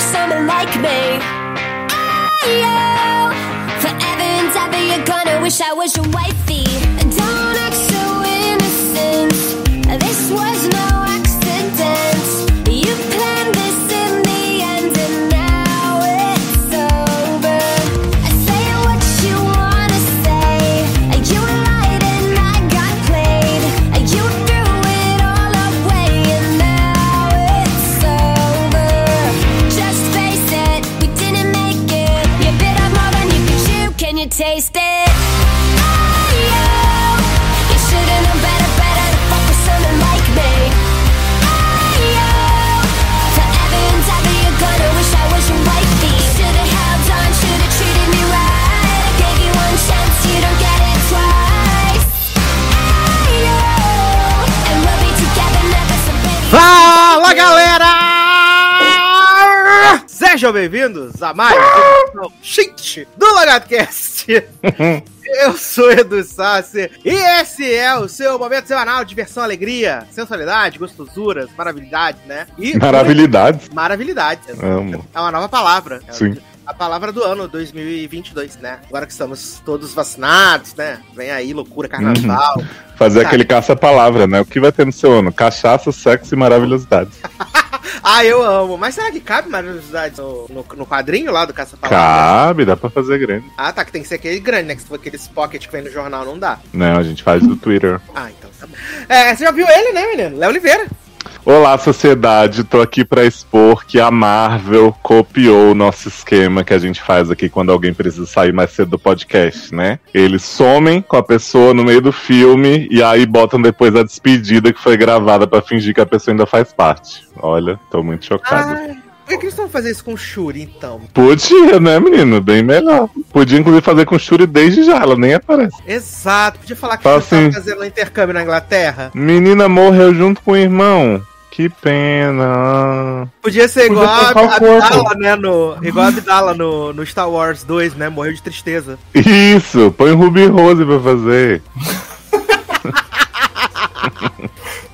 for someone like me. Oh, forever and ever, you're gonna wish I was your wifey. Sejam bem-vindos a mais edição shit do Lagartcast. Eu sou Edu Sassi e esse é o seu momento semanal de diversão, alegria, sensualidade, gostosuras, maravilhidade, né? E Maravilhidades. Maravilhidade. Amo. É uma nova palavra. É Sim. A palavra do ano 2022, né? Agora que estamos todos vacinados, né? Vem aí loucura, carnaval. Fazer Tá. aquele caça-palavra, né? O que vai ter no seu ano? Cachaça, sexo e maravilhosidades. Ah, eu amo. Mas será que cabe maravilhosidade no, no, no quadrinho lá do Caça-Palavra? Cabe, dá pra fazer grande. Ah, tá, que tem que ser aquele grande, né? Que se for aqueles pocket que vem no jornal, não dá. Não, a gente faz do Twitter. Ah, então tá bom. É, você já viu ele, né, menino? Léo Oliveira. Olá, sociedade. Tô aqui pra expor que a Marvel copiou o nosso esquema que a gente faz aqui quando alguém precisa sair mais cedo do podcast, né? Eles somem com a pessoa no meio do filme e aí botam depois a despedida que foi gravada pra fingir que a pessoa ainda faz parte. Olha, tô muito chocado. Ai, por que, eles vão fazer isso com o Shuri, então? Podia, né, menino? Bem melhor. Podia, inclusive, fazer com Shuri desde já, ela nem aparece. Exato, podia falar que Fala o assim. tava fazendo um intercâmbio na Inglaterra. Menina morreu junto com o irmão. Que pena. Podia ser igual Podia a, o a corpo. Abdala, né? No, igual a Abdala no, no Star Wars 2, né? Morreu de tristeza. Isso, põe Ruby Rose pra fazer.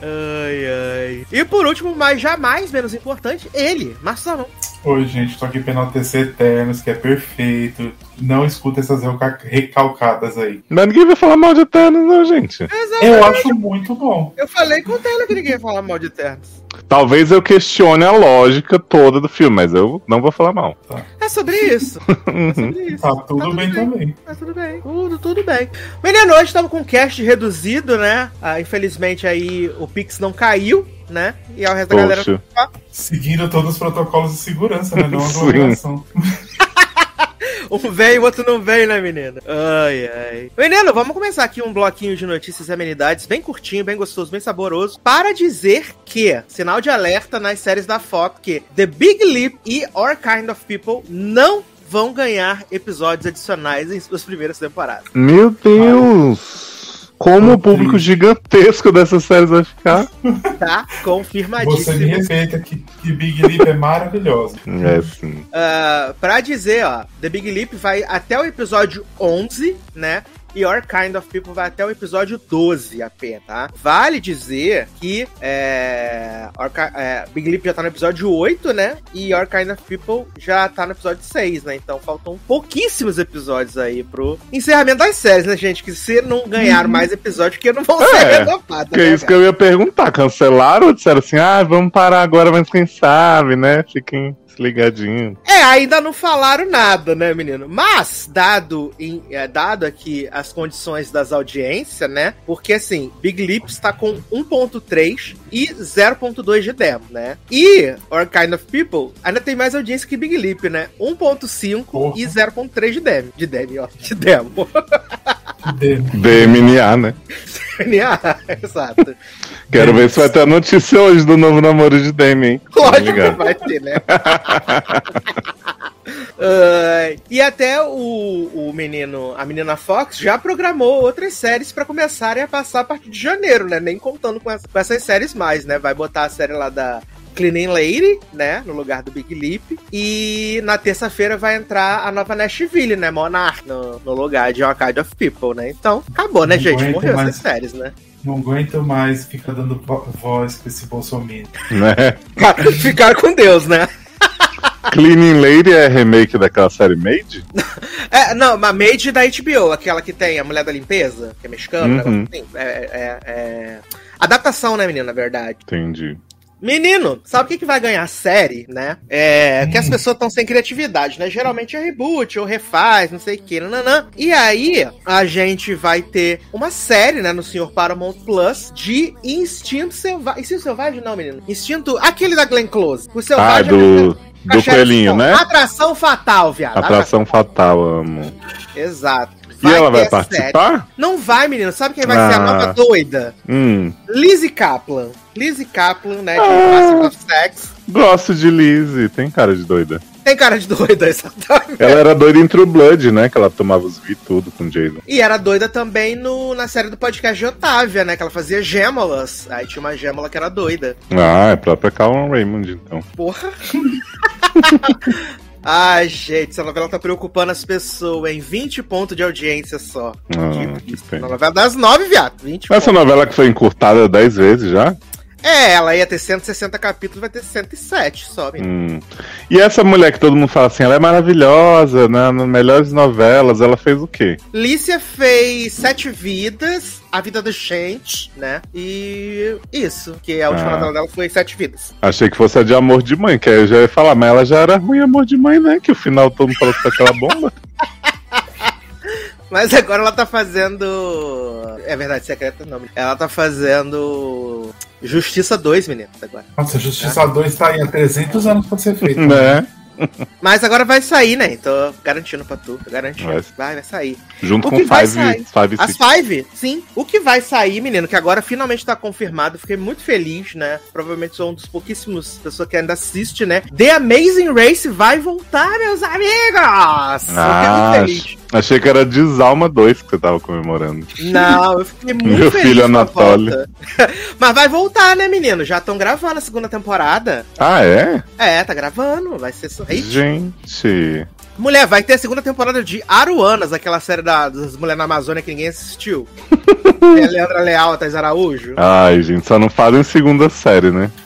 Ai, ai. E por último, mas jamais menos importante, ele, Marcelão. Oi, gente, tô aqui pra enaltecer Eternos, que é perfeito. Não escuta essas reca- recalcadas aí. Mas ninguém vai falar mal de Eternos, não, gente. Eu acho muito bom. Eu falei com o Taylor que ninguém ia falar mal de Eternos. Talvez eu questione a lógica toda do filme, mas eu não vou falar mal. É sobre isso. É sobre isso. Tá tudo bem também. Tá tudo bem. Tudo, tudo bem. Menino, hoje estamos com cast reduzido, né? Ah, infelizmente aí o Pix não caiu, né? E ao resto da galera. Poxa. Seguindo todos os protocolos de segurança, né? Não aglomeração. Um vem e o outro não vem, né, menino? Ai, ai. Menino, vamos começar aqui um bloquinho de notícias e amenidades, bem curtinho, bem gostoso, bem saboroso, para dizer que, sinal de alerta nas séries da Fox, que The Big Leap e Our Kind of People não vão ganhar episódios adicionais em suas primeiras temporadas. Meu Deus! Como o público gigantesco dessas séries vai ficar? Tá Você me confirmadíssimo. respeita que, que Big Leap é maravilhosa. É sim. Ah, pra dizer, ó, The Big Leap vai até o episódio 11, né? E Your Kind of People vai até o episódio 12 apenas, tá? Vale dizer que é, Our é, Big Leap já tá no episódio 8, né? E Your Kind of People já tá no episódio 6, né? Então faltam pouquíssimos episódios aí pro encerramento das séries, né, gente? Que se não ganharam mais episódios, que não vão ser É, renovados. Que é isso que eu ia perguntar. Cancelaram ou disseram assim, ah, vamos parar agora, mas quem sabe, né? Fiquem ligadinhos. É, ainda não falaram nada, né, menino? Mas, dado, em, é, dado aqui as condições das audiências, né? Porque, assim, Big Leap está com 1.3 e 0.2 de demo, né? E Or Kind of People ainda tem mais audiência que Big Leap, né? 1.5 Porra. e 0.3 de demo. De demo, ó. De demo. DMNA, né? Ah, Exato. Quero ver se vai ter a notícia hoje do novo namoro de Demi, hein? Lógico que vai ter, né? Ai, e até o, o menino, a menina Fox já programou outras séries pra começarem a passar a partir de janeiro, né? Nem contando com, essa- com essas séries mais, né? Vai botar a série lá da Cleaning Lady, né? No lugar do Big Leap. E na terça-feira vai entrar a nova Nashville, né? Monarch, no, no lugar de Kind of People, né? Então, acabou, né, Não gente? aguento Morreu mais. essas séries, né? Não aguento mais ficar dando vo- voz pra esse bolsominion. Né? Ficaram com Deus, né? Cleaning Lady é remake daquela série Made? É, não, uma Made da HBO, aquela que tem a Mulher da Limpeza, que é mexicana. Uhum. assim. É, é- é- Adaptação, né, menina, na verdade. Entendi. Menino, sabe o que, que vai ganhar a série, né? É que as pessoas estão sem criatividade, né? Geralmente é reboot ou refaz, não sei o que, nananã. E aí, a gente vai ter uma série, né, no Senhor Paramount Plus de Instinto Selvagem. Instinto Selvagem não, menino. Instinto, aquele da Glenn Close. O Ah, Selvagem do, do coelhinho, né? Atração Fatal, viado. Atração Fatal, amo. Exato. E ela vai participar? série. Não vai, menino. Sabe quem vai ser a Ah. nova doida? Hum, Lizzie Kaplan. Lizzie Kaplan, né? Ah. Master of Sex. gosto de Lizzie, tem cara de doida. Tem cara de doida, exatamente. Ela era doida em True Blood, né? Que ela tomava os vi tudo com Jason. E era doida também no, na série do podcast de Otávia, né? Que ela fazia gêmeas. Aí tinha uma gêmela que era doida. Ah, é a própria Calvin Raymond, então. Porra. Ai, gente, essa novela tá preocupando as pessoas, em 20 pontos de audiência só. Ah, que Na pena. novela das 9, viado. 20 Essa pontos. novela que foi encurtada 10 vezes já? É, ela ia ter 160 capítulos, vai ter 107 só. Hum. E essa mulher que todo mundo fala assim, ela é maravilhosa, né? Nas melhores novelas, ela fez o quê? Lícia fez Sete Vidas, A Vida do Gente, né? E isso, que a última Ah. novela dela foi Sete Vidas. Achei que fosse a de Amor de Mãe, que aí eu já ia falar, mas ela já era ruim Amor de Mãe, né? Que o final todo mundo falou que foi aquela bomba. Mas agora ela tá fazendo. É verdade, secreta não. Ela tá fazendo. Justiça 2, menino, agora. Nossa, Justiça 2 tá aí há 300 anos pra ser feito. né? Mas agora vai sair, né? Tô garantindo pra tu. Garantindo. Vai. Vai, vai sair. Junto O com que Five, sair? Five As. Five, sim. O que vai sair, menino, que agora finalmente tá confirmado. Fiquei muito feliz, né? Provavelmente sou um dos pouquíssimos pessoas que ainda assiste, né? The Amazing Race vai voltar, meus amigos! Fiquei Ah, muito feliz. Achei que era Desalma 2 que você tava comemorando. Não, eu fiquei muito Meu filho Anatoly. Mas vai voltar, né, menino? Já estão gravando a segunda temporada. Ah, é? É, tá gravando. Vai ser só. Gente. Mulher, vai ter a segunda temporada de Aruanas, aquela série da- das mulheres na Amazônia que ninguém assistiu. Tem a Leandra Leal, a Thais Araújo. Ai, gente, só não fazem segunda série, né?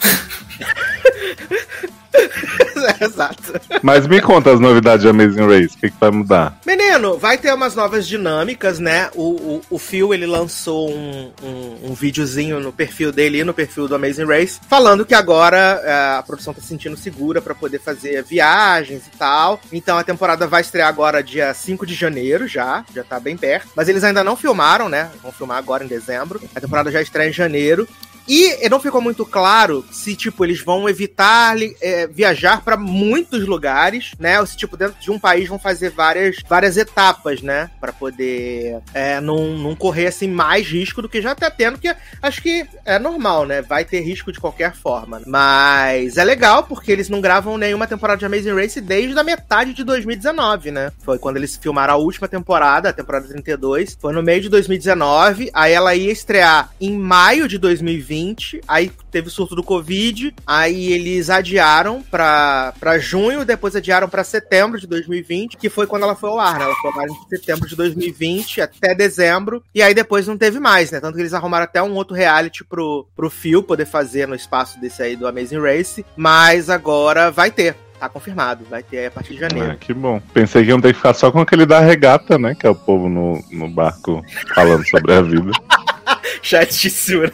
Exato. Mas me conta as novidades de Amazing Race, o que, que vai mudar? Menino, vai ter umas novas dinâmicas, né? O, o, o Phil, ele lançou um, um, um videozinho no perfil dele e no perfil do Amazing Race, falando que agora é, a produção tá se sentindo segura pra poder fazer viagens e tal. Então a temporada vai estrear agora dia 5 de janeiro já, já tá bem perto. Mas eles ainda não filmaram, né? Vão filmar agora em dezembro. A temporada já estreia em janeiro. E não ficou muito claro se, tipo, eles vão evitar é, viajar pra muitos lugares, né? Ou se, tipo, dentro de um país vão fazer várias, várias etapas, né? Pra poder é, não, não correr, assim, mais risco do que já tá tendo, que acho que é normal, né? Vai ter risco de qualquer forma. Mas é legal, porque eles não gravam nenhuma temporada de Amazing Race desde a metade de 2019, né? Foi quando eles filmaram a última temporada, a temporada 32. Foi no meio de 2019. Aí ela ia estrear em maio de 2020. Aí teve o surto do Covid. Aí eles adiaram pra, pra junho, depois adiaram pra setembro de 2020, que foi quando ela foi ao ar, né? Ela foi ao ar em setembro de 2020 até dezembro. E aí depois não teve mais, né? Tanto que eles arrumaram até um outro reality pro, pro Phil poder fazer no espaço desse aí do Amazing Race. Mas agora vai ter. Tá confirmado, vai ter aí a partir de janeiro. Ah, que bom. Pensei que iam ter que ficar só com aquele da regata, né? Que é o povo no, no barco falando sobre a vida. Chatíssimo, né?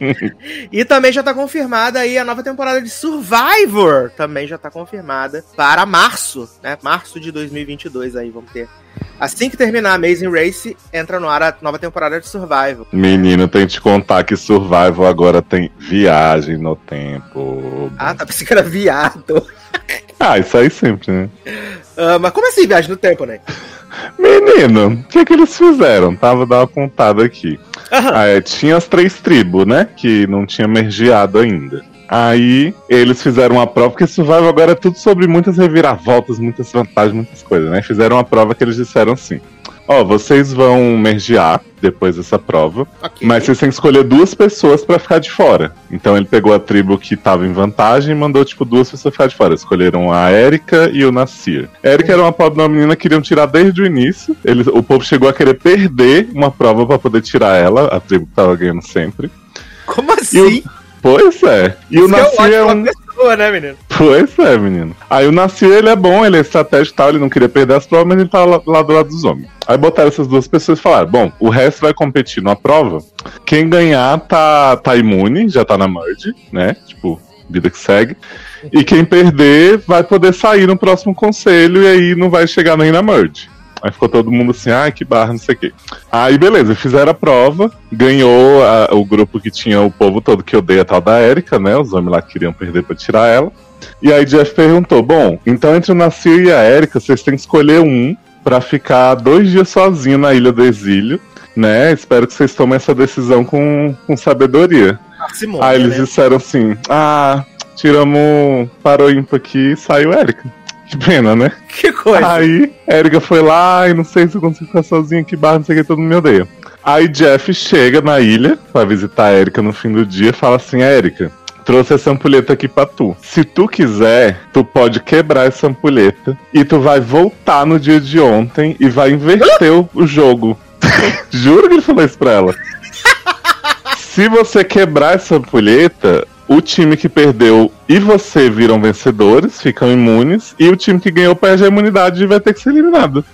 e também já tá confirmada aí a nova temporada de Survivor. Também já tá confirmada para março, né? Março de 2022 aí, vamos ter. Assim que terminar a Amazing Race, entra no ar a nova temporada de Survivor. Menino, tem que te contar que Survival agora tem viagem no tempo. Ah, tá pensando que era viado. Ah, isso aí sempre, né? Ah, mas como assim viagem no tempo, né? Menino, o que, que eles fizeram? Tava dando uma contada aqui. Aham. Ah, é, tinha as três tribos, né? Que não tinha mergeado ainda. Aí eles fizeram uma prova, porque Survival agora é tudo sobre muitas reviravoltas, muitas vantagens, muitas coisas, né? Fizeram uma prova que eles disseram assim: Ó, vocês vão mergear depois dessa prova, Ok. mas vocês têm que escolher duas pessoas pra ficar de fora. Então ele pegou a tribo que tava em vantagem e mandou, tipo, duas pessoas ficar de fora. Escolheram a Erika e o Nasir. Erika era uma pobre uma menina que queriam tirar desde o início. Eles, o povo chegou a querer perder uma prova pra poder tirar ela, a tribo que tava ganhando sempre. Como assim? O- Pois é. E o Isso é Nasir é ótimo um. pessoa, né, menino? Pois é, menino. Aí o Nasir, ele é bom, ele é estratégico e tal, ele não queria perder as provas, mas ele tava lá, lá do lado dos homens. Aí botaram essas duas pessoas e falaram: bom, o resto vai competir numa prova. Quem ganhar tá, tá imune, já tá na merge, né? Tipo, vida que segue. E quem perder vai poder sair no próximo conselho e aí não vai chegar nem na merge. Aí ficou todo mundo assim, ai, que barra, não sei o quê. Aí, beleza, fizeram a prova, ganhou a- o grupo que tinha o povo todo que odeia a tal da Erika, né? Os homens lá queriam perder pra tirar ela. E aí Jeff perguntou: Bom, então entre o Nasir e a Erika, vocês têm que escolher um pra ficar dois dias sozinho na Ilha do Exílio, né? Espero que vocês tomem essa decisão com, com sabedoria. Simone, Aí eles né? disseram assim: Ah, tiramos parou ímpar aqui e saiu Erika. Que pena, né? Que coisa. Aí, Erika foi lá e não sei se eu consigo ficar sozinho aqui, barra, não sei o que, todo mundo me odeia. Aí Jeff chega na ilha pra visitar a Erika no fim do dia e fala assim: Erika, trouxe essa ampulheta aqui pra tu. Se tu quiser, tu pode quebrar essa ampulheta e tu vai voltar no dia de ontem e vai inverter o, o jogo. Juro que ele falou isso pra ela. Se você quebrar essa ampulheta, o time que perdeu e você viram vencedores, ficam imunes, e o time que ganhou perde a imunidade e vai ter que ser eliminado.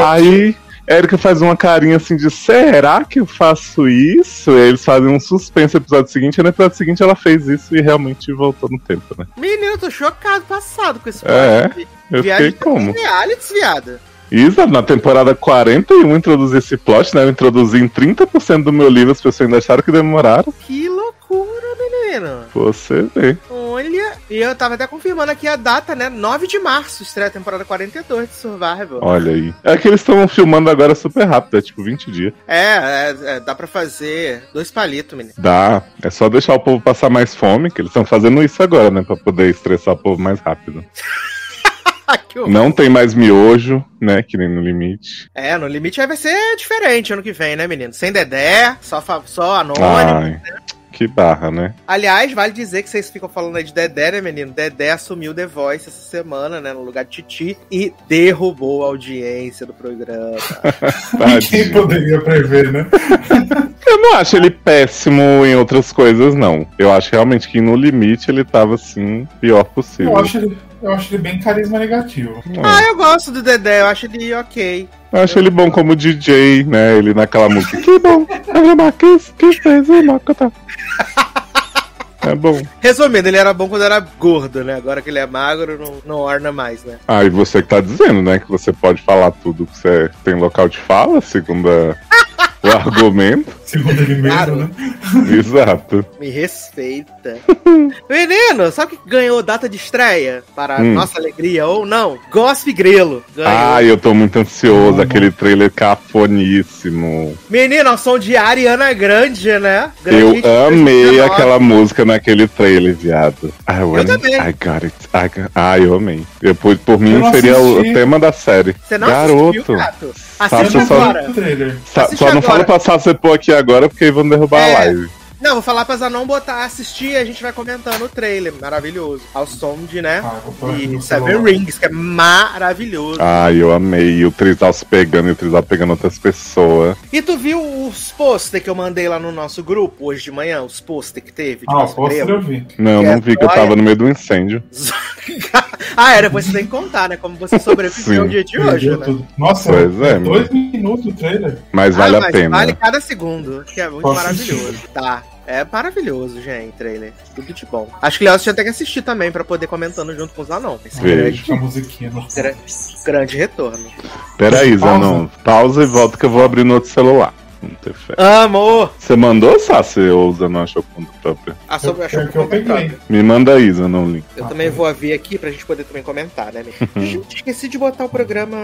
Aí, Erika faz uma carinha assim de será que eu faço isso? E aí eles fazem um suspense no episódio seguinte, e no episódio seguinte ela fez isso e realmente voltou no tempo, né? Menino, eu tô chocado, passado com esse É. Eu Viagem fiquei como? reality, viada. Isa, na temporada 41 introduzi esse plot, né? Eu introduzi em 30% do meu livro, as pessoas ainda acharam que demoraram. Que loucura, menino. Você vê. Olha, e eu tava até confirmando aqui a data, né? 9 de março, estreia a temporada 42 de Survival. Olha aí. É que eles estão filmando agora super rápido, é tipo 20 dias. É, é, é, dá pra fazer dois palitos, menino. Dá. É só deixar o povo passar mais fome, que eles estão fazendo isso agora, né? Pra poder estressar o povo mais rápido. Não tem mais miojo, né? Que nem no limite. É, no limite vai ser diferente ano que vem, né, menino? Sem Dedé, só, só anônimo. Ai, que barra, né? Aliás, vale dizer que vocês ficam falando aí de Dedé, né, menino? Dedé assumiu The Voice essa semana, né, no lugar de Titi e derrubou a audiência do programa. Quem poderia prever, né? Eu não acho ele péssimo em outras coisas, não. Eu acho realmente que no limite ele tava assim, pior possível. Eu acho, ele, eu acho ele bem carisma negativo. É. ah, eu gosto do Dedé, eu acho ele ok. Eu acho ele bom como DJ, né? Ele naquela música. Que bom, que fez o Macota. É bom. Resumindo, ele era bom quando era gordo, né? Agora que ele é magro, não, não orna mais, né? Ah, e você que tá dizendo, né? Que você pode falar tudo que você tem local de fala, segundo a- o argumento. Segundo ele mesmo, Claro. né? Exato. Me respeita. Menino, sabe o que ganhou data de estreia? Para Hum. nossa alegria ou não? Gospe Grelo. Ganhou. Ai, eu tô muito ansioso. Aquele trailer cafoníssimo. Menino, som de Ariana Grande, né? Grande Eu amei 2019. aquela música naquele trailer, viado. I it, também. I got it. I got... Ah, eu amei. Eu, por, por mim, Eu seria o, assisti. o tema da série. Você não Garoto. assistiu, Assiste só- agora. Assiste Só não agora. fala pra Sassepo aqui agora, porque aí vão derrubar É. a live. Não, vou falar pra Zanon botar, assistir e a gente vai comentando o trailer. Maravilhoso. Ao som de, né? Ah, no Seven. Rings, que é maravilhoso. Ai, eu amei. E o Trisal se pegando e o Trisal pegando outras pessoas. E tu viu os posters que eu mandei lá no nosso grupo hoje de manhã? Os posters que teve? de Ah, o nosso pôster eu vi. Não, É, não vi que eu tava no meio do incêndio. ah, era, depois você tem que contar, né? Como você sobreviveu Sim. o dia de hoje, né? tudo. Nossa, Pois é, dois minutos o trailer. Mas vale ah, a mas pena. Vale cada segundo, que é muito Posso maravilhoso. Tá. É maravilhoso, gente, trailer. Tudo de bom. Acho que o Léo tinha até que assistir também pra poder comentando junto com os anão. Esse Vejo. grande, A musiquinha no gra- grande retorno. Peraí, Pausa. Zanon. Pausa e volta que eu vou abrir no outro celular. Não ter fé. Amor! Você mandou, Sassi, ou o Zanon achou conta própria? A sobre, Eu- achou é que eu conta peguei. própria. Me manda aí, Zanon, link. Eu também vou abrir aqui pra gente poder também comentar, né, menino? Gente, esqueci de botar o programa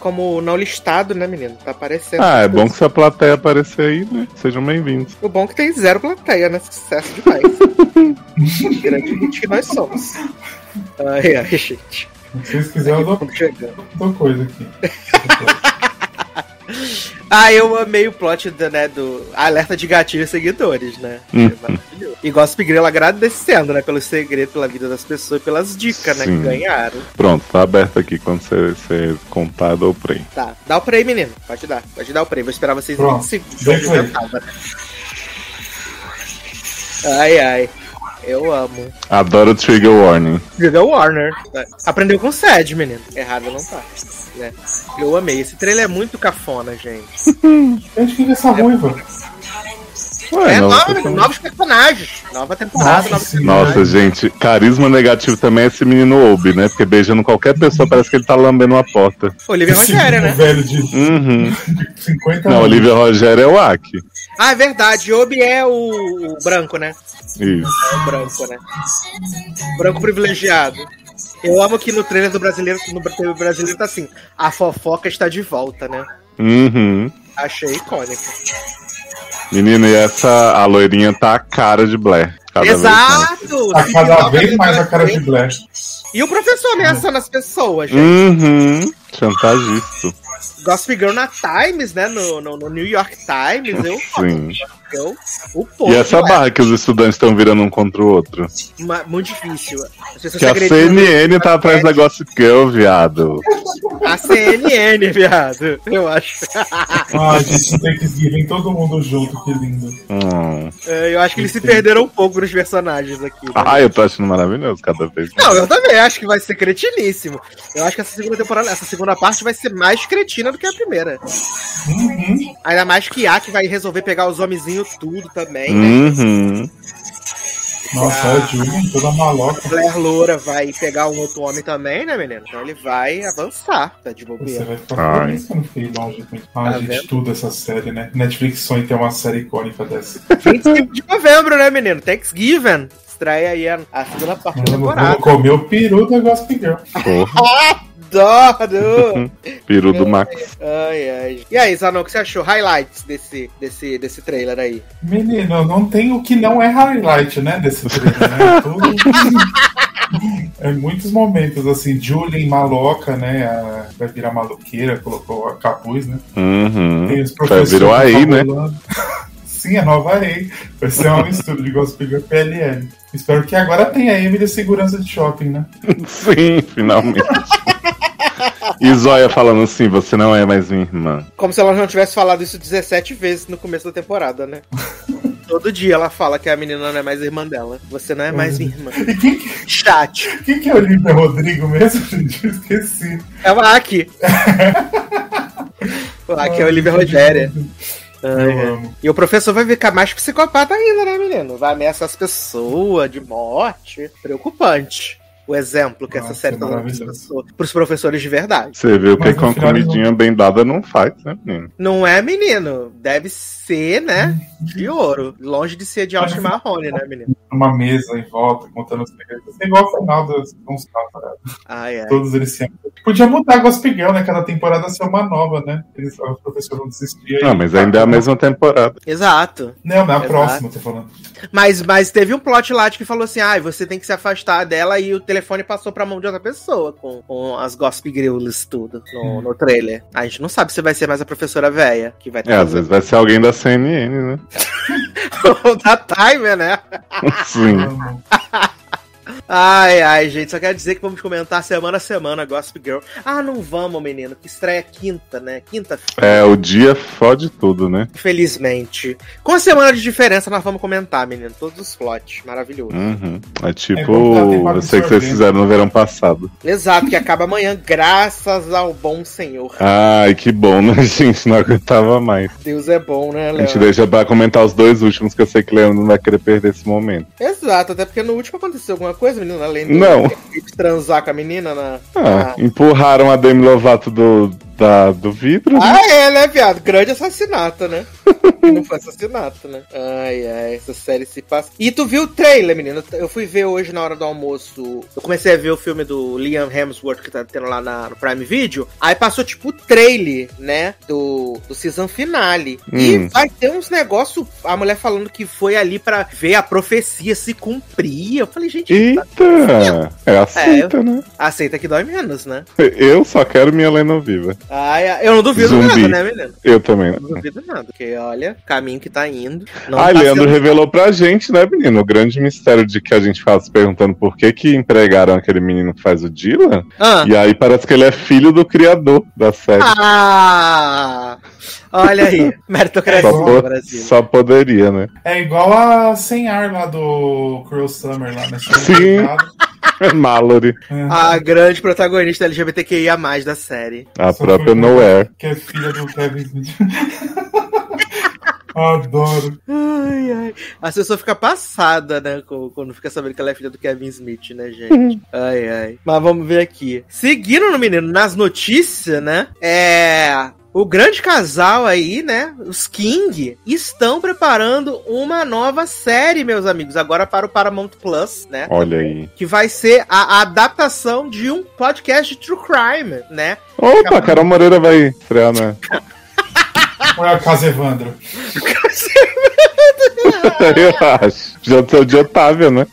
como não listado, né, menino? Tá aparecendo. Ah, é bom que se a plateia aparecer aí, né? Sejam bem-vindos. O bom é que tem zero plateia, né? Sucesso demais. Grande hit que nós somos. Ai, ai, gente. Se vocês quiserem, eu dou, dou coisa aqui. Ah, eu amei o plot do, né, do alerta de gatilho e seguidores, né? Hum. É maravilhoso. E Gossip agradecendo, né, pelo segredo, pela vida das pessoas e pelas dicas, né, que Sim. ganharam. Pronto, tá aberto aqui quando você, você contar, dou play. Tá, dá o play, menino. Pode dar, pode dar o play. Vou esperar vocês Pronto, 20 segundos. né? Ai, ai. Eu amo. Adoro Trigger Warning. Trigger Warner. Aprendeu com sede, menino. Errado não tá. Né? Eu amei. Esse trailer é muito cafona, gente. Gente, quem é essa ruiva? Ué, é nova nova, novos personagens. Nova temporada, Nossa, personagens. Nossa, gente, carisma negativo também é esse menino Obi, né? Porque beijando qualquer pessoa parece que ele tá lambendo uma porta. Olivia Esse Rogério, né? velho de Uhum. de 50 Não, anos. Olivia Rogério é o Aki. Ah, é verdade. Obi é o, o branco, né? Isso. É o branco, né? Branco privilegiado. Eu amo que no trailer do brasileiro, no trailer brasileiro tá assim, a fofoca está de volta, né? Uhum. Achei icônico. Menino, e essa, a loirinha tá a cara de Blair. Cada vez mais. Exato! Tá cada vez mais a cara de. Blair. E o professor ameaçando as pessoas, gente. Uhum. Chantagista. Gossip Girl na Times, né? No, no, no New York Times. Eu, Sim. Eu, o povo. E essa é barra que os estudantes estão virando um contra o outro? uma- muito difícil. Que a. CNN tá atrás da Gossip Girl, viado. A CNN, viado. Eu acho. Ah, gente, tem que vir todo mundo junto, que lindo. Hum. É, Eu acho que eles se perderam um pouco nos personagens aqui. né? Ah, eu tô achando maravilhoso cada vez mais. Não, eu também acho que vai ser cretiníssimo. Eu acho que essa segunda temporada, essa segunda parte vai ser mais cretina do que a primeira. Uhum. Ainda mais que a que vai resolver pegar os homenzinhos tudo também, né? Uhum. Nossa, a Julian, toda maloca. Blair Loura vai pegar um outro homem também, né, menino? Então ele vai avançar, tá de Você bobeira. vai ficar feliz quando fiquei longe. Ah, Tá gente, vendo? tudo essa série, né? Netflix sonha em ter uma série icônica dessa. 25 de novembro, né, menino? Thanksgiving. Estreia aí a, a segunda parte da temporada. vou comer o peru da Gospel Girl. Porra. Adoro! Peru do Max. ai, ai. E aí, Zanon, o que você achou? Highlights desse, desse, desse trailer aí. Menino, não tem o que não é highlight, né? Desse trailer, né? Tudo. É muitos momentos, assim, Julian maloca, né? a- vai virar maluqueira, colocou a capuz, né? Uhum. Tem os professores virou aí, né? Sim, a nova Rei. Vai ser uma mistura de Gospel e PLL. Espero que agora tenha a Emily segurança de shopping, né? Sim, finalmente. E Zóia falando assim, você não é mais minha irmã. Como se ela não tivesse falado isso 17 vezes no começo da temporada, né? Todo dia ela fala que a menina não é mais irmã dela. Você não é mais minha irmã. E quem, que- Chat. quem que é Olivia Rodrigo mesmo, gente? Eu esqueci. É o Aki. o Aki é a Olivia Rogéria. Eu amo. E o professor vai ficar mais psicopata ainda, né, menino? Vai ameaçar as pessoas de morte. Preocupante. O exemplo que essa Nossa, série tá dando pros maravilhoso. professores- pros professores de verdade. Você viu que com comidinha bem dada não faz, né, menino? Não é, menino? Deve ser, né? De ouro. Longe de ser de Austin Marrone, né, menino? Uma mesa em volta, contando os segredos. Assim, igual o final dos temporadas. Ai, ai. Todos eles se amam. Podia mudar a Gospel Girl, né? Cada temporada ser uma nova, né? Eles, os professores vão desistir. Não, mas ainda é a mesma temporada. Exato. Não, não é a Exato. próxima, tô falando. Mas, mas teve um plot lá de que falou assim: ah, você tem que se afastar dela e o telefone passou pra mão de outra pessoa com, com as Gossip Girls tudo no, no trailer. A gente não sabe se vai ser mais a professora véia que vai É, às vezes vai ser alguém da CNN, né? Ou da Timer, né? Sim. Ai, ai, gente, só quero dizer que vamos comentar semana a semana Gossip Girl. Ah, não vamos, menino, que estreia quinta, né? Quinta-feira. É, o dia fode tudo, né? Infelizmente. Com a semana de diferença, nós vamos comentar, menino. Todos os plots. Maravilhoso. Uhum. É tipo, É tem pra eu sei que vocês fizeram no verão passado. Exato, que acaba amanhã, graças ao bom Senhor. Ai, que bom, né, gente? Não aguentava mais. Deus é bom, né, A Léo? gente deixa pra comentar os dois últimos, que eu sei que o Leandro não vai querer perder esse momento. Exato, até porque no último aconteceu alguma coisa, menino, além do Não. de transar com a menina na. Ah, na- empurraram a Demi Lovato do, da, do vidro. né? Ah, é, né, viado? Grande assassinato, né? Não foi assassinato, né? Ai, ai, essa série se passa. E tu viu o trailer, menino? Eu fui ver hoje na hora do almoço. Eu comecei a ver o filme do Liam Hemsworth que tá tendo lá na, no Prime Video. Aí passou, tipo, o trailer, né? Do, do season finale. E Hum. vai ter uns negócios. A mulher falando que foi ali pra ver a profecia se cumprir. Eu falei, gente, Eita! É aceita, né? aceita que dói menos, né? Eu só quero minha Lena viva. Ai, ai, eu não duvido Zumbi. nada, né, menino? Eu também. Não duvido nada, porque olha, o caminho que tá indo. Não Ah, tá Leandro sendo- revelou pra gente, né, menino? O grande mistério de que a gente faz perguntando por que que empregaram aquele menino que faz o Dylan. Ah. E aí parece que ele é filho do criador da série. Ah! Olha aí, meritocracia só, no Brasil. só poderia, né? É igual a Sem Ar lá do Cruel Summer lá nesse Sim. Mallory, A grande protagonista LGBTQIA+, da série. a Só própria Nowhere. Que é filha do Kevin Smith. Adoro. Ai, ai. A pessoa fica passada, né? Quando fica sabendo que ela é filha do Kevin Smith, né, gente? ai, ai. Mas vamos ver aqui. Seguindo no menino, nas notícias, né? É. O grande casal aí, né? Os King estão preparando uma nova série, meus amigos, agora para o Paramount Plus, né? Olha aí. Que vai ser a, adaptação de um podcast de True Crime, né? Opa, Carol Moreira vai estrear, né? Olha a Casa Evandro. Eu acho. Já sou de Otávia, né?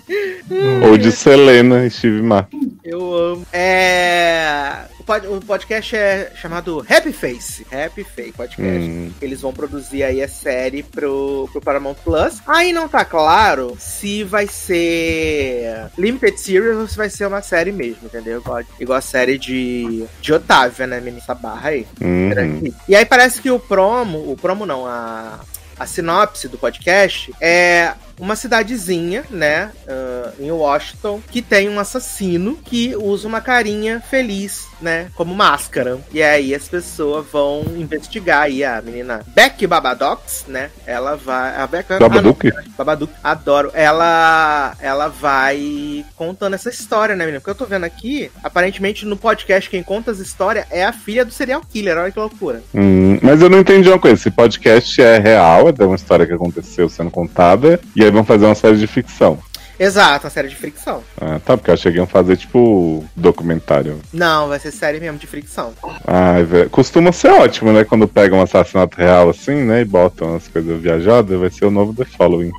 Ou de Selena e Steve Martin. Eu amo. É. O pod- o podcast é chamado Happy Face. Happy Face Podcast. Hum. Eles vão produzir aí a série pro, pro Paramount Plus. Aí não tá claro se vai ser Limited Series ou se vai ser uma série mesmo, entendeu? Igual, igual a série de, de Otávia, né, menina? Barra aí. Uhum. E aí parece que o promo, o promo não, a, a sinopse do podcast é uma cidadezinha, né, ah, em Washington, que tem um assassino que usa uma carinha feliz, né, como máscara. E aí as pessoas vão investigar aí a menina Beck Babadox, né, ela vai... A Beck, Babadook? Ah, não, Babadook, adoro. Ela, ela vai contando essa história, né, menina? Porque eu tô vendo aqui, aparentemente no podcast quem conta as histórias é a filha do serial killer, olha que loucura. Hum, mas eu não entendi uma coisa. Esse podcast é real, é de uma história que aconteceu sendo contada, e aí vão fazer uma série de ficção. Exato, uma série de fricção. Ah, tá, porque eu achei que iam fazer, tipo, documentário. Não, vai ser série mesmo de fricção. Ai, velho. Costuma ser ótimo, né? Quando pegam um assassinato real assim, né? E botam as coisas viajadas, vai ser o novo The Following.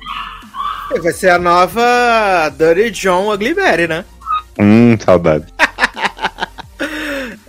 Vai ser a nova Dirty John Ugly né? Hum, saudade.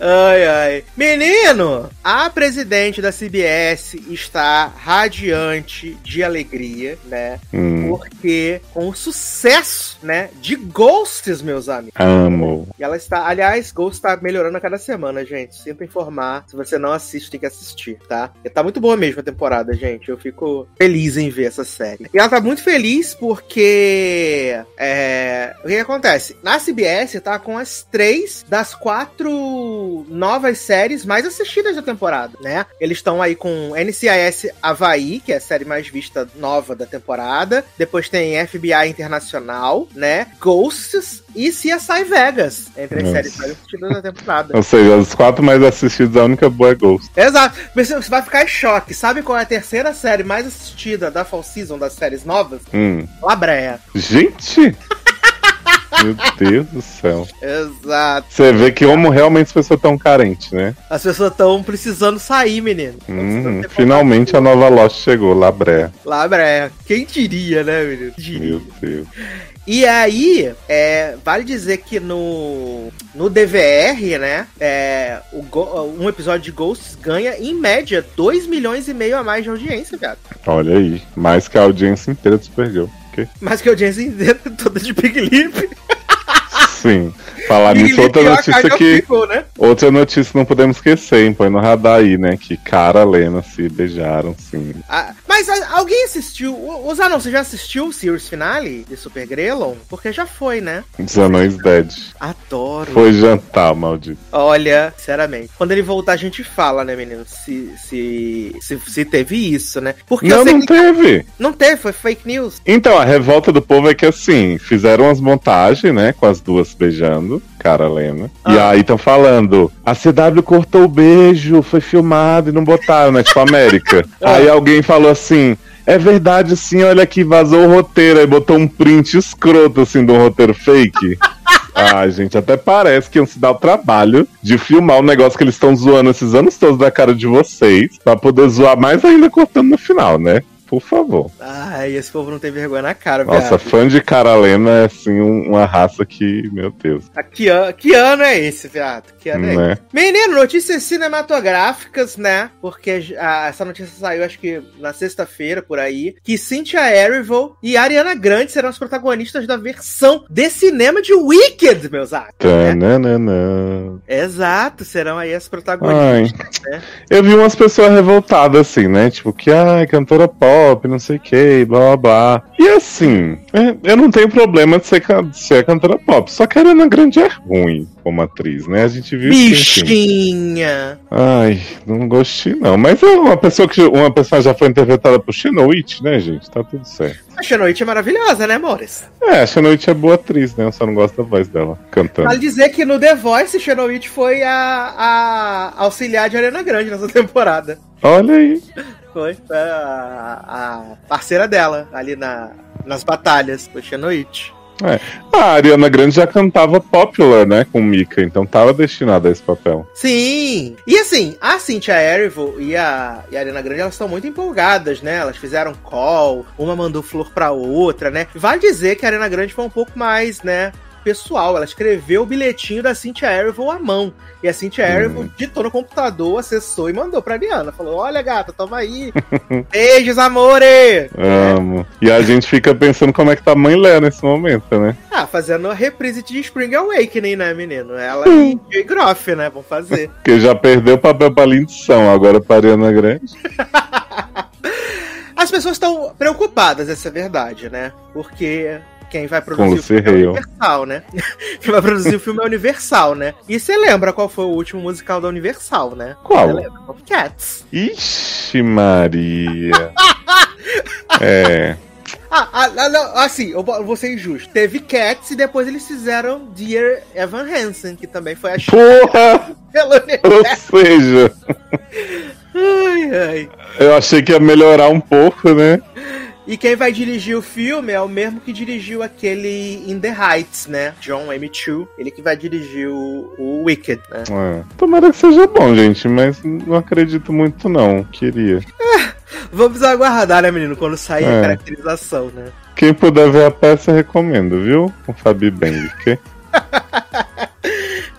Ai, ai. Menino, a presidente da CBS está radiante de alegria, né? Hum, Porque com o sucesso, né, de Ghosts, meus amigos. amo. E ela está, aliás, Ghost está melhorando a cada semana, gente. Sinto informar. Se você não assiste, tem que assistir, tá? E tá muito boa mesmo a temporada, gente. Eu fico feliz em ver essa série. E ela tá muito feliz porque. É, o que, que acontece? Na CBS tá com as três das quatro novas séries mais assistidas da temporada, né? Eles estão aí com NCIS Havaí, que é a série mais vista nova da temporada. Depois tem FBI Internacional, né? Ghosts e CSI Vegas, entre as Nossa. séries mais assistidas da temporada. Ou seja, os quatro mais assistidos, a única boa é Ghost. Exato. Você vai ficar em choque. Sabe qual é a terceira série mais assistida da Fall Season, das séries novas? Hum. Labreia. Gente! Meu Deus do céu. Exato. Você vê que como realmente as pessoas estão carentes, né? As pessoas estão precisando sair, menino. Hum, finalmente a nova Lost chegou, Labré. Labreia. Quem diria, né, menino? Diria. Meu Deus. E aí, é, vale dizer que no, no DVR, né, é, o um episódio de Ghosts ganha, em média, 2 milhões e meio a mais de audiência, cara. Olha aí. Mais que a audiência inteira do Supergirl. Ok? Mais que a audiência inteira toda de Big Lip. Sim. Falar Big nisso, outra Lip é a notícia que. People, né? Outra notícia que não podemos esquecer, hein? Põe no radar aí, né? Que cara e Lena se beijaram, sim. Ah, mas ah, alguém assistiu? O o Zanon, você já assistiu o Series Finale de Super Grelon? Porque já foi, né? Dos Anões Dead. Adoro. Foi jantar, maldito. Olha, sinceramente. Quando ele voltar, a gente fala, né, menino? Se, se, se, se teve isso, né? Porque eu Não, não que teve. não teve, foi fake news. Então, a revolta do povo é que assim, fizeram umas montagens, né? Com as duas beijando, cara Lena. E Ah. aí estão falando, a CW cortou o beijo, foi filmado e não botaram, né? Tipo América. Ah. Aí alguém falou assim. É verdade, sim, olha aqui, vazou o roteiro. Aí botou um print escroto, assim, de um roteiro fake. Ai, gente, até parece que iam se dar o trabalho de filmar o negócio que eles estão zoando esses anos todos da cara de vocês, pra poder zoar mais ainda cortando no final, né? Por favor. Ai, esse povo não tem vergonha na cara, Nossa, viado. fã de Caralena é assim um- uma raça que, meu Deus. Ah, Que, an que ano é esse, viado? Que ano é esse? Né? Menino, notícias cinematográficas, né? Porque a- essa notícia saiu, acho que na sexta-feira, por aí, que Cynthia Erivo e Ariana Grande serão os protagonistas da versão de cinema de Wicked, meus amigos. né? Exato, serão aí as protagonistas, né? Eu vi umas pessoas revoltadas assim, né? Tipo, que ai, cantora pop, não sei o que, blá blá blá. E assim, é, eu não tenho problema de ser, de ser cantora pop. Só que a Ariana Grande é ruim como atriz, né? A gente viu. Bichinha! Ai, não gostei não. Mas é uma pessoa que uma pessoa já foi interpretada por Chenoit, né, gente? Tá tudo certo. A Xenoite é maravilhosa, né, Mores? É, a Chenoit é boa atriz, né? Eu só não gosto da voz dela cantando. Vale dizer que no The Voice, Xenoite foi a, a auxiliar de Ariana Grande nessa temporada. Olha aí. Foi, a, a parceira dela ali na, nas batalhas, foi Xenoite. A Ariana Grande já cantava popular, né, com Mika, então tava destinada a esse papel. Sim! E assim, a Cynthia Erivo e a, e a Ariana Grande, elas estão muito empolgadas, né? Elas fizeram call, uma mandou flor pra outra, né? Vale dizer que a Ariana Grande foi um pouco mais, né? Pessoal, ela escreveu o bilhetinho da Cynthia Erivo à mão. E a Cynthia Erivo digitou no computador, acessou e mandou pra Ariana. Falou: Olha, gata, toma aí. Beijos, amore! Amo. E a gente fica pensando como é que tá a mãe Léa nesse momento, né? Ah, fazendo a reprise de Spring Awakening, né, menino? Ela e Jay Groff, né? Vão fazer. Porque já perdeu o papel pra Lindsão, agora pra Ariana Grande. As pessoas estão preocupadas, essa é a verdade, né? Porque quem vai produzir o filme é. Universal, né? quem vai produzir o filme é Universal, né? E você lembra qual foi o último musical da Universal, né? Qual? Cats. Ixi, Maria. é. Ah, ah, ah, não, assim, eu vou ser injusto. Teve Cats e depois eles fizeram Dear Evan Hansen, que também foi a Porra! pelo Ou seja, Ai, ai. eu achei que ia melhorar um pouco, né? E quem vai dirigir o filme é o mesmo que dirigiu aquele In the Heights, né? John M. Chu. Ele que vai dirigir o, o Wicked, né? É. Tomara que seja bom, gente, mas não acredito muito, não. Queria. Vamos aguardar, né, menino? Quando sair É. a caracterização, né? Quem puder ver a peça, recomendo, viu? Com Fabi Bang, ok?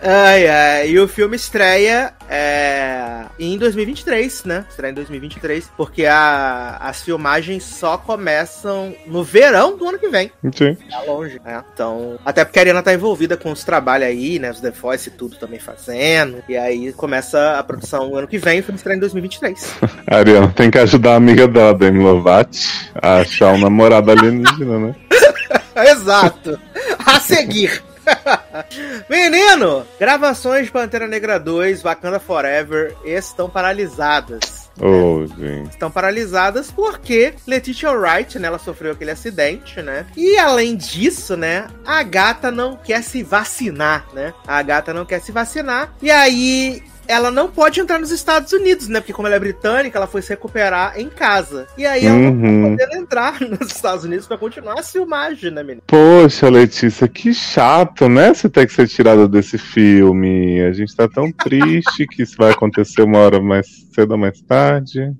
Ai, ai. E o filme estreia é, em 2023, né? Estreia em 2023, porque a- as filmagens só começam no verão do ano que vem. Sim. Tá longe, né? Então, até porque a Ariana tá envolvida com os trabalhos aí, né? Os The Voice e tudo também fazendo. E aí começa a produção no ano que vem, o filme estreia em 2023. A Ariana tem que ajudar a amiga dela, Demi Lovato, a achar um namorado alienígena, né? Exato. A seguir. Menino, gravações de Pantera Negra 2, Wakanda Forever estão paralisadas. Ô, gente. Estão paralisadas porque Letitia Wright, né, ela sofreu aquele acidente, né? E além disso, né, a gata não quer se vacinar, né? A gata não quer se vacinar. E aí ela não pode entrar nos Estados Unidos, né? Porque como ela é britânica, ela foi se recuperar em casa. E aí ela não Uhum. tá podendo entrar nos Estados Unidos pra continuar a filmagem, né, menino? Poxa, Letícia, que chato, né? Você ter que ser tirada desse filme. A gente tá tão triste que isso vai acontecer uma hora mais cedo ou mais tarde.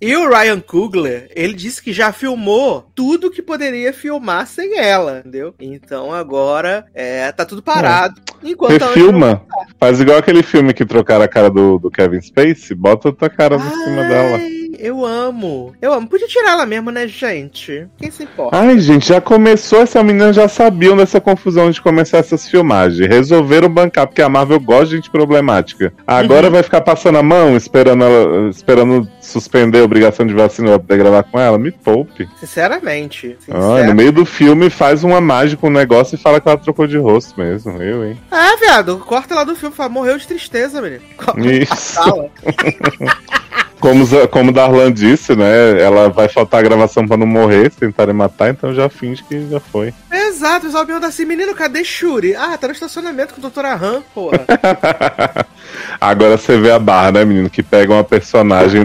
E o Ryan Coogler, ele disse que já filmou tudo que poderia filmar sem ela, entendeu? Então agora é, tá tudo parado. Enquanto a Refilma. Faz igual aquele filme que trocaram a cara do, do Kevin Spacey. Bota outra cara por cima dela. Eu amo. Eu amo. Podia tirar ela mesmo, né, gente? Quem se importa? Ai, gente, já começou, essa menina já sabiam dessa confusão de começar essas filmagens. Resolveram bancar, porque a Marvel gosta de gente problemática. Agora Uhum. vai ficar passando a mão, esperando, ela- esperando suspender a obrigação de vacina pra poder gravar com ela? Me poupe. Sinceramente. Ai, no meio do filme faz uma mágica, um negócio e fala que ela trocou de rosto mesmo. Eu, hein? Ah, viado, corta lá do filme. Fala, morreu de tristeza, menino. Isso. Como, como o Darlan disse, né? Ela vai faltar a gravação pra não morrer, se tentarem matar, então já finge que já foi. Exato, o pergunta assim, menino, cadê Shuri? Ah, tá no estacionamento com a doutora Han, porra. Agora você vê a barra, né, menino? Que pega uma personagem.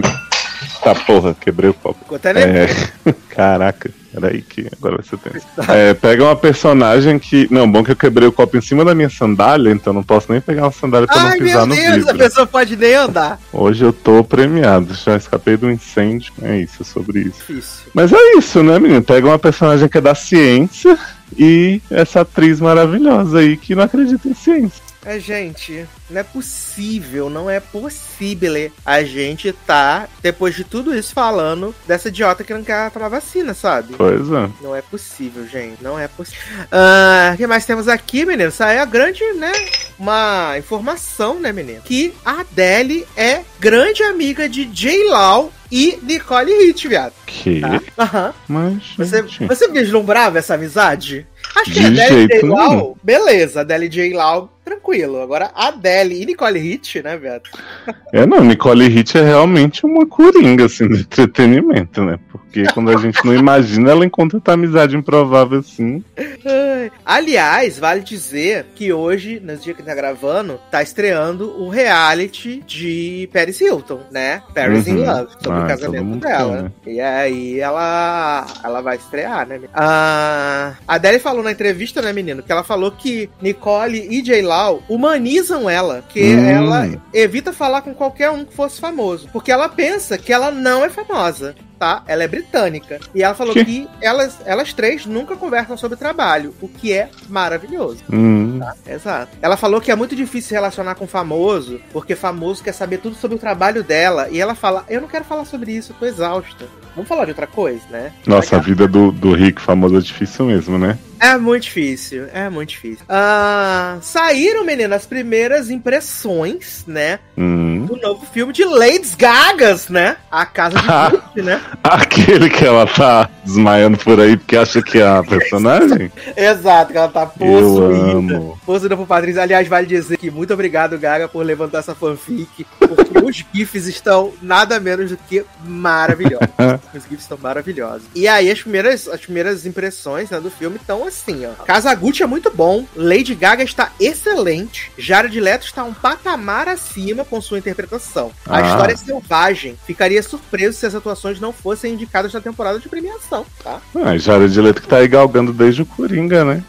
Tá, porra, quebrei o copo. Nervoso. É. Caraca. Peraí que agora vai ser tenso. É, pega uma personagem que. Não, bom que eu quebrei o copo em cima da minha sandália, então não posso nem pegar uma sandália pra Ai, não pisar meu no Deus, a vidro. pessoa pode nem andar. Hoje eu tô premiado, já escapei do incêndio. É isso, é sobre isso. Difícil. Mas é isso, né, menino? Pega uma personagem que é da ciência e essa atriz maravilhosa aí que não acredita em ciência. É, gente, não é possível, não é possível a gente tá, depois de tudo isso, falando dessa idiota que não quer tomar vacina, sabe? Pois é. Não é possível, gente. Não é possível. Ah, O que mais temos aqui, menino? Isso aí é a grande, né? Uma informação, né, menino? Que a Adele é grande amiga de J. Law e Nicole Hitch, viado. Que? Tá? Aham. Mas. Você, gente, você vislumbrava essa amizade? Acho que De a Adele e J. Nenhum. beleza. Adele e J. Law, tranquilo. Agora, Adele e Nicole Hitch, né, viado? É, não, Nicole Hitch é realmente uma coringa, assim, de entretenimento, né? Porque quando a gente não imagina, ela encontra outra amizade improvável assim. Aliás, vale dizer que hoje, nos dias que tá gravando, tá estreando o reality de Paris Hilton, né? Paris in Uhum. Love, sobre Ah, o casamento dela. quer, né? E aí ela ela vai estrear, né? Ah, a Adele falou na entrevista, né, menino, que ela falou que Nicole e J. Law humanizam ela, que Hum. ela evita falar com qualquer um que fosse famoso, porque ela pensa que ela não é famosa. Tá? Ela é britânica. E ela falou Que? que elas, elas três nunca conversam sobre trabalho, o que é maravilhoso. Hum, Exato. Ela falou que é muito difícil se relacionar com famoso, porque famoso quer saber tudo sobre o trabalho dela. E ela fala: Eu não quero falar sobre isso, eu tô exausta. Vamos falar de outra coisa, né? Nossa, a vida do, do rico famoso é difícil mesmo, né? É muito difícil, é muito difícil. Ah, saíram, menino, as primeiras impressões, né? Hum. Do novo filme de Lady Gagas, né? A Casa de Gucci, né? Aquele que ela tá desmaiando por aí porque acha que é a personagem? Exato, que ela tá Eu possuída. amo. Possuída por Patrícia. Aliás, vale dizer que muito obrigado, Gaga, por levantar essa fanfic. Porque os GIFs estão nada menos do que maravilhosos. Os GIFs estão maravilhosos. E aí, as primeiras, as primeiras impressões né, do filme estão assim, ó. Kazaguchi é muito bom. Lady Gaga está excelente. Jared Leto está um patamar acima com sua interpretação. A Ah. história é selvagem. Ficaria surpreso se as atuações não fossem indicadas na temporada de premiação, tá? Ah, Jared Leto que tá aí galgando desde o Coringa, né?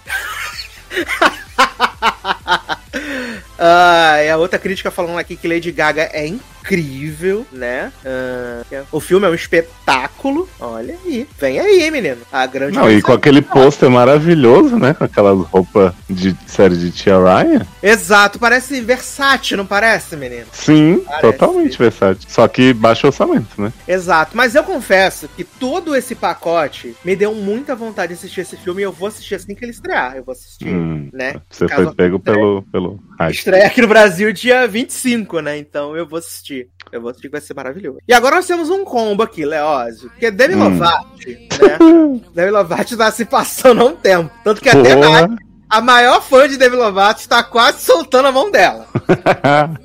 Ah, e a outra crítica falando aqui que Lady Gaga é incrível, né? Ah, o filme é um espetáculo. Olha aí. Vem aí, menino. A grande Não, e com aquele pôster maravilhoso, né? Com aquelas roupas de série de Tia Ryan. Exato, parece versátil, não parece, menino? Sim, Parece. totalmente versátil. Só que baixo orçamento, né? Exato, mas eu confesso que todo esse pacote me deu muita vontade de assistir esse filme e eu vou assistir assim que ele estrear. Eu vou assistir, Hum, né? Você Caso foi pego pelo, pelo hype. Estreia aqui no Brasil dia 25, né? Então eu vou assistir. Eu vou assistir que vai ser maravilhoso. E agora nós temos um combo aqui, Leózio. Que é Demi Hum. Lovato, né? Demi Lovato tá se passando há um tempo. Tanto que até a maior fã de Demi Lovato está quase soltando a mão dela.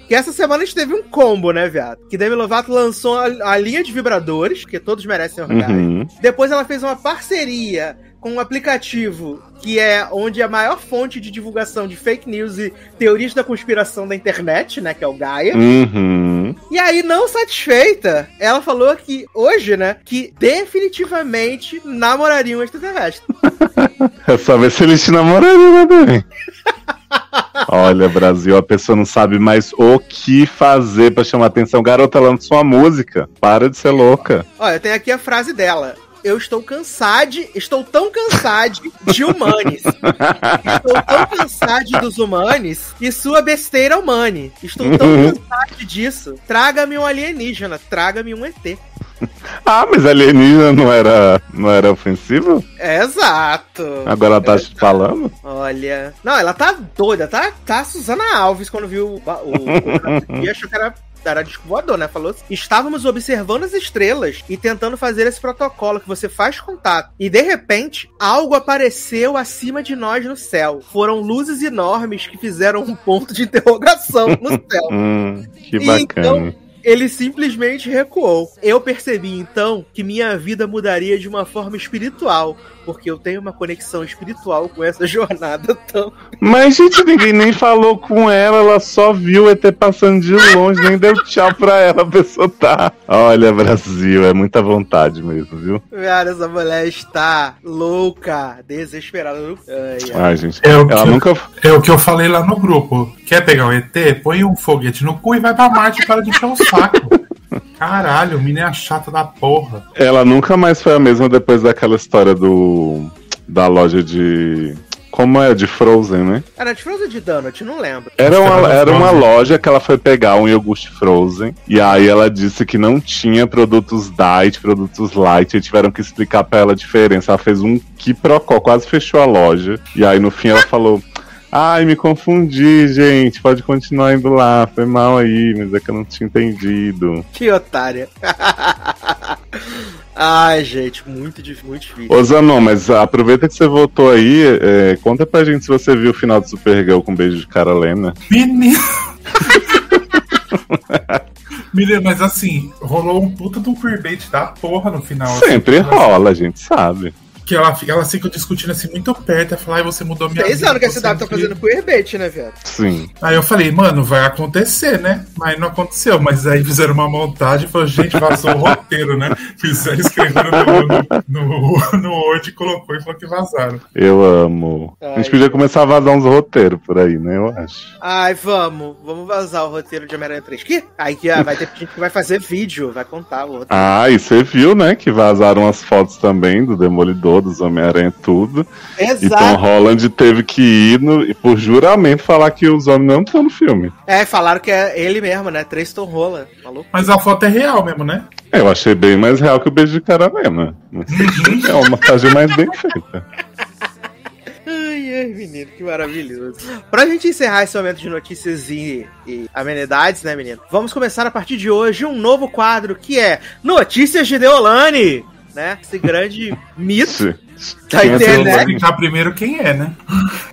Que essa semana a gente teve um combo, né, viado? Que Demi Lovato lançou a, a linha de vibradores, que todos merecem orgasmo. Uhum. Depois ela fez uma parceria com um aplicativo que é onde a maior fonte de divulgação de fake news e teorias da conspiração da internet, né, que é o Gaia. Uhum. E aí, não satisfeita, ela falou que hoje, né, que definitivamente namoraria um extraterrestre. É só ver se eles te namorariam, né, também. Olha, Brasil, a pessoa não sabe mais o que fazer pra chamar atenção. Garota, lança uma música. Para de ser louca. Olha, tem aqui a frase dela. Eu estou cansado, estou tão cansado de humanes. Estou tão cansado dos humanes e sua besteira humane. Estou tão cansado disso. Traga-me um alienígena, traga-me um ET. Ah, mas alienígena não era, não era ofensivo? Exato. Agora ela tá te falando? Olha. Não, ela tá doida, tá, tá a Suzana Alves quando viu o, o, o e achou que era. Era disco voador, né? Falou assim: estávamos observando as estrelas e tentando fazer esse protocolo que você faz contato. E de repente, algo apareceu acima de nós no céu. Foram luzes enormes que fizeram um ponto de interrogação no céu. Hum, que E bacana. Ele simplesmente recuou. Eu percebi então que minha vida mudaria de uma forma espiritual, porque eu tenho uma conexão espiritual com essa jornada tão. Mas, gente, ninguém nem falou com ela, ela só viu o ET passando de longe, nem deu tchau pra ela, a pessoa tá. Olha, Brasil, é muita vontade mesmo, viu? Cara, essa mulher está louca, desesperada. Ai, ai. Ai, gente, É o ela que- nunca. É o que eu falei lá no grupo. Quer pegar o ET? Põe um foguete no cu e vai pra Marte para de encher o saco. Caralho, menina chata da porra. Ela nunca mais foi a mesma depois daquela história do. da loja de. Como é? De Frozen, né? Era de Frozen de Donut, não lembro. Era uma, era uma loja que ela foi pegar um iogurte Frozen. E aí ela disse que não tinha produtos diet, produtos light. E tiveram que explicar pra ela a diferença. Ela fez um quiprocó, quase fechou a loja. E aí no fim ela falou. Ai, me confundi, gente. Pode continuar indo lá. Foi mal aí, mas é que eu não tinha entendido. Que otária. Ai, gente, muito, muito difícil. Ô Zanon, mas aproveita que você voltou aí. é, conta pra gente se você viu o final do Supergirl com beijo de Carolina. Menina. Menina, mas assim, rolou um puta de um queerbait da porra no final. assim. Sempre rola, a gente sabe. Que ela, fica- ela fica discutindo assim muito perto. Ela fala, ai, você mudou minha Três vida. anos que a CW tá fazendo queria." queerbait, né, velho? Sim. Aí eu falei, mano, vai acontecer, né? Mas não aconteceu. Mas aí fizeram uma montagem e falaram, gente, vazou o roteiro, né? Fizeram, escreveram no, no, no Word e colocou e falou que vazaram. Eu amo. a gente Ai. podia começar a vazar uns roteiros por aí, né? Eu acho. Ai, vamos. Vamos vazar o roteiro de Homem-Aranha 3. Que? Aí que ah, vai ter gente que vai fazer vídeo, vai contar o roteiro. Ah, e você viu, né? Que vazaram as fotos também do Demolidor, dos Homem-Aranha, tudo. E Tom Holland teve que ir no, e por juramento falar que os homens não estão no filme. É, falaram que é ele mesmo, né? Tristan Rola. Maluco. Mas a foto é real mesmo, né? Eu achei bem mais real que o beijo de sei se é uma montagem mais bem feita. Ai, ai, menino, que maravilhoso. Pra gente encerrar esse momento de notícias e, e amenidades, né, menino? Vamos começar a partir de hoje um novo quadro que é Notícias de Deolane, né? Esse grande mito da é internet. Explicar primeiro quem é, né?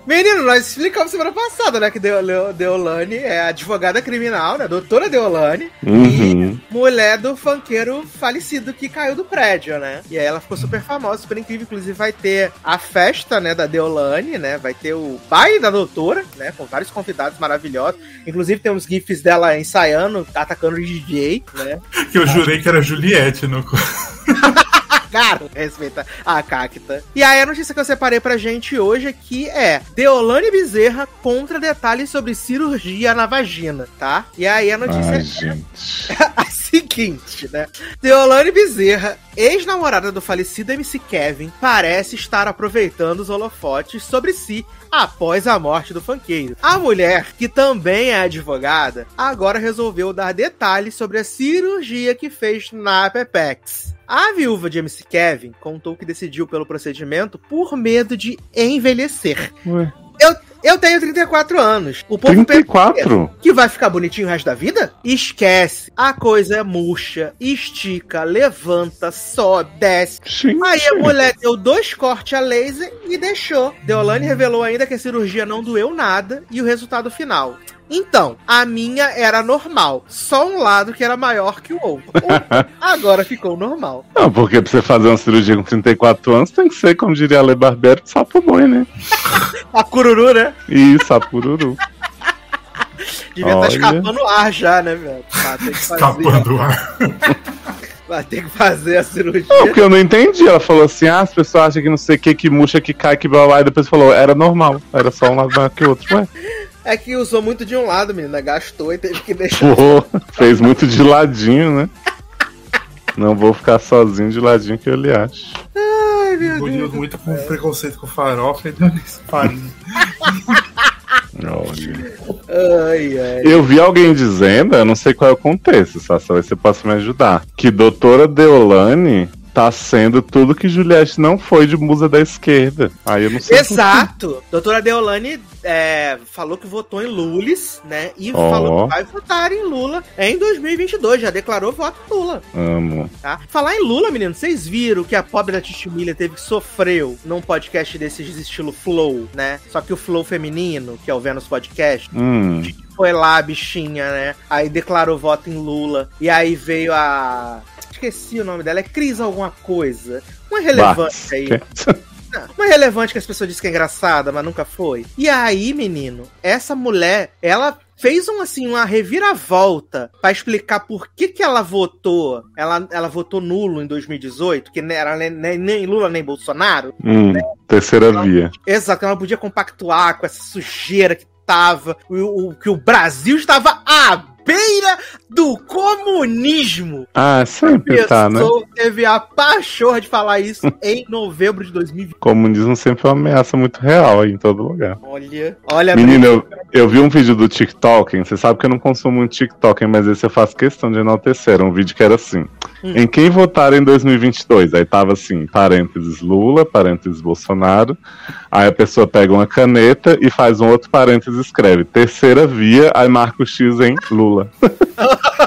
Menino, nós explicamos semana passada, né? Que Deo- Deolane é advogada criminal, né? Doutora Deolane. Uhum. mulher do funkeiro falecido que caiu do prédio, né? E aí ela ficou super famosa, super incrível. Inclusive vai ter a festa, né, da Deolane, né? Vai ter o baile da doutora, né? Com vários convidados maravilhosos. Inclusive tem uns gifs dela ensaiando, atacando o DJ, né? Que eu jurei que era Juliette no. Cara, respeita a cacta. E aí a notícia que eu separei pra gente hoje aqui é Deolane Bezerra contra detalhes sobre cirurgia na vagina, tá? E aí a notícia Ai, gente. a seguinte, né? Deolane Bezerra, ex-namorada do falecido MC Kevin, parece estar aproveitando os holofotes sobre si após a morte do funkeiro. A mulher, que também é advogada, agora resolveu dar detalhes sobre a cirurgia que fez na Pepex. A viúva de MC Kevin contou que decidiu pelo procedimento por medo de envelhecer. Ué, Eu, eu tenho 34 anos. O povo pensa 34? que vai ficar bonitinho o resto da vida? Esquece. A coisa é murcha, estica, levanta, sobe, desce. Gente. Aí a mulher deu dois cortes a laser e deixou. Deolane revelou ainda que a cirurgia não doeu nada e o resultado final. Então, a minha era normal, só um lado que era maior que o outro. Agora ficou normal. Não, porque pra você fazer uma cirurgia com 34 anos tem que ser, como diria a Lei Barbieri, sapo boi, né? A cururu, né? E sapururu. Devia estar Olha. escapando ar já, né, velho? Vai ter que fazer, Escapando o ar. vai ter que fazer a cirurgia. Não, porque eu não entendi. Ela falou assim: ah, as pessoas acham que não sei o que, que murcha, que cai, que blá blá. E depois falou: era normal. Era só um lado maior que o outro. Ué, É que usou muito de um lado, menina. Gastou e teve que deixar. pô, fez muito de ladinho, né? Não vou ficar sozinho de ladinho que eu lhe acho. Ai, meu Eu Deus. muito com preconceito com farofa e deu nesse farinha. Olha. Ai, ai. Eu vi alguém dizendo, eu não sei qual é o contexto, só se você possa me ajudar, que doutora Deolane tá sendo tudo que Juliette não foi de musa da esquerda. Aí eu não sei. Exato! Doutora Deolane é, falou que votou em Lulis, né? E Ó. falou que vai votar em Lula em 2022. Já declarou voto em Lula, Amo. tá? Falar em Lula, menino, vocês viram que a pobre da Tishimilha teve que sofreu num podcast desses estilo Flow, né? Só que o Flow feminino, que é o Vênus Podcast, Hum. foi lá a bichinha, né? Aí declarou voto em Lula. E aí veio a. Esqueci o nome dela, é Cris alguma coisa. Uma relevante aí. Não, Uma relevante que as pessoas dizem que é engraçada, mas nunca foi. E aí, menino, essa mulher, ela fez um, assim, uma reviravolta pra explicar por que que ela votou. Ela, ela votou nulo em 2018, que não era nem, nem- Lula nem Bolsonaro. Hum. Terceira via. Exato, ela podia compactuar com essa sujeira que tava, o, o- que o Brasil estava à beira do comunismo. Ah, sempre tá, né? Pessoa teve a pachorra de falar isso em novembro de 2020. Comunismo sempre é uma ameaça muito real aí em todo lugar. Olha, olha, Menina, eu, eu vi um vídeo do TikTok, você sabe que eu não consumo muito TikTok, mas esse eu faço questão de enaltecer. Era um vídeo que era assim: Hum. em quem votar em 2022? Aí tava assim: parênteses Lula, parênteses Bolsonaro. Aí a pessoa pega uma caneta e faz um outro parênteses e escreve terceira via, aí marca o X em Lula.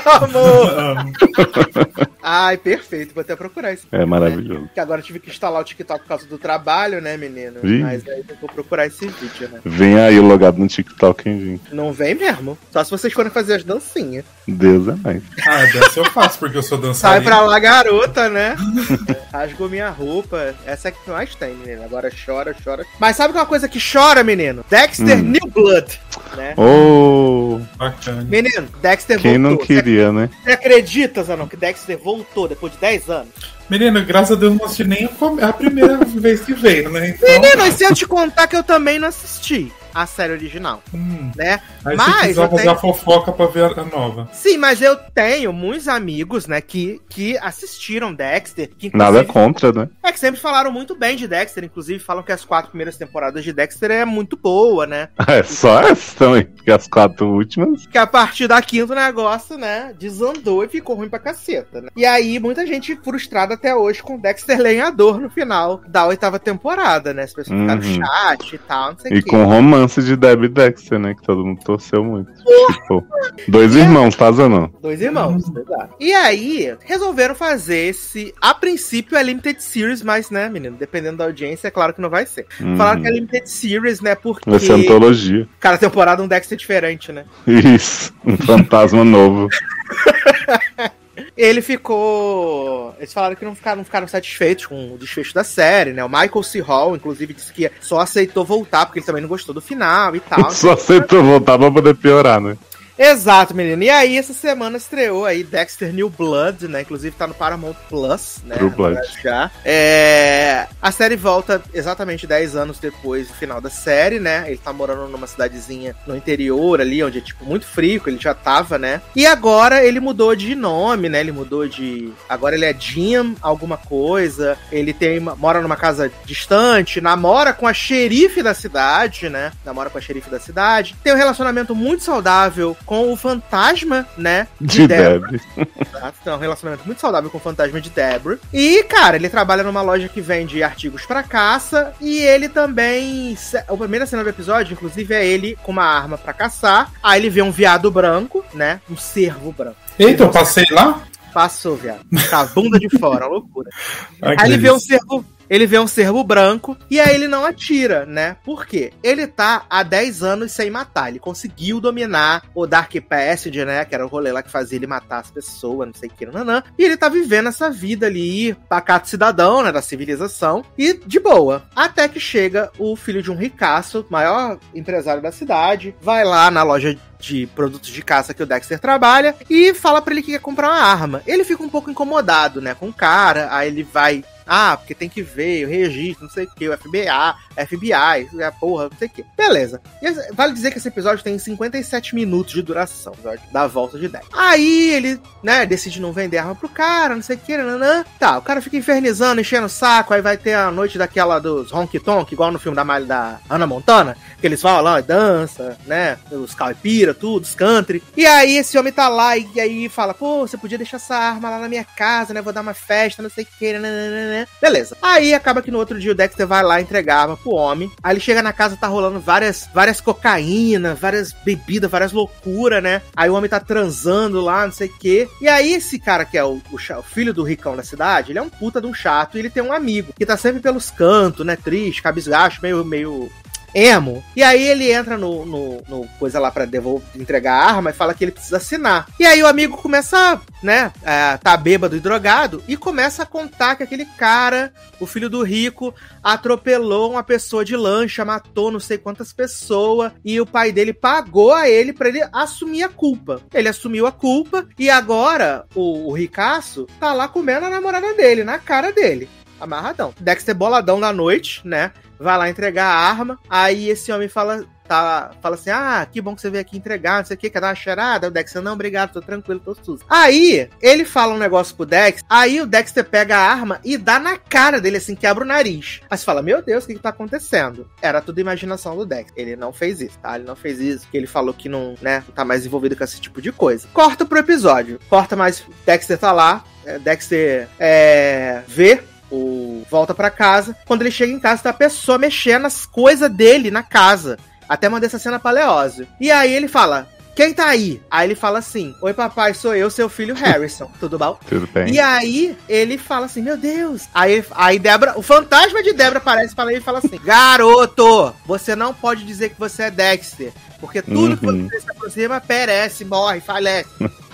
Amor. Amo. Ai, perfeito, vou até procurar isso. É maravilhoso. Que agora eu tive que instalar o TikTok por causa do trabalho, né, menino? Ih. Mas aí eu vou procurar esse vídeo, né? Vem aí logado no TikTok, hein, gente? Não vem mesmo. Só se vocês forem fazer as dancinhas. Deus é mais. Ah, dessa eu faço, porque eu sou Sai dançarino. pra lá, garota, né? Rasgou minha roupa. Essa é que mais tem, menino. Agora chora, chora. Mas sabe uma coisa que chora, menino? Dexter Hum. New Blood. Né? Oh, Bacana. Menino, Dexter quem voltou. não queria, né? Você acredita, Zanon, que Dexter voltou depois de 10 anos? Menino, graças a Deus não assisti nem a primeira vez que veio, né? Então, Menino, e se eu te contar que eu também não assisti a série original, hum, né? aí Mas você fazer tenho- a fofoca pra ver a nova. Sim, mas eu tenho muitos amigos, né, que, que assistiram Dexter. Que Nada contra, né? É que sempre falaram muito bem de Dexter, inclusive falam que as quatro primeiras temporadas de Dexter é muito boa, né? É só essa também, porque as quatro últimas. Que a partir da quinta o negócio, né, desandou e ficou ruim pra caceta, né? E aí, muita gente frustrada até hoje com Dexter lenhador no final da oitava temporada, né? As pessoas ficaram Uhum. chat e tal, não sei o E quê. com romance de Debbie e Dexter, né? Que todo mundo torceu muito. Tipo, dois irmãos, tá, Zanon? Dois irmãos, exato. E aí, resolveram fazer esse. A princípio é Limited Series, mas, né, menino, dependendo da audiência, é claro que não vai ser. Uhum. Falaram que é Limited Series, né, porque Vai ser antologia. cada temporada um Dexter diferente, né? Isso, um fantasma novo. Ele ficou. Eles falaram que não ficaram, não ficaram satisfeitos com o desfecho da série, né? O Michael C. Hall, inclusive, disse que só aceitou voltar porque ele também não gostou do final e tal. Só aceitou voltar pra poder piorar, né? Exato, menino. E aí, essa semana estreou aí Dexter New Blood, né? Inclusive tá no Paramount Plus, né? True Blood. Já. É... A série volta exatamente 10 anos depois do final da série, né? Ele tá morando numa cidadezinha no interior ali, onde é, tipo, muito frio, que ele já tava, né? E agora ele mudou de nome, né? Ele mudou de... Agora ele é Jim alguma coisa. Ele tem uma- mora numa casa distante, namora com a xerife da cidade, né? Namora com a xerife da cidade. Tem um relacionamento muito saudável com o fantasma, né? De Deborah. Debbie. Exato, Tem um relacionamento muito saudável com o fantasma de Deborah. E, cara, ele trabalha numa loja que vende artigos pra caça. E ele também. A primeira cena do episódio, inclusive, é ele com uma arma pra caçar. Aí ele vê um viado branco, né? Um cervo branco. Eita, eu passei lá? Passou, viado. Tá a bunda de fora, uma loucura. Ai, Aí ele vê um cervo. Ele vê um cervo branco e aí ele não atira, né? Por quê? Ele tá há 10 anos sem matar. Ele conseguiu dominar o Dark Passage, né? Que era o rolê lá que fazia ele matar as pessoas, não sei o que, nanã. E ele tá vivendo essa vida ali, pacato cidadão, né? Da civilização. E de boa. Até que chega o filho de um ricaço, maior empresário da cidade, vai lá na loja de produtos de caça que o Dexter trabalha e fala pra ele que quer comprar uma arma. Ele fica um pouco incomodado, né, com o cara, aí ele vai Ah, porque tem que ver o registro, não sei o que, o FBI, FBI, a porra, não sei o que. Beleza. Vale dizer que esse episódio tem 57 minutos de duração, da volta de 10. Aí ele, né, decide não vender arma pro cara, não sei o que, nanã. Tá, o cara fica infernizando, enchendo o saco, aí vai ter a noite daquela dos honky tonk, igual no filme da, da Ana Montana, que eles falam dança, né, os caipira, tudo, os country. E aí esse homem tá lá e, aí fala, pô, você podia deixar essa arma lá na minha casa, né, vou dar uma festa, não sei o que, nananana. Beleza. Aí acaba que no outro dia o Dexter vai lá entregar a arma pro homem. Aí ele chega na casa, tá rolando várias, várias cocaína, várias bebidas, várias loucuras, né? Aí o homem tá transando lá, não sei o quê. E aí esse cara que é o, o, o, filho do ricão da cidade, ele é um puta de um chato e ele tem um amigo que tá sempre pelos cantos, né? Triste, cabisgacho, meio, meio emo. E aí ele entra no, no, no coisa lá pra devolver, entregar a arma e fala que ele precisa assinar. E aí o amigo começa, né, a tá bêbado e drogado e começa a contar que aquele cara, o filho do rico, atropelou uma pessoa de lancha, matou não sei quantas pessoas e o pai dele pagou a ele para ele assumir a culpa. Ele assumiu a culpa e agora o, o ricaço tá lá comendo a namorada dele, na cara dele amarradão. Dexter boladão na noite, né? vai lá entregar a arma. Aí esse homem fala, tá, fala assim: Ah, que bom que você veio aqui entregar, não sei o que, quer dar uma cheirada? O Dexter, não, obrigado, tô tranquilo, tô susto. Aí, ele fala um negócio pro Dexter, aí o Dexter pega a arma e dá na cara dele, assim, quebra o nariz. Aí você fala: Meu Deus, o que que tá acontecendo? Era tudo imaginação do Dexter. Ele não fez isso, tá? Ele não fez isso, porque ele falou que não, né, tá mais envolvido com esse tipo de coisa. Corta pro episódio. Corta mais, Dexter tá lá, é, Dexter é, vê o volta para casa. Quando ele chega em casa, tá a pessoa mexendo nas coisas dele na casa. Até mandei essa cena pra Leózio. E aí ele fala: quem tá aí? Aí ele fala assim: Oi, papai, sou eu, seu filho Harrison. Tudo bom? Tudo bem. E aí ele fala assim: Meu Deus. Aí, aí Débora, o fantasma de Débora aparece para ele e fala assim: Garoto, você não pode dizer que você é Dexter. Porque tudo uhum. que você se aproxima perece, morre, falece.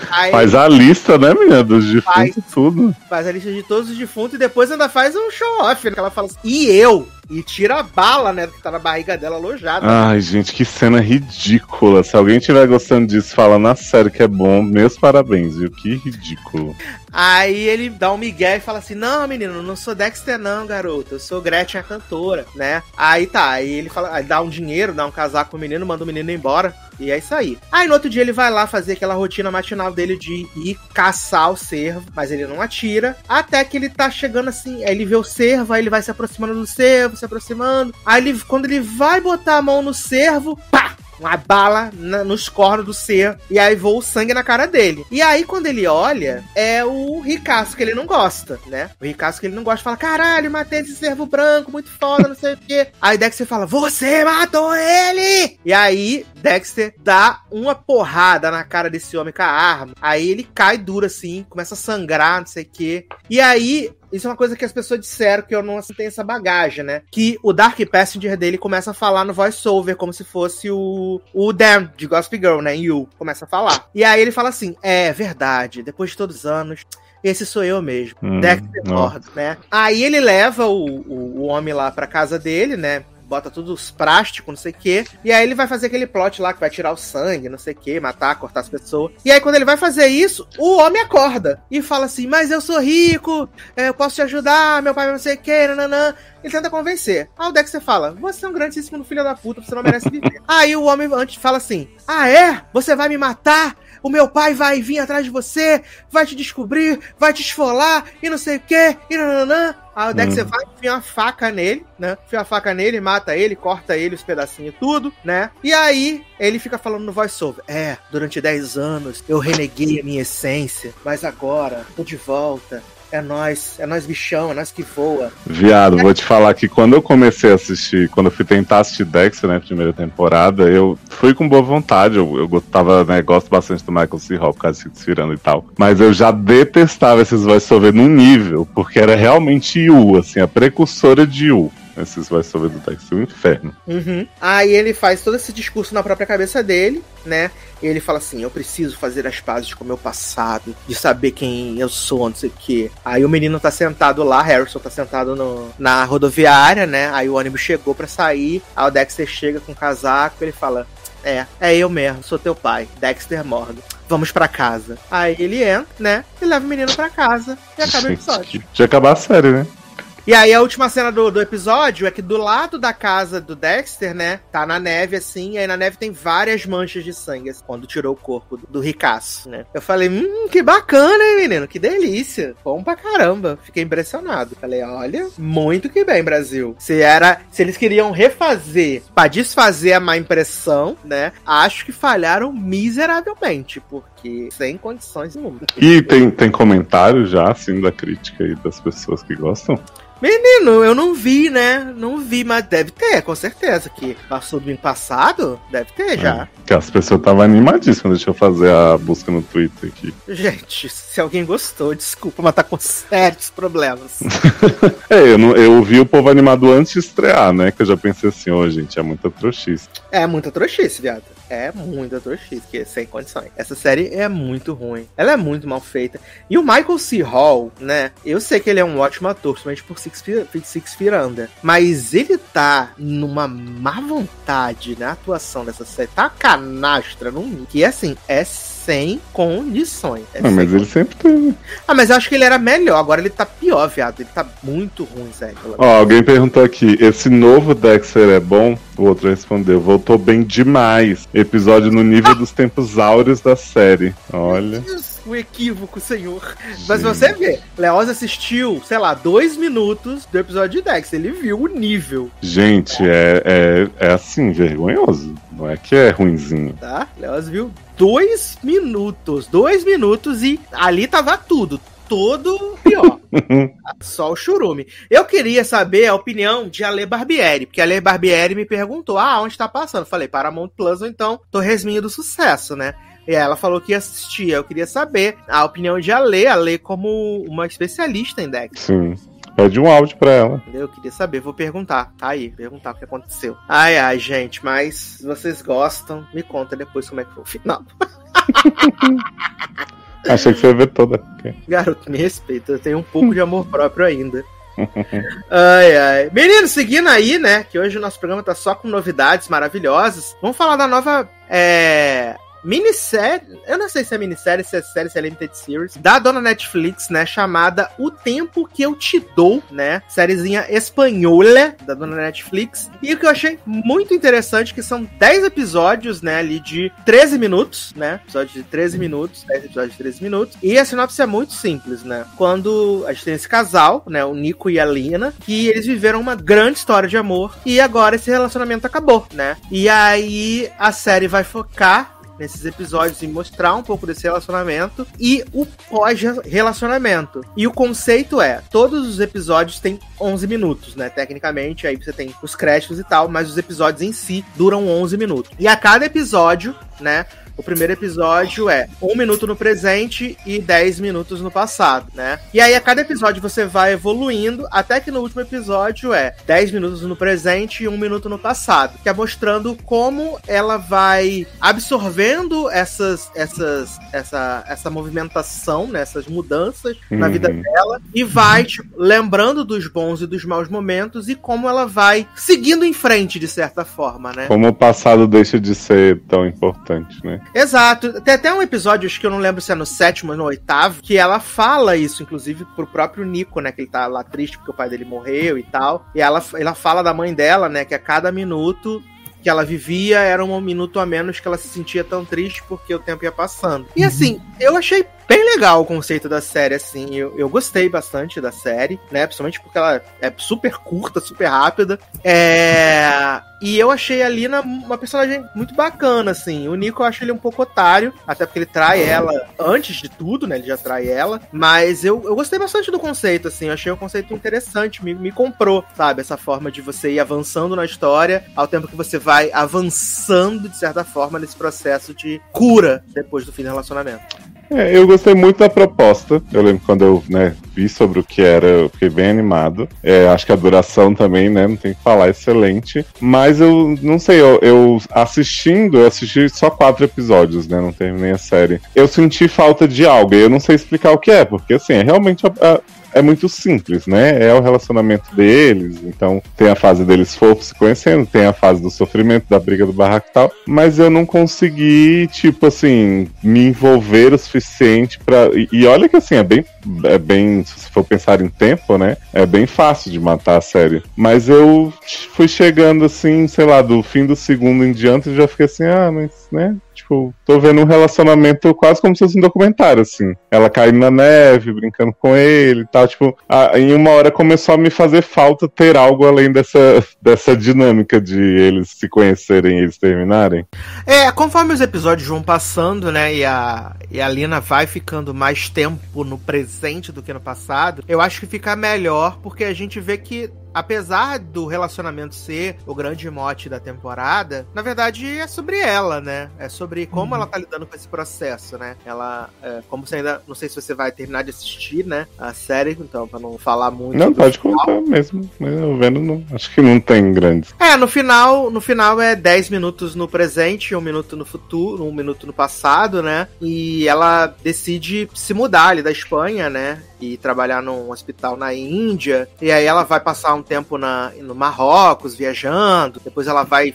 Aí, faz a lista, né, menina? Dos defuntos faz, tudo. Faz a lista de todos os defuntos e depois ainda faz um show-off, né? Que ela fala assim, e eu? E tira a bala, né? Que tá na barriga dela alojada. Ai, gente, que cena ridícula. Se alguém tiver gostando disso, fala na série que é bom, meus parabéns, viu? Que ridículo. Aí ele dá um migué e fala assim: Não, menino, não sou Dexter, não, garoto. Eu sou Gretchen, a cantora, né? Aí tá, aí ele fala, aí dá um dinheiro, dá um casaco pro menino, manda o menino embora. E é isso aí. Aí no outro dia ele vai lá fazer aquela rotina matinal dele de ir caçar o cervo, mas ele não atira. Até que ele tá chegando assim, aí ele vê o cervo, aí ele vai se aproximando do cervo, se aproximando. Aí ele, quando ele vai botar a mão no cervo, pá! Uma bala na, nos cornos do ser e aí voa o sangue na cara dele. E aí, quando ele olha, é o Ricasso que ele não gosta, né? O Ricasso que ele não gosta fala: caralho, matei esse servo branco, muito foda, não sei o quê. Aí Dexter fala: Você matou ele! E aí, Dexter dá uma porrada na cara desse homem com a arma. Aí ele cai duro assim, começa a sangrar, não sei o quê. E aí isso é uma coisa que as pessoas disseram que eu não assim, tenho essa bagagem, né? Que o Dark Passenger dele começa a falar no voice-over, como se fosse o, o Dan, de Gospel Girl, né? You, começa a falar. E aí ele fala assim: é verdade, depois de todos os anos, esse sou eu mesmo. Hum, Dexter Ford, né? Aí ele leva o, o, o homem lá pra casa dele, né? Bota tudo os plásticos, não sei o quê. E aí ele vai fazer aquele plot lá que vai tirar o sangue, não sei o quê, matar, cortar as pessoas. E aí quando ele vai fazer isso, o homem acorda e fala assim: Mas eu sou rico, é, eu posso te ajudar, meu pai não sei o quê, nananã. Ele tenta convencer. Aí o Dexter fala: Você é um grandíssimo filho da puta, você não merece viver. aí o homem antes fala assim: Ah, é? Você vai me matar? o meu pai vai vir atrás de você, vai te descobrir, vai te esfolar e não sei o que, e nananã. Aí o Dexter hum. vai, enfia uma faca nele, né? Enfia a faca nele, mata ele, corta ele os pedacinhos tudo, né? E aí ele fica falando no voiceover: É, durante 10 anos eu reneguei a minha essência, mas agora tô de volta é nós, é nós bichão, é nós que voa. Viado, vou te falar que quando eu comecei a assistir, quando eu fui tentar assistir Dexter, né, primeira temporada, eu fui com boa vontade, eu, eu gostava, né, gosto bastante do Michael C. Hall por causa de Cirano e tal, mas eu já detestava esses voiceover num nível, porque era realmente Yu, assim, a precursora de Yu esses vai sobre do Dexter, um inferno. Uhum. Aí ele faz todo esse discurso na própria cabeça dele, né? E ele fala assim: Eu preciso fazer as pazes com o meu passado, de saber quem eu sou, não sei o quê. Aí o menino tá sentado lá, Harrison tá sentado no, na rodoviária, né? Aí o ônibus chegou para sair. Aí o Dexter chega com o casaco ele fala: É, é eu mesmo, sou teu pai, Dexter Morgan vamos para casa. Aí ele entra, né? E leva o menino para casa e acaba o episódio. Já acabar a série, né? E aí a última cena do, do episódio é que do lado da casa do Dexter, né? Tá na neve assim, e aí na neve tem várias manchas de sangue, assim, quando tirou o corpo do, do ricaço, né? Eu falei, hum, que bacana, hein, menino? Que delícia. Bom pra caramba. Fiquei impressionado. Falei, olha, muito que bem, Brasil. Se era. Se eles queriam refazer pra desfazer a má impressão, né? Acho que falharam miseravelmente, porque sem condições nenhuma. E tem, tem comentário já, assim, da crítica aí das pessoas que gostam? Menino, eu não vi, né? Não vi, mas deve ter, com certeza. Que passou do ano passado, deve ter já. É, que as pessoas estavam animadíssimas. Deixa eu fazer a busca no Twitter aqui. Gente, se alguém gostou, desculpa, mas tá com sérios problemas. é, eu, não, eu vi o povo animado antes de estrear, né? Que eu já pensei assim, ô, oh, gente, é muita trouxice. É muita trouxice, viado é muito ator X, que é sem condições. Essa série é muito ruim. Ela é muito mal feita. E o Michael C. Hall, né? Eu sei que ele é um ótimo ator, principalmente por Six Six Under. Mas ele tá numa má vontade na atuação dessa série. Tá canastra num que assim, é sem condições. É ah, mas ele sempre teve. Ah, mas eu acho que ele era melhor. Agora ele tá pior, viado. Ele tá muito ruim, sério. Ó, alguém perguntou aqui: esse novo Dexter é bom? O outro respondeu: voltou bem demais. Episódio no nível dos tempos áureos da série. Olha. o equívoco, senhor. Gente. Mas você vê, Leoz assistiu, sei lá, dois minutos do episódio de Dex. Ele viu o nível. Gente, é, é, é assim, vergonhoso. Não é que é ruinzinho. Tá? Leoz viu dois minutos. Dois minutos e ali tava tudo. Todo pior. Só o churume. Eu queria saber a opinião de Ale Barbieri, porque a Ale Barbieri me perguntou: ah, onde tá passando? Falei, Paramount Plus, ou então Torresminho do Sucesso, né? E ela falou que ia assistir. Eu queria saber a opinião de Ale, Ale como uma especialista em Dex. Sim. Pede um áudio pra ela. Eu queria saber, vou perguntar. Tá aí, perguntar o que aconteceu. Ai, ai, gente, mas se vocês gostam, me conta depois como é que foi o final. Achei que você ia ver toda. Garoto, me respeita, eu tenho um pouco de amor próprio ainda. ai, ai. Menino, seguindo aí, né? Que hoje o nosso programa tá só com novidades maravilhosas. Vamos falar da nova é, minissérie, eu não sei se é minissérie, se é série, se é limited series, da dona Netflix, né, chamada O Tempo Que Eu Te Dou, né, sériezinha espanhola da dona Netflix, e o que eu achei muito interessante que são 10 episódios, né, ali de 13 minutos, né, episódios de 13 minutos, 10 episódios de 13 minutos, e a sinopse é muito simples, né, quando a gente tem esse casal, né, o Nico e a Lina, que eles viveram uma grande história de amor, e agora esse relacionamento acabou, né, e aí a série vai focar nesses episódios em mostrar um pouco desse relacionamento e o pós-relacionamento. E o conceito é: todos os episódios têm 11 minutos, né? Tecnicamente, aí você tem os créditos e tal, mas os episódios em si duram 11 minutos. E a cada episódio, né? O primeiro episódio é um minuto no presente e 10 minutos no passado, né? E aí, a cada episódio você vai evoluindo, até que no último episódio é 10 minutos no presente e um minuto no passado, que é mostrando como ela vai absorvendo essas, essas, essa, essa movimentação, né, essas mudanças uhum. na vida dela e vai tipo, lembrando dos bons e dos maus momentos e como ela vai seguindo em frente, de certa forma, né? Como o passado deixa de ser tão importante, né? Exato. Tem até um episódio, acho que eu não lembro se é no sétimo ou no oitavo, que ela fala isso, inclusive, pro próprio Nico, né? Que ele tá lá triste porque o pai dele morreu e tal. E ela, ela fala da mãe dela, né? Que a cada minuto que ela vivia era um minuto a menos que ela se sentia tão triste porque o tempo ia passando. E assim, eu achei bem legal o conceito da série, assim. Eu, eu gostei bastante da série, né? Principalmente porque ela é super curta, super rápida. É. E eu achei a Lina uma personagem muito bacana, assim. O Nico eu acho ele um pouco otário, até porque ele trai ela antes de tudo, né? Ele já trai ela. Mas eu, eu gostei bastante do conceito, assim. Eu achei o conceito interessante, me, me comprou, sabe? Essa forma de você ir avançando na história, ao tempo que você vai avançando, de certa forma, nesse processo de cura depois do fim do relacionamento. É, eu gostei muito da proposta. Eu lembro quando eu né, vi sobre o que era, eu fiquei bem animado. É, acho que a duração também, né? Não tem que falar, excelente. Mas eu não sei, eu, eu, assistindo, eu assisti só quatro episódios, né? Não terminei a série. Eu senti falta de algo. E eu não sei explicar o que é, porque assim, é realmente a, a é muito simples, né? É o relacionamento deles, então tem a fase deles fofos se conhecendo, tem a fase do sofrimento, da briga do barraco e tal, mas eu não consegui, tipo assim, me envolver o suficiente para e, e olha que assim, é bem é bem, se for pensar em tempo, né? É bem fácil de matar a série. Mas eu fui chegando assim, sei lá, do fim do segundo em diante, e já fiquei assim, ah, mas, né? Tipo, tô vendo um relacionamento quase como se fosse um documentário, assim. Ela caindo na neve, brincando com ele e tal. Tipo, a, em uma hora começou a me fazer falta ter algo além dessa, dessa dinâmica de eles se conhecerem e eles terminarem. É, conforme os episódios vão passando, né, e a, e a Lina vai ficando mais tempo no presente do que no passado, eu acho que fica melhor, porque a gente vê que apesar do relacionamento ser o grande mote da temporada, na verdade é sobre ela, né? É sobre como uhum. ela tá lidando com esse processo, né? Ela, é, como você ainda, não sei se você vai terminar de assistir, né? A série, então, pra não falar muito. Não, pode final. contar mesmo. Eu vendo, não, acho que não tem grandes. É, no final, no final é 10 minutos no presente, um minuto no futuro, um minuto no passado, né? E ela decide se mudar ali da Espanha, né? E trabalhar num hospital na Índia. E aí ela vai passar um tempo na, no Marrocos, viajando. Depois ela vai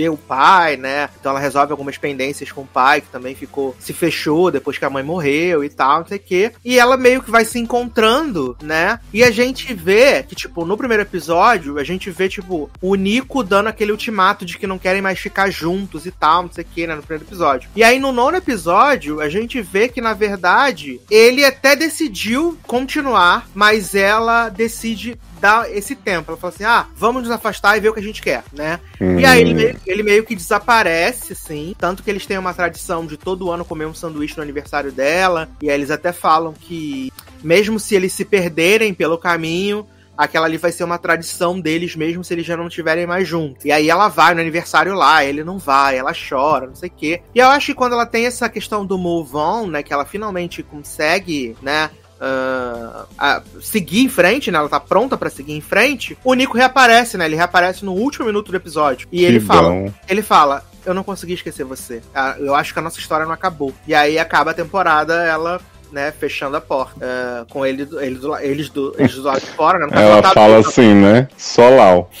ver o pai, né? Então ela resolve algumas pendências com o pai, que também ficou, se fechou depois que a mãe morreu e tal, não sei o quê. E ela meio que vai se encontrando, né? E a gente vê que, tipo, no primeiro episódio, a gente vê, tipo, o Nico dando aquele ultimato de que não querem mais ficar juntos e tal, não sei o quê, né? No primeiro episódio. E aí no nono episódio, a gente vê que, na verdade, ele até decidiu continuar, mas ela decide dar esse tempo. Ela fala assim: ah, vamos nos afastar e ver o que a gente quer, né? Hum. E aí ele meio, ele meio que desaparece, assim. Tanto que eles têm uma tradição de todo ano comer um sanduíche no aniversário dela. E aí eles até falam que, mesmo se eles se perderem pelo caminho, aquela ali vai ser uma tradição deles mesmo se eles já não estiverem mais juntos. E aí ela vai no aniversário lá, ele não vai, ela chora, não sei o quê. E eu acho que quando ela tem essa questão do move on, né, que ela finalmente consegue, né, uh, seguir em frente, né? Ela tá pronta para seguir em frente. O Nico reaparece, né? Ele reaparece no último minuto do episódio. E que ele fala. Ele fala. Eu não consegui esquecer você. Ah, eu acho que a nossa história não acabou. E aí acaba a temporada, ela né, fechando a porta. Uh, com ele, ele do, eles, do, eles do lado de fora, né? Ela fala assim, né? Solau.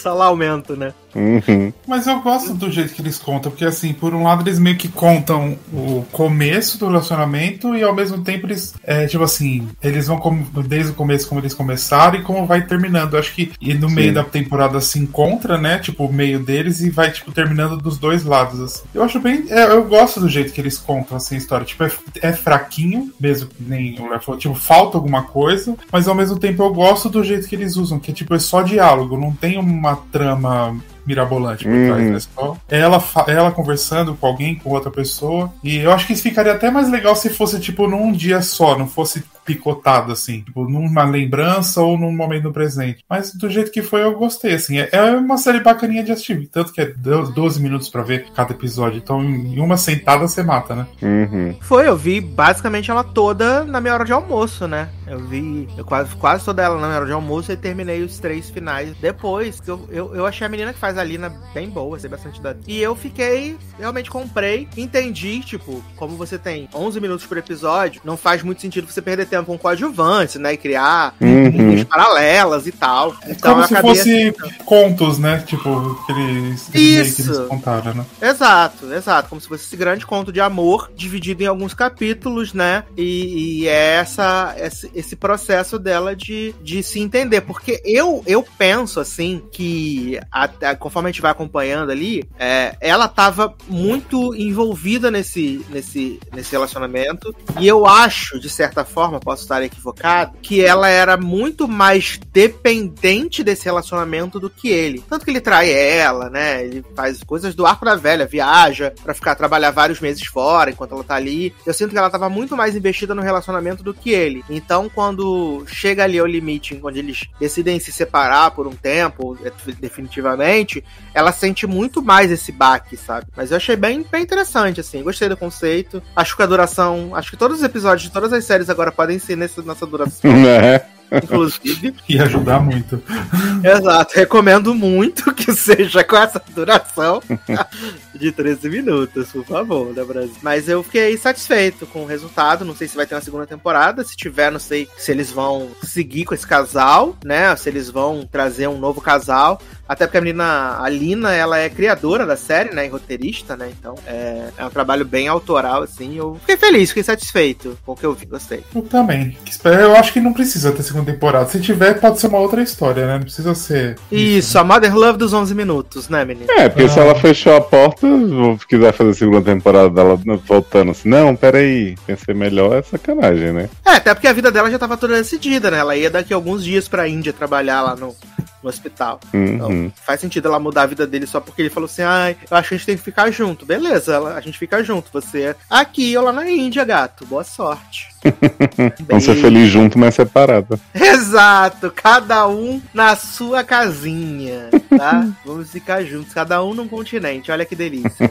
Só lá aumento, né? Uhum. Mas eu gosto do jeito que eles contam, porque assim, por um lado eles meio que contam o começo do relacionamento e ao mesmo tempo eles, é, tipo assim, eles vão desde o começo como eles começaram e como vai terminando. Eu acho que e no Sim. meio da temporada se encontra, né? Tipo, o meio deles e vai, tipo, terminando dos dois lados, assim. Eu acho bem. É, eu gosto do jeito que eles contam, assim, a história. Tipo, é, é fraquinho, mesmo que nem o Léo falou, tipo, falta alguma coisa, mas ao mesmo tempo eu gosto do jeito que eles usam, que tipo, é só diálogo, não tem uma trama mirabolante por trás, uhum. né? Só ela, ela conversando com alguém, com outra pessoa. E eu acho que isso ficaria até mais legal se fosse, tipo, num dia só, não fosse picotado, assim, tipo, numa lembrança ou num momento no presente. Mas do jeito que foi, eu gostei, assim. É, é uma série bacaninha de assistir, tanto que é 12 minutos para ver cada episódio. Então, em uma sentada você mata, né? Uhum. Foi, eu vi basicamente ela toda na minha hora de almoço, né? Eu vi eu quase, quase toda ela na minha hora de almoço e terminei os três finais depois, que eu, eu, eu achei a menina que faz a Lina bem boa, sei bastante da... E eu fiquei, realmente comprei, entendi, tipo, como você tem 11 minutos por episódio, não faz muito sentido você perder tempo com coadjuvantes, né? E criar uhum. paralelas e tal. É então, como se fosse assim, contos, né? Tipo, aqueles, aqueles que eles contaram, né? Exato, exato. Como se fosse esse grande conto de amor dividido em alguns capítulos, né? E, e é essa, esse, esse processo dela de, de se entender. Porque eu, eu penso, assim, que até, conforme a gente vai acompanhando ali, é, ela tava muito envolvida nesse, nesse, nesse relacionamento. E eu acho, de certa forma, posso estar equivocado, que ela era muito mais dependente desse relacionamento do que ele. Tanto que ele trai ela, né? Ele faz coisas do arco da velha, viaja para ficar trabalhar vários meses fora enquanto ela tá ali. Eu sinto que ela tava muito mais investida no relacionamento do que ele. Então, quando chega ali ao limite, onde eles decidem se separar por um tempo, definitivamente, ela sente muito mais esse baque, sabe? Mas eu achei bem, bem interessante, assim. Gostei do conceito. Acho que a duração. Acho que todos os episódios de todas as séries agora podem ser nessa, nessa duração. É. inclusive. Ia ajudar muito. Exato, recomendo muito que seja com essa duração de 13 minutos, por favor, né, Brasil? Mas eu fiquei satisfeito com o resultado. Não sei se vai ter uma segunda temporada. Se tiver, não sei se eles vão seguir com esse casal, né? Se eles vão trazer um novo casal. Até porque a menina, a Lina, ela é criadora da série, né? E roteirista, né? Então é, é um trabalho bem autoral, assim. Eu fiquei feliz, fiquei satisfeito com o que eu vi, gostei. Eu também. Eu acho que não precisa ter segunda temporada. Se tiver, pode ser uma outra história, né? Não precisa ser. Isso, a Mother Love dos 11 minutos, né, menina? É, porque se Ah. ela fechou a porta, vou quiser fazer a segunda temporada dela voltando assim, não, peraí, pensei melhor, é sacanagem, né? É, até porque a vida dela já tava toda decidida, né? Ela ia daqui a alguns dias pra Índia trabalhar lá no, no hospital. Então, Uhum. faz sentido ela mudar a vida dele só porque ele falou assim: ai, eu acho que a gente tem que ficar junto. Beleza, a gente fica junto. Você é aqui ou lá na Índia, gato. Boa sorte. Vamos ser felizes junto, mas separada. Exato, cada um na sua casinha, tá? Vamos ficar juntos, cada um num continente, olha que delícia.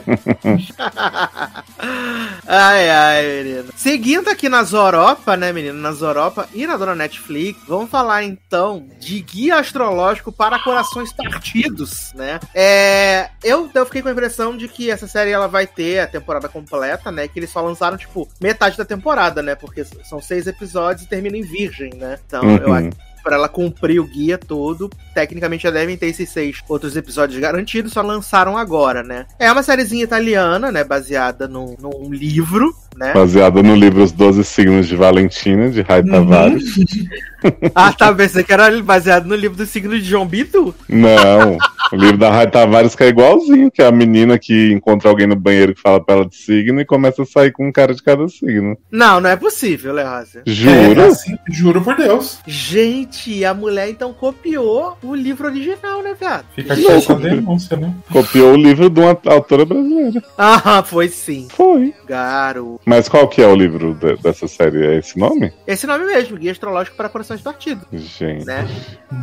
ai, ai, menino. Seguindo aqui nas Europa, né, menino? Nas Europa e na dona Netflix, vamos falar então de guia astrológico para corações partidos, né? É, eu, eu fiquei com a impressão de que essa série ela vai ter a temporada completa, né? Que eles só lançaram, tipo, metade da temporada, né? Porque são seis episódios e termina em virgem, né? Então, eu Uhum. acho que pra ela cumprir o guia todo, tecnicamente já devem ter esses seis outros episódios garantidos, só lançaram agora, né? É uma sériezinha italiana, né? Baseada num, num livro, né? Baseada no livro Os Doze Signos de Valentina, de Rai Tavares. Ah, tá, pensei que era baseado no livro do signo de João Bidu. Não, o livro da Rai Tavares que é igualzinho, que é a menina que encontra alguém no banheiro que fala pra ela de signo e começa a sair com um cara de cada signo. Não, não é possível, Leózia. É, Juro? assim, juro por Deus. Gente, a mulher então copiou o livro original, né, viado? Fica aqui essa denúncia, né? Copiou o livro de uma autora brasileira. Ah, foi sim. Foi. Garo. Mas qual que é o livro de- dessa série? É esse nome? Esse nome mesmo, Guia Astrológico para Corações Partidos, Gente, né?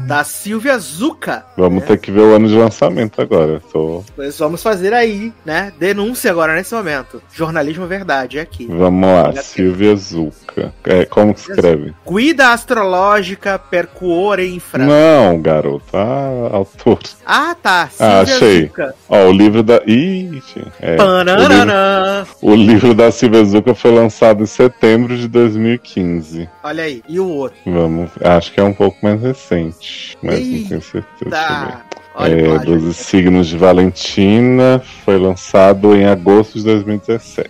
Da Silvia Zucca. vamos né? ter que ver o ano de lançamento agora. Tô... Pois vamos fazer aí, né? Denúncia agora nesse momento. Jornalismo Verdade é aqui. Vamos lá, Olha Silvia Zucca. É, como que escreve? Guida Astrológica Percuore Infra. Não, garoto. Ah, autor. Ah, tá. Ah, Silvia achei. Zucca. Ó, o livro da. Ih, é, o, livro, o livro da Silvia Zucca foi lançado em setembro de 2015. Olha aí. E o outro? Vamos. Acho que é um pouco mais recente. Mas não tenho certeza. Tá. Olha É, plágio. dos signos de Valentina foi lançado em agosto de 2017.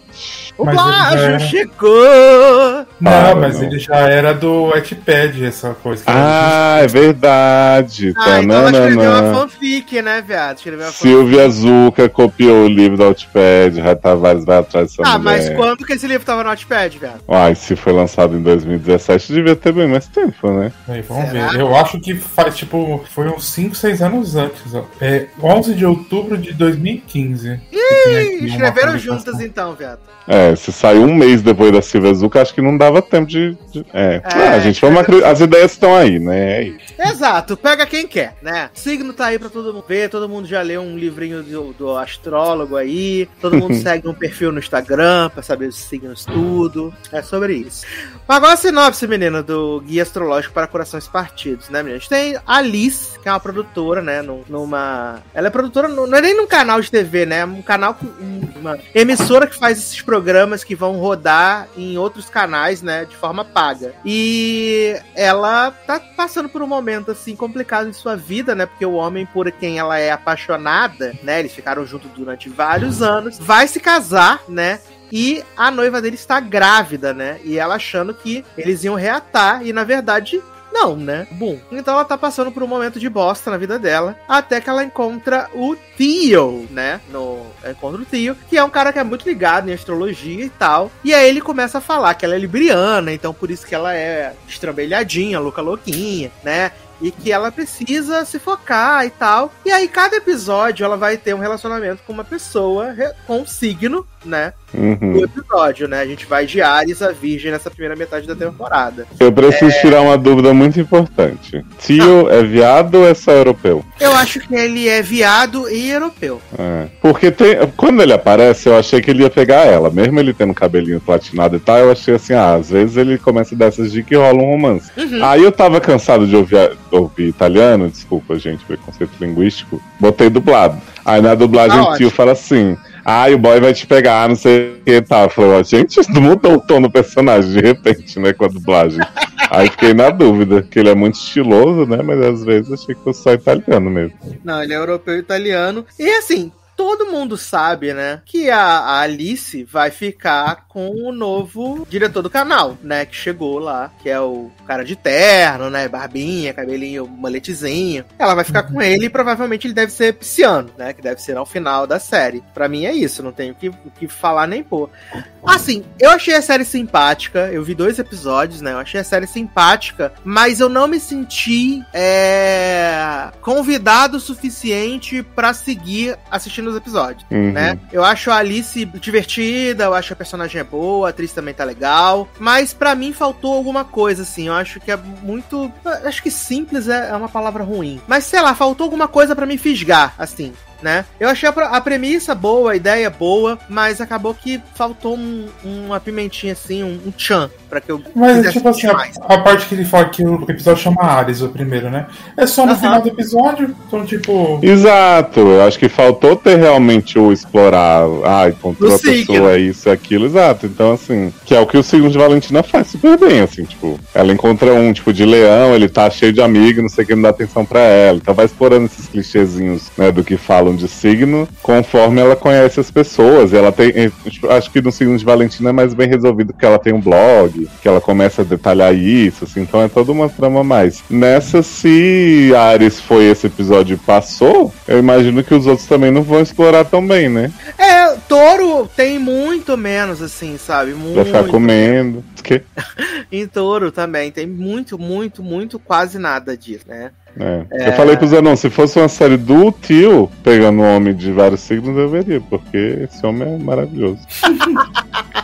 O Mas já plágio era- chegou! Não, Ah, mas não. ele já era do Wattpad, essa coisa. que Ah, é verdade. Ah, então ela escreveu uma fanfic, né, viado? Escreveu. Silvia Zucca copiou o livro da Outpad, Rai Tavares vai atrás dessa Ah, mulher. mas quando que esse livro tava no Notepad, viado? Ai, se foi lançado em 2017, devia ter bem mais tempo, né? Aí, vamos Será? ver. Eu acho que faz, tipo, foi uns 5, 6 anos antes. Ó. É 11 de outubro de 2015. que tem aqui uma Escreveram juntas então, viado. É, se saiu um mês depois da Silvia Zucca, acho que não dava tempo de. de- é. É, Ah, gente, vamos acre- as ideias estão aí, né? É isso. Exato, pega quem quer, né? Signo tá aí pra todo mundo ver, todo mundo já leu um livrinho do, do astrólogo aí, todo mundo segue um perfil no Instagram pra saber os signos tudo. É sobre isso. Mas agora a sinopse, menino, do Guia Astrológico para Corações Partidos, né, menino? A gente tem a Alice, que é uma produtora, né, num- numa... Ela é produtora, não é nem num canal de TV, né? É um canal, com- um- uma emissora que faz esses programas que vão rodar em outros canais, né, de forma paga. E ela tá passando por um momento assim complicado em sua vida, né? Porque o homem por quem ela é apaixonada, né? Eles ficaram juntos durante vários anos, vai se casar, né? E a noiva dele está grávida, né? E ela achando que eles iam reatar, e na verdade não, né? Bom, então ela tá passando por um momento de bosta na vida dela, até que ela encontra o Theo, né? No ela encontra o Theo, que é um cara que é muito ligado em astrologia e tal. E aí ele começa a falar que ela é libriana, então por isso que ela é estrambelhadinha, louca louquinha, né? E que ela precisa se focar e tal. E aí, cada episódio, ela vai ter um relacionamento com uma pessoa com um signo, né? Uhum. do episódio, né? A gente vai de Ares a Virgem nessa primeira metade da temporada. Eu preciso tirar uma dúvida muito importante. Tio é viado ou é só europeu? Eu acho que ele é viado e europeu. É. Porque tem, quando ele aparece, eu achei que ele ia pegar ela. Mesmo ele tendo cabelinho platinado e tal, eu achei assim, ah, às vezes ele começa dessas de que rola um romance. Uhum. Aí eu tava cansado de ouvir, ouvir italiano, desculpa, gente, preconceito linguístico. Botei dublado. Aí na dublagem o tio fala assim. Ai, o boy vai te pegar, não sei o que tá. Falei, ó, gente, mudou o tom do personagem de repente, né, com a dublagem. Aí fiquei na dúvida, que ele é muito estiloso, né? Mas às vezes achei que fosse só italiano mesmo. Não, ele é europeu italiano. E assim, todo mundo sabe, né, que a, a Alice vai ficar com o novo diretor do canal, né, que chegou lá, que é o cara de terno, né, barbinha, cabelinho maletezinho. Ela vai ficar com ele e provavelmente ele deve ser pisciano, né, que deve ser ao final da série. Pra mim é isso, não tenho o que, que falar nem pôr. Assim, eu achei a série simpática, eu vi dois episódios, né, eu achei a série simpática, mas eu não me senti é, convidado o suficiente pra seguir assistindo os episódios Uhum. né? Eu acho a Alice divertida, eu acho a personagem é boa, a atriz também tá legal, mas pra mim faltou alguma coisa, assim. Eu acho que é muito. Acho que simples é é uma palavra ruim. Mas sei lá, faltou alguma coisa pra me fisgar, assim. Né? Eu achei a, premissa boa, a ideia boa, mas acabou que faltou um- uma pimentinha assim, um, um tchan, pra que eu Mas, tipo assim, a, a parte que ele fala que o episódio chama Ares, o primeiro, né? É só no Aham. final do episódio, então, tipo. Exato, eu acho que faltou ter realmente o explorar. Ah, encontrou a pessoa, isso, aquilo, exato. Então, assim, que é o que o signo de Valentina faz super bem, assim, tipo, ela encontra um tipo de leão, ele tá cheio de amigos, não sei o que, não dá atenção pra ela. Então vai explorando esses clichêzinhos, né, do que falam de signo, conforme ela conhece as pessoas. Ela tem. eh, tipo, acho que no signo de Valentina é mais bem resolvido porque ela tem um blog, que ela começa a detalhar isso, assim, então é toda uma trama a mais. Nessa, se Ares foi esse episódio e passou, eu imagino que os outros também não vão explorar tão bem, né? É, touro tem muito menos, assim, sabe? Muito. Vai ficar comendo. Que? Em touro também tem muito, muito, muito, quase nada disso, né? É. Eu falei pro Zenon, se fosse uma série do tio pegando um homem de vários signos, eu veria, porque esse homem é maravilhoso.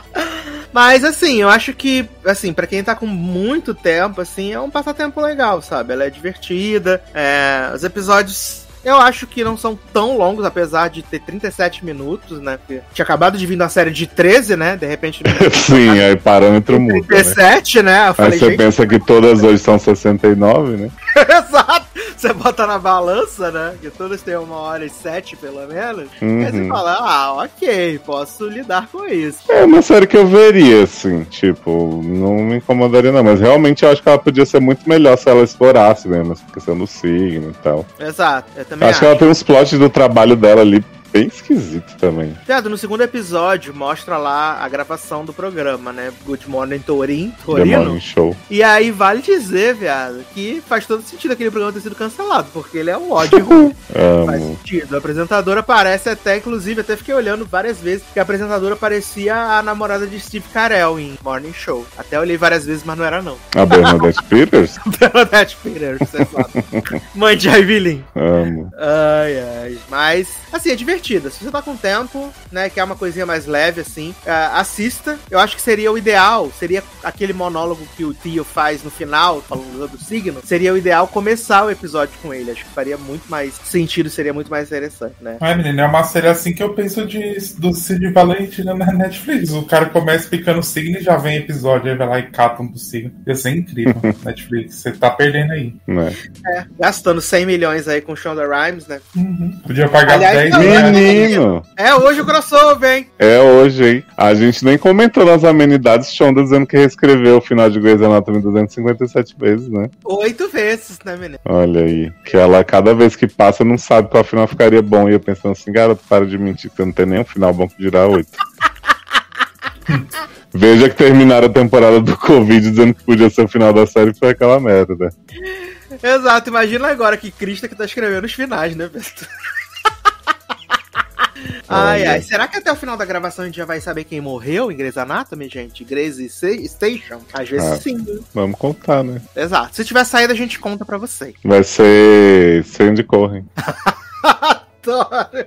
Mas assim, eu acho que, assim, pra quem tá com muito tempo, assim, é um passatempo legal, sabe? Ela é divertida, é, os episódios. Eu acho que não são tão longos, apesar de ter 37 minutos, né? Porque tinha acabado de vir uma série de 13, né? De repente. Sim, aí parâmetro muda, né? 37, né? Eu Aí falei, você gente, pensa que todas hoje são 69, né? exato! Você bota na balança, né? Que todas têm uma hora e sete, pelo menos. Aí você Uhum. fala, ah, ok, posso lidar com isso. É uma série que eu veria, assim, tipo, não me incomodaria não, mas realmente eu acho que ela podia ser muito melhor se ela explorasse mesmo essa questão do signo e tal. Exato, eu também Acho acho. que ela tem uns plots do trabalho dela ali bem esquisito também. Viado, no segundo episódio mostra lá a gravação do programa, né? Good Morning Torin, Torino. Morning Show. E aí vale dizer, viado, que faz todo sentido aquele programa ter sido cancelado, porque ele é um ódio ruim. Faz sentido. A apresentadora parece até, inclusive, até fiquei olhando várias vezes que a apresentadora parecia a namorada de Steve Carell em Morning Show. Até olhei várias vezes, mas não era não. A Bernadette Peters? Bernadette Peters, sabe. Mãe de Evelyn. Amo. Ai, ai. Mas, assim, é divertida. Se você tá com tempo, né, que é uma coisinha mais leve, assim, ah, assista. Eu acho que seria o ideal, seria aquele monólogo que o Tio faz no final, falando do signo, seria o ideal começar o episódio com ele. Acho que faria muito mais sentido, seria muito mais interessante, né? Ai, menina, é uma série assim que eu penso de, do Cid Valentina na Netflix. O cara começa picando signo e já vem episódio, aí vai lá e cata um do signo. Ia ser incrível, Netflix. Você tá perdendo aí. Né? É, gastando 100 milhões aí com Shonda Rhimes, né? Uhum. Podia pagar Aliás, 10 não, mil. né? Menino! É hoje o crossover, hein? É hoje, hein? A gente nem comentou nas amenidades Shonda dizendo que reescreveu o final de Grey's Anatomy 257 vezes, né? Oito vezes, né, menino? Olha aí. Que ela, cada vez que passa, não sabe qual final ficaria bom. E eu pensando assim, garoto, para de mentir, que não tem nenhum final bom que dirá oito. Veja que terminaram a temporada do Covid dizendo que podia ser o final da série foi aquela merda. Exato, imagina agora que Krista que tá escrevendo os finais, né, Beto? Ai, ai, será que até o final da gravação a gente já vai saber quem morreu em Grey's Anatomy, gente? Grey's Station? Às vezes Ah. sim. Vamos contar, né? Exato. Se tiver saída, a gente conta pra vocês. Vai ser Sandy Corren. adoro.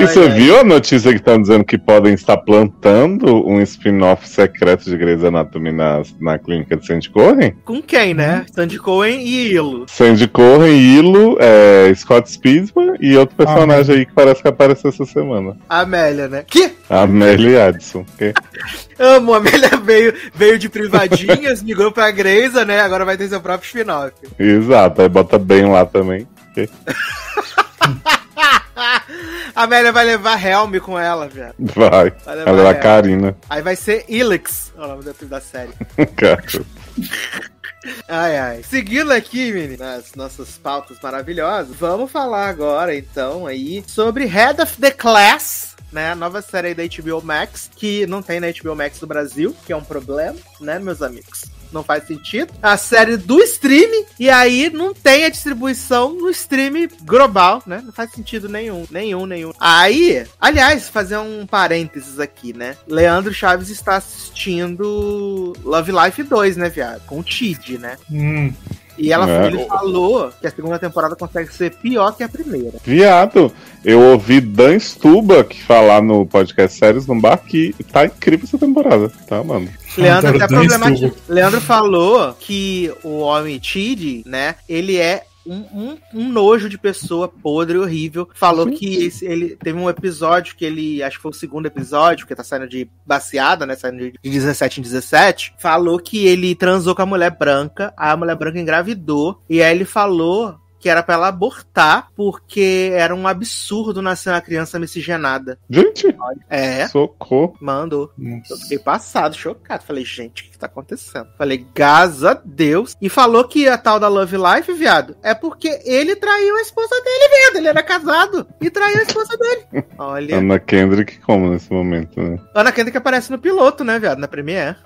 E você viu a notícia que estão dizendo que podem estar plantando um spin-off secreto de Grey's Anatomy na, na clínica de Sandy Corren? Com quem, né? Sandy Cohen e Ilo. Sandy Corren, Ilo, é, Scott Speedman e outro personagem aí que parece que apareceu essa semana. Amélia, né? Que? Amélie Addison. Que... Amo, a Amélia veio, veio de privadinhas, migrou pra Greysa, né? Agora vai ter seu próprio spin-off. Exato, aí bota bem lá também. Que- A Amélia vai levar Helm com ela, viado. Vai. Vai levar a. Karina. Aí vai ser Ilix, é o nome da, da série. Cara. Ai, ai. Seguindo aqui, menino, nas nossas pautas maravilhosas, vamos falar agora, então, aí, sobre Head of the Class, né? A nova série da HBO Max, que não tem na HBO Max do Brasil, que é um problema, né, meus amigos? Não faz sentido. A série do stream, e aí não tem a distribuição no stream global, né? Não faz sentido nenhum. Nenhum, nenhum. Aí, aliás, fazer um parênteses aqui, né? Leandro Chaves está assistindo Love Life 2, né, viado? Com o Tid, né? Hum, E ela, É. ele falou que a segunda temporada consegue ser pior que a primeira. Viado, eu ouvi Dan Stubach falar no podcast Séries no Bar que tá incrível essa temporada, tá, mano? Leandro até problematizou. Stubach. Leandro falou que o homem Tid, né, ele é um, um- um nojo de pessoa podre, horrível. Falou que esse- ele teve um episódio que ele, acho que foi o segundo episódio, que tá saindo de baseada, né? Saindo de 17 em 17. Falou que ele transou com a mulher branca, a mulher branca engravidou, e aí ele falou que era pra ela abortar, porque era um absurdo nascer uma criança miscigenada. Gente, É, socorro. mandou. Eu nossa. fiquei passado, chocado. Falei, gente, o que tá acontecendo? Falei, graças a Deus. E falou que a tal da Love Life, viado, é porque ele traiu a esposa dele, viado. Ele era casado e traiu a esposa dele. Olha. Ana Kendrick como nesse momento, né? Ana Kendrick aparece no piloto, né, viado? Na Premiere.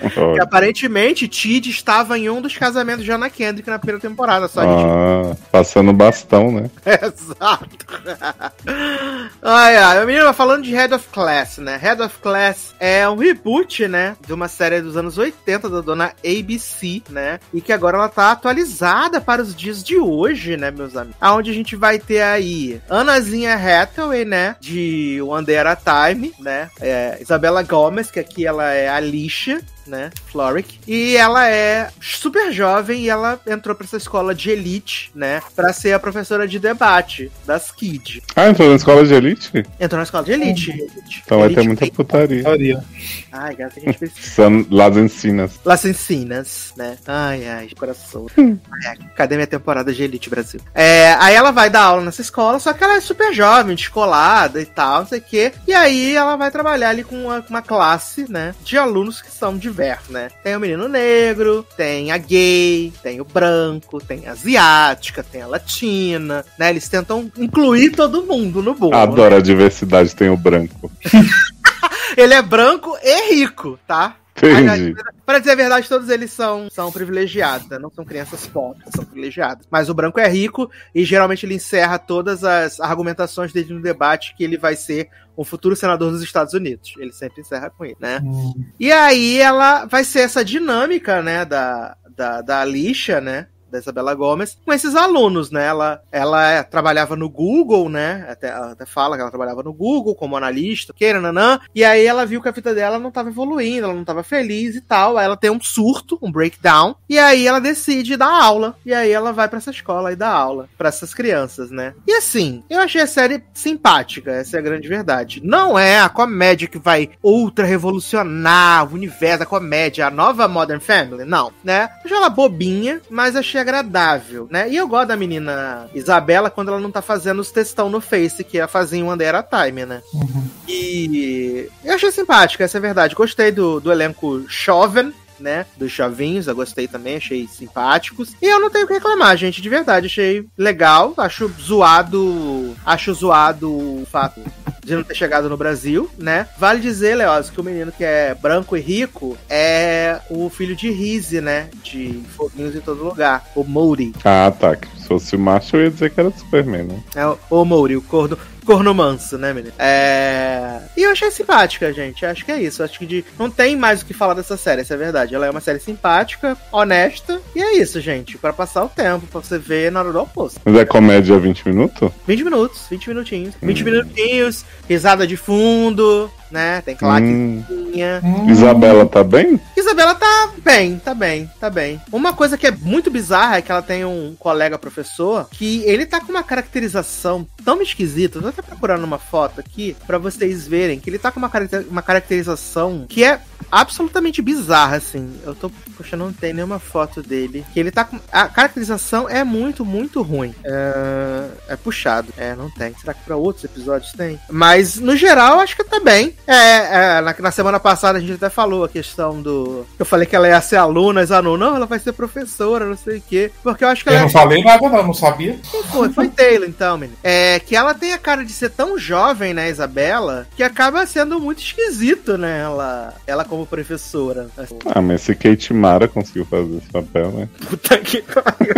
E Olha. aparentemente, Tid estava em um dos casamentos de Ana Kendrick na primeira temporada. Só gente Ah, passando bastão, né? Exato. ai, ai. A menina falando de Head of Class, né? Head of Class é um reboot, né? De uma série dos anos 80 da dona ABC, né? E que agora ela tá atualizada para os dias de hoje, né, meus amigos? Aonde a gente vai ter aí Anazinha Hathaway, né? De One Day at a Time, né? É, Isabela Gomes, que aqui ela é a Alicia, né? Floric. E ela é super jovem e ela entrou pra essa escola de elite, né? Pra ser a professora de debate das Kid. Ah, entrou na escola de elite? Entrou na escola de elite. elite. Então vai Elite ter muita putaria. Faria. Ai, gata, a gente São Las Encinas. Las Encinas, né? Ai, ai, coração. Ai, cadê minha temporada de Elite Brasil? É, aí ela vai dar aula nessa escola, só que ela é super jovem, descolada e tal, não sei o quê. E aí ela vai trabalhar ali com uma, com uma classe, né? De alunos que são né? Tem o menino negro, tem a gay, tem o branco, tem a asiática, tem a latina, né? Eles tentam incluir todo mundo no bolo. né? Adoro a diversidade, tem o branco. Ele é branco e rico, tá? Entendi. Para dizer a verdade, todos eles são, são privilegiados, né? não são crianças pobres, são privilegiados. Mas o branco é rico e geralmente ele encerra todas as argumentações dele no debate que ele vai ser um futuro senador dos Estados Unidos. Ele sempre encerra com ele, né? Hum, E aí ela vai ser essa dinâmica, né, da, da, da Alicia, né? Da Isabela Gomes, com esses alunos, né? Ela, ela é- trabalhava no Google, né? Até, até fala que ela trabalhava no Google como analista, que nanã. E aí ela viu que a vida dela não tava evoluindo, ela não tava feliz e tal. Aí ela tem um surto, um breakdown. E aí ela decide dar aula. E aí ela vai pra essa escola e dá aula pra essas crianças, né? E assim, eu achei a série simpática, essa é a grande verdade. Não é a comédia que vai ultra revolucionar o universo da comédia, a nova Modern Family, não, né? Achei ela bobinha, mas achei agradável, né? E eu gosto da menina Isabela quando ela não tá fazendo os textão no Face, que em One Day at a Time, né? uhum. E eu achei simpática, essa é a verdade. Gostei do, do elenco Chauvin, né? Dos chavinhos, eu gostei também, achei simpáticos. E eu não tenho o que reclamar, gente, de verdade. Achei legal, acho zoado. Acho zoado o fato de não ter chegado no Brasil, né? Vale dizer, Leoz, que o menino que é branco e rico é o filho de Rizzi, né? De Foguinhos em Todo Lugar, o Mouri. Ah, tá. Se fosse macho, eu ia dizer que era Superman, né? É o- o Mouri, o corno, corno manso, né, menino? É... E eu achei simpática, gente. Acho que é isso. Acho que de... não tem mais o que falar dessa série, essa é a verdade. Ela é uma série simpática, honesta, e é isso, gente. Pra passar o tempo, pra você ver na hora do almoço. Mas é comédia 20 minutos? 20 minutos, 20 minutinhos. 20 minutinhos, risada de fundo, né? Tem claquezinha. Hum. Isabela tá bem? Isabela tá bem, tá bem, tá bem. Uma coisa que é muito bizarra é que ela tem um colega professor que ele tá com uma caracterização tão esquisita. Eu tô até procurando uma foto aqui pra vocês verem que ele tá com uma, uma caracterização que é absolutamente bizarra, assim. Eu tô. Poxa, não tem nenhuma foto dele. Que ele tá com. A caracterização é muito, muito ruim. É, é puxado. É, não tem. Será que pra outros episódios tem? Mas, no geral, acho que tá bem. É, é, na, na semana passada a gente até falou a questão do. Eu falei que ela ia ser aluna, e Zanon, não, ela vai ser professora, não sei o quê. Porque eu acho que Eu ela não falei nada, não, não sabia. quem foi? Foi Taylor, então, menino. É que ela tem a cara de ser tão jovem, né, Isabela, que acaba sendo muito esquisito, né, ela, ela como professora. Assim, Ah, mas se Kate Mara conseguiu fazer esse papel, né? puta que pariu.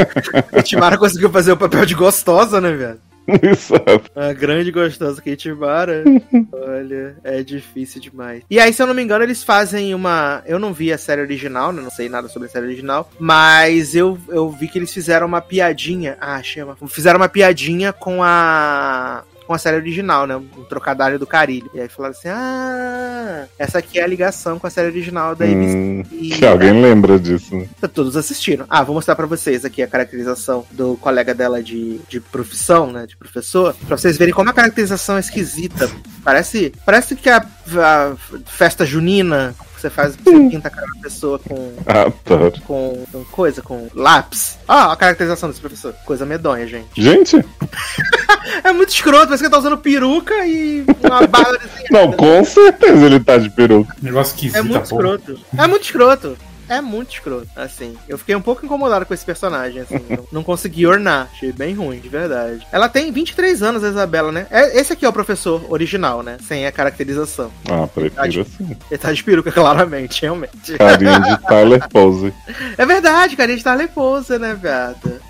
A Timara conseguiu fazer o papel de gostosa, né, velho? Exato. A grande gostosa Kate Mara. Olha, é difícil demais. E aí, se eu não me engano, eles fazem uma. Eu não vi a série original, né? Não sei nada sobre a série original. Mas eu, eu vi que eles fizeram uma piadinha. Ah, chama. Fizeram uma piadinha com a. Com a série original, né? Um trocadilho do Carilho. E aí falaram assim: Ah, essa aqui é a ligação com a série original da ABC. Hum, que alguém lembra disso, né? Todos assistiram. Ah, vou mostrar pra vocês aqui a caracterização do colega dela de, de profissão, né? De professor. Pra vocês verem como a caracterização é esquisita. Parece, parece que a, a festa junina. Você faz, você pinta a cara da pessoa com, Adoro. com, com coisa, com lápis. Ah, a caracterização desse professor. Coisa medonha, gente. Gente, É muito escroto, parece que ele tá usando peruca e uma barra desenhada. não, com certeza ele tá de peruca. Negócio esquisito, É muito porra. escroto. É muito escroto. É muito escroto, assim. Eu fiquei um pouco incomodado com esse personagem, assim. não, não consegui ornar. Achei bem ruim, de verdade. Ela tem 23 anos, a Isabela, né? É, esse aqui é o professor original, né? Sem a caracterização. Ah, prefiro assim. Ele tá de peruca, claramente, realmente. Carinha de Tyler Pose. É verdade, cara. A gente tá leposa, né, viado?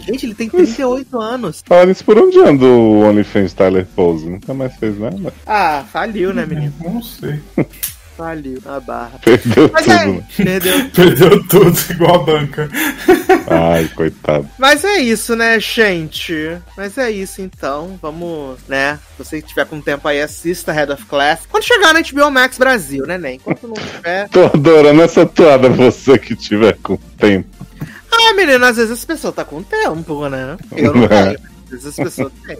Gente, ele tem 38 anos. Falaram isso por onde anda o OnlyFans Tyler Pose? Nunca mais fez nada. Ah, faliu, né, menino? Não sei. Faliu a barra. Perdeu Mas tudo, é, né? perdeu. Perdeu tudo igual a banca. Ai, coitado. Mas é isso, né, gente? Mas é isso, então. Vamos, né? Se você tiver com tempo aí, assista Head of Class. Quando chegar na HBO Max Brasil, né, Nen? Enquanto não tiver. Tô adorando essa toada, você que tiver com tempo. Ah, menina, às vezes as pessoas tá com tempo, né? Eu não tenho. Às vezes as pessoas têm.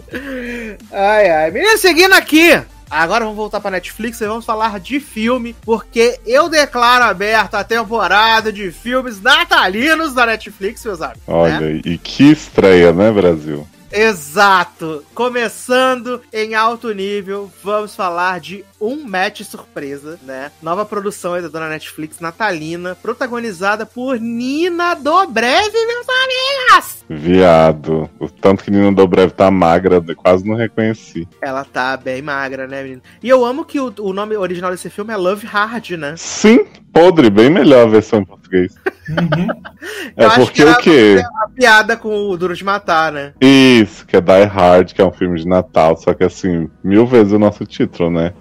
Ai, ai. Menina, seguindo aqui. Agora vamos voltar pra Netflix e vamos falar de filme, porque eu declaro aberto a temporada de filmes natalinos da Netflix, meus amigos. né? Olha, e que estreia, né, Brasil? Exato! Começando em alto nível, vamos falar de Um Match Surpresa, né? Nova produção aí da dona Netflix, natalina, protagonizada por Nina Dobrev, meus amigos! Viado. O tanto que Nina Dobrev tá magra, quase não reconheci. Ela tá bem magra, né, menino? E eu amo que o, o nome original desse filme é Love Hard, né? Sim, podre, bem melhor a versão em português. Uhum. É Eu acho porque que o quê? A piada com o Duro de Matar, né? Isso, que é Die Hard, que é um filme de Natal, só que assim, mil vezes o nosso título, né?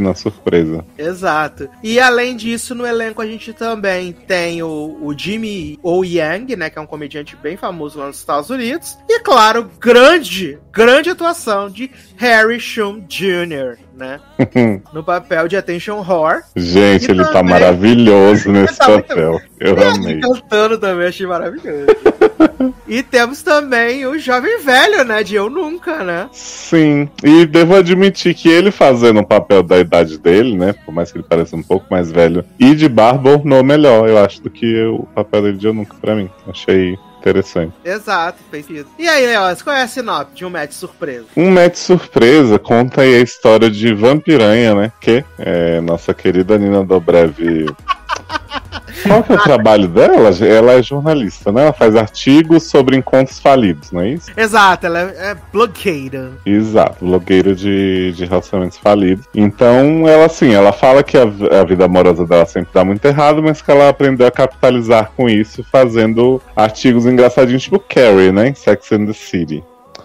Na surpresa. Exato. E além disso, no elenco a gente também tem o, o Jimmy O Yang, né? Que é um comediante bem famoso lá nos Estados Unidos. E claro, grande, grande atuação de Harry Shum Jr., né? No papel de Attention Whore. Gente, E ele tá também- maravilhoso nesse Tá papel. Eu E amei. cantando também, achei maravilhoso. E temos também o jovem velho, né? De Eu Nunca, né? Sim, e devo admitir que ele fazendo o papel da idade dele, né? Por mais que ele pareça um pouco mais velho, e de barba ornou melhor, eu acho, do que o papel dele de Eu Nunca pra mim. Achei interessante. Exato, fez sentido. E aí, Leoz, qual é a sinopse de um match surpresa? Um match surpresa conta aí a história de Vampiranha, né? Que é nossa querida Nina Dobrev Qual que é o trabalho dela? Ela é jornalista, né? Ela faz artigos sobre encontros falidos, não é isso? Exato, ela é, é blogueira. Exato, blogueira de, de relacionamentos falidos. Então, ela assim, ela fala que a, a vida amorosa dela sempre dá muito errado, mas que ela aprendeu a capitalizar com isso fazendo artigos engraçadinhos, tipo Carrie, né? Em Sex and the City.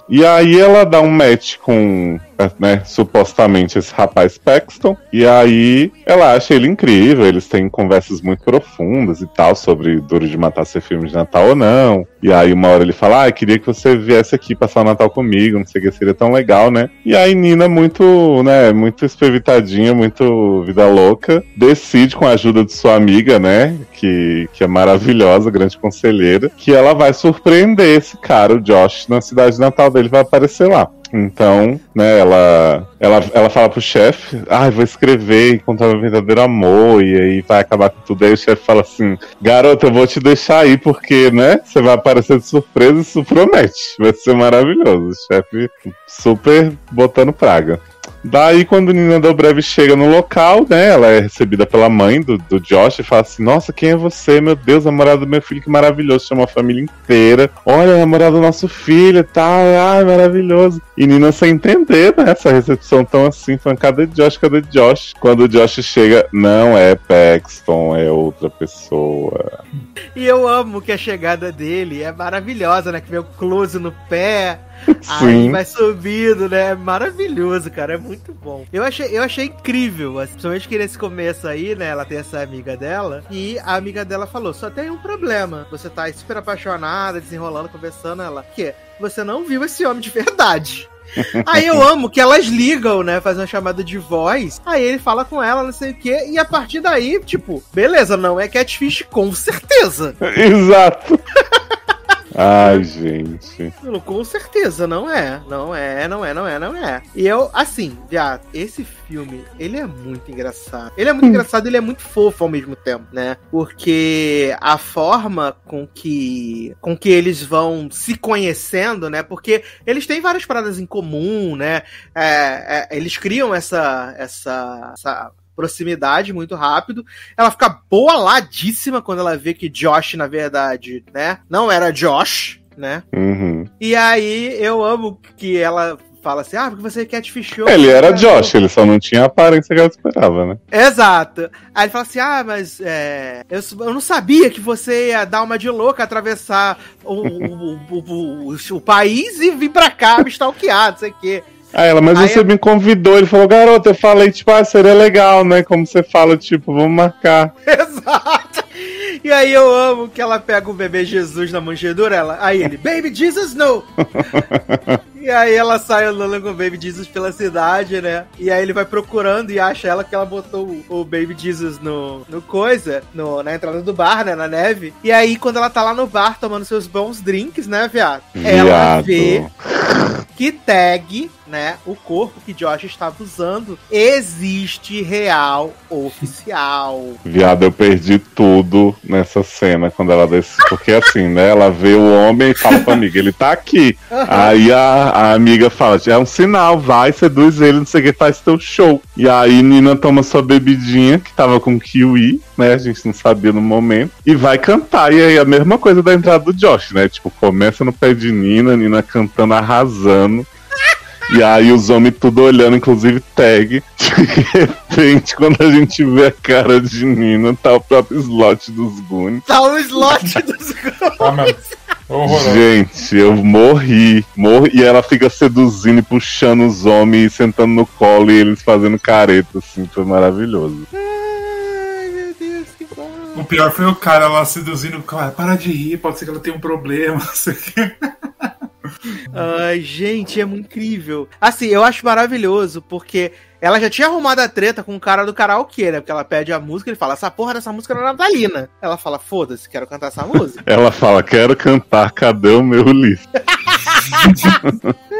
E aí ela dá um match com, né, supostamente esse rapaz Paxton. E aí ela acha ele incrível. Eles têm conversas muito profundas e tal sobre Duro de Matar ser filme de Natal ou não. E aí uma hora ele fala, ah, queria que você viesse aqui passar o Natal comigo, não sei o que, seria tão legal, né? E aí Nina, muito, né, muito espevitadinha, muito vida louca, decide com a ajuda de sua amiga, né, que, que é maravilhosa, grande conselheira, que ela vai surpreender esse cara, o Josh, na cidade de Natal dele, vai aparecer lá. Então, né, ela, ela, ela fala pro chefe, ah, vou escrever e contar meu verdadeiro amor, e aí vai acabar com tudo. Aí o chefe fala assim, garota, eu vou te deixar aí, porque, né, você vai aparecer de surpresa, isso promete. Vai ser maravilhoso. O chefe super botando praga. Daí, quando Nina Dobrev chega no local, né, ela é recebida pela mãe do, do Josh e fala assim: Nossa, quem é você? Meu Deus, namorado do meu filho, que maravilhoso. Chama a família inteira. Olha, namorado do nosso filho tal. Ai, maravilhoso. E Nina sem entender, né, essa recepção tão assim, falando: Cadê Josh? Cadê Josh? Quando o Josh chega, não é Paxton, é outra pessoa. E eu amo que a chegada dele é maravilhosa, né? Que vê o close no pé. Aí Sim. vai subindo, né? É maravilhoso, cara. É muito bom. Eu achei, eu achei incrível, assim, principalmente que nesse começo aí, né? Ela tem essa amiga dela. E a amiga dela falou: só tem um problema. Você tá super apaixonada, desenrolando, conversando. Ela, que? Você não viu esse homem de verdade. Aí eu amo que elas ligam, né? Fazem uma chamada de voz. Aí ele fala com ela, não sei o quê. E a partir daí, tipo, beleza, não é catfish com certeza. Exato. Ai, gente. Com certeza, não é. Não é, não é, não é, não é. E eu, assim, viado, esse filme, ele é muito engraçado. Ele é muito engraçado, ele é muito fofo ao mesmo tempo, né? Porque a forma com que com que eles vão se conhecendo, né? Porque eles têm várias paradas em comum, né? É, é, eles criam essa, essa, essa proximidade muito rápido. Ela fica boladíssima quando ela vê que Josh, na verdade, né? Não era Josh, né? Uhum. E aí eu amo que ela fala assim: ah, porque você catfishou. Ele era? Josh, ele só não tinha a aparência que ela esperava, né? Exato. Aí ele fala assim: ah, mas é, eu, eu não sabia que você ia dar uma de louca, atravessar o, o, o, o, o país e vir pra cá me stalkear, não sei o quê. Aí ela, mas Aí você eu- me convidou, ele falou, garota, eu falei, tipo, ah, seria legal, né? Como você fala, tipo, vamos marcar. Exato. E aí eu amo que ela pega o bebê Jesus na manjedoura, ela, aí ele, Baby Jesus, no! e aí ela sai andando com o Baby Jesus pela cidade, né? E aí ele vai procurando e acha ela que ela botou o, Baby Jesus no, no coisa, no, na entrada do bar, né? Na neve. E aí quando ela tá lá no bar tomando seus bons drinks, né, viado? Ela Viado. vê que tag, né, o corpo que Josh estava usando existe real oficial. Viado, eu perdi tudo nessa cena quando ela desce. Porque assim, né? Ela vê o homem e fala pra amiga, ele tá aqui. Aí a, a amiga fala, é um sinal, vai, seduz ele, não sei o que, faz teu show. E aí Nina toma sua bebidinha, que tava com kiwi, né? A gente não sabia no momento, e vai cantar. E aí a mesma coisa da entrada do Josh, né? Tipo, começa no pé de Nina, Nina cantando, arrasando. E aí os homens tudo olhando, inclusive tag. De repente, quando a gente vê a cara de Nina, tá o próprio slot dos Goonies. Tá o slot dos Ah, mas horroroso. Gente, eu morri, morri. E ela fica seduzindo e puxando os homens, sentando no colo e eles fazendo careta, assim, foi maravilhoso. Ai, meu Deus, que bom. O pior foi o cara lá seduzindo o cara. Para de rir, pode ser que ela tenha um problema. Ai, gente, é muito incrível. Assim, eu acho maravilhoso, porque ela já tinha arrumado a treta com o cara do karaokê, né? Porque ela pede a música e ele fala, essa porra dessa música não é natalina. Ela fala, foda-se, quero cantar essa música. Ela fala: Quero cantar, cadê o meu livro?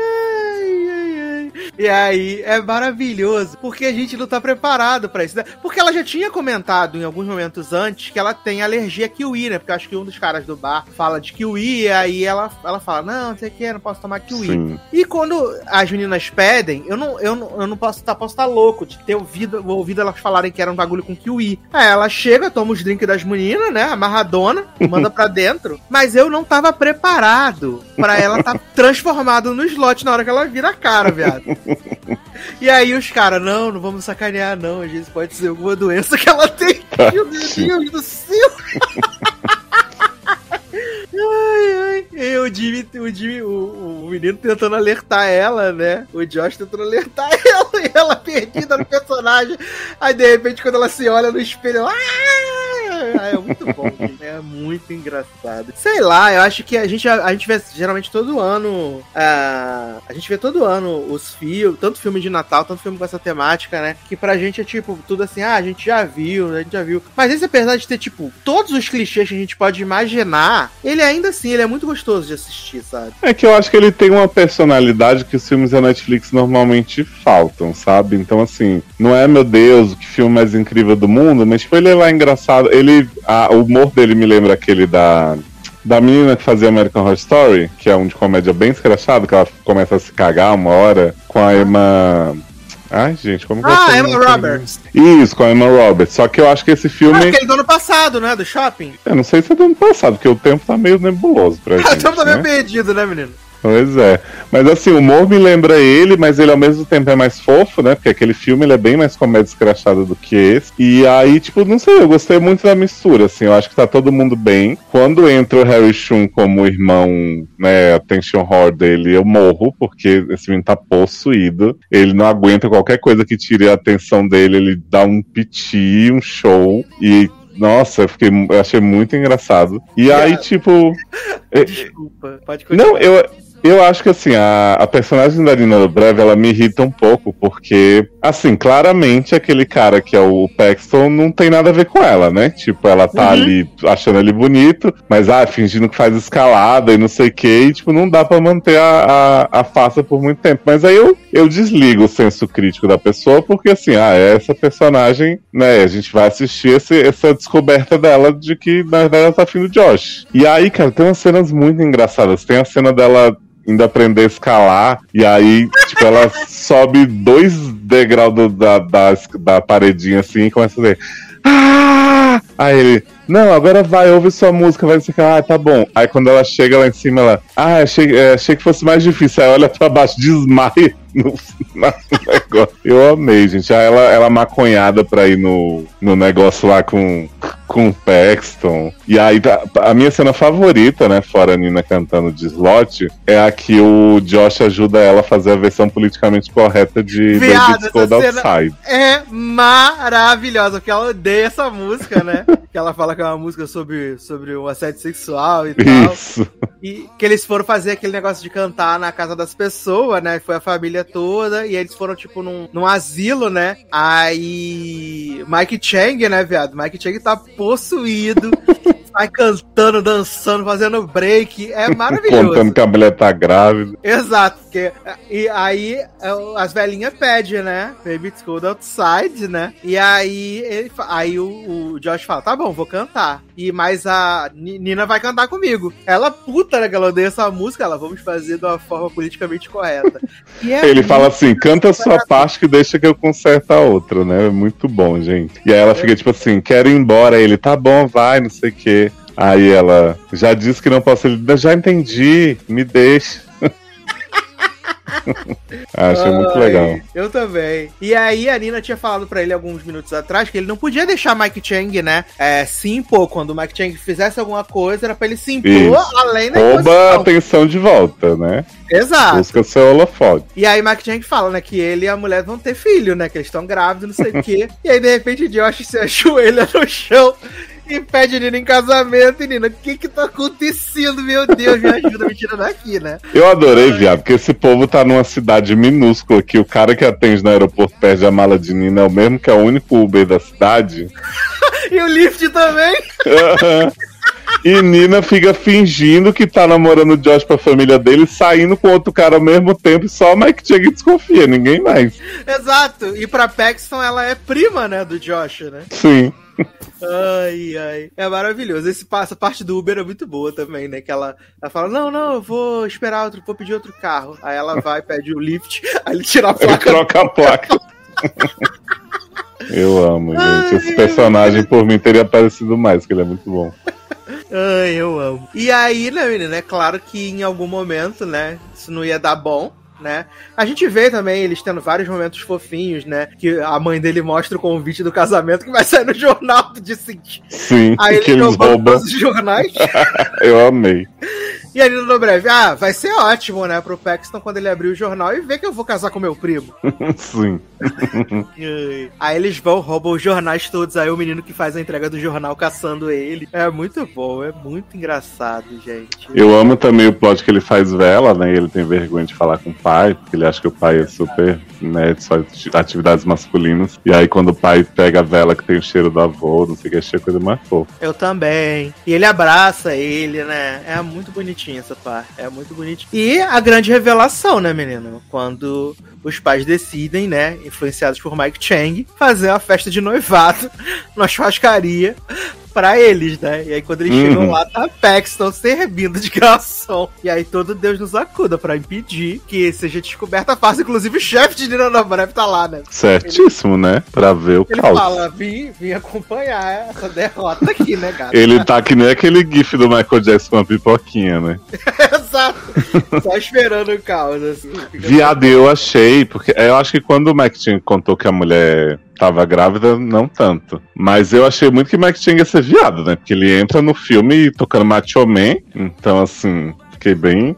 E aí é maravilhoso, porque a gente não tá preparado pra isso, né? Porque ela já tinha comentado em alguns momentos antes que ela tem alergia a kiwi, né? Porque eu acho que um dos caras do bar fala de kiwi, e aí ela, ela fala, não, não sei o que, não posso tomar kiwi. Sim. E quando as meninas pedem, eu não, eu não, eu não posso estar posso tá louco de ter ouvido, ouvido elas falarem que era um bagulho com kiwi. Aí ela chega, toma os drinks das meninas, né? Amarradona, manda pra dentro. Mas eu não tava preparado pra ela tá transformado no slot na hora que ela vira a cara, viado. E aí os caras, não, não vamos sacanear, não. Às vezes pode ser alguma doença que ela tem. Meu Deus do céu! Ai, ai. E o Jimmy, o, Jimmy o, o menino tentando alertar ela, né? O Josh tentando alertar ela e ela perdida no personagem. Aí de repente, quando ela se olha no espelho, ela. "Ah!" É muito bom, gente. é muito engraçado. Sei lá, eu acho que a gente, a, gente vê geralmente todo ano. ah, a gente vê todo ano os filmes, tanto filme de Natal, tanto filme com essa temática, né? Que pra gente é tipo, tudo assim, ah, a gente já viu, a gente já viu. Mas esse, apesar de ter, tipo, todos os clichês que a gente pode imaginar, ele ainda assim, ele é muito gostoso de assistir, sabe? É que eu acho que ele tem uma personalidade que os filmes da Netflix normalmente faltam, sabe? Então, assim, não é, meu Deus, que filme mais incrível do mundo, mas, tipo, ele é lá engraçado. Ele, a- o humor dele me lembra aquele da. Da menina que fazia American Horror Story, que é um de comédia bem escrachado, que ela começa a se cagar uma hora com a Emma. Ai, gente, como que é o Ah, Emma Roberts. Isso, com a Emma Roberts. Só que eu acho que esse Ah, filme. aquele do ano passado, né? Do shopping. Eu não sei se é do ano passado, porque o tempo tá meio nebuloso pra gente. Estamos também né? perdido, né, menino? Pois é. Mas assim, o humor me lembra ele, mas ele ao mesmo tempo é mais fofo, né? Porque aquele filme ele é bem mais comédia escrachada do que esse. E aí, tipo, não sei, eu gostei muito da mistura, assim. Eu acho que tá todo mundo bem. Quando entra o Harry Shum como irmão, né, attention horror dele, eu morro, porque esse menino tá possuído. Ele não aguenta qualquer coisa que tire a atenção dele, ele dá um piti, um show. E nossa, eu, fiquei, eu achei muito engraçado. E aí, tipo. é- Desculpa, pode continuar. não, eu, eu acho que assim, a, a personagem da Nina Dobrev, ela me irrita um pouco, porque, assim, claramente aquele cara que é o Paxton não tem nada a ver com ela, né? Tipo, ela tá Uhum. ali achando ele bonito, mas, ah, fingindo que faz escalada e não sei o que, e, tipo, não dá pra manter a, a, a farsa por muito tempo. Mas aí eu, eu desligo o senso crítico da pessoa, porque, assim, ah, é essa personagem, né, a gente vai assistir esse, essa descoberta dela de que, na verdade, ela tá afim do Josh. E aí, cara, tem umas cenas muito engraçadas. Tem a cena dela indo aprender a escalar, e aí, tipo, ela sobe dois degraus do- da, da, da paredinha assim e começa a dizer. Ah! Aí ele, não, agora vai, ouve sua música, vai dizer ah, tá bom. Aí quando ela chega lá em cima, ela, ah, achei, é, achei que fosse mais difícil. Aí olha pra baixo, desmaia no, no negócio. Eu amei, gente. Aí ela, ela maconhada pra ir no, no negócio lá com, com o Paxton. E aí, a, minha cena favorita, né, fora a Nina cantando de slot, é a que o Josh ajuda ela a fazer a versão politicamente correta de Viado, essa cena- Outside. É maravilhosa, porque ela odeia essa música, né? que ela fala que é uma música sobre, sobre o assédio sexual e tal. Isso. E que eles foram fazer aquele negócio de cantar na casa das pessoas, né? Foi a família toda. E eles foram, tipo, num, num asilo, né? Aí. Mike Chang, né, viado? Mike Chang tá possuído. Sai cantando, dançando, fazendo break. É maravilhoso. Contando que a mulher tá grávida. Exato, porque e aí é, as velhinhas pedem, né? Baby It's Cold Outside, né? E aí ele, aí o, o Josh fala, tá bom, vou cantar. E mais a Ni- Nina vai cantar comigo. Ela puta, né? Que ela odeia essa música, ela vamos fazer de uma forma politicamente correta. É Ele fala assim: canta a sua parte que deixa que eu conserto a outra, né? É muito bom, gente. E aí ela fica tipo assim: quero ir embora. Aí ele, tá bom, vai, não sei o quê. Aí ela já disse que não posso. Ele, já entendi, me deixa. Achei muito legal. Eu também. E aí a Nina tinha falado pra ele alguns minutos atrás que ele não podia deixar Mike Chang, né? É, se impor. Quando o Mike Chang fizesse alguma coisa, era pra ele se impor Isso. além da Rouba a atenção de volta, né? Exato. Busca seu holofote. E aí Mike Chang fala, né, que ele e a mulher vão ter filho, né, que eles estão grávidos, não sei o quê. E aí, de repente, o Josh se ajoelha no chão e pede Nina em casamento. E Nina, o que que tá acontecendo? Meu Deus, me ajuda, me tira daqui, né? Eu adorei, viado, porque esse povo tá numa cidade minúscula que o cara que atende no aeroporto perde a mala de Nina é o mesmo que é o único Uber da cidade. E o Lift também. E Nina fica fingindo que tá namorando o Josh pra família dele, saindo com outro cara ao mesmo tempo, e só o Mike Chang desconfia, ninguém mais. Exato. E pra Paxton, ela é prima, né, do Josh, né? Sim. Ai, ai. É maravilhoso. Esse, essa parte do Uber é muito boa também, né? Que ela, ela fala: Não, não, eu vou esperar outro, vou pedir outro carro. Aí ela vai, pede o lift, aí ele tira a Ele placa. troca a placa. Eu amo, gente. Esse personagem, por mim, teria aparecido mais, que ele é muito bom. Ai, eu amo. E aí, né, menina? É claro que em algum momento, né? Isso não ia dar bom. Né? A gente vê também eles tendo vários momentos fofinhos, né? Que a mãe dele mostra o convite do casamento que vai sair no jornal do dia seguinte. Sim, Aí que ele eles roubam os jornais. Eu amei. E aí no breve, ah, vai ser ótimo, né, pro Paxton quando ele abrir o jornal e ver que eu vou casar com meu primo. Sim. aí eles vão, roubam os jornais todos, aí o menino que faz a entrega do jornal caçando ele. É muito bom, é muito engraçado, gente. Eu amo também o plot que ele faz vela, né? E ele tem vergonha de falar com o pai, porque ele acha que o pai é super, né, só ati- atividades masculinas. E aí quando o pai pega a vela que tem o cheiro do avô, não sei o que, achei a coisa mais fofa. Eu também. E ele abraça ele, né? É muito bonitinho essa parte. É muito bonitinho. E a grande revelação, né, menino? Quando os pais decidem, né, influenciados por Mike Chang, fazer uma festa de noivado numa churrascaria pra eles, né? E aí quando eles Uhum. chegam lá, tá Paxton servindo de garçom. E aí todo Deus nos acuda pra impedir que seja descoberta a farsa. Inclusive o chefe de Nina Dobrev tá lá, né? Certíssimo, né? Pra ver o Ele caos. fala, vim, vim acompanhar essa derrota aqui, né, cara? Ele tá que nem aquele gif do Michael Jackson com a pipoquinha, né? Exato. Só esperando o caos, assim. Viado, eu achei, porque eu acho que quando o Chang contou que a mulher tava grávida, não tanto. Mas eu achei muito que Mike Chang ia ser viado, né? Porque ele entra no filme tocando Macho Man, então assim, fiquei bem.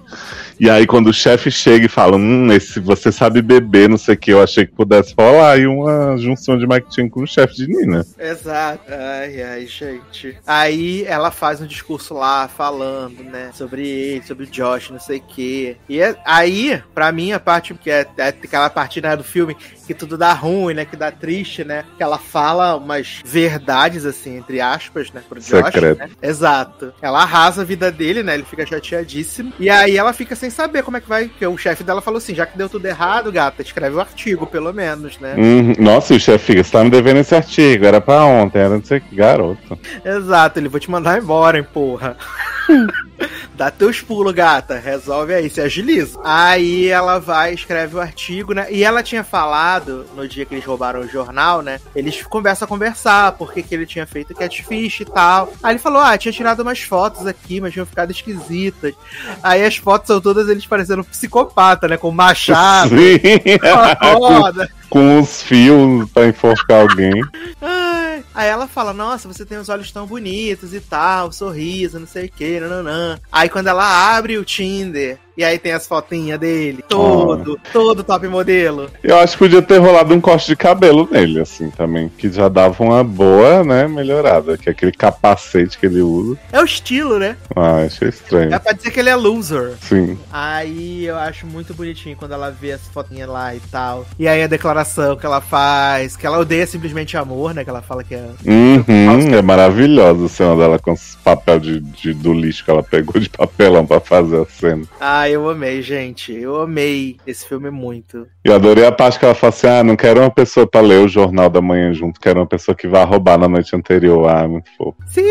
E aí quando o chefe chega e fala, hum, esse você sabe beber, não sei o que, eu achei que pudesse rolar aí uma junção de Chang com o chefe de Nina. Exato. Ai, ai, gente. Aí ela faz um discurso lá falando, né? Sobre ele, sobre o Josh, não sei o quê. E é- aí, pra mim, a parte que é, é aquela parte né, do filme que tudo dá ruim, né? Que dá triste, né? Que ela fala umas verdades, assim, entre aspas, né? Pro Josh. Secreto. Né? Exato. Ela arrasa a vida dele, né? Ele fica chateadíssimo. E aí ela fica sem saber como é que vai. Porque o chefe dela falou assim: já que deu tudo errado, gata, escreve o artigo, pelo menos, né? Uhum. Nossa, e o chefe fica, você tá me devendo esse artigo, era pra ontem, era não sei que, garoto. Exato, ele vou te mandar embora, hein, porra. Dá teus pulos, gata. Resolve aí, se agiliza. Aí ela vai, escreve o artigo, né? E ela tinha falado, no dia que eles roubaram o jornal, né? Eles conversam a conversar, porque que ele tinha feito catfish e tal. Aí ele falou: ah, tinha tirado umas fotos aqui, mas tinham ficado esquisitas. Aí as fotos são todas eles parecendo um psicopata, né? Com machado, Sim, com a roda. com os fios pra enforcar alguém. Ai. Aí ela fala, nossa, você tem os olhos tão bonitos e tal, sorriso, não sei o que, nananã. Aí quando ela abre o Tinder, e aí tem as fotinhas dele, todo, todo top modelo. Eu acho que podia ter rolado um corte de cabelo nele, assim, também. Que já dava uma boa, né, melhorada. Que é aquele capacete que ele usa. É o estilo, né? Ah, achei estranho. É pra dizer que ele é loser. Sim. Aí eu acho muito bonitinho quando ela vê as fotinhas lá e tal. E aí a declaração que ela faz, que ela odeia simplesmente amor, né? Que ela fala que é. Uhum, é maravilhosa a cena dela com os papel de, de- do lixo que ela pegou de papelão pra fazer a cena. Ah, eu amei, gente. Eu amei esse filme muito. Eu adorei a parte que ela fala assim: ah, não quero uma pessoa pra ler o jornal da manhã junto, quero uma pessoa que vá roubar na noite anterior. Ah, muito fofo. Sim!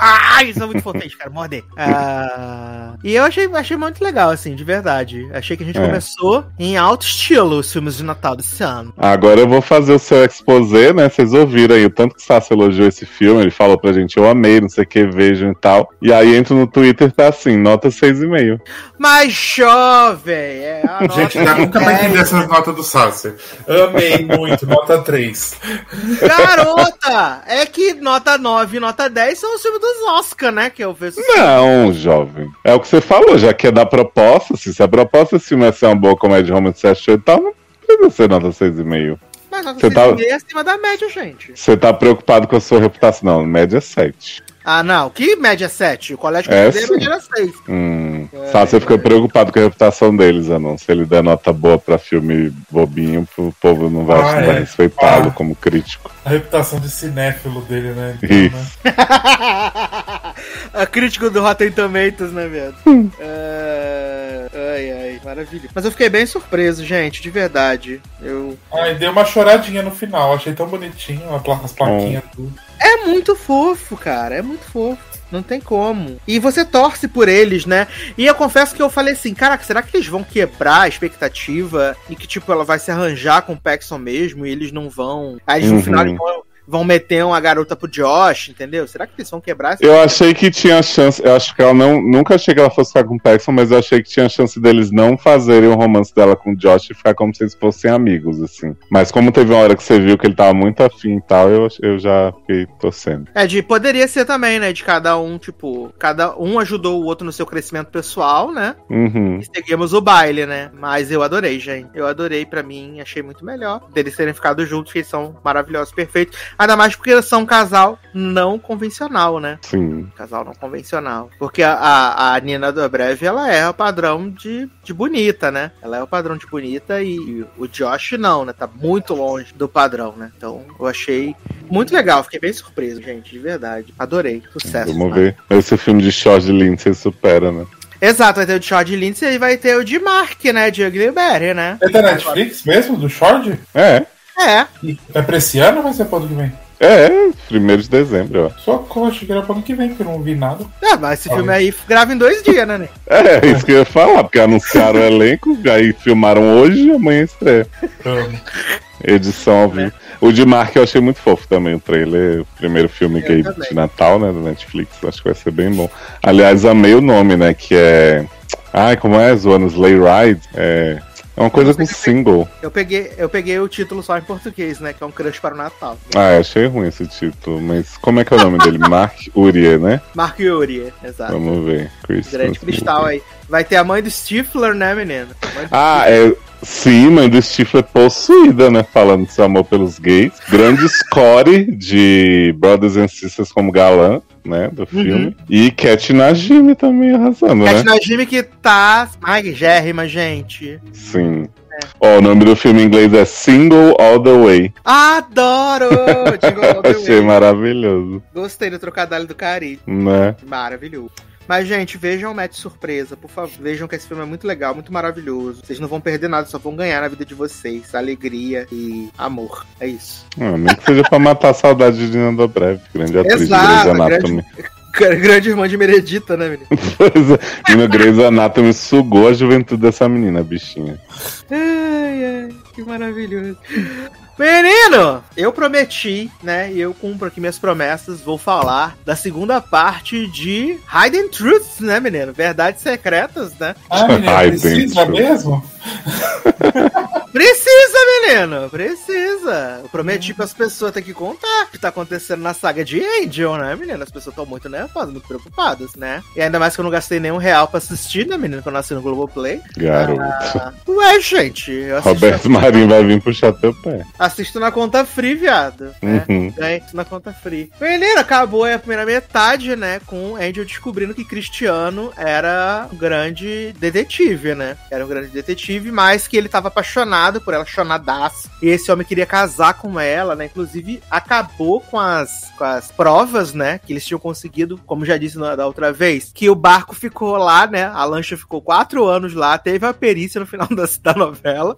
Ai, isso é muito potente, cara. Morder. Ah, e eu achei, achei muito legal, assim, de verdade. Achei que a gente É. começou em alto estilo os filmes de Natal desse ano. Agora eu vou fazer o seu exposé, né? Vocês ouviram aí o tanto que o Sassi elogiou esse filme. Ele falou pra gente, eu amei, não sei o que, vejam e tal. E aí entro no Twitter tá assim, nota 6,5. Mas jovem! É a Gente, eu nunca mais 10. entendi essas notas do Sasser. Amei muito, nota 3. Garota! É que nota 9 e nota 10 são os filmes dos Oscar, né? Que eu vejo. Não, jovem. É o que você falou, já que é da proposta. Se, se a proposta desse filme é ser uma boa comédia achou e tal, não precisa ser nota 6,5. Mas nota Você 6,5 tá- é acima da média, gente. Você tá preocupado com a sua reputação? Não, média é 7. Ah, não. Que média 7? O colégio É, que eu sim. dele era 6. Hum. Só você fica preocupado com a reputação deles, Anon. Se ele der nota boa pra filme bobinho, o povo não vai, Ah, não é. respeitá-lo Ah. como crítico. A reputação de cinéfilo dele, né? Então, Isso. né? a crítico do Rotten Tomatoes, né, velho? Hum. É, Ai, ai, maravilha. Mas eu fiquei bem surpreso, gente, de verdade. Eu... Ai, deu uma choradinha no final. Achei tão bonitinho as plaquinhas tudo. É muito fofo, cara. É muito fofo. Não tem como. E você torce por eles, né? E eu confesso que eu falei assim, caraca, será que eles vão quebrar a expectativa e que, tipo, ela vai se arranjar com o Paxson mesmo e eles não vão. Aí eles, no Uhum. final eles vão, vão meter uma garota pro Josh, entendeu? Será que eles vão quebrar essa Eu achei que tinha chance, eu acho que ela não. Nunca achei que ela fosse ficar com o Paxson, mas eu achei que tinha chance deles não fazerem o romance dela com o Josh e ficar como se eles fossem amigos, assim. Mas como teve uma hora que você viu que ele tava muito afim e tal, eu, eu já fiquei torcendo. É, de poderia ser também, né? De cada um, tipo, cada um ajudou o outro no seu crescimento pessoal, né? Uhum. E seguimos o baile, né? Mas eu adorei, gente. Eu adorei pra mim, achei muito melhor deles terem ficado juntos, que eles são maravilhosos, perfeitos. Ainda mais porque eles são um casal não convencional, né? Sim. Casal não convencional. Porque a, a, a Nina do Breve, ela é o padrão de, de bonita, né? Ela é o padrão de bonita e o Josh não, né? Tá muito longe do padrão, né? Então eu achei muito legal. Fiquei bem surpreso, gente, de verdade. Adorei. Sucesso. Vamos ver. Esse filme de Short de Lindsay supera, né? Exato, vai ter o de Short Lindsay e vai ter o de Mark, né? De Ugly Betty, né? É da Netflix mesmo, do Short? É. É. E É pra esse ano ou vai ser pro ano que vem? É, primeiro de dezembro, ó. Só que eu achei que era pro ano que vem, porque eu não vi nada. É, mas esse filme aí grava em dois dias, né, Ney? É, isso que eu ia falar, porque anunciaram o elenco, aí filmaram hoje e amanhã estreia. Edição ao vivo. O de Mark eu achei muito fofo também, o trailer. O primeiro filme Eu gay também. de Natal, né, do Netflix. Acho que vai ser bem bom. Aliás, amei o nome, né, que é... Ai, como é? Zoando Sleigh Ride? É... É uma coisa com single. Eu peguei, eu peguei o título só em português, né? Que é um crush para o Natal. Ah, eu achei ruim esse título, mas como é que é o nome dele? Mark Urier, né? Mark Yuri, exato. Vamos ver. Christmas Grande cristal aí. Vai ter a mãe do Stifler, né, menino? Ah, é. Sim, mãe do Stifler possuída, né? Falando de seu amor pelos gays. Grande score de Brothers and Sisters como galã, né? Do filme. E Cat Najimy também arrasando, Cat né? Najimy que tá magérrima, gente. Sim. Ó, o nome do filme em inglês é Single All the Way. Adoro! All the Achei Way. maravilhoso, Gostei do trocadilho do Cari. né? Maravilhoso. Mas, gente, vejam o Match Surpresa, por favor. Vejam que esse filme é muito legal, muito maravilhoso. Vocês não vão perder nada, só vão ganhar na vida de vocês. Alegria e amor. É isso. Ah, nem que seja pra matar a saudade de Dina Dobrev, grande atriz Exato, de Grey's Anatomy. Grande, grande irmã de Meredita, né, menino? Pois é, e no Grey's Anatomy sugou a juventude dessa menina, bichinha. Ai, ai, que maravilhoso. Menino, eu prometi, né? E eu cumpro aqui minhas promessas. Vou falar da segunda parte de Hidden Truths, né, menino? Verdades secretas, né? Ah, menina, Ai, precisa mesmo? Precisa, menino, precisa. Eu prometi para as pessoas ter que contar o que tá acontecendo na saga de Angel, né, menino? As pessoas estão muito nervosas, muito preocupadas, né? E ainda mais que eu não gastei nenhum real pra assistir, né, menino? Que eu nasci no Globoplay. Garoto. Ah, ué, gente, Roberto Marinho vai vir puxar teu pé. assisto na conta free, viado. Né? Uhum. Na conta free. Menino, acabou aí a primeira metade, né? Com Angel descobrindo que Cristiano era um grande detetive, né? Era um grande detetive, mas que ele tava apaixonado por ela, chonadaço. E esse homem queria casar com ela, né? Inclusive, acabou com as, com as provas, né? Que eles tinham conseguido, como já disse da outra vez, que o barco ficou lá, né? A lancha ficou quatro anos lá, teve a perícia no final da, da novela.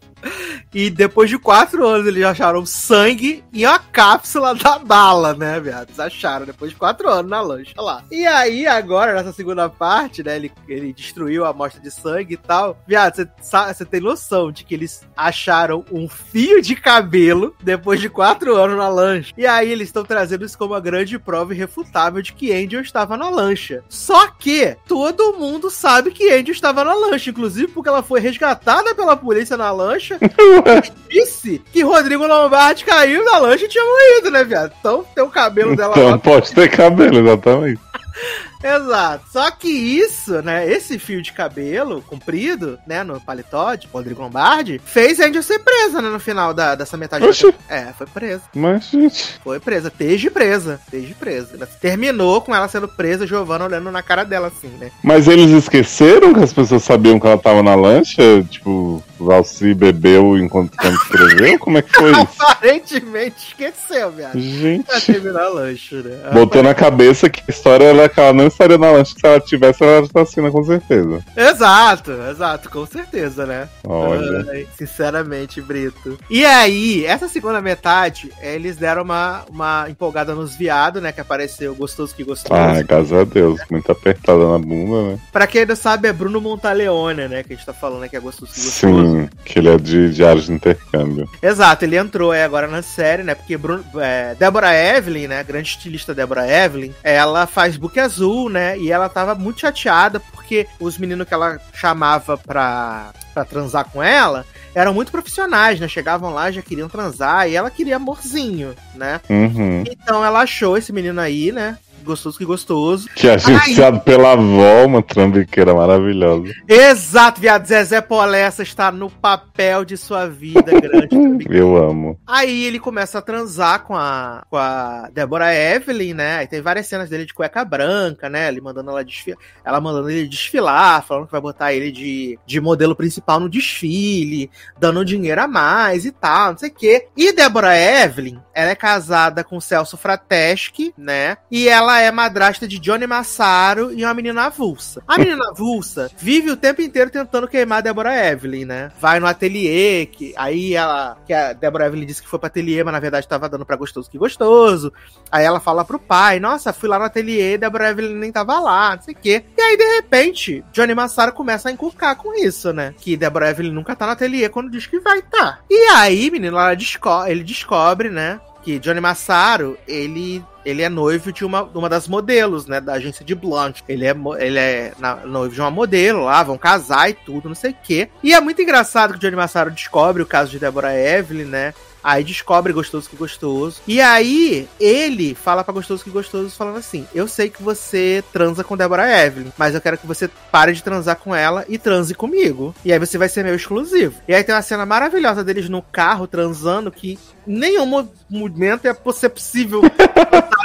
E depois de quatro anos eles acharam sangue e a cápsula da bala, né, viado? Eles acharam depois de quatro anos na lancha lá. E aí, agora, nessa segunda parte, né, ele, ele destruiu a amostra de sangue e tal. Viado, você você tem noção de que eles acharam um fio de cabelo depois de quatro anos na lancha. E aí eles estão trazendo isso como uma grande prova irrefutável de que Angel estava na lancha. Só que todo mundo sabe que Angel estava na lancha, inclusive porque ela foi resgatada pela polícia na lancha disse que Rodrigo Lombardi caiu na lancha e tinha morrido, né, viado? Então tem o cabelo dela Então lá. pode ter cabelo, exatamente. Exato. Só que isso, né? Esse fio de cabelo comprido, né? No paletó de Rodrigo Lombardi, fez a Angel ser presa, né? No final da, dessa metade Oxi. da É, foi presa. Mas, gente. Foi presa. Desde presa. Desde presa. Ela terminou com ela sendo presa, Giovanna olhando na cara dela, assim, né? Mas eles esqueceram que as pessoas sabiam que ela tava na lancha? Tipo, Valci bebeu enquanto escreveu? Como é que foi isso? Aparentemente esqueceu, viado. Pra Gente. terminar a lanche, né? Botou na cabeça que a história era que ela não estaria na lancha. Se ela tivesse, ela era assassina, com certeza. Exato, exato, com certeza, né? Olha. Ai, sinceramente, Brito. E aí, essa segunda metade, eles deram uma, uma empolgada nos viados, né? Que apareceu gostoso que gostoso. Ai, graças a Deus. Muito apertada na bunda, né? Pra quem não sabe, é Bruno Montaleone, né? Que a gente tá falando, né? Que é gostoso que gostoso. Sim, que ele é de diário de intercâmbio. Exato, ele entrou aí agora na série, né? Porque Bruno, é, Deborah Evelyn, né? Grande estilista Deborah Evelyn, ela faz book azul, né? E ela tava muito chateada porque os meninos que ela chamava pra, pra transar com ela eram muito profissionais, né? Chegavam lá, já queriam transar e ela queria amorzinho, né? Uhum. Então ela achou esse menino aí, né? Gostoso que gostoso. Que é agenciado pela avó, uma trambiqueira maravilhosa. Exato, viado. Zezé Polessa está no papel de sua vida grande. Eu amo. Aí ele começa a transar com a, com a Deborah Evelyn, né? Aí tem várias cenas dele de cueca branca, né? Ele mandando ela desfilar, ela mandando ele desfilar, falando que vai botar ele de, de modelo principal no desfile, dando dinheiro a mais e tal, não sei o quê. E Deborah Evelyn, ela é casada com Celso Frateschi, né? E ela é madrasta de Johnny Massaro e uma menina avulsa. A menina avulsa vive o tempo inteiro tentando queimar a Deborah Evelyn, né? Vai no ateliê, que aí ela. Que a Deborah Evelyn disse que foi pro ateliê, mas na verdade tava dando pra gostoso que gostoso. Aí ela fala pro pai: Nossa, fui lá no ateliê, Deborah Evelyn nem tava lá, não sei o quê. E aí, de repente, Johnny Massaro começa a encucar com isso, né? Que Deborah Evelyn nunca tá no ateliê quando diz que vai tá. E aí, menino, ela desco ele descobre, né? Que Johnny Massaro, ele ele é noivo de uma, uma das modelos, né? Da agência de Blanche. Ele é, ele é na- noivo de uma modelo lá, vão casar e tudo, não sei o quê. E é muito engraçado que o Johnny Massaro descobre o caso de Deborah Evelyn, né? Aí descobre Gostoso que Gostoso. E aí, ele fala pra Gostoso que Gostoso, falando assim: Eu sei que você transa com Deborah Evelyn, mas eu quero que você pare de transar com ela e transe comigo. E aí você vai ser meu exclusivo. E aí tem uma cena maravilhosa deles no carro transando que nenhum mo- momento é ser possível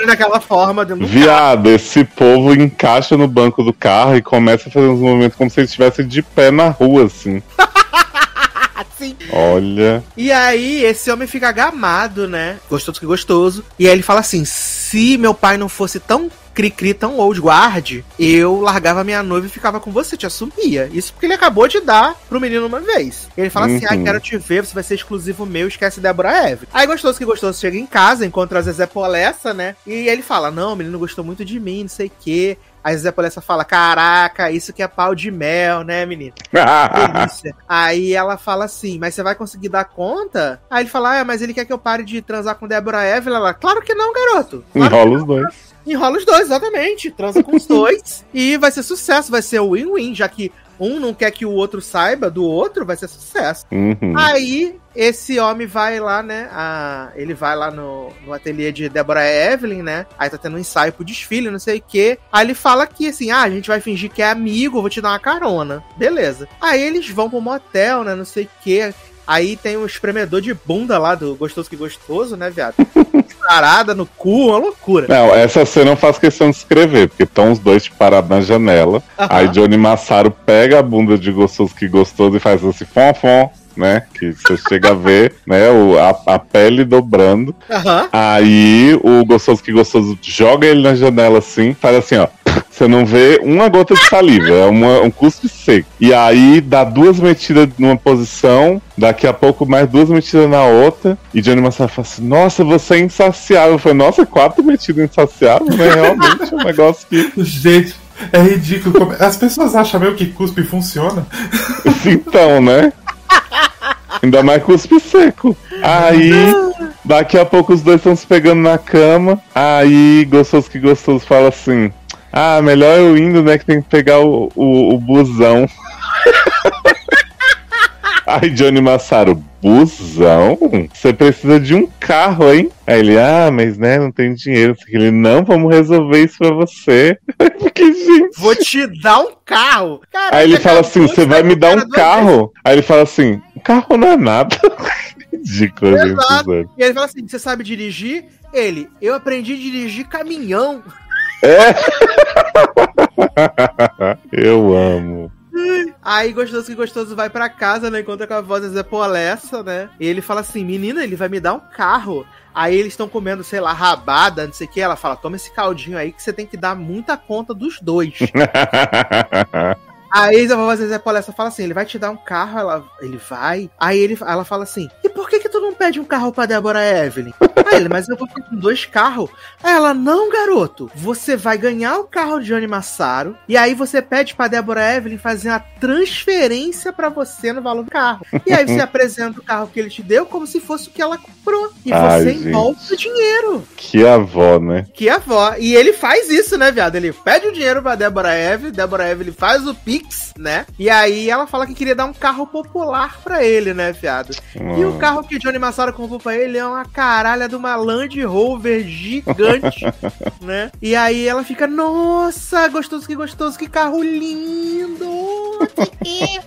daquela forma dentro do Viado, esse povo encaixa no banco do carro e começa a fazer uns movimentos como se eles estivessem de pé na rua, assim. assim. Olha. E aí, esse homem fica gamado, né? Gostoso que gostoso. E aí ele fala assim: se meu pai não fosse tão cri-cri, tão old guard, eu largava minha noiva e ficava com você, te assumia. Isso porque ele acabou de dar pro menino uma vez. Ele fala assim: Uhum. ai, quero te ver, você vai ser exclusivo meu, esquece Débora Eve. Aí gostoso que gostoso chega em casa, encontra a Zezé Polessa, né? E ele fala: não, o menino gostou muito de mim, não sei o quê. Aí a Zezé Polessa fala: caraca, isso que é pau de mel, né, menino? delícia. Aí ela fala assim, mas você vai conseguir dar conta? Aí ele fala, ah, mas ele quer que eu pare de transar com Deborah Evelyn? Ela, claro que não, garoto. Claro Enrola os dois. Enrola os dois, exatamente. Transa com os dois. e vai ser sucesso, vai ser win-win, já que um não quer que o outro saiba do outro, vai ser sucesso. Uhum. Aí, esse homem vai lá, né? a- ele vai lá no, no ateliê de Deborah Evelyn, né? Aí tá tendo um ensaio pro desfile, não sei o quê. Aí ele fala que assim, ah, a gente vai fingir que é amigo, vou te dar uma carona. Beleza. Aí eles vão pro motel, né? Não sei o quê. Aí tem um espremedor de bunda lá do Gostoso que Gostoso, né, viado? Parada no cu, uma loucura. Não, essa cena eu faço questão de escrever, porque estão os dois parados na janela. Aí Johnny Massaro pega a bunda de gostoso que gostoso e faz assim, fom, fom, né? Que você chega a ver, né? O, a, a pele dobrando. Aham. Aí o gostoso que gostoso joga ele na janela assim, faz assim, ó. Você não vê uma gota de saliva, é uma- um cuspe seco. E aí dá duas metidas numa posição, daqui a pouco mais duas metidas na outra. E Johnny Massaro fala assim: Nossa, você é insaciável. Eu falei: Nossa, quatro metidas insaciável, né? Realmente é um negócio que. Gente, é ridículo. como- As pessoas acham mesmo que cuspe funciona. Então, né? Ainda mais cuspe seco. Aí, daqui a pouco os dois estão se pegando na cama. Aí, gostoso que gostoso fala assim: Ah, melhor eu indo, né? Que tem que pegar o, o, o busão. Aí Johnny Massaro, busão? Você precisa de um carro, hein? Aí ele, ah, mas né, não tem dinheiro. Ele, não, vamos resolver isso pra você. Porque, gente. Vou te dar um carro. Caraca, Aí ele fala assim: você vai me dar um carro? Aí ele fala assim: um carro não é nada. Ridículo. Exato. sério. E ele fala assim: você sabe dirigir? Ele, eu aprendi a dirigir caminhão. Eu amo. Aí gostoso que gostoso vai pra casa, né? Encontra com a voz da Zé Polessa, né? E ele fala assim: menina, ele vai me dar um carro. Aí eles estão comendo, sei lá, rabada, não sei o que. Ela fala: toma esse caldinho aí que você tem que dar muita conta dos dois. Aí a voz da Zé Polessa fala assim: ele vai te dar um carro, ela, ele vai. Aí ele, ela fala assim: e por que que tu não pede um carro pra Débora Evelyn? Aí ele, mas eu vou ficar com dois carros. Aí ela, não, garoto. Você vai ganhar o carro de Johnny Massaro. E aí você pede pra Débora Evelyn fazer uma transferência pra você no valor do carro. E aí você apresenta o carro que ele te deu como se fosse o que ela comprou. E Ai, você envolve o dinheiro. que avó, né? Que avó. E ele faz isso, né, viado? Ele pede o dinheiro pra Débora Evelyn, Débora Evelyn faz o Pix, né? E aí ela fala que queria dar um carro popular pra ele, né, viado? E o Hum. carro que Johnny Massaro comprou pra ele é uma caralha de uma Land Rover gigante, né? E aí ela fica, nossa, gostoso que gostoso, que carro lindo!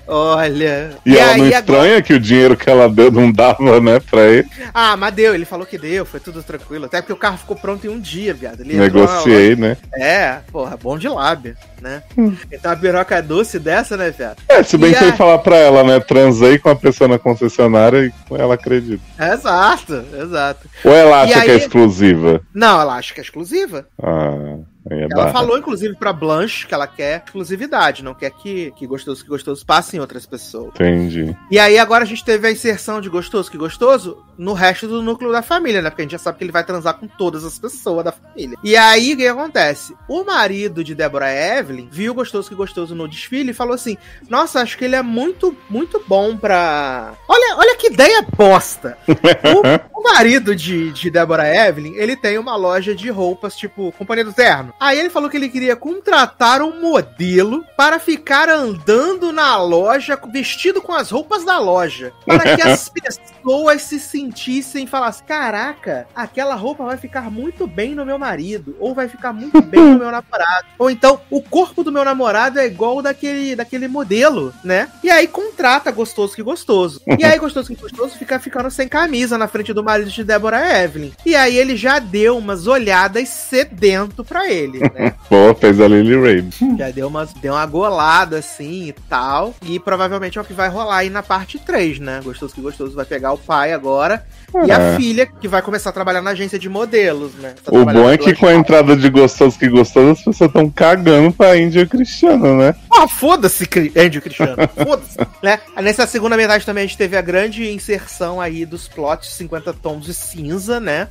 Olha. E, ela aí não agora- estranha que o dinheiro que ela deu não dava, né, pra ele. Ah, mas deu, ele falou que deu, foi tudo tranquilo. Até porque o carro ficou pronto em um dia, viado. Ele Negociei, né? É, porra, bom de lábia, né? Então a piroca doce dessa, né, viado? É, se bem E que ele a- falar pra ela, né? Transei com a pessoa na concessionária e ela acredita. Exato, exato. Ou ela acha que é aí- exclusiva? Não, ela acha que é exclusiva. Ah, aí é Ela barra. falou, inclusive, pra Blanche que ela quer exclusividade, não quer que, que Gostoso que Gostoso passe em outras pessoas. Entendi. E aí agora a gente teve a inserção de Gostoso que Gostoso no resto do núcleo da família, né? Porque a gente já sabe que ele vai transar com todas as pessoas da família. E aí o que acontece? O marido de Deborah Evelyn viu Gostoso que Gostoso no desfile e falou assim: Nossa, acho que ele é muito, muito bom pra. Olha, olha que ideia bosta! O, o marido de, de Deborah Evelyn, ele tem uma loja de roupas, tipo, Companhia do Terno. Aí ele falou que ele queria contratar um modelo para ficar andando na loja, vestido com as roupas da loja. Para que as pessoas se sentissem e falassem: Caraca, aquela roupa vai ficar muito bem no meu marido. Ou vai ficar muito bem no meu namorado. Ou então, o corpo do meu namorado é igual o daquele, daquele modelo, né? E aí contrata gostoso que gostoso. E aí, gostoso que gostoso fica ficando sem camisa na frente do marido de Deborah Evelyn. E aí ele já deu umas olhadas sedento pra ele, né? Pô, fez a Lily Rabe. já deu, umas, deu uma golada assim e tal. E provavelmente é o que vai rolar aí na parte 3, né? Gostoso que gostoso vai pegar o pai agora. E a É. filha, que vai começar a trabalhar na agência de modelos, né? Tá O bom é que com a entrada de gostoso que gostoso, as pessoas estão cagando pra Índia Cristiano, né? Ah, foda-se, Andy Cristiano. Foda-se. né? Nessa segunda metade também a gente teve a grande inserção aí dos plots 50 tons de cinza, né?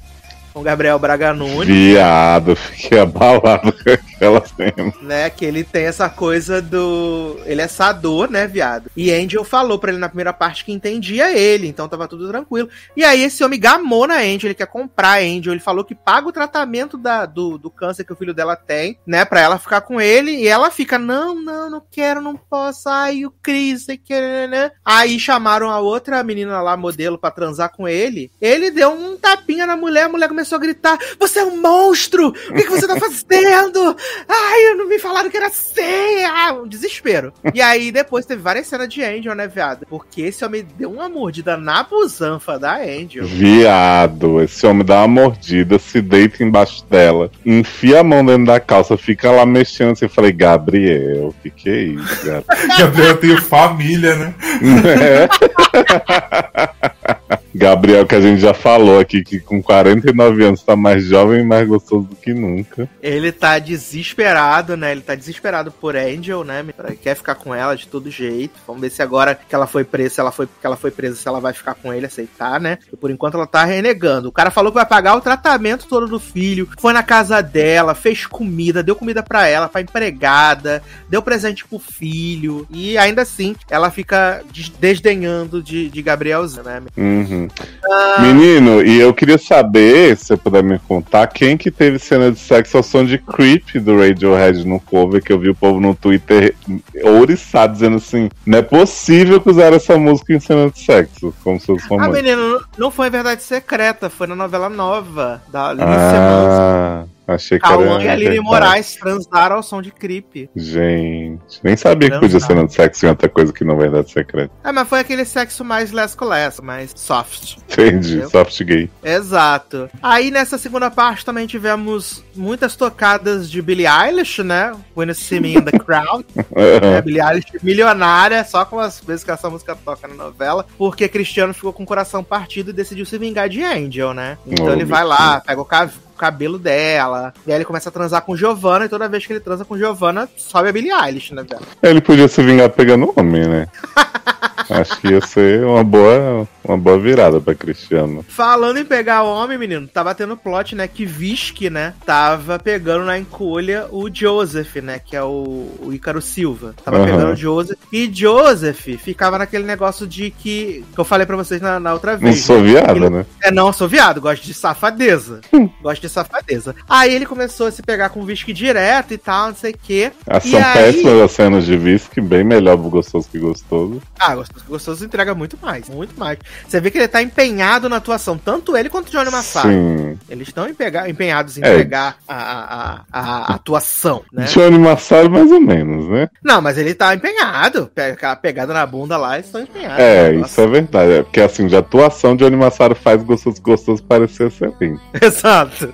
Com Gabriel Braga Nunes, Viado, fiquei abalado com aquela cena. né? Que ele tem essa coisa do. Ele é sador, né, viado? E Angel falou pra ele na primeira parte que entendia ele, então tava tudo tranquilo. E aí esse homem gamou na Angel, ele quer comprar a Angel. Ele falou que paga o tratamento da, do, do câncer que o filho dela tem, né? Pra ela ficar com ele. E ela fica: não, não, não quero, não posso. Ai, o Chris, sei que, né? Aí chamaram a outra menina lá, modelo, pra transar com ele. Ele deu um tapinha na mulher, a mulher começou a gritar: Você é um monstro! O que, que você tá fazendo? Ai, não me falaram que era assim! Ah, um desespero. E aí depois teve várias cenas de Angel, né, viado? Porque esse homem deu uma mordida na busanfa da Angel. Viado, esse homem dá uma mordida, se deita embaixo dela, enfia a mão dentro da calça, fica lá mexendo assim. Eu falei, Gabriel, o que que é isso, cara? Gabriel tem família, né? Gabriel, que a gente já falou aqui, que com 49 anos tá mais jovem e mais gostoso do que nunca. Ele tá desesperado, né? Ele tá desesperado por Angel, né? Ele quer ficar com ela de todo jeito. Vamos ver se agora que ela foi presa, se ela foi, que ela foi presa, se ela vai ficar com ele, aceitar, né? E por enquanto ela tá renegando. O cara falou que vai pagar o tratamento todo do filho, foi na casa dela, fez comida, deu comida pra ela, pra empregada, deu presente pro filho. E ainda assim, ela fica des- desdenhando de, de Gabrielzinho, né? Uhum. Hum. Menino, e eu queria saber, se você puder me contar, quem que teve cena de sexo ao som de Creep do Radiohead no cover, que eu vi o povo no Twitter ouriçado dizendo assim, não é possível que usaram essa música em cena de sexo, como se fosse uma Ah, menino, não foi verdade secreta, foi na novela nova da Semana. Ah, achei que era Cauã e a Lili. Moraes transaram ao som de creep. Gente, nem sabia que podia cena de sexo em outra coisa que não é verdade secreta. É, mas foi aquele sexo mais lesco-lesco, mais soft. Entendi, Entendeu? soft gay. Exato. Aí nessa segunda parte também tivemos muitas tocadas de Billie Eilish, né? When You See Me in the Crowd. É, Billie Eilish milionária, só com as vezes que essa música toca na novela, porque Cristiano ficou com o coração partido e decidiu se vingar de Angel, né? Então Oh, ele vai lá, pega o ca- o cabelo dela, e aí ele começa a transar com Giovanna, e toda vez que ele transa com Giovanna, sobe a Billie Eilish, né, velho? Ele podia se vingar pegando homem, né? Acho que ia ser uma boa, uma boa virada pra Cristiano. Falando em pegar homem, menino, tava tendo plot, né, que Visky, né, tava pegando na encolha o Joseph, né, que é o, o Ícaro Silva. Tava Aham. pegando o Joseph. E Joseph ficava naquele negócio de que, que eu falei pra vocês na, na outra Não vez. sou viado, Ele- né? É, não, sou viado, gosto de safadeza. gosto de safadeza. Aí ele começou a se pegar com o Visky direto e tal, não sei o quê. Ação E aí- péssima as cenas de whisky, bem melhor pro gostoso que gostoso. Ah, gostoso, gostoso entrega muito mais, muito mais. Você vê que ele tá empenhado na atuação, tanto ele quanto o Johnny Massaro. Sim. Eles estão empenhados em É. pegar a, a, a, atuação, né? Johnny Massaro, mais ou menos, né? Não, mas ele tá empenhado. Pe- Aquela pegada na bunda lá, eles estão empenhados. É, isso é verdade. É porque assim, de atuação, Johnny Massaro faz gostoso gostoso parecer excelente. Exato.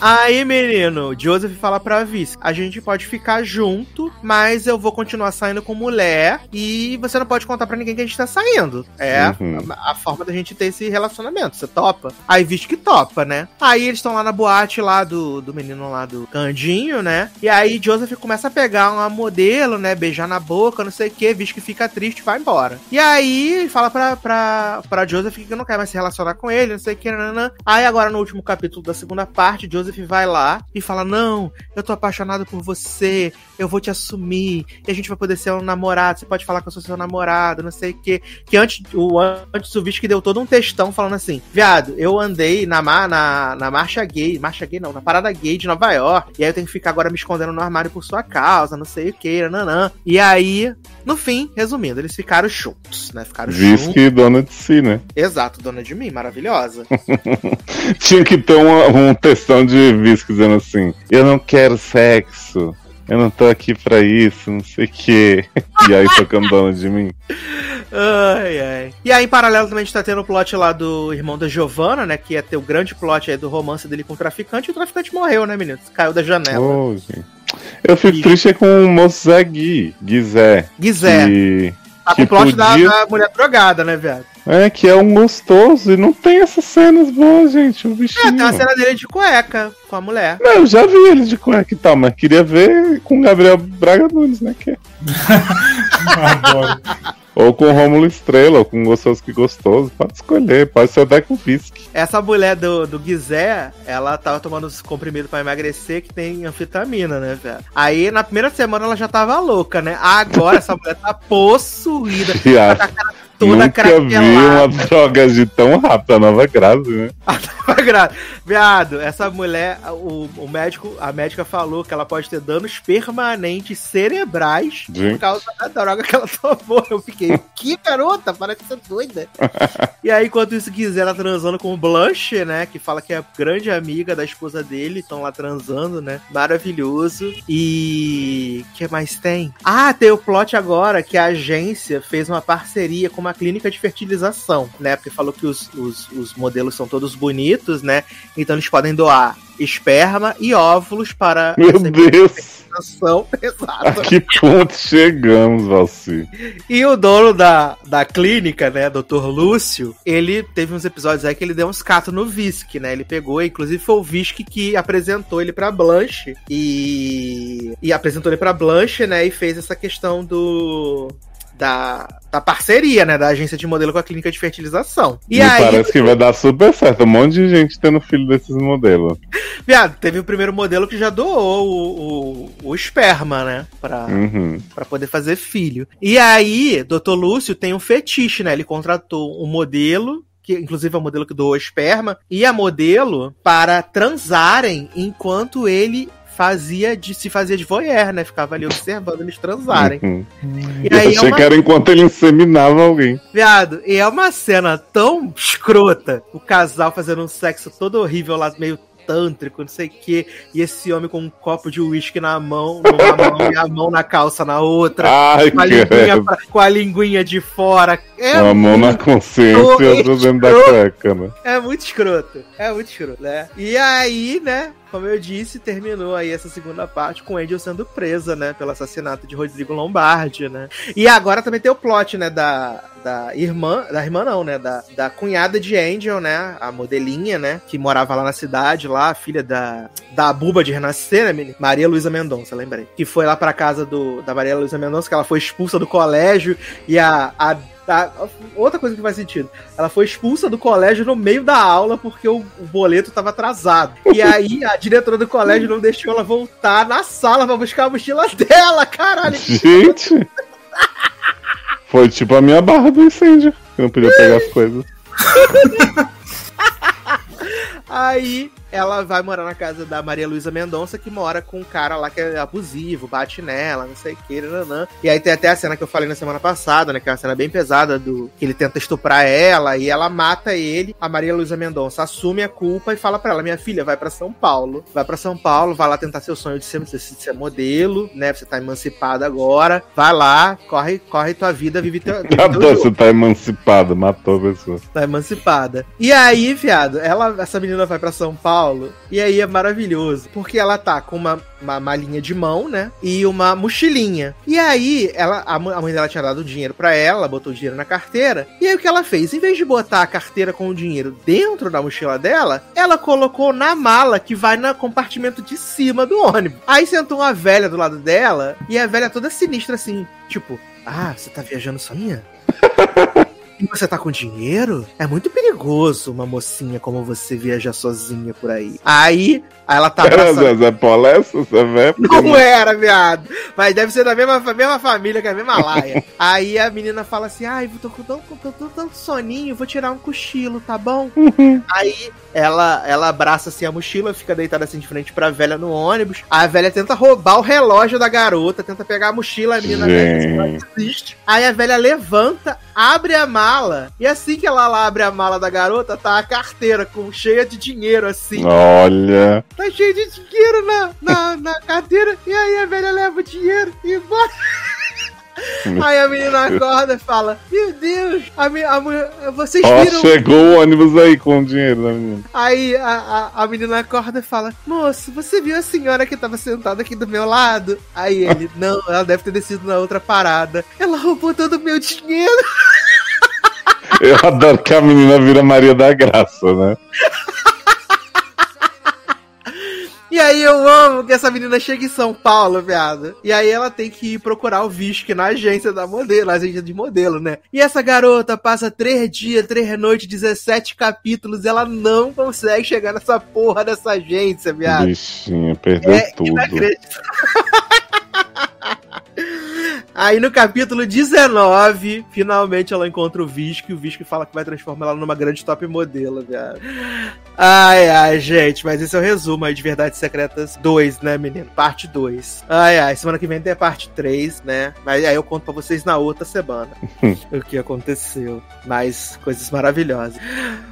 Aí, menino, Joseph fala pra Vice: a gente pode ficar junto, mas eu vou continuar saindo com mulher e você não pode contar pra ninguém que a gente tá saindo. É Uhum. a, a forma da gente ter esse relacionamento. Você topa? Aí Vice que topa, né? Aí eles estão lá na boate lá do, do menino lá do Candinho, né? E aí Joseph começa a pegar uma modelo, né? Beijar na boca, não sei o que. Vice que fica triste vai embora. E aí fala pra, pra, pra Joseph que não quer mais se relacionar com ele, não sei o que. Nananã. Aí agora no último capítulo da segunda parte, Joseph vai lá e fala: Não, eu tô apaixonado por você, eu vou te assumir, e a gente vai poder ser um namorado, você pode falar que eu sou seu namorado, não sei o que. Que antes o, antes o Visky deu todo um textão falando assim: Viado, eu andei na, na, na marcha gay, marcha gay não, na parada gay de Nova York, e aí eu tenho que ficar agora me escondendo no armário por sua causa, não sei o que, nanã. E aí, no fim, resumindo, eles ficaram juntos, né? Ficaram juntos. Whisky e dona de si, né? Exato, dona de mim, maravilhosa. Tinha que ter uma- um textão de whisky dizendo assim: Eu não quero sexo. Eu não tô aqui pra isso, não sei o quê. E aí tocando dona de mim. Ai, ai. E aí, em paralelo, também a gente tá tendo o plot lá do irmão da Giovanna, né? Que ia ter o grande plot aí do romance dele com o traficante. E o traficante morreu, né, menino? Caiu da janela. Ô, gente. Eu fico Ih. triste é com o moço Zé Gui, Guizé. Guizé. Que, Tá com o que plot da, da mulher drogada, né, viado? é, que é um gostoso e não tem essas cenas boas, gente. O É, bichinho. tem uma cena dele de cueca com a mulher. Não, eu já vi ele de cueca e tal, mas queria ver com o Gabriel Braga Nunes, né? Que é- Adoro. Ou com o Rômulo Estrela, ou com Gostoso que Gostoso. Pode escolher, pode ser até com Fisk. Essa mulher do, do Guizé, ela tava tomando os comprimidos pra emagrecer que tem anfetamina, né, velho? Aí na primeira semana ela já tava louca, né? Agora essa mulher tá possuída. Tá com a cara toda Nunca vi craquelada. uma droga de tão rápido, a nova Grazi, né? Gra- Viado, essa mulher, o, o médico, a médica falou que ela pode ter danos permanentes cerebrais por Gente. causa da droga que ela tomou. Eu fiquei, que garota, parece ser doida. e aí, enquanto isso, ela transando com o Blanche, né? Que fala que é a grande amiga da esposa dele, estão lá transando, né? Maravilhoso. E. o que mais tem? Ah, tem o plot agora que a agência fez uma parceria com uma clínica de fertilização, né? Porque falou que os, os, os modelos são todos bonitos, né? Então eles podem doar esperma e óvulos para Meu Deus! fertilização. Exato. A que ponto chegamos, Valci? E o dono da, da clínica, né, Dr. Lúcio, ele teve uns episódios aí que ele deu uns catos no Visc, né? Ele pegou, inclusive foi o Visc que apresentou ele pra Blanche e e apresentou ele pra Blanche, né, e fez essa questão do da, da parceria, né, da agência de modelo com a clínica de fertilização. E Me aí, parece que vai dar super certo. Um monte de gente tendo filho desses modelos. viado, teve o primeiro modelo que já doou o, o, o esperma, né, pra, Uhum. Pra poder fazer filho. E aí, Dr. Lúcio tem um fetiche, né? Ele contratou um modelo que inclusive é o modelo que doou esperma, e a modelo para transarem enquanto ele fazia de se fazia de voyeur, né? Ficava ali observando eles transarem. Uhum. E Eu aí é achei uma que era enquanto ele inseminava alguém. Viado, e é uma cena tão escrota, o casal fazendo um sexo todo horrível lá, meio tântrico, não sei o quê, e esse homem com um copo de uísque na mão, numa mão e a mão na calça na outra, Ai, com a, pra- com a linguinha de fora. É, Uma mão na consciência e outra dentro da cueca, né? é muito escroto. É muito escroto, né? E aí, né, como eu disse, terminou aí essa segunda parte com Angel sendo presa, né, pelo assassinato de Rodrigo Lombardi, né? E agora também tem o plot, né, da, da irmã, da irmã não, né, da, da cunhada de Angel, né, a modelinha, né, que morava lá na cidade, lá, a filha da, da Buba de Renascer, né, menina? Maria Luísa Mendonça, lembrei. Que foi lá pra casa do, da Maria Luísa Mendonça, que ela foi expulsa do colégio e a, a a- outra coisa que faz sentido. Ela foi expulsa do colégio no meio da aula porque o, o boleto tava atrasado. E aí a diretora do colégio não deixou ela voltar na sala pra buscar a mochila dela, caralho. Gente! Foi tipo a minha barra do incêndio. Eu não podia pegar as coisas. Aí ela vai morar na casa da Maria Luísa Mendonça, que mora com um cara lá que é abusivo, bate nela, não sei o que, nanã. E aí tem até a cena que eu falei na semana passada, né? Que é uma cena bem pesada do que ele tenta estuprar ela e ela mata ele. A Maria Luísa Mendonça assume a culpa e fala pra ela: minha filha, vai pra São Paulo. Vai pra São Paulo, vai lá tentar seu sonho de ser, de ser modelo, né? Você tá emancipada agora. Vai lá, corre, corre tua vida, vive teu, vive teu você tá emancipada, matou a pessoa. tá emancipada. E aí, viado, ela, essa menina vai pra São Paulo e aí é maravilhoso, porque ela tá com uma, uma malinha de mão, né? E uma mochilinha. E aí, ela, a, mãe dela tinha dado dinheiro pra ela, ela botou o dinheiro na carteira. E aí o que ela fez? Em vez de botar a carteira com o dinheiro dentro da mochila dela, ela colocou na mala que vai no compartimento de cima do ônibus. Aí sentou uma velha do lado dela e a velha toda sinistra assim, tipo, ah, você tá viajando sozinha? E você tá com dinheiro? É muito perigoso uma mocinha como você viajar sozinha por aí. Aí, ela tá Era abraçando. Zezé Polessa? Não era, viado. Mas deve ser da mesma, mesma família que a mesma laia. Aí a menina fala assim: ai, tô com tão, tô, tô soninho, vou tirar um cochilo, tá bom? Aí ela, ela abraça assim a mochila, fica deitada assim de frente pra velha no ônibus. A velha tenta roubar o relógio da garota, tenta pegar a mochila, a menina Gente. desiste. Aí a velha levanta, abre a mala, e assim que ela lá abre a mala da garota, tá a carteira com cheia de dinheiro assim. Olha. Tá cheio de dinheiro na, na, na carteira. E aí a velha leva o dinheiro e vai. Aí a menina acorda e fala: Meu Deus, a, mi- a mulher- vocês Ó, viram? chegou o ônibus aí com o dinheiro da menina. Aí a, a, a menina acorda e fala: Moço, você viu a senhora que tava sentada aqui do meu lado? Aí ele: Não, ela deve ter descido na outra parada. Ela roubou todo o meu dinheiro. Eu adoro que a menina vira Maria da Graça, né? E aí eu amo que essa menina chega em São Paulo, viado. E aí ela tem que ir procurar o Visc na agência da modelo, na agência de modelo, né? E essa garota passa três dias, três noites, 17 capítulos, e ela não consegue chegar nessa porra dessa agência, viado. Bichinha, perdeu É tudo. inacreditável. Aí no capítulo 19, finalmente ela encontra o Visco e o Visco fala que vai transformar ela numa grande top modelo, viado. Ai, ai, gente, mas esse é o resumo aí de Verdades Secretas 2, né, menino? Parte 2. Ai, ai, semana que vem tem a parte 3, né? Mas aí eu conto pra vocês na outra semana o que aconteceu. Mais coisas maravilhosas.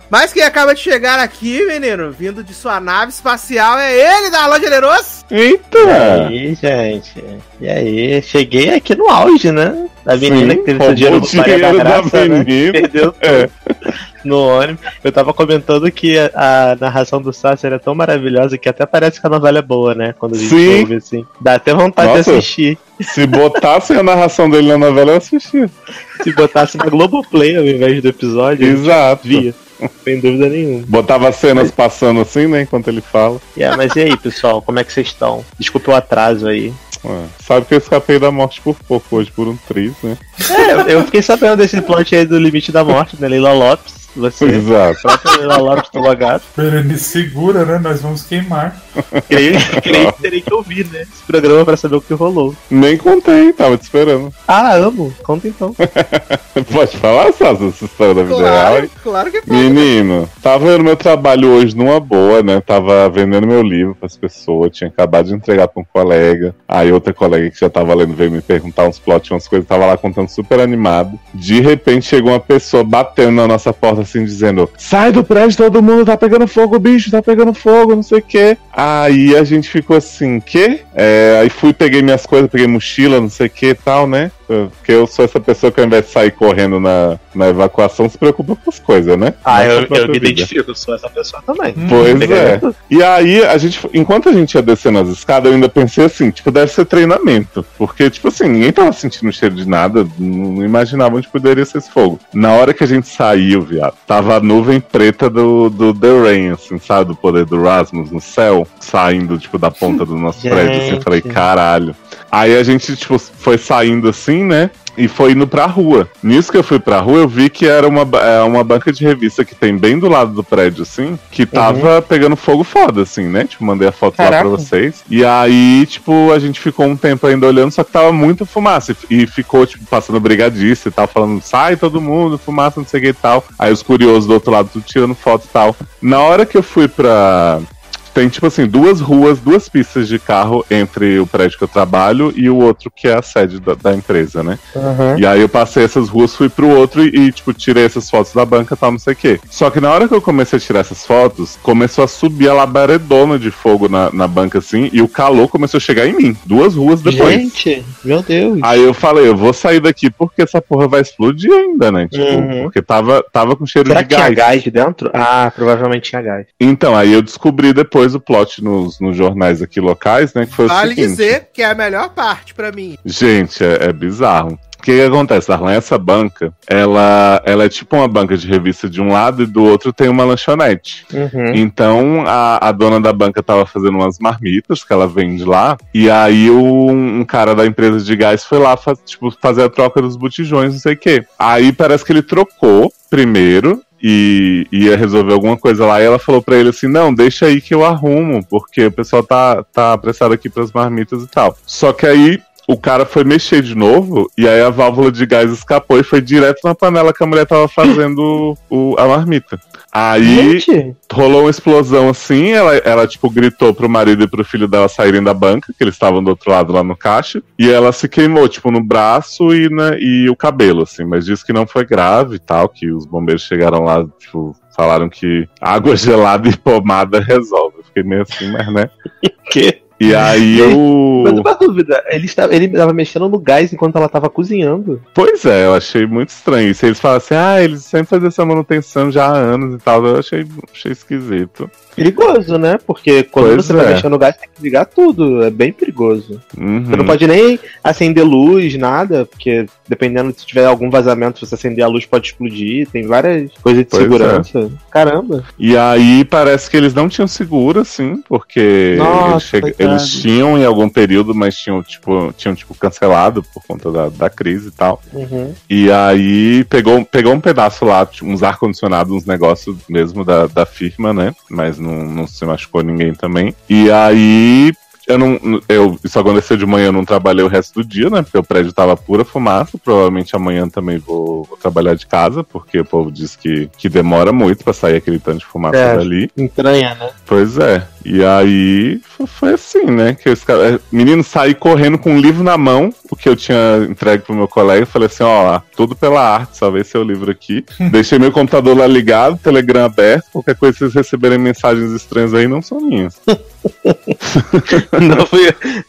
Mas quem acaba de chegar aqui, menino, vindo de sua nave espacial, é ele da Loja Generoso. E Eita! aí, gente? E aí? Cheguei aqui no auge, né? Da menina Sim, que teve seu dinheiro da dinheiro da Graça, né? menina. Perdeu É. no ônibus. Eu tava comentando que a, a narração do Sácer é tão maravilhosa que até parece que a novela é boa, né? Quando a gente Sim. ouve assim. Dá até vontade Nossa. de assistir. Se botassem a narração dele na novela, eu assistia. Se botasse na Globoplay ao invés do episódio, Exato. via. Sem dúvida nenhuma. Botava cenas passando assim, né? Enquanto ele fala. Yeah, mas e aí, pessoal? Como é que vocês estão? Desculpa o atraso aí. Ué, sabe que eu escapei da morte por pouco hoje, por um triz, né? É, eu- fiquei sabendo desse plot aí do Limite da Morte, né? Leila Lopes. Você, Exato. própria Laura do Logado. Berenice segura, né? Nós vamos queimar. Creio, creio que terei que ouvir, né? Esse programa pra saber o que rolou. Nem contei, tava te esperando. Ah, amo. Conta então. Pode falar, Sasha, essa história da vida real? Claro, hein? claro que pode. Menino, tava no meu trabalho hoje numa boa, né? Tava vendendo meu livro pras pessoas, tinha acabado de entregar pra um colega. Aí outra colega que já tava lendo veio me perguntar uns plots, umas coisas, tava lá contando super animado. De repente chegou uma pessoa batendo na nossa porta assim, dizendo: Sai do prédio, todo mundo tá pegando fogo, bicho, tá pegando fogo, não sei o quê. Aí a gente ficou assim, quê? É, aí fui, peguei minhas coisas, peguei mochila, não sei o que e tal, né? Porque eu sou essa pessoa que ao invés de sair correndo na, na evacuação, se preocupa com as coisas, né? Ah, eu, eu me vida. identifico, eu sou essa pessoa também. Pois Pegar é. E aí, a gente, enquanto a gente ia descendo as escadas, eu ainda pensei assim, tipo, deve ser treinamento. Porque, tipo assim, ninguém tava sentindo cheiro de nada, não imaginava onde poderia ser esse fogo. Na hora que a gente saiu, viado, tava a nuvem preta do, do The Rain, assim, sabe? Do poder do Rasmus no céu, saindo, tipo, da ponta do nosso prédio, assim, eu falei, caralho. Aí a gente, tipo, foi saindo assim, né? E foi indo pra rua. Nisso que eu fui pra rua, eu vi que era uma, é, uma banca de revista que tem bem do lado do prédio, assim, que tava pegando fogo foda, assim, né? Tipo, mandei a foto lá Caraca. pra vocês. E aí, tipo, a gente ficou um tempo ainda olhando, só que tava muita fumaça. E e ficou, tipo, passando brigadista e tal, falando, sai todo mundo, fumaça, não sei o que e tal. Aí os curiosos do outro lado, tudo tirando foto e tal. Na hora que eu fui pra. Tem, tipo assim, duas ruas, duas pistas de carro entre o prédio que eu trabalho e o outro que é a sede da, da empresa, né? E aí eu passei essas ruas, fui pro outro e, e, tipo, tirei essas fotos da banca e tal, não sei o quê. Só que na hora que eu comecei a tirar essas fotos, começou a subir a labaredona de fogo na, na banca, assim, e o calor começou a chegar em mim. Duas ruas depois. Gente, meu Deus. Aí eu falei, eu vou sair daqui porque essa porra vai explodir ainda, né? Tipo, Uhum. porque tava, tava com cheiro Será de que tinha gás. gás de dentro? Ah, provavelmente tinha gás. Então, aí eu descobri depois o plot nos, nos jornais aqui locais, né? Que foi o Vale seguinte. dizer que é a melhor parte pra mim. Gente, é, é bizarro. O que, que acontece, Darlan? Essa banca, ela, ela é tipo uma banca de revista de um lado e do outro tem uma lanchonete. Uhum. Então a, a dona da banca tava fazendo umas marmitas que ela vende lá. E aí o- um cara da empresa de gás foi lá fa- tipo, fazer a troca dos botijões, não sei o quê. Aí parece que ele trocou primeiro. E ia resolver alguma coisa lá, e ela falou pra ele assim: Não, deixa aí que eu arrumo, porque o pessoal tá, tá apressado aqui pras marmitas e tal. Só que aí o cara foi mexer de novo, e aí a válvula de gás escapou e foi direto na panela que a mulher tava fazendo o, a marmita. Aí Gente, rolou uma explosão assim, ela, ela, tipo, gritou pro marido e pro filho dela saírem da banca, que eles estavam do outro lado lá no caixa, e ela se queimou, tipo, no braço e, na, e o cabelo, assim, mas disse que não foi grave e tal, que os bombeiros chegaram lá, tipo, falaram que água gelada e pomada resolve. Eu fiquei meio assim, mas né? que? E aí o. Mas uma dúvida, ele estava, ele estava mexendo no gás enquanto ela estava cozinhando. Pois é, eu achei muito estranho. E se eles falam assim, ah, eles sempre fazem essa manutenção já há anos e tal, eu achei, achei esquisito. Perigoso, né? Porque quando Pois você é. vai mexer no gás, tem que ligar tudo. É bem perigoso. Uhum. Você não pode nem acender luz, nada, porque dependendo se tiver algum vazamento, se você acender a luz pode explodir. Tem várias coisas de Pois é. segurança. Caramba. E aí parece que eles não tinham seguro, assim, porque Nossa, eles, eles tinham em algum período, mas tinham, tipo, tinham, tipo, cancelado por conta da, da crise e tal. Uhum. E aí pegou, pegou um pedaço lá, tipo, uns ar-condicionados, uns negócios mesmo da, da firma, né? Mas não, não se machucou ninguém também. E aí. Eu não, eu, isso aconteceu de manhã, eu não trabalhei o resto do dia, né? Porque o prédio tava pura fumaça. Provavelmente amanhã também vou, vou trabalhar de casa, porque o povo diz que, que demora muito pra sair aquele tanto de fumaça É. dali. Entranha, né? Pois é. E aí foi assim, né? Que esse cara, é, menino saí correndo com um livro na mão, o que eu tinha entregue pro meu colega. Falei assim: ó, tudo pela arte, salvei seu livro aqui. Deixei meu computador lá ligado, Telegram aberto. Qualquer coisa que vocês receberem mensagens estranhas aí não são minhas. não, fui,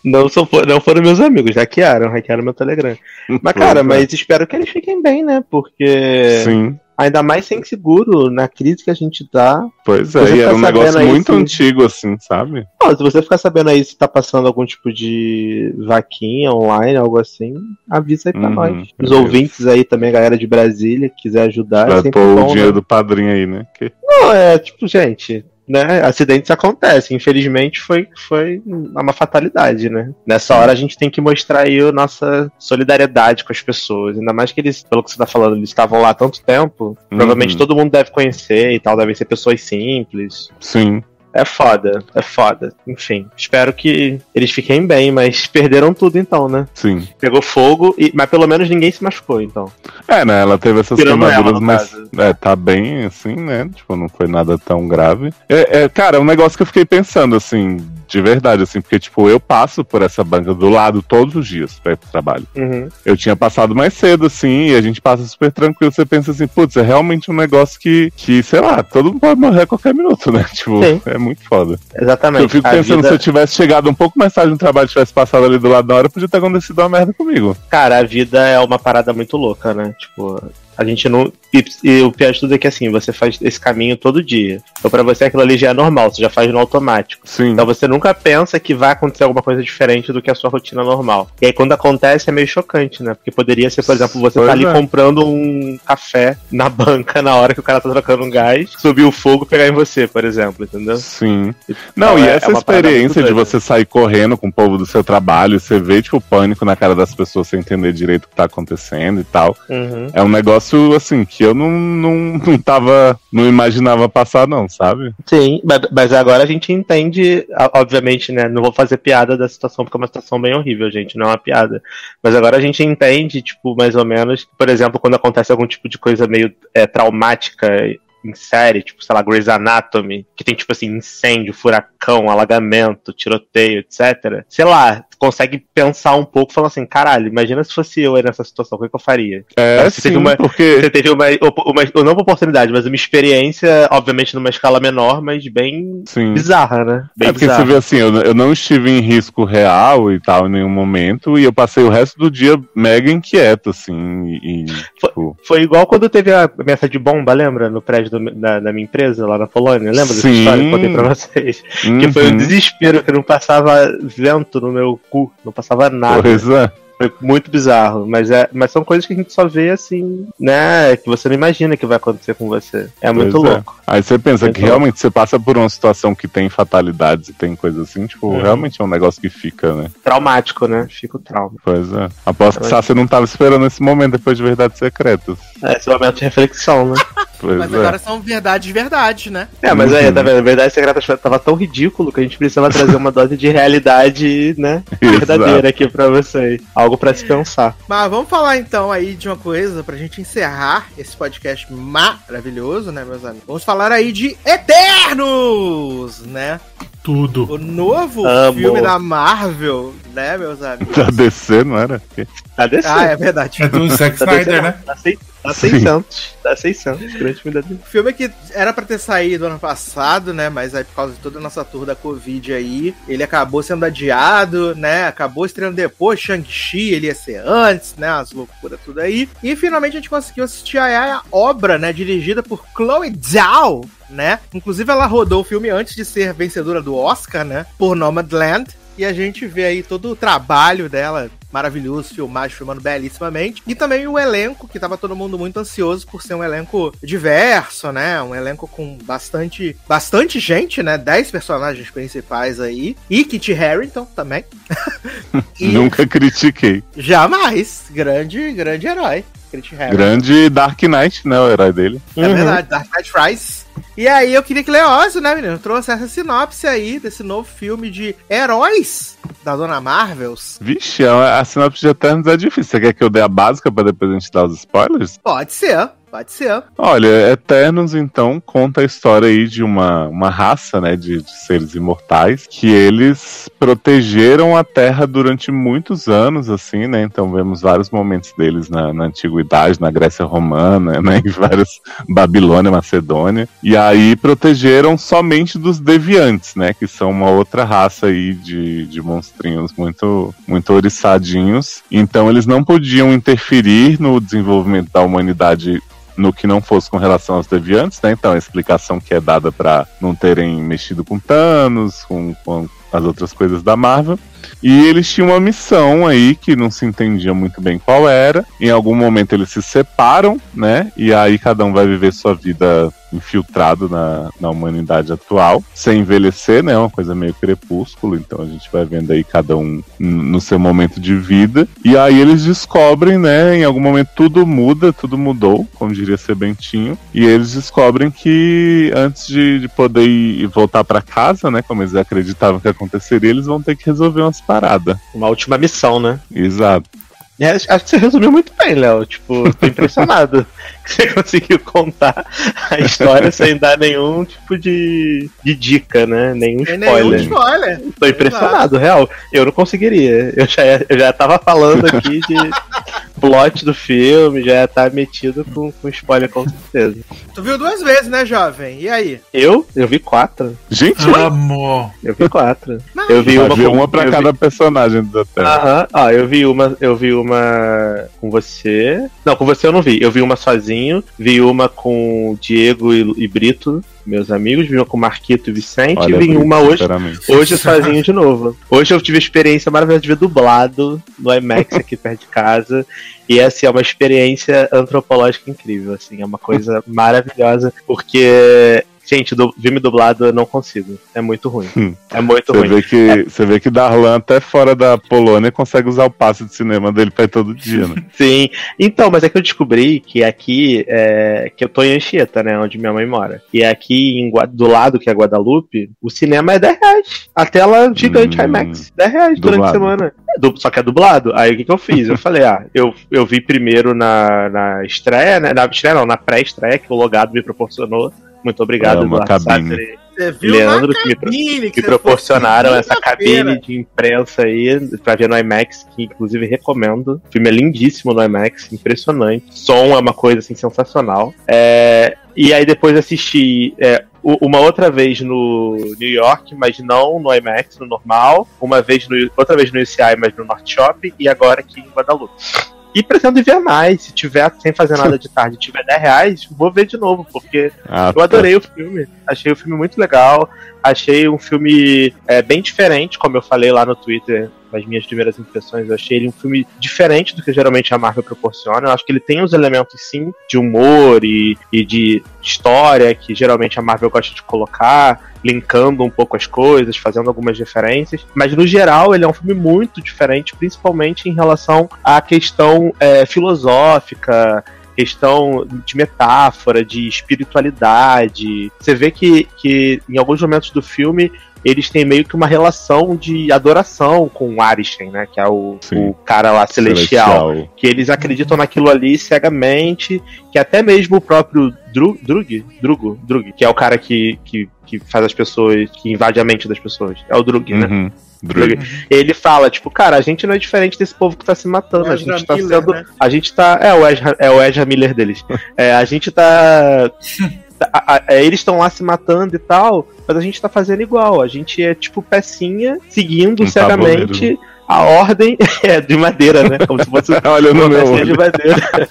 não, são, não foram meus amigos, hackearam, hackearam meu Telegram. Mas, cara, é. mas espero que eles fiquem bem, né? Porque Sim, ainda mais sem seguro, na crise que a gente tá. pois é. E era um negócio muito se- antigo, assim, sabe? Se você ficar sabendo aí se tá passando algum tipo de vaquinha online, algo assim, avisa aí pra Uhum, nós. Os beleza. ouvintes aí também, a galera de Brasília, que quiser ajudar, é Pra sempre pôr o dinheiro né? do padrinho aí, né? Que... Não, é tipo, gente, né? Acidentes acontecem. Infelizmente foi, foi uma fatalidade, né? Nessa hora a gente tem que mostrar aí a nossa solidariedade com as pessoas. Ainda mais que eles, pelo que você tá falando, eles estavam lá há tanto tempo. Provavelmente Uhum. todo mundo deve conhecer e tal, devem ser pessoas simples. Sim. É foda, é foda. Enfim, espero que eles fiquem bem, mas perderam tudo então, né? Sim. Pegou fogo, e, mas pelo menos ninguém se machucou, então. É, né? Ela teve essas Tirando ela, queimaduras, no mas caso. é, tá bem assim, né? Tipo, não foi nada tão grave. É, é, cara, é um negócio que eu fiquei pensando, assim, de verdade, assim, porque, tipo, eu passo por essa banca do lado todos os dias pra ir pro trabalho. Uhum. Eu tinha passado mais cedo, assim, e a gente passa super tranquilo. Você pensa assim, putz, é realmente um negócio que, que sei lá, todo mundo pode morrer a qualquer minuto, né? Tipo, Sim. é muito foda. Exatamente. Eu fico A pensando, vida- se eu tivesse chegado um pouco mais tarde no trabalho e tivesse passado ali do lado da hora, podia ter acontecido uma merda comigo. Cara, a vida é uma parada muito louca, né? Tipo, a gente não. E, e o pior de tudo é que assim, você faz esse caminho todo dia. Então pra você aquilo ali já é normal, você já faz no automático. Sim. Então você nunca pensa que vai acontecer alguma coisa diferente do que a sua rotina normal. E aí quando acontece é meio chocante, né? Porque poderia ser, por exemplo, você Pois tá ali é. comprando um café na banca na hora que o cara tá trocando um gás, subir o fogo e pegar em você, por exemplo, entendeu? Sim. Não, Então, e é- essa é experiência de você sair correndo com o povo do seu trabalho, você vê, tipo, o pânico na cara das pessoas sem entender direito o que tá acontecendo e tal. Uhum. É um negócio, assim, que eu não, não, não tava. Não imaginava passar, não, sabe? Sim, mas, agora a gente entende, obviamente, né? Não vou fazer piada da situação, porque é uma situação bem horrível, gente, não é uma piada. Mas agora a gente entende, tipo, mais ou menos, por exemplo, quando acontece algum tipo de coisa meio é, traumática em série, tipo, sei lá, Grey's Anatomy, que tem, tipo assim, incêndio, furacão, alagamento, tiroteio, etc. Sei lá, consegue pensar um pouco, falando assim, caralho, imagina se fosse eu aí nessa situação, o que, eu faria? É, Você teve sim, uma- porque. Você teve uma, uma, não uma oportunidade, mas uma experiência, obviamente numa escala menor, mas bem Sim. bizarra, né? Bem É porque bizarra. você vê assim, eu, eu não estive em risco real e tal em nenhum momento, e eu passei o resto do dia mega inquieto, assim, e, e, tipo, Foi igual quando teve a ameaça de bomba, lembra? No prédio do- da, da minha empresa, lá na Polônia. Lembra dessa Sim. história que eu contei pra vocês? Que foi um uhum, desespero, que não passava vento no meu cu, não passava nada. Pois é. Foi muito bizarro, mas, é, mas são coisas que a gente só vê assim, né? Que você não imagina que vai acontecer com você. É muito Pois é. louco. Aí você pensa Muito que louco. realmente você passa por uma situação que tem fatalidades e tem coisas assim, tipo, Uhum. realmente é um negócio que fica, né? Traumático, né? Fica o trauma. Pois é. Aposto que Sassi não tava esperando esse momento depois de Verdades Secretas. É esse momento de reflexão, né? Pois Mas é. agora são verdades, verdade, né? É, mas aí, Uhum. tá vendo? Verdade secreta tava tão ridículo que a gente precisava trazer uma dose de realidade, né? Verdadeira aqui pra vocês. Algo pra se pensar. Mas vamos falar então aí de uma coisa pra gente encerrar esse podcast maravilhoso, né, meus amigos? Vamos falar aí de Eternos, né? Tudo. O novo Amo. filme da Marvel, né, meus amigos? Tá descendo, não era? Tá descendo. Ah, é verdade. É do Zack Tá Snyder, descendo. né? Tá, seis- tá 600. Tá 600. Grande filme da O filme que era pra ter saído ano passado, né? Mas aí por causa de toda a nossa tour da Covid aí, ele acabou sendo adiado, né? Acabou estreando depois, Shang-Chi, ele ia ser antes, né? As loucuras tudo aí. E finalmente a gente conseguiu assistir a, a obra, né? Dirigida por Chloe Zhao, né? Inclusive ela rodou o filme antes de ser vencedora do Oscar, né? Por Nomadland. E a gente vê aí todo o trabalho dela, maravilhoso, filmagem, filmando belíssimamente. E também o elenco, que tava todo mundo muito ansioso por ser um elenco diverso, né? Um elenco com bastante, bastante gente, né? 10 personagens principais aí. E Kit Harington também. e Nunca critiquei. jamais, grande, grande herói. Kit Harington. Grande Dark Knight, né? O herói dele. É verdade, Dark Knight Rise. E aí eu queria que Leózio, né, menino, trouxe essa sinopse aí desse novo filme de heróis da Dona Marvels. Vixe, a, a sinopse de Eternos é difícil. Você quer que eu dê a básica pra depois a gente dar os spoilers? Pode ser, pode ser. Olha, Eternos, então, conta a história aí de uma, uma raça, né, de, de seres imortais, que eles protegeram a Terra durante muitos anos, assim, né, então vemos vários momentos deles na, na Antiguidade, na Grécia Romana, né, em vários, Babilônia, Macedônia, e aí protegeram somente dos deviantes, né, que são uma outra raça aí de, de monstrinhos muito, muito oriçadinhos, então eles não podiam interferir no desenvolvimento da humanidade no que não fosse com relação aos deviantes, né? Então a explicação que é dada para não terem mexido com Thanos, com, com as outras coisas da Marvel. E eles tinham uma missão aí que não se entendia muito bem qual era. Em algum momento eles se separam, né? E aí cada um vai viver sua vida infiltrado na, na humanidade atual, sem envelhecer, né? Uma coisa meio crepúsculo, então a gente vai vendo aí cada um no seu momento de vida. E aí eles descobrem, né? Em algum momento tudo muda, tudo mudou, como diria Sebentinho. E eles descobrem que antes de, de poder ir, voltar para casa, né? Como eles acreditavam que aconteceria, eles vão ter que resolver umas paradas. Uma última missão, né? Exato. É, acho que você resumiu muito bem, Léo. Tipo, tô impressionado você conseguiu contar a história sem dar nenhum tipo de, de dica, né? Nenhum Tem spoiler. nenhum spoiler. Tô impressionado, real. Eu não conseguiria. Eu já, eu já tava falando aqui de plot do filme, já ia estar metido com, com spoiler com certeza. Tu viu duas vezes, né, jovem? E aí? Eu? Eu vi quatro. Gente, Amo. Eu vi quatro. Mas- Eu vi uma uma pra eu vi- cada personagem da Terra. Aham, ó, eu vi uma, eu vi uma com você. Não, com você eu não vi. Eu vi uma sozinho, vi uma com Diego e, e Brito, meus amigos, vi uma com Marquito e Vicente, Olha, e vi Brito, uma hoje. Hoje sozinho de novo. Hoje eu tive a experiência maravilhosa de ver dublado no IMAX aqui perto de casa. E assim, é uma experiência antropológica incrível, assim, é uma coisa maravilhosa, porque, gente, do, filme dublado eu não consigo. É muito ruim. Hum. É muito Você ruim. vê, que, você vê que Darlan, até fora da Polônia, consegue usar o passe de cinema dele pra ir todo dia, né? Sim. Então, mas é que eu descobri que aqui, é, que eu tô em Anchieta, né, onde minha mãe mora. E aqui, em do lado que é Guadalupe, o cinema é 10 reais. A tela gigante Hum. IMAX. 10 reais durante a Dublado. semana. É Só que é dublado. Aí o que, que eu fiz? Eu falei, ah, eu, eu vi primeiro na, na estreia, né? Na estreia não, na pré-estreia, que o logado me proporcionou. Muito obrigado, É, uma Eduardo Leandro, que me, cabine que proporcionaram essa cabine de imprensa aí pra ver no IMAX, que inclusive recomendo. O filme é lindíssimo no IMAX, impressionante. Som é uma coisa assim sensacional. É, e aí depois assisti é, uma outra vez no New York, mas não no IMAX, no normal. Uma vez no, outra vez no UCI, mas no North Shop. E agora aqui em Guadalupe. E pretendo ver mais. Se tiver sem fazer nada de tarde tiver 10 reais, vou ver de novo, porque Ah, eu adorei o filme. Achei o filme muito legal. Achei um filme é, bem diferente, como eu falei lá no Twitter, nas minhas primeiras impressões. Eu achei ele um filme diferente do que geralmente a Marvel proporciona. Eu acho que ele tem os elementos, sim, de humor e, e de história que geralmente a Marvel gosta de colocar, linkando um pouco as coisas, fazendo algumas referências. Mas no geral, ele é um filme muito diferente, principalmente em relação à questão é, filosófica questão de metáfora, de espiritualidade. Você vê que, que em alguns momentos do filme eles têm meio que uma relação de adoração com o Arishem, né? Que é o, o cara lá celestial, Que eles acreditam naquilo ali cegamente, que até mesmo o próprio Dru, Drug, Drugo, Drug, que é o cara que, que, que faz as pessoas, que invade a mente das pessoas. É o Drug, né? Uhum. Drug. Ele fala, tipo, cara, a gente não é diferente desse povo que tá se matando. A gente tá Miller, sendo. né? A gente tá. É o Ezra, é o Ezra Miller deles. É, a gente tá. a- a- é, eles estão lá se matando e tal, mas a gente tá fazendo igual. A gente é tipo pecinha, seguindo Um cegamente a ordem é, de madeira, né? Como se fosse Olha no uma meu de madeira.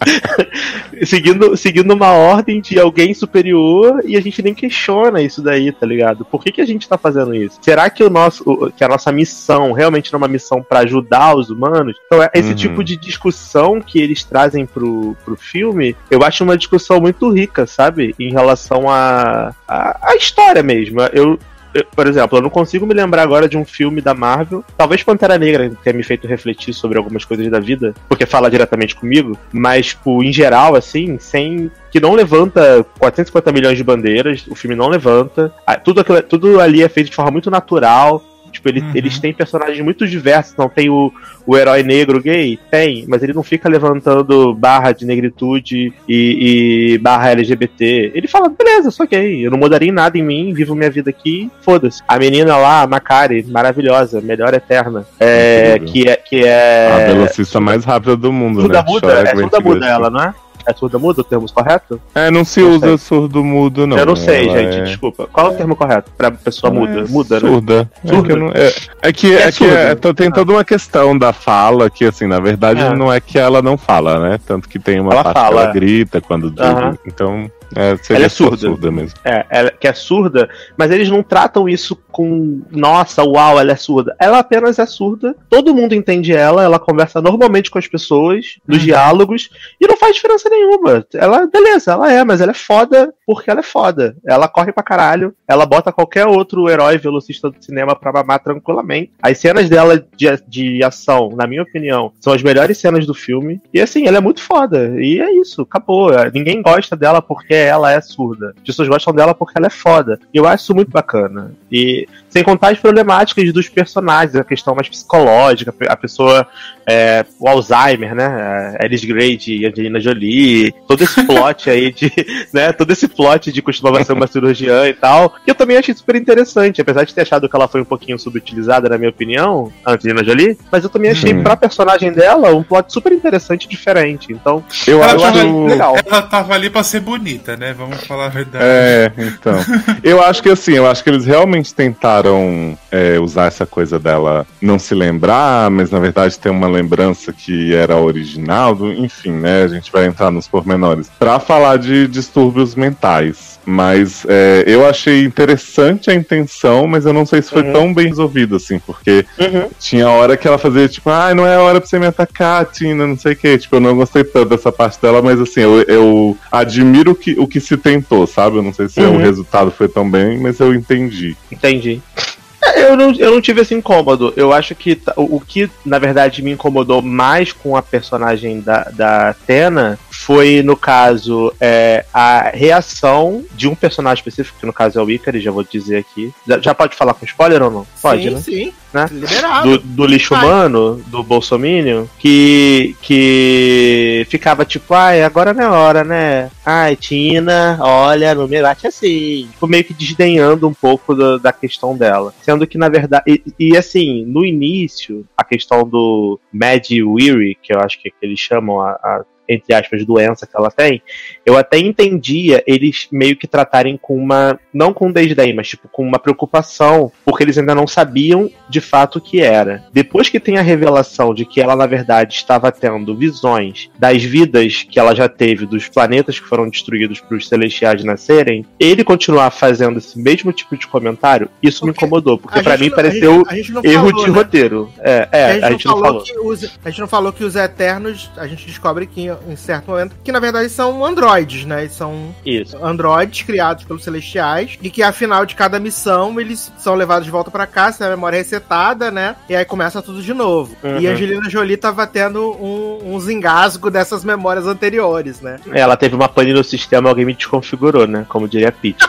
seguindo, seguindo uma ordem de alguém superior e a gente nem questiona isso daí, tá ligado? Por que, que a gente tá fazendo isso? Será que o nosso que a nossa missão realmente não é uma missão pra ajudar os humanos? Então, é esse Uhum. tipo de discussão que eles trazem pro, pro filme, eu acho uma discussão muito rica, sabe? Em relação à a, a, história mesmo. Eu, por exemplo, eu não consigo me lembrar agora de um filme da Marvel, talvez Pantera Negra tenha me feito refletir sobre algumas coisas da vida, porque fala diretamente comigo, mas, tipo, em geral, assim, sem. que não levanta 450 milhões de bandeiras, o filme não levanta. Tudo, aquilo- tudo ali é feito de forma muito natural. Tipo, ele- Uhum. eles têm personagens muito diversos, não tem o, o herói negro gay? Tem, mas ele não fica levantando barra de negritude e, e barra LGBT. Ele fala, beleza, sou gay, eu não mudaria nada em mim, vivo minha vida aqui, foda-se. A menina lá, a Macari, maravilhosa, melhor eterna, é, que é. Que é A velocista mais rápida do mundo, surda né? muda, Chora é surda muda ela, não é? É surda muda o termo correto? É, não se Não usa sei. surdo mudo, não. eu não sei, Ela gente, é- desculpa. Qual é o termo correto pra pessoa muda? É Muda, né? Surda. É Surda. que, não- é- é que, É é que surda. é- tem toda uma questão da fala que, assim, na verdade É. não é que ela não fala, né? Tanto que tem uma Ela parte fala. que ela grita quando diz. Então, é, Ela é só surda. mesmo. É, ela que é surda, mas eles não tratam isso com nossa, uau, ela é surda. Ela apenas é surda, todo mundo entende ela, ela conversa normalmente com as pessoas, nos Uhum. diálogos, e não faz diferença nenhuma. Ela, beleza, ela é, mas ela é foda porque ela é foda. Ela corre pra caralho, ela bota qualquer outro herói velocista do cinema pra mamar tranquilamente. As cenas dela de, de ação, na minha opinião, são as melhores cenas do filme. E assim, ela é muito foda. E é isso, acabou. Ninguém gosta dela porque ela é surda. As pessoas gostam dela porque ela é foda. E eu acho isso muito bacana. E it sem contar as problemáticas dos personagens, a questão mais psicológica, a pessoa, é, o Alzheimer, né? A Alice Grey de Angelina Jolie, todo esse plot aí de, né? Todo esse plot de costumava ser uma cirurgiã e tal, que eu também achei super interessante, apesar de ter achado que ela foi um pouquinho subutilizada, na minha opinião, a Angelina Jolie, mas eu também achei Hum. pra personagem dela um plot super interessante e diferente. Então, Eu Ela acho tava, acho legal. ela tava ali pra ser bonita, né? Vamos falar a verdade. É, então. Eu acho que assim, eu acho que eles realmente tentaram é, usar essa coisa dela não se lembrar, mas na verdade tem uma lembrança que era original, enfim, né? A gente vai entrar nos pormenores. Pra falar de distúrbios mentais. Mas é, eu achei interessante a intenção, mas eu não sei se foi Uhum. tão bem resolvido assim, porque uhum. tinha hora que ela fazia tipo, ai, não é hora pra você me atacar, Tina, não sei o que. Tipo, eu não gostei tanto dessa parte dela, mas assim, eu, eu admiro o que, o que se tentou, sabe? Eu não sei se Uhum. o resultado foi tão bem, mas eu entendi. Entendi. É, Eu não, eu não tive esse incômodo. Eu acho que tá- o, o que, na verdade, me incomodou mais com a personagem da, da Athena foi, no caso, é, a reação de um personagem específico, que no caso é o Ikari, já vou dizer aqui. Já, já pode falar com spoiler ou não? Pode, sim, né? sim. Né? Liberado. do, do lixo Vai. humano, do Bolsominion, que, que ficava tipo, ai, agora não é hora, né? Ai, Tina, olha, não me bate assim. Tipo, meio que desdenhando um pouco do- da questão dela. Sendo que, na verdade, e, e, assim, no início, a questão do Mad Weary, que eu acho que, que eles chamam a, a entre aspas, doença que ela tem, eu até entendia eles meio que tratarem com uma. Não com desdém, mas tipo, com uma preocupação, porque eles ainda não sabiam de fato o que era. Depois que tem a revelação de que ela, na verdade, estava tendo visões das vidas que ela já teve, dos planetas que foram destruídos para os celestiais nascerem, ele continuar fazendo esse mesmo tipo de comentário, isso me Porque incomodou, porque para mim pareceu a gente, a gente erro falou, de né? roteiro. É, é, a gente, não, falou os, a gente não falou que os Eternos, a gente descobre que em certo momento, que na verdade são androides, né? Eles são Isso. androides criados pelos celestiais e que afinal de cada missão eles são levados de volta pra cá, se a memória é resetada, né? E aí começa tudo de novo. Uhum. E a Angelina Jolie tava tendo um, uns engasgos dessas memórias anteriores, né? Ela teve uma pane no sistema, alguém me desconfigurou, né? Como diria a Pete.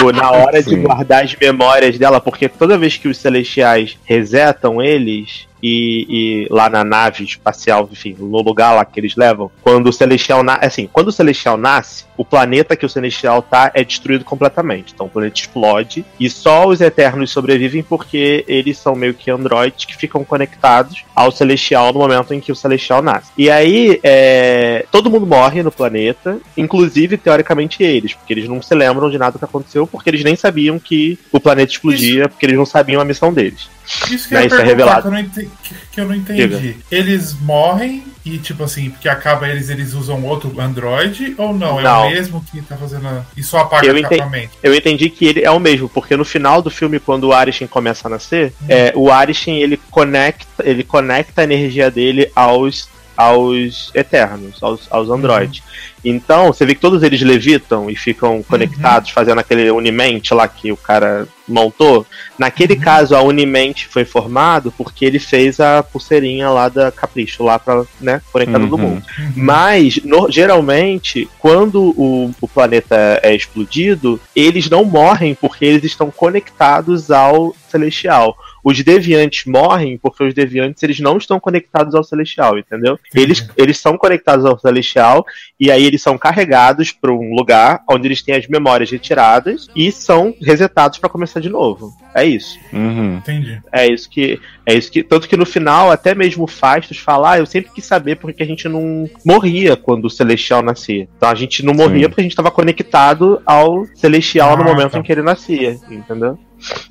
tipo, na hora de Sim. guardar as memórias dela, porque toda vez que os celestiais resetam eles. E, e lá na nave espacial, enfim, no lugar lá que eles levam, quando o celestial nasce, assim, quando o celestial nasce, o planeta que o celestial tá é destruído completamente. Então o planeta explode e só os eternos sobrevivem porque eles são meio que androides que ficam conectados ao celestial no momento em que o celestial nasce. E aí, é, todo mundo morre no planeta, inclusive teoricamente eles, porque eles não se lembram de nada que aconteceu, porque eles nem sabiam que o planeta explodia, porque eles não sabiam a missão deles. Isso que Né, eu ia isso é revelado. que eu não entendi. Que, eu não entendi. Eles morrem e, tipo assim, porque acaba eles, eles usam outro Android ou não? É Não. o mesmo que tá fazendo. a- E só apaga Eu o entendi. Eu entendi que ele é o mesmo, porque no final do filme, quando o Arishin começa a nascer, é, o Arishin ele conecta, ele conecta a energia dele aos aos Eternos, aos, aos androides. Então, você vê que todos eles levitam e ficam conectados, fazendo aquele Unimente lá que o cara montou. Naquele caso, a Unimente foi formado porque ele fez a pulseirinha lá da Capricho, lá pra, né, conectar todo Uhum. mundo. Mas, no- geralmente, quando o, o planeta é explodido, eles não morrem porque eles estão conectados ao celestial. Os deviantes morrem porque os deviantes eles não estão conectados ao celestial, entendeu? Eles, eles são conectados ao celestial e aí eles são carregados para um lugar onde eles têm as memórias retiradas e são resetados para começar de novo. É isso. Uhum. Entendi. É isso que. É isso que. Tanto que no final, até mesmo o Fastos fala, ah, eu sempre quis saber porque a gente não morria quando o Celestial nascia. Então a gente não morria Sim. porque a gente estava conectado ao Celestial no Ah, momento tá. em que ele nascia, entendeu?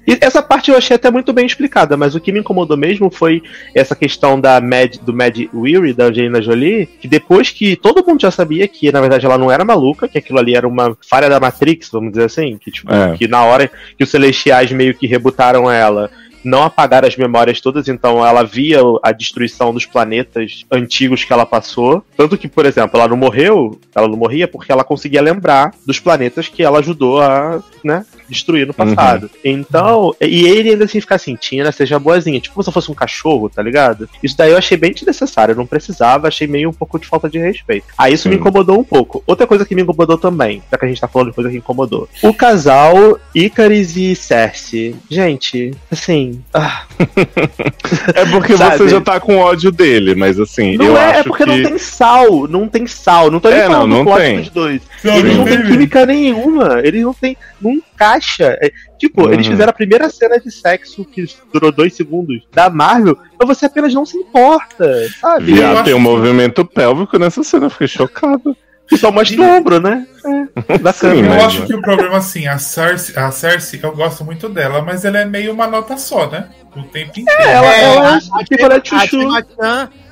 E essa parte eu achei até muito bem explicada, mas o que me incomodou mesmo foi essa questão da Mad, do Mad Weary, da Angelina Jolie, que depois que todo mundo já sabia que, na verdade, ela não era maluca, que aquilo ali era uma falha da Matrix, vamos dizer assim, que, tipo, É. que na hora que os Celestiais meio que rebutaram ela, não apagaram as memórias todas, então ela via a destruição dos planetas antigos que ela passou. Tanto que, por exemplo, ela não morreu, ela não morria porque ela conseguia lembrar dos planetas que ela ajudou a, né, destruir no passado. Então, e ele ainda assim fica assim, Tina, seja boazinha, tipo como se eu fosse um cachorro, tá ligado? Isso daí eu achei bem desnecessário, eu não precisava, achei meio um pouco de falta de respeito. Aí isso me Sim. incomodou um pouco. Outra coisa que me incomodou também, já que a gente tá falando de coisa que incomodou. O casal Icaris e Cersei. Gente, assim. ah, É porque Sabe? você já tá com ódio dele, mas assim, não eu é, acho é porque que. não tem sal, não tem sal. Não tô nem É, não, falando não do plot tem. dos dois. Não, Eles não não têm tem química nenhuma. Eles não têm. Não encaixa. É, tipo, Uhum. eles fizeram a primeira cena de sexo que durou dois segundos da Marvel, mas você apenas não se importa, sabe? Viado, acho tem um movimento pélvico nessa cena, eu fiquei chocado. Só mostra o ombro, né? É, bacana. Sim, Eu acho que o problema, assim, a Cersei, a Cersei, eu gosto muito dela, mas ela é meio uma nota só, né? O tempo inteiro. É, ela, É, ela a- é picolé de A chuchu.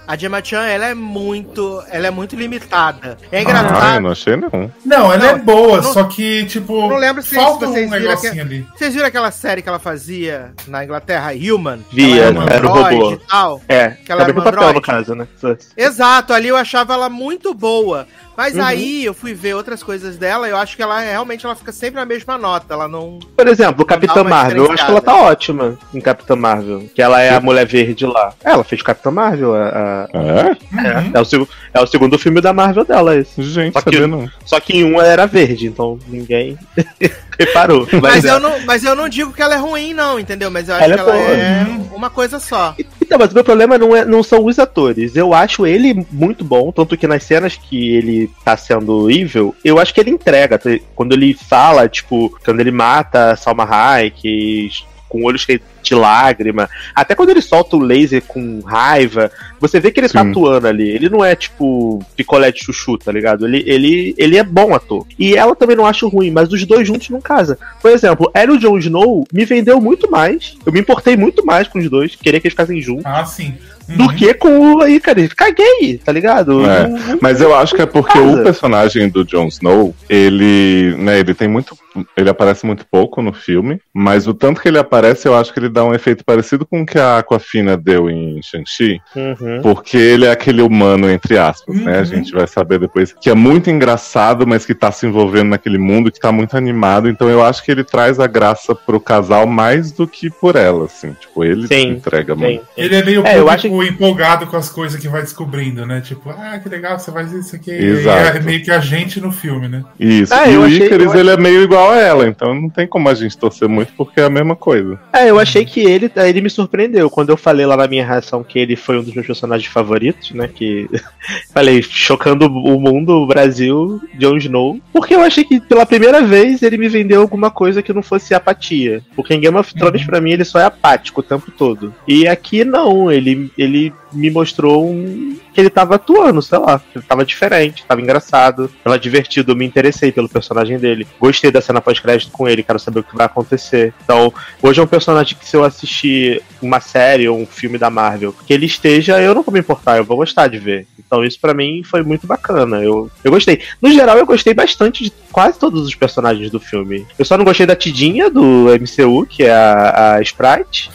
A Gemma Chan, ela é muito, ela é muito limitada. É Ah, eu engraçado. não achei, não. Não, ela Não, é boa, não- só que, tipo, não lembro se falta vocês um negocinho que- ali. Vocês viram aquela série que ela fazia na Inglaterra, Human? Via, Ela um era o robô. e tal. É, Que ela era bem um papel, no caso, né? Exato, ali eu achava ela muito boa. Mas Uhum. aí eu fui ver outras coisas dela e eu acho que ela realmente ela fica sempre na mesma nota. Ela não. Por exemplo, Capitã Dá uma Marvel, eu acho que ela tá ótima em Capitã Marvel. Que ela é a mulher verde lá. É, ela fez Capitã Marvel. A, a- É? Uhum. é, o, seg- é o segundo filme da Marvel dela, esse. Gente, Só que-. Só que em um ela era verde, então ninguém reparou. Mas, Mas, é- eu não, mas eu não digo que ela é ruim, não, entendeu? Mas eu acho Ela é que ela boa. é uma coisa só. Então, mas o meu problema não, é, não são os atores. Eu acho ele muito bom, tanto que nas cenas que ele tá sendo evil, eu acho que ele entrega. Quando ele fala, tipo, quando ele mata Salma Hayek, com olhos cheios de lágrima, até quando ele solta o laser com raiva, você vê que ele tá Sim. atuando ali. Ele não é, tipo, picolé de chuchu, tá ligado? Ele, ele, ele é bom ator. E ela também não acho ruim, mas os dois juntos não casa. Por exemplo, e o Jon Snow me vendeu muito mais. Eu me importei muito mais com os dois, queria que eles ficassem juntos Ah, sim. Do Uhum. que com o aí, cara. Caguei, tá ligado? É, Não- não- Mas eu acho que é porque o personagem do Jon Snow, ele, né, ele tem muito, ele aparece muito pouco no filme, mas o tanto que ele aparece, eu acho que ele dá um efeito parecido com o que a Aquafina deu em Shang-Chi, Uhum. porque ele é aquele humano entre aspas, né? A Uhum. gente vai saber depois que é muito engraçado, mas que tá se envolvendo naquele mundo, que tá muito animado, então eu acho que ele traz a graça pro casal mais do que por ela, assim, tipo, ele Sim, entrega Sim. muito. Ele é meio É, eu empolgado com as coisas que vai descobrindo, né? Tipo, ah, que legal, você faz isso aqui. E Exato. é meio que a gente no filme, né? Isso. Ah, e o achei- Icarus, eu ele é meio igual a ela, então não tem como a gente torcer muito porque é a mesma coisa. É, eu achei que ele, ele me surpreendeu quando eu falei lá na minha reação que ele foi um dos meus personagens favoritos, né? Que falei, chocando o mundo, o Brasil, Jon Snow. Porque eu achei que pela primeira vez ele me vendeu alguma coisa que não fosse apatia. Porque em Game of Thrones, pra mim, ele só é apático o tempo todo. E aqui não, ele, ele Kelly me mostrou um. que ele tava atuando, sei lá. Ele tava diferente, tava engraçado, tava divertido. Eu me interessei pelo personagem dele. Gostei da cena pós-crédito com ele, quero saber o que vai acontecer. Então, hoje é um personagem que se eu assistir uma série ou um filme da Marvel, que ele esteja, eu não vou me importar, eu vou gostar de ver. Então, isso pra mim foi muito bacana. Eu, eu gostei. No geral, eu gostei bastante de quase todos os personagens do filme. Eu só não gostei da Tidinha do MCU, que é a, a Sprite.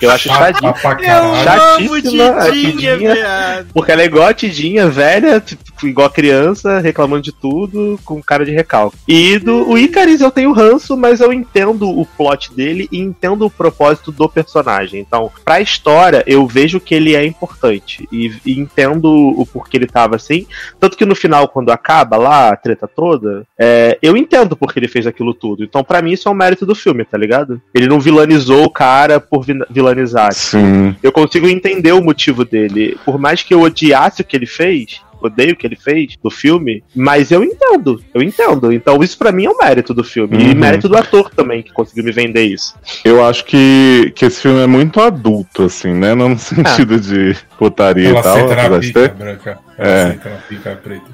Eu acho chadinha. amo Chatíssima, a Tidinha, Tidinha. Porque ela é igual a Tidinha, velha, tipo, igual a criança, reclamando de tudo, com cara de recalque. E do o Icaris eu tenho ranço, mas eu entendo o plot dele e entendo o propósito do personagem. Então, pra história, eu vejo que ele é importante. E, e entendo o porquê ele tava assim. Tanto que no final, quando acaba lá a treta toda, é, eu entendo porque ele fez aquilo tudo. Então, pra mim, isso é um mérito do filme, tá ligado? Ele não vilanizou o cara por vi- vilanizar. Sim. Eu consigo entender o motivo dele. Por mais que eu odiasse o que ele fez, odeio o que ele fez do filme, mas eu entendo, eu entendo. Então isso pra mim é um mérito do filme. E Uhum. mérito do ator também, que conseguiu me vender isso. Eu acho que, que esse filme é muito adulto, assim, né? Não no sentido de putaria Ela e tal, aceita na pica branca. Ela É. aceita na pica preta.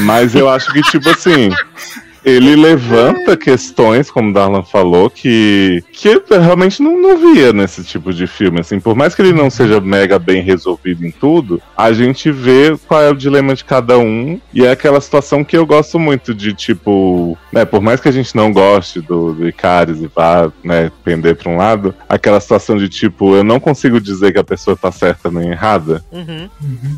Mas eu acho que, tipo assim, ele levanta questões, como o Darlan falou, que, que eu realmente não, não via nesse tipo de filme. Assim, por mais que ele não seja mega bem resolvido em tudo, a gente vê qual é o dilema de cada um. E é aquela situação que eu gosto muito de, tipo, né, por mais que a gente não goste do, do Icaris e vá, né, pender pra um lado, aquela situação de tipo, eu não consigo dizer que a pessoa tá certa nem errada. Uhum.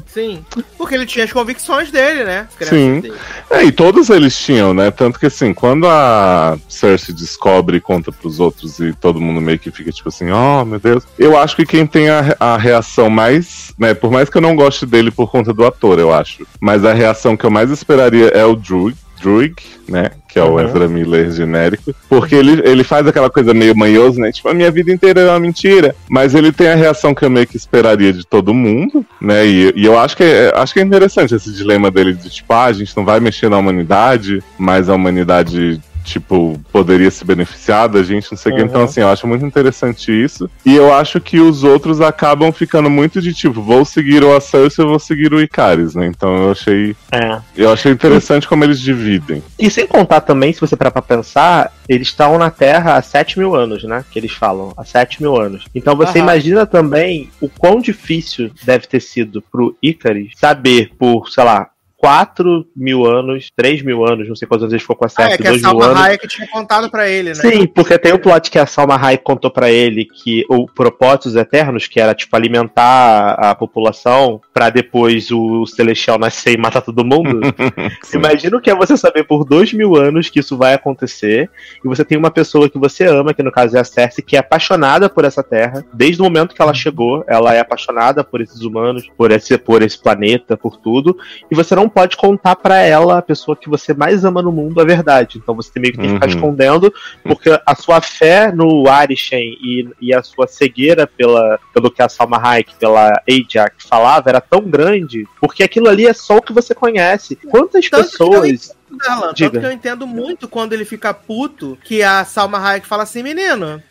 Sim. Porque ele tinha as convicções dele, né? Sim. dele. É, e todos eles tinham, né? Tanto que assim, quando a Cersei descobre e conta pros outros e todo mundo meio que fica tipo assim, oh meu Deus. Eu acho que quem tem a, a reação mais, né? Por mais que eu não goste dele por conta do ator, eu acho. Mas a reação que eu mais esperaria é o Druid. Druig, né? Que é o Uhum. Ezra Miller genérico. Porque ele, ele faz aquela coisa meio manhoso, né? Tipo, a minha vida inteira é uma mentira. Mas ele tem a reação que eu meio que esperaria de todo mundo, né? E, e eu acho que, é, acho que é interessante esse dilema dele de, tipo, ah, a gente não vai mexer na humanidade, mas a humanidade. Tipo, poderia se beneficiar da gente, não sei o que. Então, Uhum. assim, eu acho muito interessante isso. E eu acho que os outros acabam ficando muito de tipo, vou seguir o Aceus e vou seguir o Icaris, né? Então eu achei. É. Eu achei interessante como eles dividem. E sem contar também, se você parar pra pensar, eles estão na Terra há 7 mil anos, né? Que eles falam, há 7 mil anos. Então você Aham. imagina também o quão difícil deve ter sido pro Icaris saber por, sei lá, 4 mil anos, 3 mil anos, não sei quantos anos ele ficou com a Ah, Cersei, é que a 2 mil Salma anos. Hayek tinha contado pra ele, né? Sim, porque tem o plot que a Salma Hayek contou pra ele que o propósitos eternos, que era tipo alimentar a população pra depois o celestial nascer e matar todo mundo. Imagina o que é você saber por dois mil anos que isso vai acontecer e você tem uma pessoa que você ama, que no caso é a Cersei, que é apaixonada por essa terra. Desde o momento que ela chegou, ela é apaixonada por esses humanos, por esse, por esse planeta, por tudo. E você não pode contar pra ela, a pessoa que você mais ama no mundo, a verdade. Então você meio que tem que ficar Uhum. escondendo, porque a sua fé no Arishem e, e a sua cegueira pela, pelo que a Salma Hayek, pela Ajax falava, era tão grande, porque aquilo ali é só o que você conhece. Quantas Tanto que pessoas. Tanto Diga. que eu entendo muito quando ele fica puto que a Salma Hayek fala assim, menino,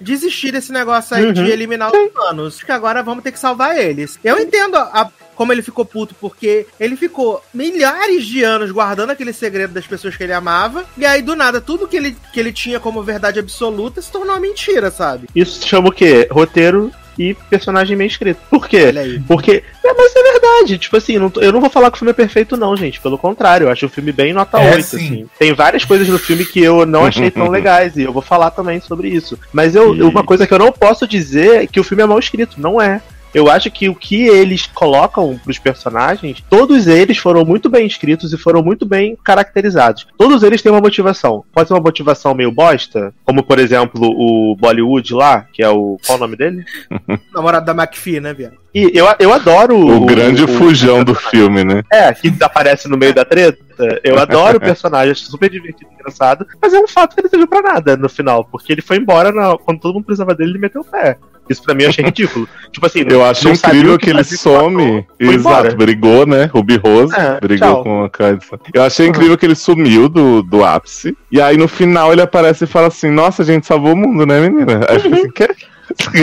desistir desse negócio aí Uhum. de eliminar os humanos, que agora vamos ter que salvar eles. Eu entendo a- como ele ficou puto, porque ele ficou milhares de anos guardando aquele segredo das pessoas que ele amava, e aí do nada, tudo que ele, que ele tinha como verdade absoluta se tornou uma mentira, sabe? Isso se chama o quê? Roteiro e personagem bem escrito. Por quê? Porque. É, mas é verdade. Tipo assim, não eu não vou falar que o filme é perfeito, não, gente. Pelo contrário, eu acho o filme bem nota É, 8. sim. Assim. Tem várias coisas no filme que eu não achei tão legais. E eu vou falar também sobre isso. Mas eu, E- uma coisa que eu não posso dizer é que o filme é mal escrito. Não é. Eu acho que o que eles colocam pros personagens, todos eles foram muito bem escritos e foram muito bem caracterizados. Todos eles têm uma motivação. Pode ser uma motivação meio bosta, como por exemplo o Bollywood lá, que é o. Qual o nome dele? Namorado da McPhee, né, viado? E eu, eu adoro O, grande fujão do filme, né? É, que aparece no meio da treta. Eu adoro o personagem, acho super divertido e engraçado. Mas é um fato que ele não serviu pra nada no final, porque ele foi embora na- quando todo mundo precisava dele, ele meteu o pé. Isso pra mim eu achei ridículo. tipo assim, Eu acho incrível o que ele some. Exato, embora. brigou, né? Ruby Rose É, brigou tchau. com a Carissa. Eu achei incrível que ele sumiu do, do ápice. E aí no final ele aparece e fala assim: Nossa, a gente salvou o mundo, né, menina? Aí eu fico assim, que?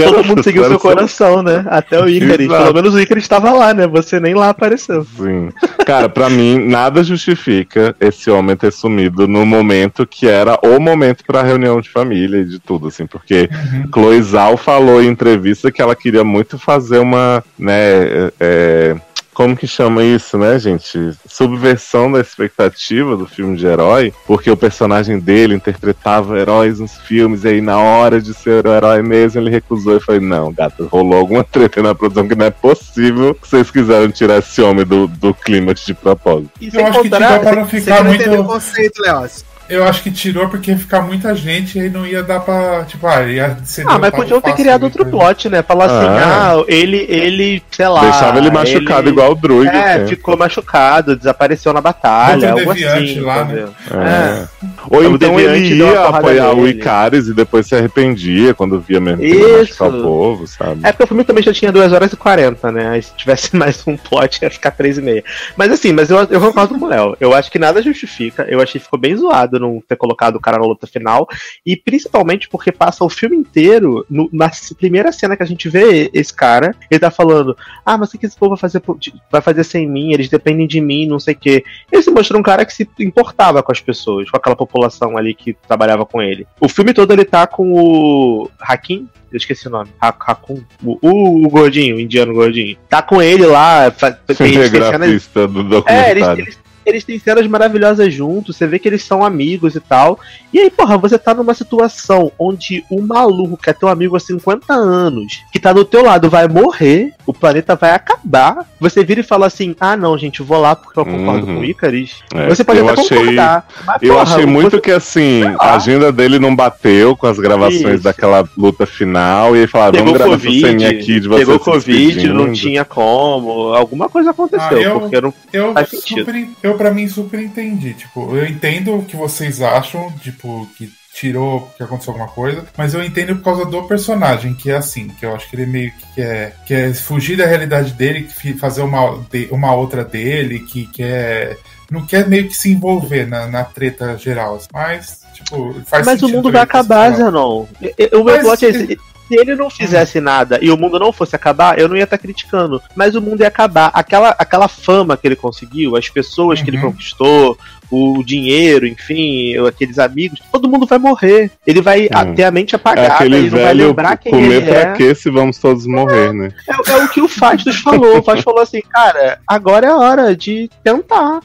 Todo mundo seguiu seu coração, né? Até o Icarus. Pelo menos o Icarus estava lá, né? Você nem lá apareceu. Sim. Cara, pra mim, nada justifica esse homem ter sumido no momento que era o momento pra reunião de família e de tudo, assim, porque Chloe Zhao falou em entrevista que ela queria muito fazer uma, né, é, como que chama isso, né, gente? Subversão da expectativa do filme de herói, porque o personagem dele interpretava heróis nos filmes, e aí na hora de ser o herói mesmo, ele recusou e falei, não, gata, rolou alguma treta na produção que não é possível que vocês quiseram tirar esse homem do, do clímax de propósito. E Eu acho que não Você ficar muito. entendeu o conceito, Leócio. Eu acho que tirou porque ia ficar muita gente e aí não ia dar pra. Tipo, ah, ia ser Ah, mas podiam ter criado outro plot, né? Falar assim, Ah. ah, ele, ele, sei lá. Deixava ele machucado ele- igual o Druid. É, né? ficou machucado, desapareceu na batalha, algo deviante assim. lá, né? entendeu? É. Ou O então Deviante ele ia apoiar o nele. Icaris e depois se arrependia quando via mesmo machucar o povo, sabe? É porque o filme também já tinha 2 horas e 40, né? Aí se tivesse mais um plot ia ficar 3 e meia. Mas assim, mas eu, eu concordo com o Léo. Eu acho que nada justifica. Eu achei que ficou bem zoado não ter colocado o cara na luta final. E principalmente porque passa o filme inteiro, no- na primeira cena que a gente vê esse cara, ele tá falando: Ah, mas o que esse povo vai fazer, vai fazer sem mim? Eles dependem de mim, não sei o quê. Ele se mostrou um cara que se importava com as pessoas, com aquela população ali que trabalhava com ele. O filme todo ele tá com o Hakim, eu esqueci o nome. Ha- Hakun. O, o, o gordinho, o indiano gordinho. Tá com ele lá. Tem, tem cenas Cinegrafista do é, eles, documentário. eles, eles têm cenas maravilhosas juntos, você vê que eles são amigos e tal. E aí, porra, você tá numa situação onde um maluco que é teu amigo há 50 anos, que tá do teu lado, vai morrer, o planeta vai acabar. Você vira e fala assim: ah, não, gente, eu vou lá porque eu concordo Uhum. com o Icaris. É, Você pode eu até achei, concordar. Mas, Eu porra, achei muito você- que assim, a agenda dele não bateu com as gravações Isso. daquela luta final. E aí falaram, Pegou vamos gravar essa Covid, ceninha aqui de você pegou Covid, não tinha como. Alguma coisa aconteceu, Ah, eu- porque não. Eu, Faz sentido. super, eu para mim super entendi. Tipo, eu entendo o que vocês acham, tipo, que tirou, que aconteceu alguma coisa, mas eu entendo por causa do personagem, que é assim, que eu acho que ele meio que quer, quer fugir da realidade dele, fazer uma, uma outra dele, que quer. Não quer meio que se envolver na, na treta geral. assim. Mas, tipo, faz Mas o mundo vai acabar, e- O meu Mas plot é esse. Se ele não fizesse nada e o mundo não fosse acabar, eu não ia estar criticando. Mas o mundo ia acabar. Aquela, aquela fama que ele conseguiu, as pessoas que ele Uhum. conquistou, o dinheiro, enfim, aqueles amigos, todo mundo vai morrer. Ele vai Hum. ter a mente É apagada aquele e não vai lembrar quem comer ele pra é. quê se vamos todos morrer, né? É, é o que o Fastos falou. O Fastos falou assim, cara, agora é a hora de tentar.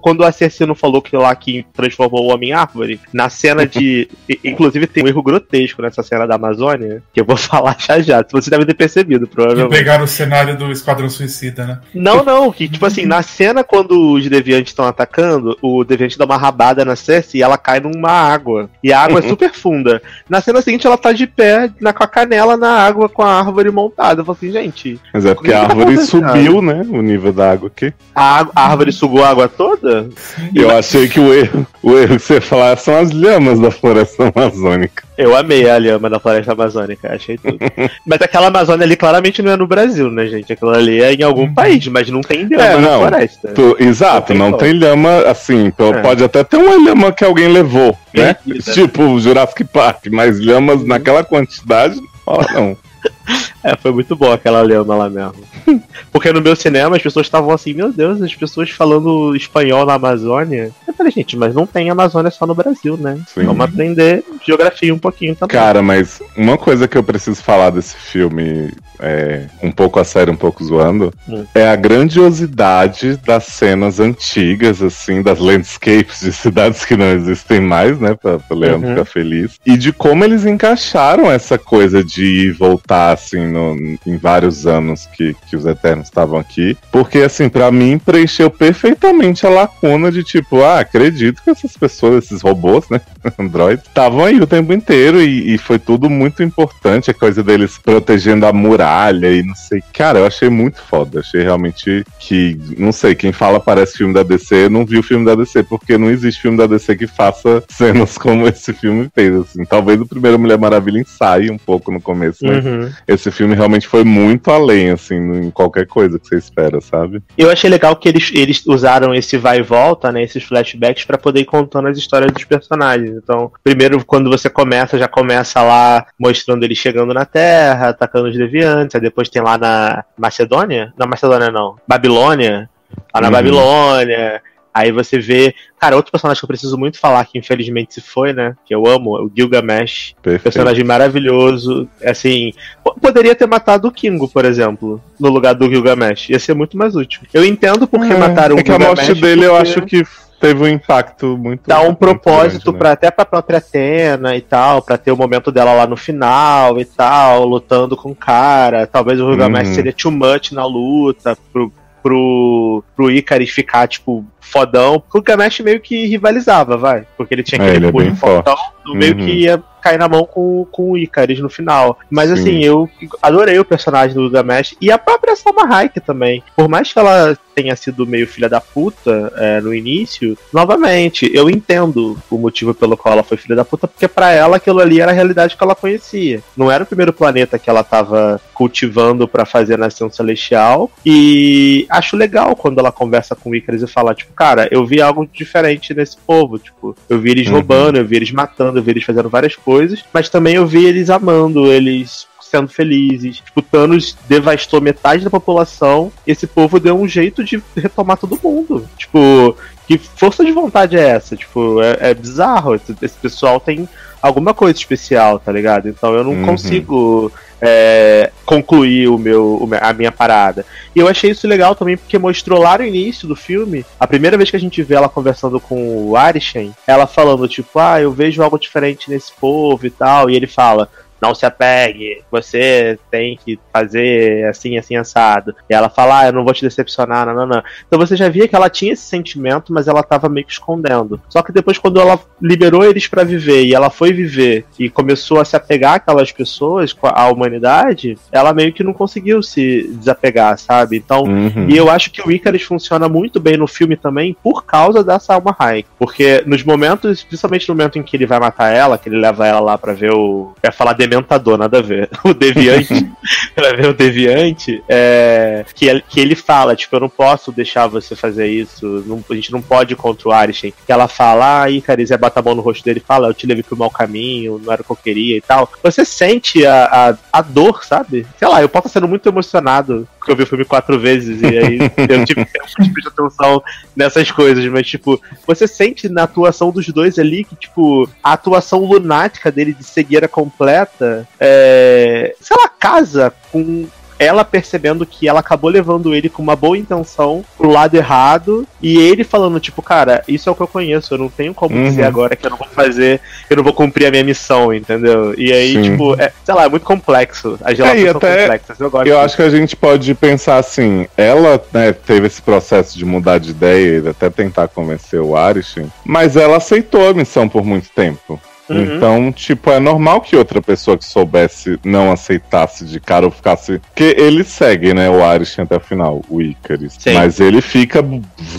Quando o assassino falou que lá que transformou o Homem-Árvore, na cena de. Inclusive tem um erro grotesco nessa cena da Amazônia, que eu vou falar já já. Você deve ter percebido, Que provavelmente. pegaram o cenário do Esquadrão Suicida, né? Não, não, que tipo assim, na cena quando os deviantes estão atacando, o deviante dá uma rabada na Cersei e ela cai numa água. E a água é super funda. Na cena seguinte ela tá de pé, na, com a canela na água, com a árvore montada. Eu falo assim, gente, Mas é porque que a tá árvore acontecendo? subiu, né? O nível da água aqui. a, a árvore sugou a água toda? Eu achei que o erro, o erro que você falar são as lhamas da floresta amazônica. Eu amei a lhama da floresta amazônica, achei tudo. mas aquela Amazônia ali claramente não é no Brasil, né, gente? Aquilo ali é em algum país, mas não tem lhama É, na não. floresta. Tu- exato, Não não tem tem, lhama assim. pô, É. Pode até ter uma lhama que alguém levou, né? Perdida. Tipo Jurassic Park, mas lhamas naquela quantidade, ó, não. É, foi muito boa aquela lhama lá mesmo. Porque no meu cinema as pessoas estavam assim, meu Deus, as pessoas falando espanhol na Amazônia. Eu falei, gente, mas não tem Amazônia só no Brasil, né? Sim. Vamos aprender geografia um pouquinho também. Cara, mas uma coisa que eu preciso falar desse filme, é, um pouco a sério, um pouco zoando, Hum. é a grandiosidade das cenas antigas, assim, das landscapes de cidades que não existem mais, né? Pra, pra Leandro Uhum. ficar feliz. E de como eles encaixaram essa coisa de ir e voltar, assim, no- em vários anos que, que os Eternos estavam aqui. Porque, assim, pra mim, preencheu perfeitamente a lacuna de tipo, ah, acredito que essas pessoas, esses robôs, né? Android, estavam aí o tempo inteiro e, e foi tudo muito importante, a coisa deles protegendo a muralha e não sei. Cara, eu achei muito foda. Achei realmente que, não sei, quem fala parece filme da DC, não viu o filme da DC, porque não existe filme da DC que faça cenas como esse filme fez. Assim. Talvez o primeiro Mulher Maravilha ensaie um pouco no começo, mas Uhum. esse filme realmente foi muito além, assim, em qualquer coisa que você espera, sabe? Eu achei legal que eles, eles usaram esse vai e volta, né? Esses flashbacks pra poder ir contando as histórias dos personagens. Então, primeiro, quando você começa, já começa lá mostrando eles chegando na Terra, atacando os deviantes. Aí depois tem lá na Macedônia? Não, Macedônia não. Babilônia. Lá na Uhum. Babilônia. Aí você vê. Cara, outro personagem que eu preciso muito falar, que infelizmente se foi, né? Que eu amo, é o Gilgamesh. Perfeito. Personagem maravilhoso. Assim, po- poderia ter matado o Kingo, por exemplo, no lugar do Gilgamesh. Ia ser muito mais útil. Eu entendo porque É, mataram é o que a Gilgamesh. morte dele eu acho que teve um impacto muito. Dá um propósito grande, né? pra, até pra própria Atena e tal, pra ter o momento dela lá no final e tal, lutando com o cara. Talvez o Gilgamesh Uhum. seria too much na luta pro, pro, pro Icaris ficar, tipo, fodão. Porque o Gilgamesh meio que rivalizava, vai. Porque ele tinha É, aquele ele é punho bem fortão, meio Uhum. que ia cai na mão com, com o Icaris no final. Mas Sim. assim, eu adorei o personagem do Gilgamesh e a própria Salma Hayek também. Por mais que ela tenha sido meio filha da puta é, no início, novamente, eu entendo o motivo pelo qual ela foi filha da puta, porque pra ela aquilo ali era a realidade que ela conhecia. Não era o primeiro planeta que ela tava cultivando pra fazer a nação celestial. E acho legal quando ela conversa com o Icarus e fala, tipo, cara, eu vi algo diferente nesse povo. Tipo, eu vi eles Uhum. roubando, eu vi eles matando, eu vi eles fazendo várias coisas, mas também eu vi eles amando, eles sendo felizes. Tipo, Thanos devastou metade da população e esse povo deu um jeito de retomar todo mundo. Tipo, que força de vontade é essa? Tipo, é, é bizarro. Esse, esse pessoal tem alguma coisa especial, tá ligado? Então eu não Uhum. consigo é, concluir o meu, a minha parada. E eu achei isso legal também porque mostrou lá no início do filme, a primeira vez que a gente vê ela conversando com o Arishem, ela falando tipo, ah, eu vejo algo diferente nesse povo e tal, e ele fala, não se apegue, você tem que fazer assim, assim, assado. E ela fala, ah, eu não vou te decepcionar, não, não, não. Então você já via que ela tinha esse sentimento, mas ela tava meio que escondendo. Só que depois, quando ela liberou eles pra viver e ela foi viver e começou a se apegar àquelas pessoas, com a à humanidade, ela meio que não conseguiu se desapegar, sabe? Então, Uhum. e eu acho que o Icarus funciona muito bem no filme também por causa da Salma Hayek. Porque nos momentos, principalmente no momento em que ele vai matar ela, que ele leva ela lá pra ver o. Ia falar dementador, nada a ver. O deviante. pra ver o deviante. É, que, ele, que ele fala, tipo, eu não posso deixar você fazer isso. não- a gente não pode ir contra o Arishem. Que ela fala, ah, Icarus, é bata a mão no rosto dele e fala, eu te levei pro mau caminho, não era o que eu queria e tal. Você sente a, a, a dor, sabe? Sei lá, eu posso estar sendo muito emocionado porque eu vi o filme quatro vezes e aí eu tive de prestar atenção nessas coisas, mas tipo, você sente na atuação dos dois ali que, tipo, a atuação lunática dele de cegueira completa, é, sei lá, casa com ela percebendo que ela acabou levando ele com uma boa intenção pro lado errado e ele falando, tipo, cara, isso é o que eu conheço, eu não tenho como Uhum. dizer agora que eu não vou fazer, eu não vou cumprir a minha missão, entendeu? E aí, Sim. tipo, é, sei lá, é muito complexo. As relações e são até- complexas, eu gosto Eu disso. acho que a gente pode pensar assim, ela né, teve esse processo de mudar de ideia e até tentar convencer o Arishin, mas ela aceitou a missão por muito tempo. Uhum. Então, tipo, é normal que outra pessoa que soubesse não aceitasse de cara ou ficasse. Porque ele segue, né, o Arishin até o final, o Icarus. Sim. Mas ele fica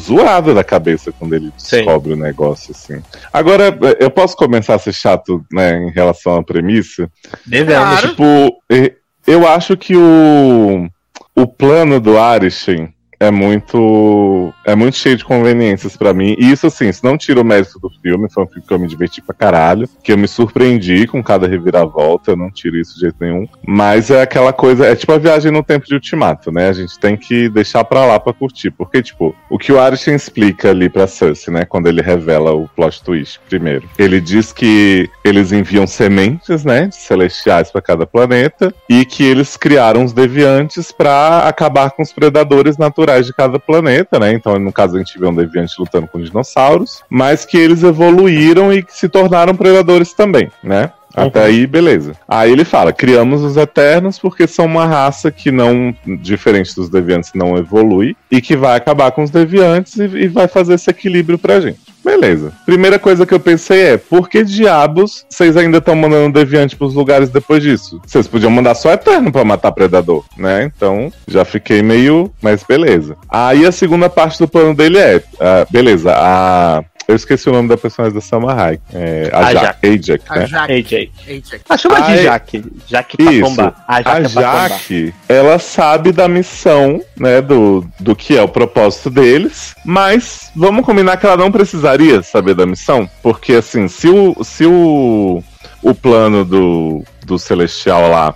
zoado da cabeça quando ele Sim. descobre o negócio, assim. Agora, eu posso começar a ser chato, né, em relação à premissa? Devemos. Claro. Tipo, eu acho que o, o plano do Arishin é muito é muito cheio de conveniências pra mim. E isso, assim, isso não tira o mérito do filme. Foi um filme que eu me diverti pra caralho. Que eu me surpreendi com cada reviravolta. Eu não tiro isso de jeito nenhum. Mas é aquela coisa. É tipo a viagem no tempo de Ultimato, né? A gente tem que deixar pra lá pra curtir. Porque, tipo, o que o Arishin explica ali pra Cersei, né? Quando ele revela o plot twist primeiro. Ele diz que eles enviam sementes, né? Celestiais pra cada planeta. E que eles criaram os deviantes pra acabar com os predadores naturais de cada planeta, né? Então, no caso, a gente vê um deviante lutando com dinossauros, mas que eles evoluíram e que se tornaram predadores também, né? Até Uhum. aí, beleza. Aí ele fala: criamos os Eternos porque são uma raça que não, diferente dos deviantes, não evolui e que vai acabar com os deviantes e, e vai fazer esse equilíbrio pra gente. Beleza. Primeira coisa que eu pensei é: por que diabos vocês ainda estão mandando deviante pros lugares depois disso? Vocês podiam mandar só Eterno pra matar Predador, né? Então já fiquei meio. Mas beleza. Aí a segunda parte do plano dele é: ah, beleza, a. Eu esqueci o nome da personagem da Hayek. É, a A Jack. Ajax, A né? Jaque. AJ. AJ. Ah, chama de Jaque. Jaque pra Isso. A A Jaque é tombar. Jaque, ela sabe da missão, né, do, do que é o propósito deles, mas vamos combinar que ela não precisaria saber da missão, porque assim, se o, se o, o plano do, do Celestial lá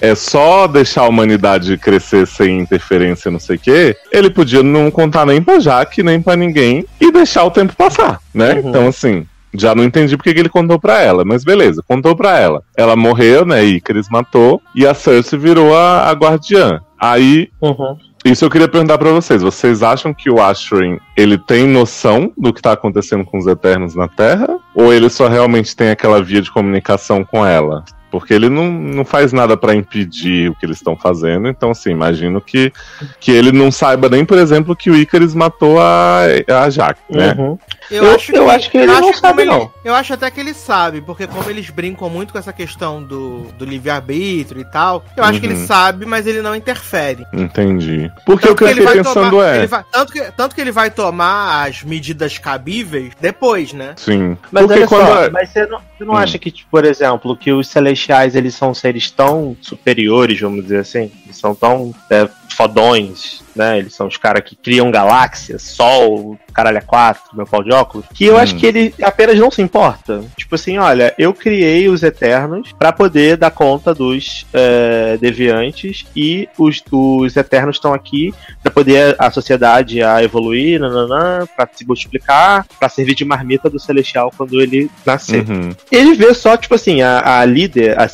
é só deixar a humanidade crescer sem interferência, não sei o quê, ele podia não contar nem pra Jaque, nem pra ninguém, e deixar o tempo passar, né? Uhum. Então, assim, já não entendi porque que ele contou pra ela, mas beleza, contou pra ela. Ela morreu, né? Icarus matou, e a Cersei virou a, a guardiã. Aí, Uhum. isso eu queria perguntar pra vocês. Vocês acham que o Ashrin, ele tem noção do que tá acontecendo com os Eternos na Terra? Ou ele só realmente tem aquela via de comunicação com ela? Porque ele não, não faz nada pra impedir o que eles estão fazendo. Então, assim, imagino que, que ele não saiba nem, por exemplo, que o Icarus matou a, a Jaque, né? Uhum. Eu- eu acho que ele não sabe, ele- não. Eu acho até que ele sabe, porque como eles brincam muito com essa questão do, do livre-arbítrio e tal, eu acho que ele Uhum. sabe, mas ele não interfere. Entendi. Porque o que eu ele fiquei vai pensando tomar, é. ele vai- tanto, que, tanto que ele vai tomar as medidas cabíveis depois, né? Sim. Mas Porque olha quando. só, é- mas você não, você não Hum. acha que, tipo, por exemplo, que os celestiais eles são seres tão superiores, vamos dizer assim? Eles são tão é, fodões, né? Eles são os caras que criam galáxias, sol, caralho, a quatro, meu pau de óculos. Que eu Hum. acho que ele apenas não se importa. Tipo assim, olha, eu criei os Eternos pra poder dar conta dos é, deviantes e os, os Eternos estão aqui pra poder a sociedade a evoluir, nananã, pra se multiplicar, pra servir de marmita do Celestial quando ele nascer. Uhum. Ele vê só, tipo assim, a, a líder, a,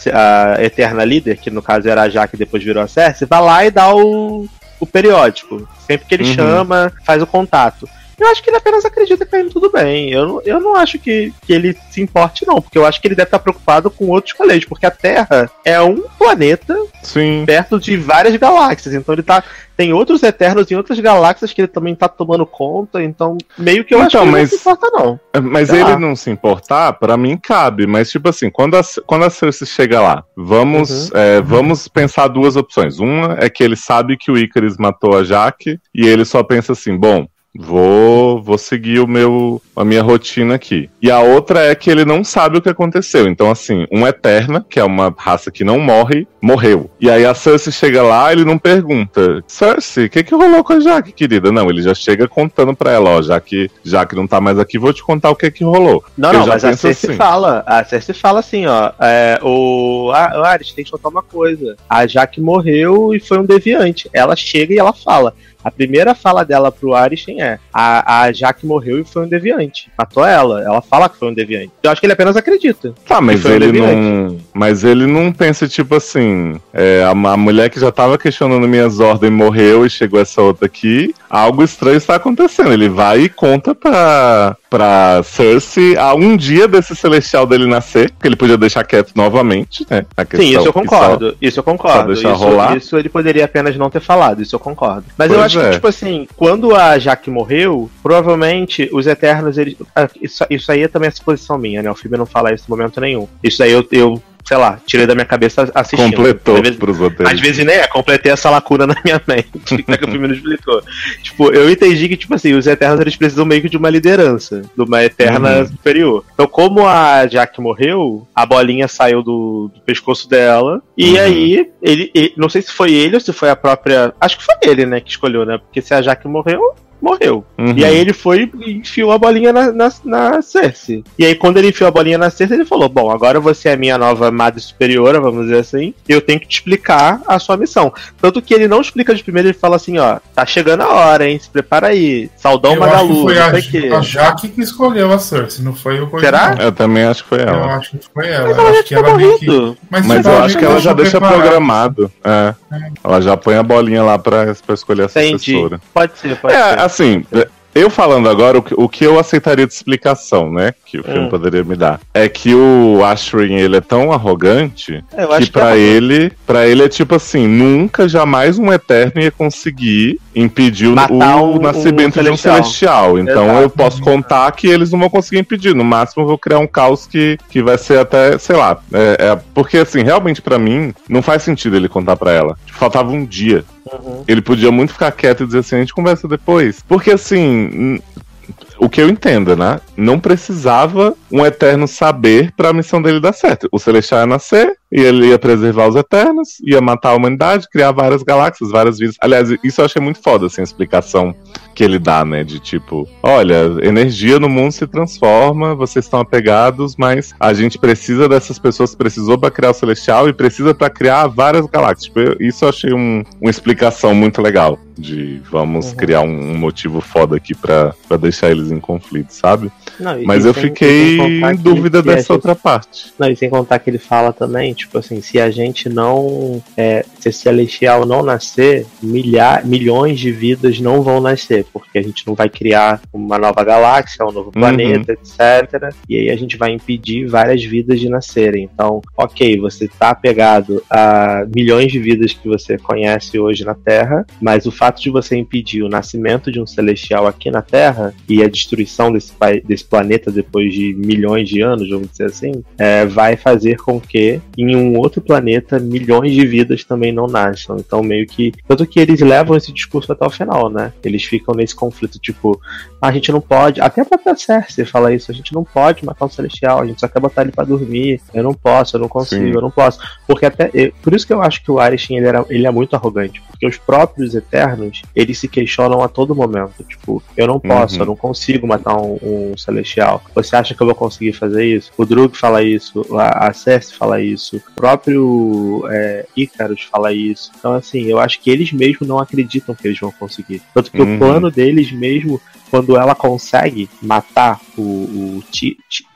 a eterna líder, que no caso era a Jaque e depois virou a Cersei, vai lá e dá o, o periódico. Sempre que ele Uhum. chama, faz o contato. Eu acho que ele apenas acredita que tá indo tudo bem. Eu, não- eu não acho que, que ele se importe, não. Porque eu acho que ele deve estar preocupado com outros colégios. Porque a Terra é um planeta Sim. perto de várias galáxias. Então ele tá. Tem outros Eternos em outras galáxias que ele também tá tomando conta. Então, meio que eu acho que Então, ele mas- não se importa, não. Mas Sei ele lá. não se importar, pra mim cabe. Mas, tipo assim, quando a, quando a Cersei chega lá, vamos, Uhum. é, vamos pensar duas opções. Uma é que ele sabe que o Icarus matou a Jaque e ele só pensa assim: bom. Vou, vou seguir o meu, a minha rotina aqui. E a outra é que ele não sabe o que aconteceu. Então, assim, um Eterna, que é uma raça que não morre, morreu. E aí a Cersei chega lá, ele não pergunta: Cersei, o que, que rolou com a Jaque, querida? Não, ele já chega contando pra ela: ó, já que, já que não tá mais aqui, vou te contar o que que rolou. Não, Eu não, já mas a Cersei assim. fala. A Cersei fala assim, ó. É, o, a, o Ares tem que contar uma coisa. A Jaque morreu e foi um deviante. Ela chega e ela fala. A primeira fala dela pro Arishem é: a, a Jaque morreu e foi um deviante. Matou ela. Ela fala que foi um deviante. Eu acho que ele apenas acredita. Tá, mas um ele deviante. não. Mas ele não pensa, tipo assim, é, a, a mulher que já tava questionando minhas ordens morreu e chegou essa outra aqui. Algo estranho está acontecendo. Ele vai e conta pra, pra Cersei a um dia desse celestial dele nascer, que ele podia deixar quieto novamente, né? Sim, isso eu que só- concordo. Isso eu concordo. deixar Isso, rolar. isso ele poderia apenas não ter falado. Isso eu concordo. Mas eu Pois acho é. que, tipo assim, quando a Jaque morreu, provavelmente os Eternos, eles. ah, Isso, isso aí é também a suposição minha, né? O filme não fala isso em momento nenhum. Isso aí eu, eu sei lá, tirei da minha cabeça assistindo. completou Às vezes, pros roteiros. às vezes nem é, completei essa lacuna na minha mente, que o filme explicou. Tipo, eu entendi que, tipo assim, os Eternos eles precisam meio que de uma liderança, de uma Eterna Uhum. superior. Então, como a Jaque morreu, a bolinha saiu do, do pescoço dela, e Uhum. aí, ele, ele- não sei se foi ele ou se foi a própria. Acho que foi ele, né, que escolheu, né? Porque se a Jaque morreu, morreu. Uhum. E aí ele foi e enfiou a bolinha na, na, na Cersei. E aí quando ele enfiou a bolinha na Cersei, ele falou, bom, agora você é minha nova madre superiora, vamos dizer assim, eu tenho que te explicar a sua missão. Tanto que ele não explica de primeiro, ele fala assim, ó, tá chegando a hora, hein, se prepara aí, saudão Eu acho que Magalu, foi não a, sei o quê. a Jaque que escolheu a Cersei, não foi o coisa, Será? não. Eu também acho que foi Eu ela. acho que foi ela. Mas eu ela acho que ela meio que... Mas você eu pode acho que ela já deixa preparado. programado. É. Ela já põe a bolinha lá pra, pra escolher a Entendi. sucessora. Pode ser, pode É, ser. Assim, eu falando agora, o que, o que eu aceitaria de explicação, né? Que o filme Hum. poderia me dar. É que o Ashrin, ele é tão arrogante É, eu que pra é- ele, para ele é tipo assim, nunca, jamais um Eterno ia conseguir impedir o, o nascimento um de um celestial. Então Exato. eu posso contar que eles não vão conseguir impedir. No máximo eu vou criar um caos que, que vai ser até, sei lá. é- é- porque assim, realmente pra mim, não faz sentido ele contar pra ela. Tipo, faltava um dia. Uhum. Ele podia muito ficar quieto e dizer assim, a gente conversa depois. Porque assim, o que eu entendo, né? Não precisava um Eterno saber pra missão dele dar certo. O Celestial ia nascer, e ele ia preservar os Eternos, ia matar a humanidade, criar várias galáxias, várias vidas. Aliás, isso eu achei muito foda, assim, a explicação que ele dá, né? De tipo, olha, energia no mundo se transforma, vocês estão apegados, mas a gente precisa dessas pessoas, precisou pra criar o Celestial e precisa pra criar várias galáxias. Tipo, eu- isso eu achei um- uma explicação muito legal. De vamos Uhum. criar um, um motivo foda aqui pra, pra deixar eles em conflito, sabe? Não, e- Mas e eu sem- fiquei em dúvida dessa gente- outra parte. Não, e sem contar que ele fala também, tipo assim, se a gente não. É, se esse celestial não nascer, milhar, milhões de vidas não vão nascer, porque a gente não vai criar uma nova galáxia, um novo Uhum. planeta, etc. E aí a gente vai impedir várias vidas de nascerem. Então, ok, você tá apegado a milhões de vidas que você conhece hoje na Terra, mas o fato de você impedir o nascimento de um celestial aqui na Terra e a destruição desse, desse planeta depois de milhões de anos, vamos dizer assim, é, vai fazer com que em um outro planeta milhões de vidas também não nasçam. Então, meio que. Tanto que eles levam esse discurso até o final, né? Eles ficam nesse conflito, tipo, a gente não pode. Até a própria Cersei fala isso, a gente não pode matar um celestial, a gente só quer botar ele pra dormir. Eu não posso, eu não consigo, Sim. eu não posso. Porque até. Por isso que eu acho que o Arishin ele, era, ele é muito arrogante. Porque os próprios Eternos, eles se questionam a todo momento. Tipo, eu não posso, Uhum. eu não consigo matar um, um celestial. Você acha que eu vou conseguir fazer isso? O Drug fala isso, a, a Cersei fala isso, o próprio é, Icarus fala isso. Então, assim, eu acho que eles mesmos não acreditam que eles vão conseguir. Tanto que Uhum. o plano deles mesmo, quando ela consegue matar o, o Ti- Ti-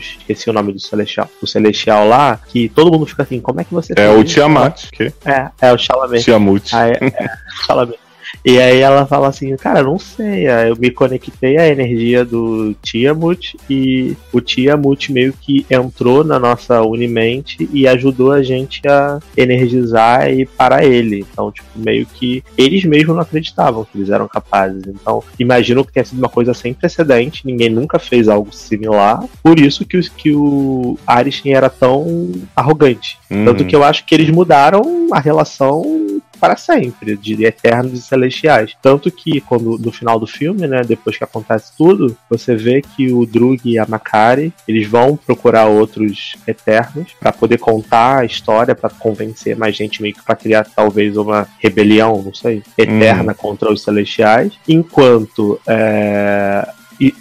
esqueci o nome do Celestial, o Celestial lá, que todo mundo fica assim, como é que você É o? Tiamat, que É, é o Chalamet. Tiamut. Aí, é, Chalamet. E aí ela fala assim, cara, não sei, aí eu me conectei à energia do Tiamut e o Tiamut meio que entrou na nossa Unimente e ajudou a gente a energizar e parar ele. Então, tipo, meio que eles mesmos não acreditavam que eles eram capazes. Então, imagino que tenha sido uma coisa sem precedente, ninguém nunca fez algo similar. Por isso que, que o Arishin era tão arrogante. Tanto Uhum. que eu acho que eles mudaram a relação para sempre, de eternos e celestiais. Tanto que quando no final do filme, né, depois que acontece tudo, você vê que o Drug e a Makari, eles vão procurar outros eternos para poder contar a história, para convencer mais gente meio que para criar talvez uma rebelião, não sei, eterna contra os celestiais, enquanto é,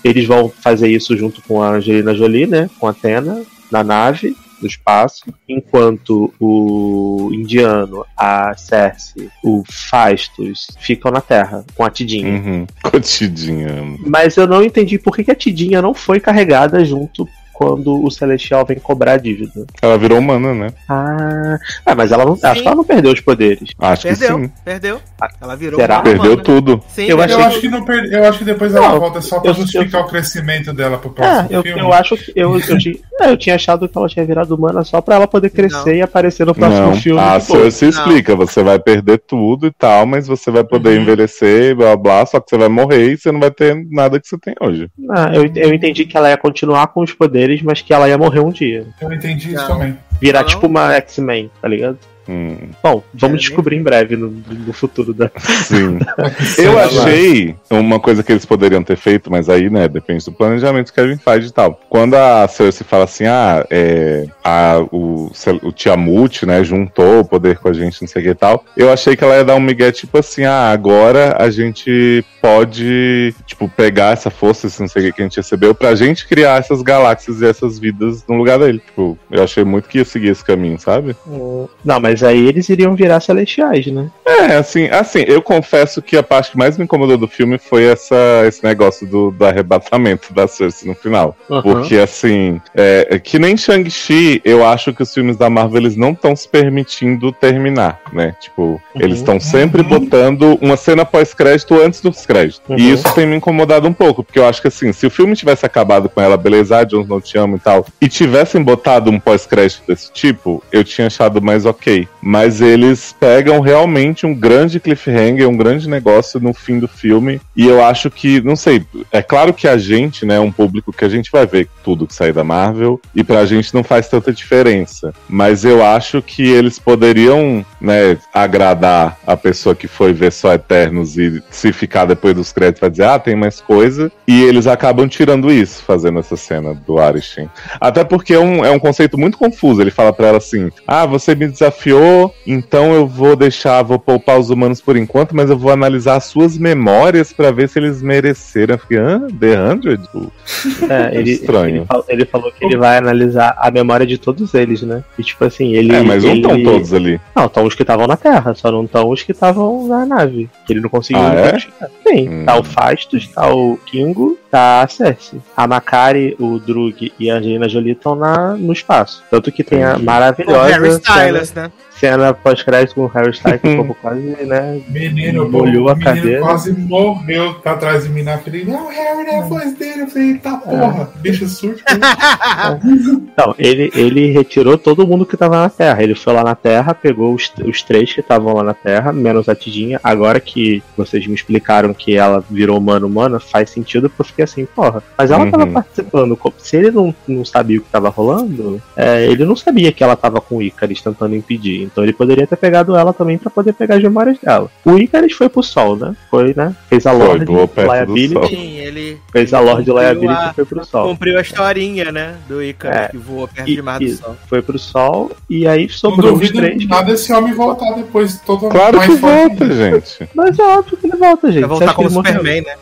eles vão fazer isso junto com a Angelina Jolie, né, com a Athena na nave do espaço, enquanto o indiano, a Cersei, o Fastos ficam na Terra com a Tidinha. Uhum. Cotidiano. Mas eu não entendi por que, que a Tidinha não foi carregada junto quando o Celestial vem cobrar a dívida. Ela virou humana, né? Ah, ah mas ela não, acho que ela não perdeu os poderes. Acho Perdeu, que sim. perdeu. Ela virou Será? Perdeu humana. tudo. Sim, Eu perdeu Eu achei acho que não per... eu acho que depois ela Não, volta só pra eu- justificar o crescimento dela pro É, próximo eu, filme. eu acho que eu, eu, tinha, é, eu tinha achado que ela tinha virado humana só pra ela poder crescer Não. e aparecer no próximo Não, filme. a de boa. Cersei explica, você vai perder tudo e tal, mas você vai poder Uhum. envelhecer, blá blá, só que você vai morrer e você não vai ter nada que você tem hoje. Ah, eu, eu entendi que ela ia continuar com os poderes, mas que ela ia morrer um dia. Eu entendi isso também. Virar Não. tipo uma X-Men, tá ligado? Hum, Bom, vamos descobrir em breve no, no futuro da. sim. Eu achei uma coisa que eles poderiam ter feito, mas aí, né, depende do planejamento que a gente faz e tal. Quando a Cersei fala assim, ah, é, a, o, o Tiamut, né, juntou o poder com a gente, não sei o que e tal, eu achei que ela ia dar um migué, tipo assim, ah, agora a gente pode, tipo, pegar essa força, esse não sei o que que a gente recebeu, pra gente criar essas galáxias e essas vidas no lugar dele. Tipo, eu achei muito que ia seguir esse caminho, sabe? Não, mas aí eles iriam virar celestiais, né? É, assim, assim, eu confesso que a parte que mais me incomodou do filme foi essa, esse negócio do, do arrebatamento da Cersei no final. Uhum. Porque, assim, é, é que nem Shang-Chi, eu acho que os filmes da Marvel, eles não estão se permitindo terminar, né? Tipo, eles estão sempre botando uma cena pós-crédito antes dos créditos. Uhum. E isso tem me incomodado um pouco, porque eu acho que, assim, se o filme tivesse acabado com ela, beleza, ah, Jones não te amo e tal, e tivessem botado um pós-crédito desse tipo, eu tinha achado mais ok. Mas eles pegam realmente um grande cliffhanger, um grande negócio no fim do filme, e eu acho que, não sei, é claro que a gente, né, é um público que a gente vai ver tudo que sair da Marvel, e pra gente não faz tanta diferença. Mas eu acho que eles poderiam, né, agradar a pessoa que foi ver só Eternos e se ficar depois dos créditos vai dizer, ah, tem mais coisa, e eles acabam tirando isso, fazendo essa cena do Arishin. Até porque é um, é um conceito muito confuso. Ele fala pra ela assim: Ah, você me desafiou então eu vou deixar, vou poupar os humanos por enquanto, mas eu vou analisar as suas memórias pra ver se eles mereceram. Eu fiquei, hã? The Hundred? É, ele, Estranho. Ele, fal- ele falou que ele vai analisar a memória de todos eles, né? E tipo assim, ele. É, mas não ele... estão todos ali. Não, estão os que estavam na Terra, só não estão os que estavam na nave. Que ele não conseguiu Ah, é? identificar. Sim, Hum. tá o Fastos, tá o Kingo, tá a Cersei. A Macari, o Drug e a Angelina Jolie estão na, no espaço. Tanto que tem a Entendi. O maravilhosa Harry cena, Styles, né? Cena pós-crédito com o Harry Styles, o povo quase, né? Menino, Molhou a cadeira. quase morreu tá atrás de mim na frente. Não, Harry, não é a voz dele. Eu falei, tá porra, bicho surto. Não, ele, ele retirou todo mundo que tava na Terra. Ele foi lá na Terra, pegou os, os três que estavam lá na Terra, menos a Tidinha. Agora que vocês me explicaram que ela virou humano-humana, faz sentido, porque eu fiquei assim, porra. Mas ela tava Uhum. participando. co- Se ele não, não sabia o que tava rolando, é, ele não sabia que ela tava com o Icarus tentando impedir. Então ele poderia ter pegado ela também pra poder pegar as memórias dela. O Icarus foi pro Sol, né? Foi, né? Fez a Lorde Liability. Sim, ele. Fez a Lorde Liability a- e foi pro Sol. Cumpriu a historinha, né? Do Icarus É. que voou perto E- demais do sol. Foi pro Sol e aí sobrou os três. nada esse homem voltar depois todo Claro mais que volta, gente. Mas é óbvio que ele volta, gente. Vai voltar como? Superman, né?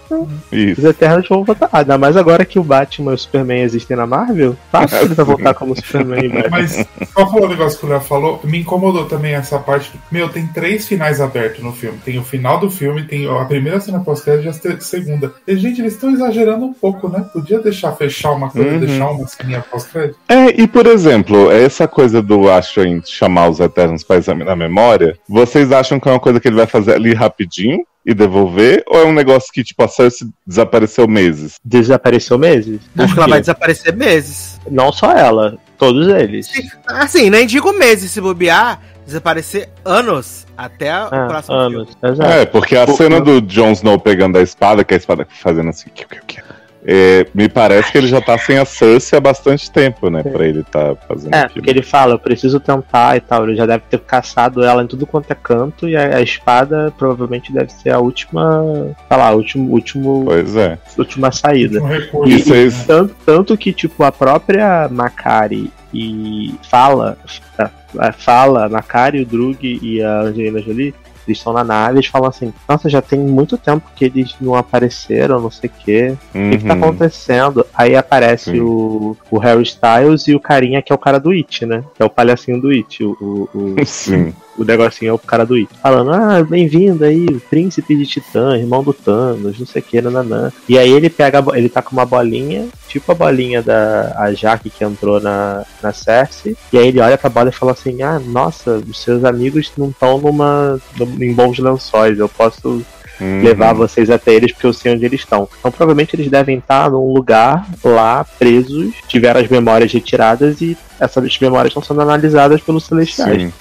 Isso. Os Eternos vão voltar. Ah, ainda mais agora que o Batman e o Superman existem na Marvel. Fácil ele vai voltar como Superman. Mas só falar o negócio que o Léo falou, me incomodou também essa parte. do- Meu, tem três finais abertos no filme. Tem o final do filme, tem a primeira cena pós-crédito e a se- segunda. E, gente, eles estão exagerando um pouco, né? Podia deixar fechar uma coisa, Uhum. deixar uma ceninha pós-crédito. É, e por exemplo, essa coisa do Ashwin chamar os Eternos pra examinar a memória, vocês acham que é uma coisa que ele vai fazer ali rapidinho e devolver? Ou é um negócio que, tipo, a Cersei desapareceu meses? Desapareceu meses? Acho que ela vai desaparecer meses. Não só ela, todos eles. Assim, nem digo meses se bobear, desaparecer anos até o Ah, próximo anos. filme. É, porque a Por- cena do Jon Snow pegando a espada, que a espada fazendo assim, que, que, que, é, me parece que ele já tá sem a Cersei há bastante tempo, né? Pra ele tá fazendo É, porque ele fala, eu preciso tentar e tal. Ele já deve ter caçado ela em tudo quanto é canto. E a, a espada provavelmente deve ser a última. Sei lá, a último, último, Pois é. última saída. Um recurso. E vocês. Tanto, tanto que, tipo, a própria Macari e fala, a- fala, a Macari, o Drug e a Angelina Jolie, eles estão na nave, eles falam assim, nossa, já tem muito tempo que eles não apareceram, não sei o quê. O que, que tá Uhum. acontecendo? Aí aparece Sim. o, o Harry Styles e o carinha que é o cara do It, né? Que é o palhacinho do It, o, o, o- Sim. O negocinho é o cara do It. Falando, ah, bem-vindo aí, príncipe de Titã, irmão do Thanos, não sei o que, nananã. E aí ele pega, ele tá com uma bolinha, tipo a bolinha da a Jaque que entrou na, na Cersei, e aí ele olha pra bola e fala assim, ah, nossa, os seus amigos não estão numa, num- em bons lençóis, eu posso Uhum. levar vocês até eles porque eu sei onde eles estão. Então provavelmente eles devem estar num lugar lá presos, tiveram as memórias retiradas e essas memórias estão sendo analisadas pelos celestiais. Sim.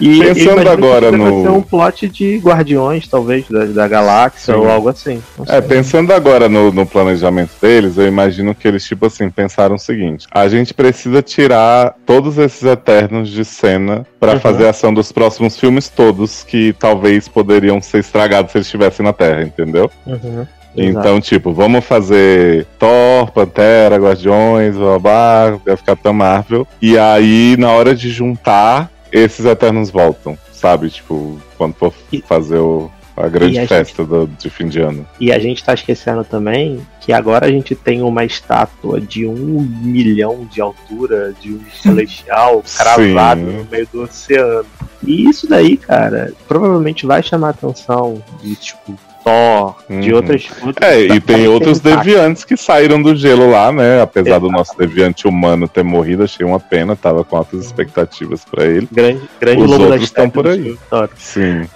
E Pensando agora no- ser um plot de Guardiões, talvez, da, da galáxia Sim. ou algo assim. É, pensando agora no, no planejamento deles, eu imagino que eles, tipo assim, pensaram o seguinte: a gente precisa tirar todos esses Eternos de cena pra Uhum. fazer a ação dos próximos filmes todos, que talvez poderiam ser estragados se eles estivessem na Terra, entendeu? Uhum. Exato. Então, tipo, vamos fazer Thor, Pantera, Guardiões, blá, blá, blá, vai ficar tão Marvel. E aí, na hora de juntar, esses Eternos voltam, sabe? Tipo, quando for E- fazer o- a grande a festa do- de fim de ano. E a gente tá esquecendo também que agora a gente tem uma estátua de um milhão de altura, de um celestial cravado Sim. no meio do oceano. E isso daí, cara, provavelmente vai chamar a atenção de, tipo, Thor, de Uhum. outras. outras É, e tem outros deviantes que saíram do gelo lá, né? Apesar do Exato. nosso deviante humano ter morrido, achei uma pena, tava com altas expectativas pra ele. Grande, grande Os outros tão steppe por do aí. Sim.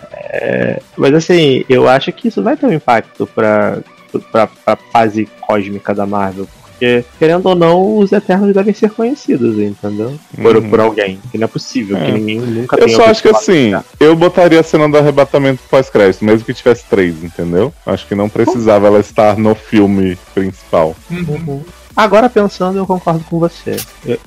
Mas assim, eu acho que isso vai ter um impacto pra, pra fase cósmica da Marvel. Porque, querendo ou não, os Eternos devem ser conhecidos, entendeu? Por, Uhum. por alguém. Que não é possível, É. que ninguém nunca Eu só acho que assim, falar. eu botaria a cena do arrebatamento pós-crédito, mesmo que tivesse três, entendeu? Acho que não precisava ela estar no filme principal. Uhum. Agora pensando, eu concordo com você. Eu,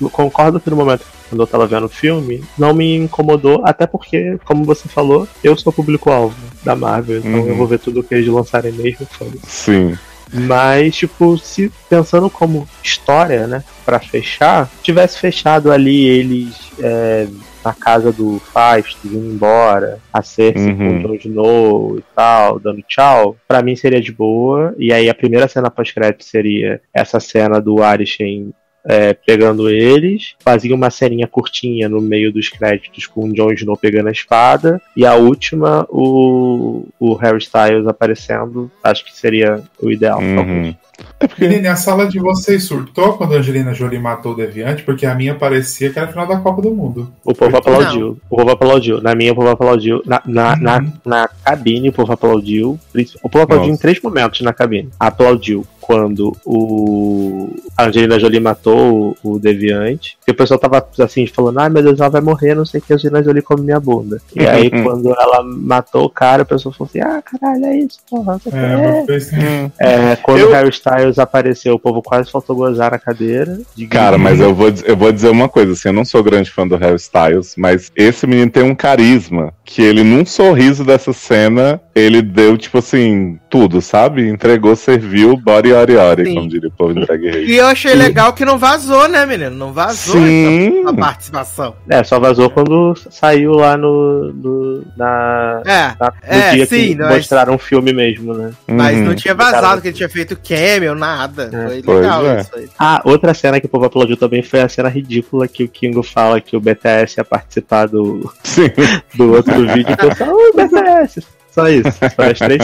eu concordo que no momento quando eu tava vendo o filme, não me incomodou, até porque, como você falou, eu sou público-alvo da Marvel, então Uhum. eu vou ver tudo que eles lançarem mesmo. Sim. Mas, tipo, se pensando como história, né, pra fechar, tivesse fechado ali eles é, na casa do Fast, indo embora, a Cersei Uhum. com o Jon Snow e tal, dando tchau, pra mim seria de boa. E aí a primeira cena pós-crédito seria essa cena do Arishem é, pegando eles, fazia uma ceninha curtinha no meio dos créditos com o Jon Snow pegando a espada, e a última, o, o Harry Styles aparecendo, acho que seria o ideal, talvez. Uhum. É porque. Menina, a sala de vocês surtou quando a Angelina Jolie matou o Deviante, porque a minha parecia que era final da Copa do Mundo. O povo aplaudiu. O povo aplaudiu. Na minha, o povo aplaudiu. Na, na, na, Uhum. na cabine, o povo aplaudiu. O povo aplaudiu Nossa. em três momentos na cabine. Aplaudiu quando o a Angelina Jolie matou o, o Deviante. E o pessoal tava assim, falando: ai meu Deus, ela vai morrer, não sei o que. A Angelina Jolie come minha bunda. E aí, quando ela matou o cara, o pessoal falou assim: ah, caralho, é isso, porra. não sei o É, quê." mas foi assim. Hum. É, quando Eu- o Harry Styles apareceu, o povo quase faltou gozar na cadeira. de Cara, mas eu vou, eu vou dizer uma coisa, assim, eu não sou grande fã do Harry Styles, mas esse menino tem um carisma que ele, num sorriso dessa cena, ele deu, tipo assim, tudo, sabe? Entregou, serviu, body ori ori, Sim. como diria o povo entregue rei. E eu achei legal que não vazou, né, menino? Não vazou Sim. essa- a participação. É, só vazou quando saiu lá no. no- na, É, na- no É, dia sim, que mas- mostraram o filme mesmo, né? mas Uhum. não tinha vazado que ele tinha feito cameo, nada. É, Foi legal é. isso aí. Ah, outra cena que o povo aplaudiu também foi a cena ridícula que o Kingo fala que o BTS ia participar do, Sim. do outro vídeo. E o pessoal, "Ui, BTS! Só isso, só as três.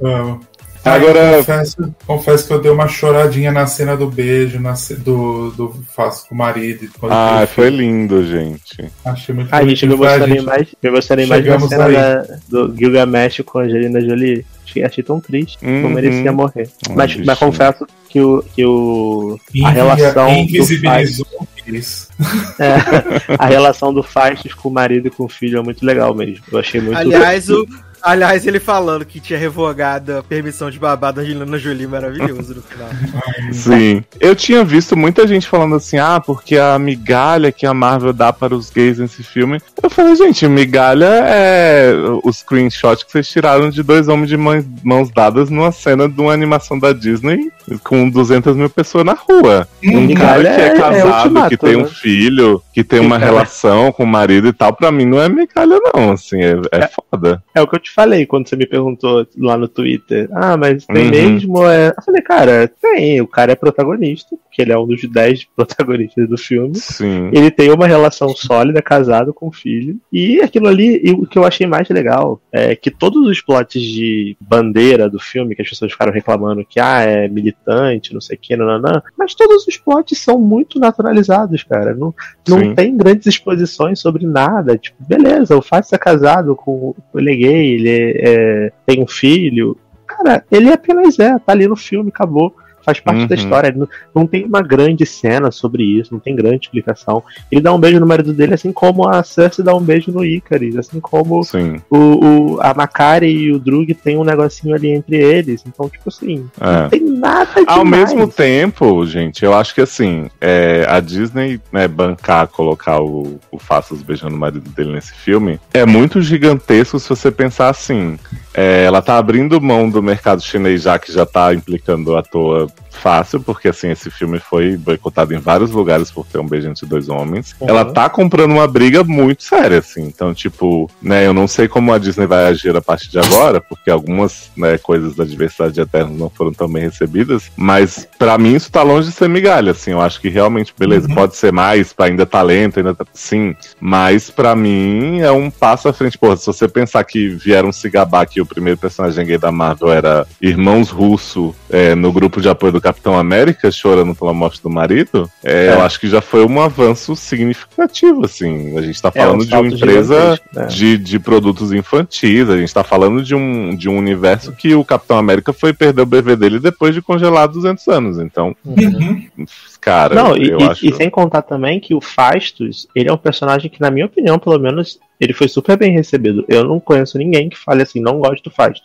Agora- eu confesso, confesso que eu dei uma choradinha na cena do beijo, na ce- do, do Faço com o marido. quando Ah, foi lindo, gente. Achei muito Ah, gente, eu emocionei gente, mais, me emocionei mais na chegamos cena da- do Gilgamesh com a Angelina Jolie. Achei, achei tão triste, não Uhum. merecia morrer. Ah, mas, mas confesso que o, que o a relação do invisibilizou eles. É, a relação do Fastos com o marido e com o filho é muito legal mesmo. Eu achei muito Aliás, o, aliás, ele falando que tinha revogado a permissão de babá da Angelina Jolie, maravilhoso no final. Sim. Eu tinha visto muita gente falando assim, ah, porque a migalha que a Marvel dá para os gays nesse filme. Eu falei, gente, migalha é o screenshot que vocês tiraram de dois homens de mãos, dadas numa cena de uma animação da Disney com 200 mil pessoas na rua. Um cara Migalha que é é- é casado, ultimato, que tem um né? filho, que tem uma Migalha. relação com o marido e tal, pra mim não é migalha, não, assim, é, é foda. É o que eu te falei quando você me perguntou lá no Twitter. Ah, mas tem Uhum. mesmo? É... Eu falei, cara, tem. O cara é protagonista, porque ele é um dos 10 protagonistas do filme. Sim. Ele tem uma relação sólida, casado com filho. E aquilo ali, e o que eu achei mais legal é que todos os plots de bandeira do filme, que as pessoas ficaram reclamando que ah, é militante, não sei o que, nananã, mas todos os plots são muito naturalizados, cara. Não, não Sim. tem grandes exposições sobre nada. Tipo, beleza, o Fábio é casado com. Ele é gay, ele é- é, tem um filho. Cara, ele apenas é, tá ali no filme, acabou. Faz parte da Uhum. história. Ele Não, não tem uma grande cena sobre isso, não tem grande explicação. Ele dá um beijo no marido dele, assim como a Cersei dá um beijo no Icaris, assim como o, o- a Macari e o Drug tem um negocinho ali entre eles. Então, tipo assim, É. não tem nada demais. Ao mesmo tempo, gente, eu acho que assim, é, a Disney né, bancar, colocar o, o Faças beijando o marido dele nesse filme, é muito gigantesco se você pensar assim. É, ela tá abrindo mão do mercado chinês já que já tá implicando à toa out. Fácil, porque assim, esse filme foi boicotado em vários lugares por ter um beijo entre dois homens. Uhum. Ela tá comprando uma briga muito séria, assim. Então, tipo, né, eu não sei como a Disney vai agir a partir de agora, porque algumas né, coisas da diversidade de Eternos não foram tão bem recebidas, mas pra mim isso tá longe de ser migalha, assim. Eu acho que realmente, beleza, Uhum. pode ser mais, ainda talento, ainda tá... sim, mas pra mim é um passo à frente. Porra, se você pensar que vieram se gabar que o primeiro personagem gay da Marvel era Irmãos Russo é, no grupo de apoio do Capitão América, chorando pela morte do marido, é, É. eu acho que já foi um avanço significativo, assim. A gente tá É, um falando de uma empresa né? de, de produtos infantis, a gente tá falando de um, de um universo que o Capitão América foi perder o bebê dele depois de congelar 200 anos. Então, Uhum. cara, Não, e, eu e- acho. e sem contar também que o Fastos, ele é um personagem que, na minha opinião, pelo menos, ele foi super bem recebido. Eu não conheço ninguém que fale assim, não gosto do Fast.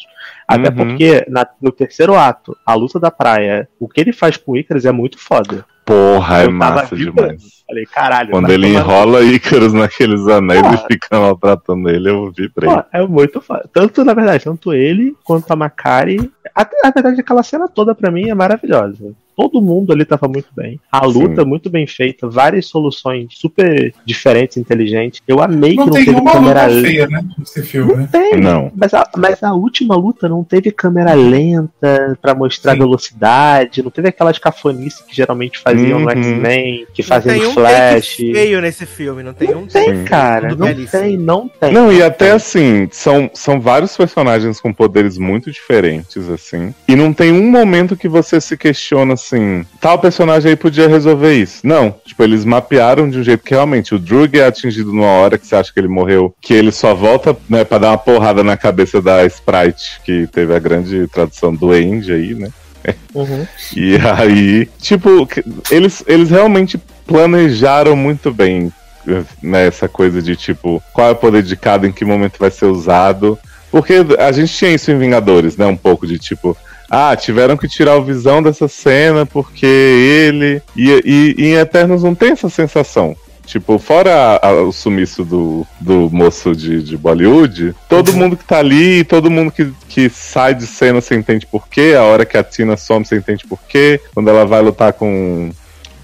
Até Uhum. porque na- no terceiro ato, a luta da praia, o que ele faz com o Icarus é muito foda. Porra, é Eu tava massa vibrando. demais. Falei, caralho. Quando ele enrola Ícaros naqueles anéis Porra. e fica maltratando ele, eu vibrei. Pô, é muito foda. Tanto, na verdade, tanto ele quanto a Macari. Até, na verdade, aquela cena toda pra mim é maravilhosa. Todo mundo ali tava muito bem. A luta muito bem feita, várias soluções super diferentes, inteligentes. Eu amei Não que não tem teve uma câmera luta lenta. feia, né? Nesse filme, né? Tem, Não. mas a, mas a última luta não teve câmera lenta pra mostrar Sim. velocidade, não teve aquelas cafonices que geralmente faziam no Uhum. X-Men, que Não fazem tem um flash. feio nesse filme, não tem um Não tem, Sim. cara. Não belíssimo. tem, não tem. Não, e Não até tem. assim, são, são vários personagens com poderes muito diferentes, assim. E não tem um momento que você se questiona assim, tal personagem aí podia resolver isso. Não. Tipo, eles mapearam de um jeito que realmente o Drug é atingido numa hora que você acha que ele morreu, que ele só volta, né, pra dar uma porrada na cabeça da Sprite, que teve a grande tradução do End aí, né? Uhum. E aí, tipo, eles, eles realmente planejaram muito bem né, essa coisa de tipo, qual é o poder de cada, em que momento vai ser usado. Porque a gente tinha isso em Vingadores, né? Um pouco de tipo, ah, tiveram que tirar o visão dessa cena porque ele. E, e, e em Eternos não tem essa sensação. Tipo, fora a- o sumiço do, do moço de, de Bollywood, todo mundo que tá ali, todo mundo que, que sai de cena você entende por quê, a hora que a Tina some você entende por quê, quando ela vai lutar com,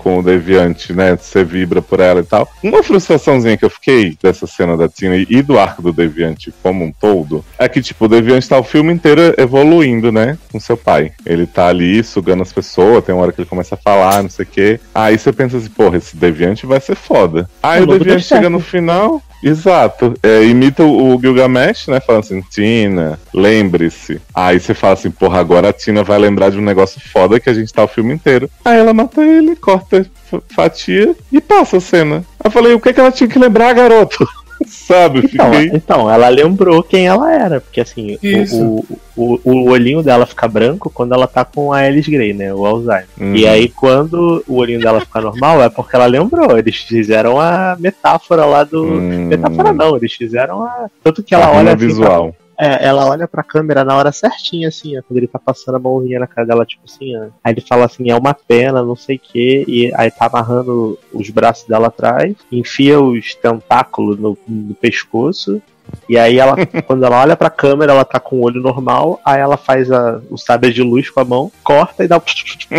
com o Deviante, né, você vibra por ela e tal. Uma frustraçãozinha que eu fiquei dessa cena da Tina e do arco do Deviante como um todo, é que, tipo, o Deviante tá o filme inteiro evoluindo, né, com seu pai. Ele tá ali sugando as pessoas, tem uma hora que ele começa a falar, não sei o quê. Aí você pensa assim, porra, esse Deviante vai ser foda. Aí O Deviante chega no final, Exato. É, imita o, Gilgamesh, né? Falando assim, Tina, lembre-se. Aí você fala assim, porra, agora a Tina vai lembrar de um negócio foda que a gente tá o filme inteiro. Aí ela mata ele, corta, fa- fatia e passa a cena. Eu falei, o que, que ela tinha que lembrar, garoto? Sabe? Então, Fiquei. então, ela lembrou quem ela era, porque assim, o, o, o, o olhinho dela fica branco quando ela tá com a Alice Grey, né? O Alzheimer. Uhum. E aí, quando o olhinho dela fica normal, é porque ela lembrou. Eles fizeram a metáfora lá do. Hum, Metáfora não, eles fizeram a. Tanto que ela a olha rima assim, visual. É, ela olha pra câmera na hora certinha, assim, ó, quando ele tá passando a mãozinha na cara dela, tipo assim, ó. Aí ele fala assim, é uma pena, não sei o quê, e aí tá amarrando os braços dela atrás, enfia os tentáculos no, no pescoço, e aí ela, quando ela olha pra câmera, ela tá com o olho normal, aí ela faz a, o sabre de luz com a mão, corta e dá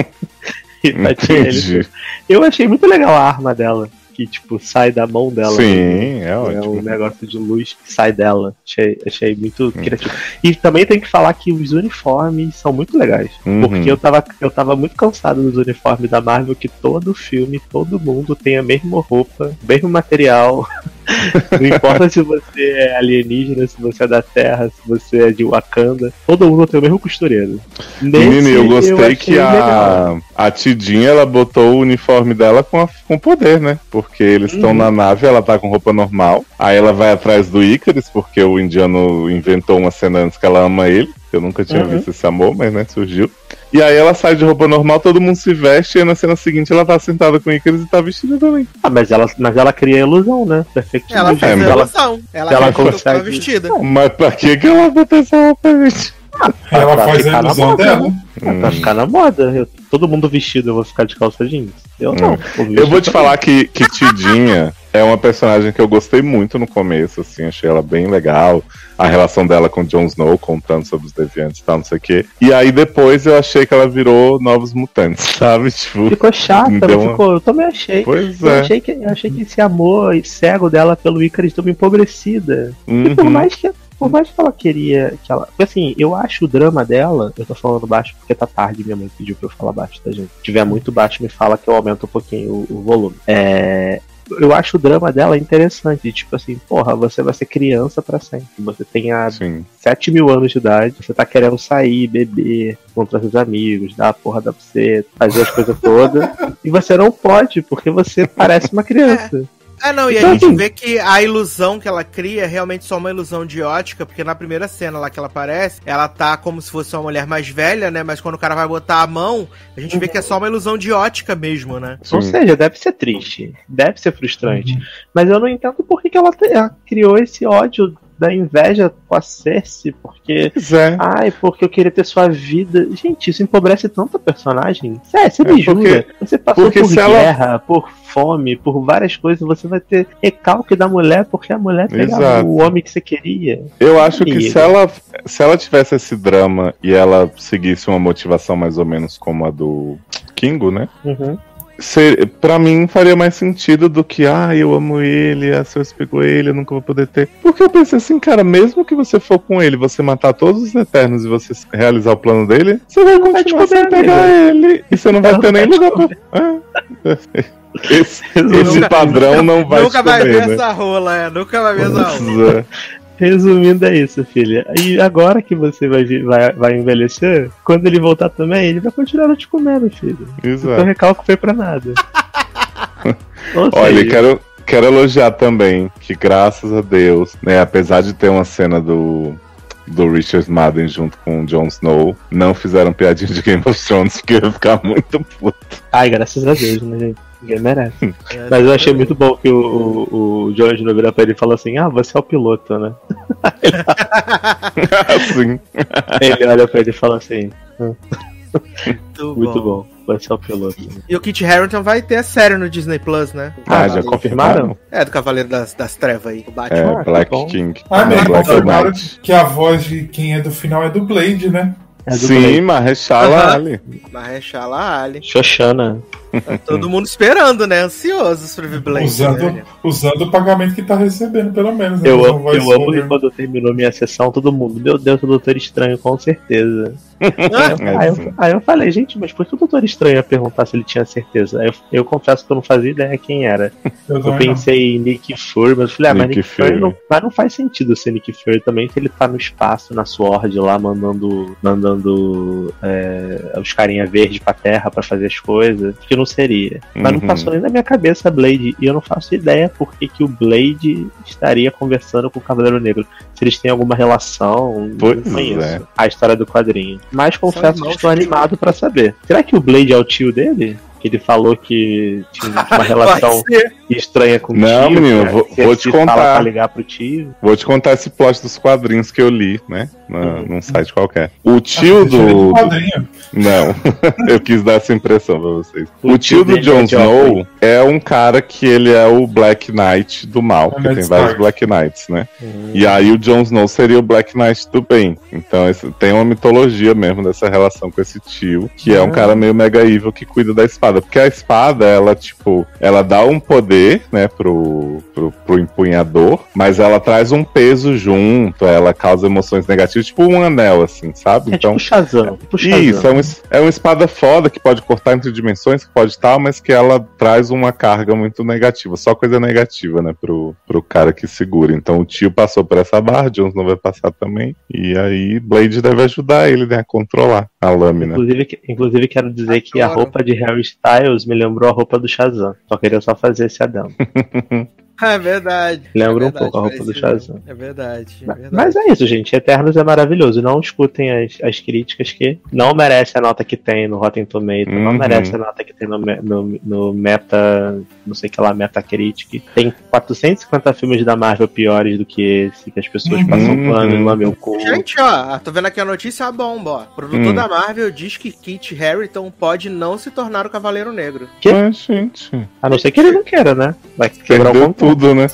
e ele. Entendi. Eu achei muito legal a arma dela, que, tipo, sai da mão dela. né? Sim, é É ótimo. um negócio de luz que sai dela. Achei, achei muito criativo. E também tem que falar que os uniformes são muito legais. Uhum. Porque eu tava, eu tava muito cansado dos uniformes da Marvel, que todo filme, todo mundo tem a mesma roupa, mesmo material. Não importa se você é alienígena, se você é da Terra, se você é de Wakanda, todo mundo tem o mesmo costureiro. Menino, eu gostei achei que legal. a, a Tidinha ela botou o uniforme dela com, a- com poder, né? Porque eles estão Uhum. na nave, ela tá com roupa normal. Aí ela vai atrás do Icarus, porque o indiano inventou uma cena antes que ela ama ele. Eu nunca tinha Uhum. visto esse amor, mas né, surgiu. E aí ela sai de roupa normal, todo mundo se veste, e na cena seguinte ela tá sentada com o Icarus e tá vestida também. Ah, mas ela, mas ela cria ilusão, né? Perfecto. Ela fez ela- ilusão. Ela, ela que tava consegue- vestida. Mas pra que que ela botou essa roupa, gente? Ela pra faz ficar a na ilusão moda, dela. É pra ficar na moda. Eu- todo mundo vestido, eu vou ficar de calça jeans. Eu não. Eu vou te falar que, que Tidinha é uma personagem que eu gostei muito no começo, assim, achei ela bem legal. A relação dela com o Jon Snow, contando sobre os deviantes e tal, não sei o quê. E aí depois eu achei que ela virou Novos Mutantes, sabe? Tipo, Ficou chata, uma- ficou. Eu também achei. pois Eu é. achei, que, eu achei que esse amor cego dela pelo Icarus deu uma empobrecida. E por Uhum. mais que. Por mais que ela queria que ela. Porque assim, eu acho o drama dela. Eu tô falando baixo porque tá tarde, minha mãe pediu pra eu falar baixo, tá, gente? Se tiver muito baixo, me fala que eu aumento um pouquinho o, o volume. É. Eu acho o drama dela interessante. Tipo assim, porra, você vai ser criança pra sempre. Você tem a Sim. 7 mil anos de idade, você tá querendo sair, beber, encontrar seus amigos, dar a porra da você, fazer as coisas todas, e você não pode, porque você parece uma criança. É, não, e Então, a gente assim- vê que a ilusão que ela cria é realmente só uma ilusão de ótica, porque na primeira cena lá que ela aparece, ela tá como se fosse uma mulher mais velha, né? Mas quando o cara vai botar a mão, a gente vê que é só uma ilusão de ótica mesmo, né? Ou Sim. seja, deve ser triste, deve ser frustrante. Uhum. Mas eu não entendo por que, que ela criou esse ódio da inveja com a Cersei, porque. É. Ai, porque eu queria ter sua vida. Gente, isso empobrece tanto a personagem. Sério, você É, me jura. Você passou por se ela- guerra, por fome, por várias coisas, você vai ter recalque da mulher porque a mulher pegava o homem que você queria. Eu acho que se ela, se ela tivesse esse drama e ela seguisse uma motivação mais ou menos como a do Kingo, né? Uhum. Pra mim faria mais sentido do que, ah, eu amo ele, a Cersei pegou ele, eu nunca vou poder ter. Porque eu pensei assim, cara, mesmo que você for com ele, você matar todos os Eternos e você realizar o plano dele, você vai vai continuar sem pegar ele. E você não vai Ela ter nem vai lugar pra. É. Esse, esse Nunca- padrão não vai nunca vai descobrir, ver né? essa rola, é. Nunca vai ver essa rola. Resumindo, é isso, filha. E agora que você vai, vai, vai envelhecer, quando ele voltar também, ele vai continuar te comendo, filho. Então Exato. recalque foi pra nada. Olha, quero, quero elogiar também que, graças a Deus, né, apesar de ter uma cena do, do Richard Madden junto com o Jon Snow, não fizeram piadinha de Game of Thrones, porque eu ia ficar muito puto. Ai, graças a Deus, né, gente? Ninguém merece. Mas eu achei muito bom que o, o, o Jon Snow vira pra ele e fala assim: Ah, você é o piloto, né? assim. Ele olha pra ele e fala assim: Muito, Muito bom, você é o piloto. E o Kit Harington vai ter a série no Disney Plus, né? Ah, Ah, já confirmaram? É, do Cavaleiro das, das Trevas aí, o Batman. É, Ah, Black bom. King. Ah, né? Black Confirmaram que a voz de quem é do final é do Blade, né? É Sim, Aham. Ali. Mahershala Ali. Xoxana. Tá todo mundo esperando, né? Ansiosos pra ver Blade. Usando, né? usando o pagamento que tá recebendo, pelo menos. né? Eu, Não amo, eu amo que quando terminou minha sessão, todo mundo, meu Deus, o Doutor Estranho, com certeza. É, aí, eu, aí eu falei, gente, mas por que o Doutor Estranho ia perguntar se ele tinha certeza? Aí eu, eu confesso que eu não fazia ideia quem era. Eu Eu pensei em Nick Fury, mas eu falei, ah, mas Nick Nick Fury Fury. não, mas não faz sentido ser Nick Fury também, se ele tá no espaço, na Sword lá, mandando, mandando é, os carinha verde pra terra pra fazer as coisas, que não seria. Mas não Uhum. passou nem na minha cabeça Blade, e eu não faço ideia por que, que o Blade estaria conversando com o Cavaleiro Negro. Se eles têm alguma relação, Pois não conheço é. a história do quadrinho. Mas confesso que estou animado pra saber. Será que o Blade é o tio dele? Que ele falou que tinha uma relação estranha com o Não, tio. menino, né? vou- Que vou te fala contar. Pra ligar pro tio. Vou te contar esse plot dos quadrinhos que eu li, né? Na, Uhum. Num site qualquer. O tio Ah, do. quadrinho. Não, eu quis dar essa impressão pra vocês. O O, tio tio do dele Jon é. Snow é um cara que ele é o Black Knight do mal, É porque Ned tem Stark. vários Black Knights, né? Uhum. E aí o Jon Snow seria o Black Knight do bem. Então esse- tem uma mitologia mesmo dessa relação com esse tio, que é um Ah. cara meio mega evil que cuida da espada. Porque a espada, ela, tipo, ela dá um poder, né, pro, pro, pro empunhador, mas ela traz um peso junto, ela causa emoções negativas, tipo um anel, assim, sabe? É tipo Shazam. Tipo Shazam. Isso, é, um, é uma espada foda que pode cortar entre dimensões, que pode tal, mas que ela traz uma carga muito negativa. Só coisa negativa, né, pro, pro cara que segura. Então o tio passou por essa barra, Jones não vai passar também. E aí Blade deve ajudar ele, né, a controlar a lâmina. Inclusive, inclusive, quero dizer que a roupa de Harry Styles me lembrou a roupa do Shazam. Só queria só fazer esse adendo. É verdade. Lembra é um verdade, pouco a roupa do. Shazam. É verdade. É Mas- verdade. Mas é isso, gente. Eternos é maravilhoso. Não escutem as, as críticas que não merece a nota que tem no Rotten Tomatoes, não Uhum. merece a nota que tem no, no, no Meta, não sei o que lá, Metacritic. Tem 450 filmes da Marvel piores do que esse, que as pessoas Uhum. passam pano e lambem o cu. Gente, ó, tô vendo aqui a notícia a bomba, ó. O produtor Hum. da Marvel diz que Kit Harington pode não se tornar o Cavaleiro Negro. Que? Mas, gente, A não ser que ele não queira, né? Vai quebrar o contrato. Tudo, né?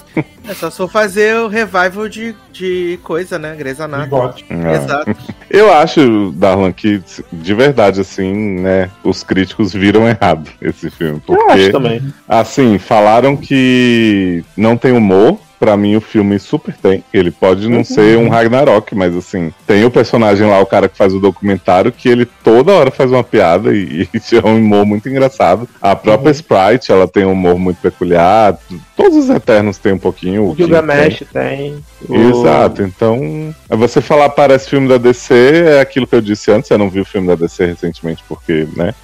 É só se for fazer o revival de, de coisa, né? Grey's Anatomy. É. Exato. Eu acho, Darlan, que de verdade, assim, né, os críticos viram errado esse filme. Eu acho Porque, também. assim, falaram que não tem humor. Pra mim, o filme super tem. Ele pode não ser um Ragnarok, mas assim, tem o personagem lá, o cara que faz o documentário, que ele toda hora faz uma piada e, e é um humor muito engraçado. A própria Sprite, ela tem um humor muito peculiar. Todos os Eternos têm um pouquinho. O King Gilgamesh tem. o- Exato, então é você falar parece filme da DC é aquilo que eu disse antes, eu não vi o filme da DC recentemente porque, né,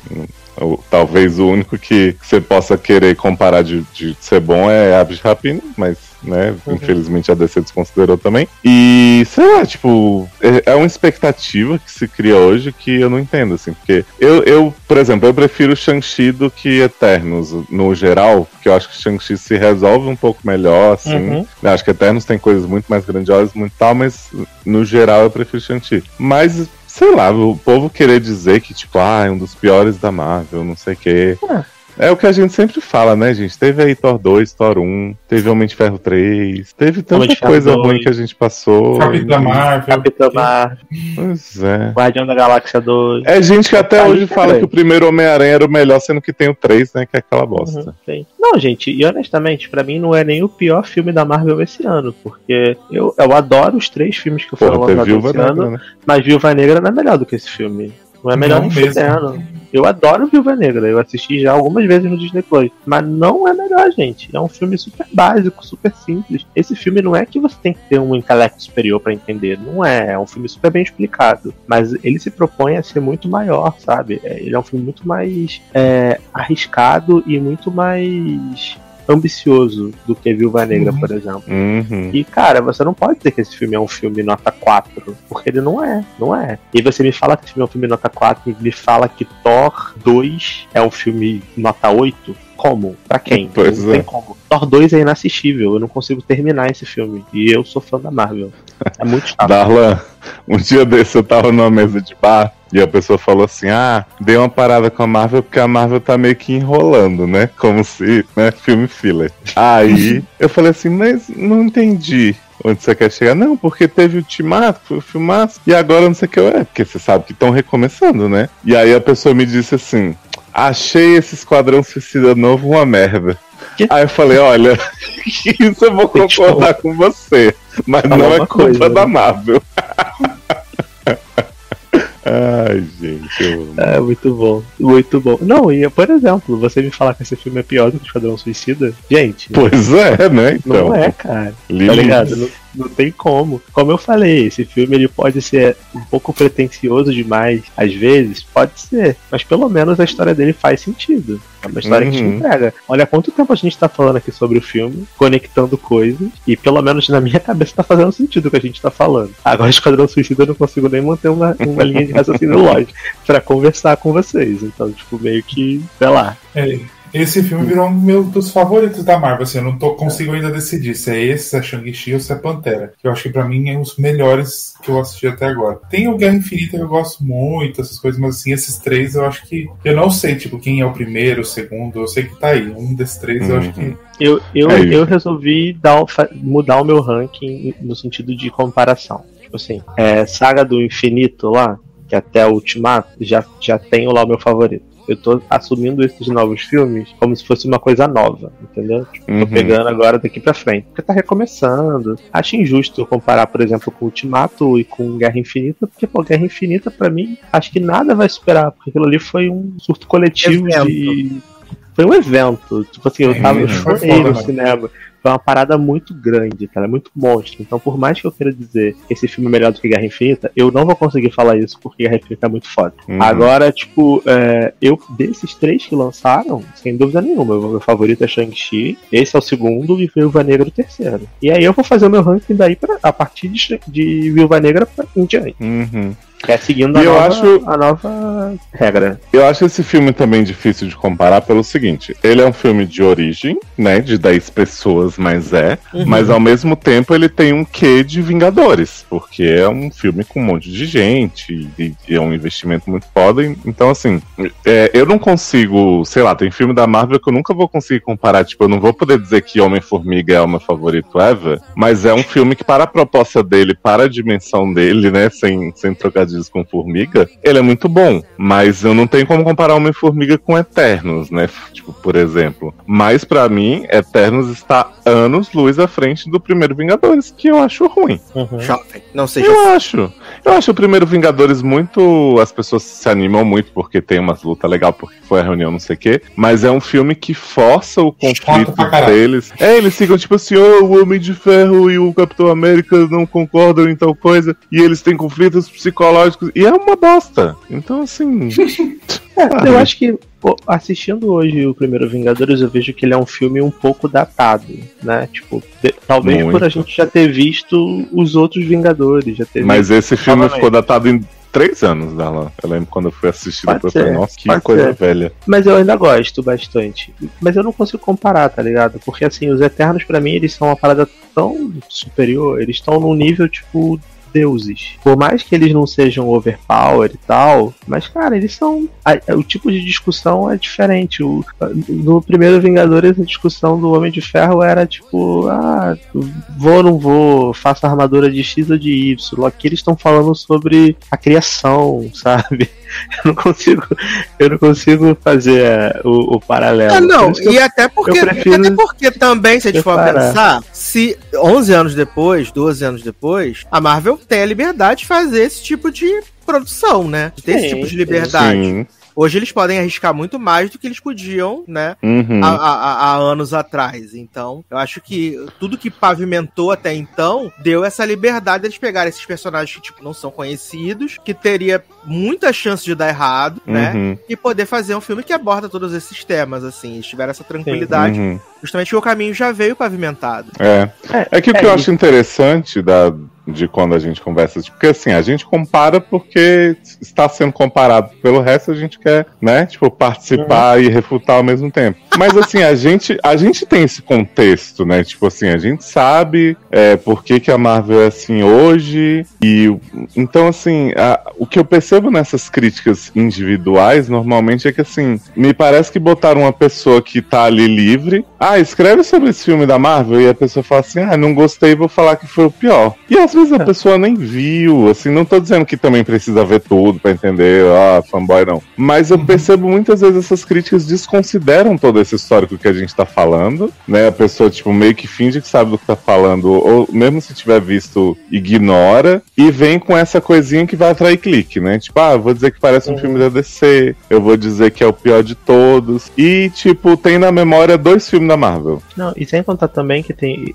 O- talvez o único que você possa querer comparar de, de ser bom é Aves de Rapina, mas, né, Uhum. infelizmente a DC desconsiderou também. E, sei lá, tipo, é, é uma expectativa que se cria hoje que eu não entendo, assim, porque eu, eu por exemplo, eu prefiro Shang-Chi do que Eternos, no geral, porque eu acho que Shang-Chi se resolve um pouco melhor, assim. Uhum. Eu acho que Eternos tem coisas muito mais grandiosas, muito tal, mas no geral eu prefiro Shang-Chi. Mas, sei lá, o povo querer dizer que, tipo, ah, é um dos piores da Marvel, não sei o quê. É o que a gente sempre fala, né, gente? Teve aí Thor 2, Thor 1, teve Homem de Ferro 3, teve tanta coisa 2. ruim que a gente passou. Capitã e- Marvel. Capitã Marvel, Pois é. Guardião da Galáxia 2. É gente que até hoje fala também. que o primeiro Homem-Aranha era o melhor, sendo que tem o 3, né? Que é aquela bosta. Uhum, sim. Não, gente, e honestamente, pra mim não é nem o pior filme da Marvel esse ano, porque eu, eu adoro os três filmes que foram lançados esse Negra, ano, né? mas Viúva Negra não é melhor do que esse filme. Não é melhor Não nem mesmo. Eu adoro Viúva Negra, eu assisti já algumas vezes no Disney Plus, mas não é melhor, gente. É um filme super básico, super simples. Esse filme não é que você tem que ter um intelecto superior pra entender, não é. É um filme super bem explicado, mas ele se propõe a ser muito maior, sabe? É, Ele é um filme muito mais é, arriscado e muito mais ambicioso do que Viúva Negra, Uhum. por exemplo. Uhum. E, cara, você não pode dizer que esse filme é um filme nota 4, porque ele não é, não é. E você me fala que esse filme é um filme nota 4 e me fala que Thor 2 é um filme nota 8. Como? Pra quem? Pois não é. tem como. Thor 2 é inassistível, eu não consigo terminar esse filme. E eu sou fã da Marvel. É muito chato. Darlan, um dia desse eu tava numa mesa de bar e a pessoa falou assim: Ah, dei uma parada com a Marvel porque a Marvel tá meio que enrolando, né? Como se, né? Filme filler. Aí eu falei assim: Mas não entendi. Onde você quer chegar? Não, porque teve o Ultimato, foi o filmaço, e agora não sei o que. É, porque você sabe que estão recomeçando, né? E aí a pessoa me disse assim: Achei esse Esquadrão Suicida novo uma merda. Que? Aí eu falei: Olha, isso eu vou concordar com você, mas não é culpa coisa, da né? Marvel. Ai, gente, eu. É, muito bom. Muito bom. Não, e por exemplo, você me falar que esse filme é pior do que Esquadrão Suicida, gente, Pois é, né? Então, não é, cara. Tá limites. ligado? Não, não tem como. Como eu falei, esse filme ele pode ser um pouco pretencioso demais, às vezes, pode ser. Mas pelo menos a história dele faz sentido. É uma história que te Uhum. entrega. Olha quanto tempo a gente tá falando aqui sobre o filme, conectando coisas, e pelo menos na minha cabeça tá fazendo sentido o que a gente tá falando. Agora, Esquadrão Suicida eu não consigo nem manter uma, uma linha de raciocínio lógico pra conversar com vocês. Então, tipo, meio que, sei lá. É, esse filme virou um meu dos favoritos da Marvel. Assim, eu não tô, consigo ainda decidir se é esse, se é Shang-Chi ou se é Pantera. Que eu acho que pra mim é um dos melhores que eu assisti até agora. Tem o Guerra Infinita que eu gosto muito, essas coisas, mas assim, esses três eu acho que. Eu não sei, tipo, quem é o primeiro, o segundo, eu sei que tá aí. Um desses três eu acho que. Eu, eu, É eu resolvi dar, mudar o meu ranking no sentido de comparação. Tipo assim, é, Saga do Infinito lá, que até o Ultimato, já, já tenho lá o meu favorito. Eu tô assumindo esses novos filmes como se fosse uma coisa nova, entendeu? Tipo, tô Uhum. pegando agora daqui pra frente. Porque tá recomeçando. Acho injusto eu comparar, por exemplo, com Ultimato e com Guerra Infinita, porque, pô, Guerra Infinita, pra mim, acho que nada vai superar, porque aquilo ali foi um surto coletivo Evento. de. Foi um evento. Tipo assim, eu É, tava eu chorei foda, no cinema. Foi uma parada muito grande, cara, muito monstro. Então, por mais que eu queira dizer que esse filme é melhor do que Guerra Infinita, eu não vou conseguir falar isso porque Guerra Infinita é muito foda. Uhum. Agora, tipo, é, eu desses três que lançaram, sem dúvida nenhuma, meu favorito é Shang-Chi, esse é o segundo e Viúva Negra o terceiro. E aí eu vou fazer o meu ranking daí pra, a partir de, de Viúva Negra pra, em diante. Uhum. Que é seguindo a eu nova, acho- a nova regra. Eu acho esse filme também difícil de comparar pelo seguinte: ele é um filme de origem, né? De 10 pessoas, mas é. Mas ao mesmo tempo ele tem um quê de Vingadores, porque é um filme com um monte de gente e, e é um investimento muito foda. Então, assim, é, eu não consigo, sei lá, tem filme da Marvel que eu nunca vou conseguir comparar. Tipo, eu não vou poder dizer que Homem-Formiga é o meu favorito ever, mas é um filme que, para a proposta dele, para a dimensão dele, né? Sem, sem com Formiga, ele é muito bom. Mas eu não tenho como comparar Homem-Formiga com Eternos, né? Tipo, por exemplo. Mas pra mim, Eternos está anos luz à frente do primeiro Vingadores, que eu acho ruim. Jovem. Não seja Eu acho. Eu acho o primeiro Vingadores muito. As pessoas se animam muito porque tem umas lutas legal, porque foi a reunião, não sei o quê. Mas é um filme que força o conflito deles. É, eles ficam tipo assim: oh, o Homem de Ferro e o Capitão América não concordam em tal coisa. E eles têm conflitos psicológicos. E é uma bosta. Então, assim. É, eu acho que pô, assistindo hoje o primeiro Vingadores, eu vejo que ele é um filme um pouco datado, né? Tipo, de- talvez Muito. por a gente já ter visto os outros Vingadores, já ter Mas esse filme novamente. ficou datado em três anos, Darlan. Eu lembro quando eu fui assistir Pode depois eu falei, ser, nossa, que coisa ser. velha. Mas eu ainda gosto bastante. Mas eu não consigo comparar, tá ligado? Porque assim, os Eternos pra mim eles são uma parada tão superior, eles estão num nível tipo deuses. Por mais que eles não sejam overpower e tal, mas cara, eles são o tipo de discussão é diferente. O, no primeiro Vingadores a discussão do Homem de Ferro era tipo, ah, vou ou não vou, faço armadura de X ou de Y. Aqui eles estão falando sobre a criação, sabe? Eu não consigo, eu não consigo fazer é, o, o paralelo. Ah, não, que eu- e até porque, até porque também, se a gente for pensar, se 11 anos depois, 12 anos depois, a Marvel tem a liberdade de fazer esse tipo de produção, né? De ter esse Sim, tipo de liberdade. Sim. Hoje eles podem arriscar muito mais do que eles podiam, né? Uhum. Há, anos atrás. Então, eu acho que tudo que pavimentou até então deu essa liberdade de eles pegarem esses personagens que, tipo, não são conhecidos, que teria muita chance de dar errado, né? Uhum. E poder fazer um filme que aborda todos esses temas, assim. Eles tiveram essa tranquilidade, Uhum. Justamente porque o caminho já veio pavimentado. É. É que o que É, eu e- acho interessante da, de quando a gente conversa, tipo, porque assim, a gente compara porque está sendo comparado pelo resto, a gente quer, né, tipo, participar e refutar ao mesmo tempo. Mas assim, a gente, a gente tem esse contexto, né? Tipo assim, a gente sabe é, por que, que a Marvel é assim hoje. E então, assim, a- o que eu percebo nessas críticas individuais, normalmente, é que assim, me parece que botaram uma pessoa que tá ali livre. Ah, escreve sobre esse filme da Marvel, e a pessoa fala assim: ah, não gostei, vou falar que foi o pior. E às vezes a pessoa nem viu, assim, não tô dizendo que também precisa ver tudo pra entender, ah, fanboy não. Mas eu percebo muitas vezes essas críticas desconsideram todo esse histórico que a gente tá falando, né? A pessoa, tipo, meio que finge que sabe do que tá falando, ou mesmo se tiver visto, ignora, e vem com essa coisinha que vai atrair clique, né? Tipo, ah, vou dizer que parece um filme da DC, eu vou dizer que é o pior de todos. E, tipo, tem na memória dois filmes da Marvel. Não, e sem contar também que tem.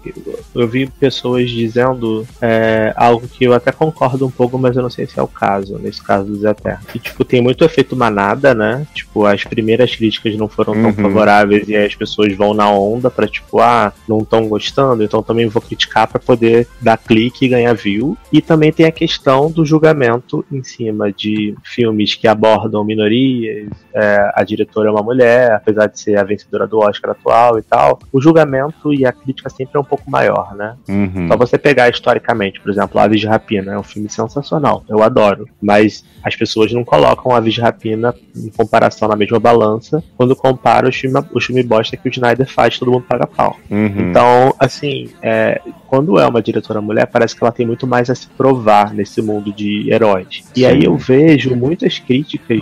Eu vi pessoas dizendo é, algo que eu até concordo um pouco, mas eu não sei se é o caso, nesse caso do Zé Terra. Que, tipo, tem muito efeito manada, né? Tipo, as primeiras críticas não foram tão Uhum. favoráveis e aí as pessoas vão na onda pra, tipo, ah, não estão gostando, então também vou criticar pra poder dar clique e ganhar view. E também tem a questão do julgamento em cima de filmes que abordam minorias, é, a diretora é uma mulher, apesar de ser a vencedora do Oscar atual e tal, o julgamento e a crítica sempre é um pouco maior, né? Uhum. Só você pegar historicamente, por exemplo, Aves de Rapina é um filme sensacional, eu adoro, mas as pessoas não colocam Aves de Rapina em comparação na mesma balança quando compara o filme, o filme bosta que o Snyder faz, todo mundo paga pau. Uhum. Então, assim, é, quando é uma diretora mulher, parece que ela tem muito mais a se provar nesse mundo de heróis. E aí eu vejo muitas críticas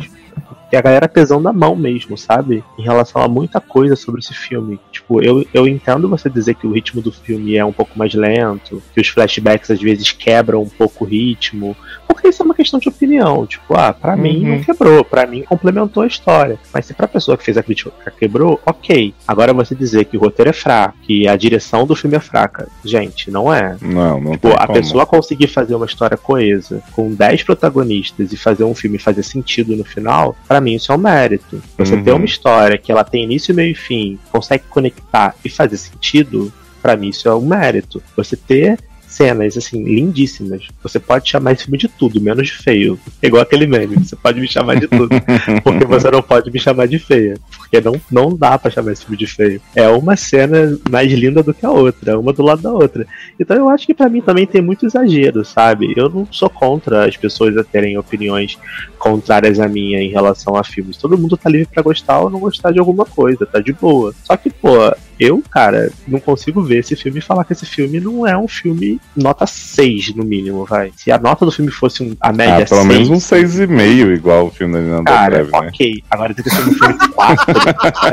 que a galera pesando a mão mesmo, sabe? Em relação a muita coisa sobre esse filme. Tipo, eu, eu entendo você dizer que o ritmo do filme é um pouco mais lento, que os flashbacks às vezes quebram um pouco o ritmo, porque isso é uma questão de opinião. Tipo, ah, pra mim Uhum. não quebrou, pra mim complementou a história. Mas se pra pessoa que fez a crítica quebrou, ok. Agora você dizer que o roteiro é fraco, que a direção do filme é fraca, gente, não é. Não, não Tipo, tem a como. pessoa conseguir fazer uma história coesa com 10 protagonistas e fazer um filme fazer sentido no final, pra mim isso é um mérito. Você Uhum. ter uma história que ela tem início, meio e fim, consegue conectar e fazer sentido, pra mim isso é um mérito. Você ter cenas assim lindíssimas. Você pode chamar esse filme de tudo, menos de feio. Igual aquele meme, você pode me chamar de tudo, porque você não pode me chamar de feia, porque não não dá pra chamar esse filme de feio. É uma cena mais linda do que a outra, uma do lado da outra. Então eu acho que pra mim também tem muito exagero, sabe? Eu não sou contra as pessoas a terem opiniões contrárias à minha em relação a filmes. Todo mundo tá livre pra gostar ou não gostar de alguma coisa, tá de boa. Só que, pô, eu, cara, não consigo ver esse filme e falar que esse filme não é um filme nota 6, no mínimo, vai. Se a nota do filme fosse um- a média Ah, pelo menos um 6, 6,5, igual o filme da Nina Cara, Breve, né? ok. Agora tem que ser um filme 4.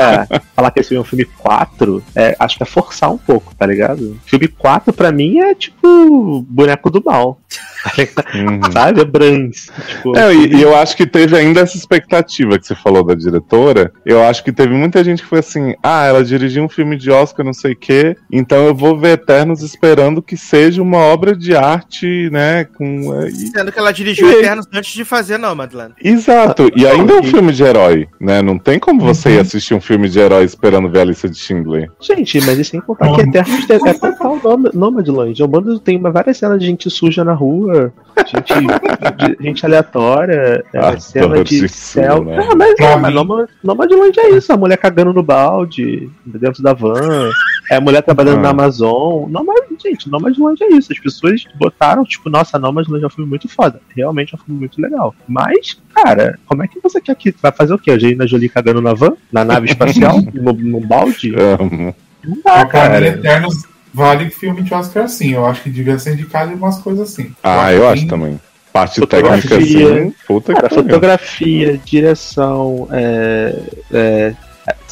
é, falar que esse é um filme 4, é, acho que é forçar um pouco, tá ligado? Filme 4 pra mim é tipo boneco do mal. Uhum. Sabe? É Brans. Tipo, É, e, e eu acho que teve ainda essa expectativa que você falou da diretora. Eu acho que teve muita gente que foi assim: ah, ela dirigiu um filme de Oscar, não sei o quê, então eu vou ver Eternos esperando que seja uma obra de arte, né? Com, é, e- Sendo que ela dirigiu E? Eternos antes de fazer Nomadland. Exato, e ainda é um filme de herói, né? Não tem como você ir assistir um filme de herói esperando ver a lista de Schindler. Gente, mas e sem contar que Eternos é é total nome- Nomadland. O bando tem várias cenas de gente suja na rua, gente, de- gente aleatória, é, Adoro cena de isso, céu. né? Ah, mas, é, mas mim- Noma- Nomadland é isso, a mulher cagando no balde, dentro da van, é a mulher trabalhando Ah. na Amazon. Nomad, gente, Nomadland é isso. As pessoas botaram, tipo, nossa, Nomadland é um filme muito foda. Realmente é um filme muito legal. Mas, cara, como é que você quer que. Vai fazer o quê? A Angelina Jolie cagando na van? Na nave espacial? no, no balde? Não dá, mim, cara. Eternos vale filme de Oscar sim. Eu acho que devia ser indicado em umas coisas assim. Ah, eu acho que- também. Parte Fotografia. técnica assim, puta Cara, que pariu. fotografia, direção, é, é,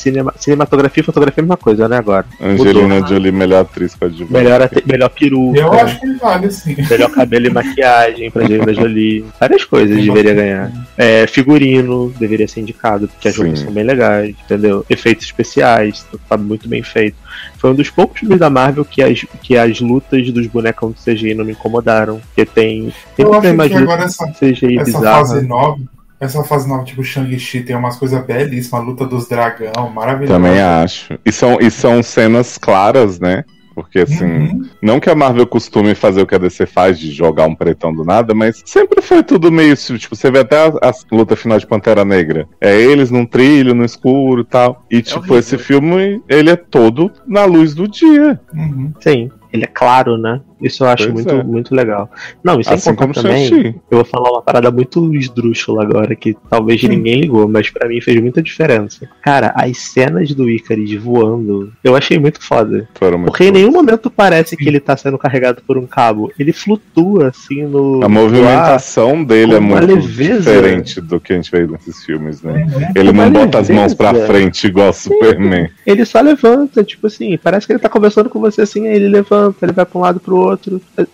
cinema, cinematografia e fotografia é a mesma coisa, né, agora? Angelina Mudou. Jolie, melhor atriz com a Juventus. Melhor, melhor peruca, Eu acho que vale sim. melhor cabelo e maquiagem pra Angelina Jolie. Várias coisas deveria ganhar. É, figurino deveria ser indicado, porque as Sim. roupas são bem legais, entendeu? Efeitos especiais, tá muito bem feito. Foi um dos poucos filmes da Marvel que as, que as lutas dos bonecos de CGI não me incomodaram. Porque tem. tem Eu acho que agora essa, CGI essa fase nova, essa fase nova, tipo Shang-Chi, tem umas coisas belíssimas, a luta dos dragão, maravilhosa. Também acho. E são, e são cenas claras, né? Porque assim, Uhum. não que a Marvel costume fazer o que a DC faz de jogar um pretão do nada, mas sempre foi tudo meio. Tipo, você vê até a, a luta final de Pantera Negra. É eles num trilho, no escuro e tal. E, tipo, horrível. esse filme, ele é todo na luz do dia. Uhum. Sim, ele é claro, né? Isso eu acho Pois muito, é. muito legal. Não, e sem Assim contar como também, eu vou falar uma parada muito esdrúxula agora, que talvez Hum. ninguém ligou, mas pra mim fez muita diferença. Cara, as cenas do Icarus voando, eu achei muito foda. Muito Porque em nenhum momento parece que ele tá sendo carregado por um cabo. Ele flutua, assim, no... A ar. movimentação dele é muito leveza. diferente do que a gente vê nesses filmes, né? Uhum. Ele uma não bota as mãos pra leveza. frente igual o Superman. Ele só levanta, tipo assim, parece que ele tá conversando com você assim, aí ele levanta, ele vai pra um lado pro outro.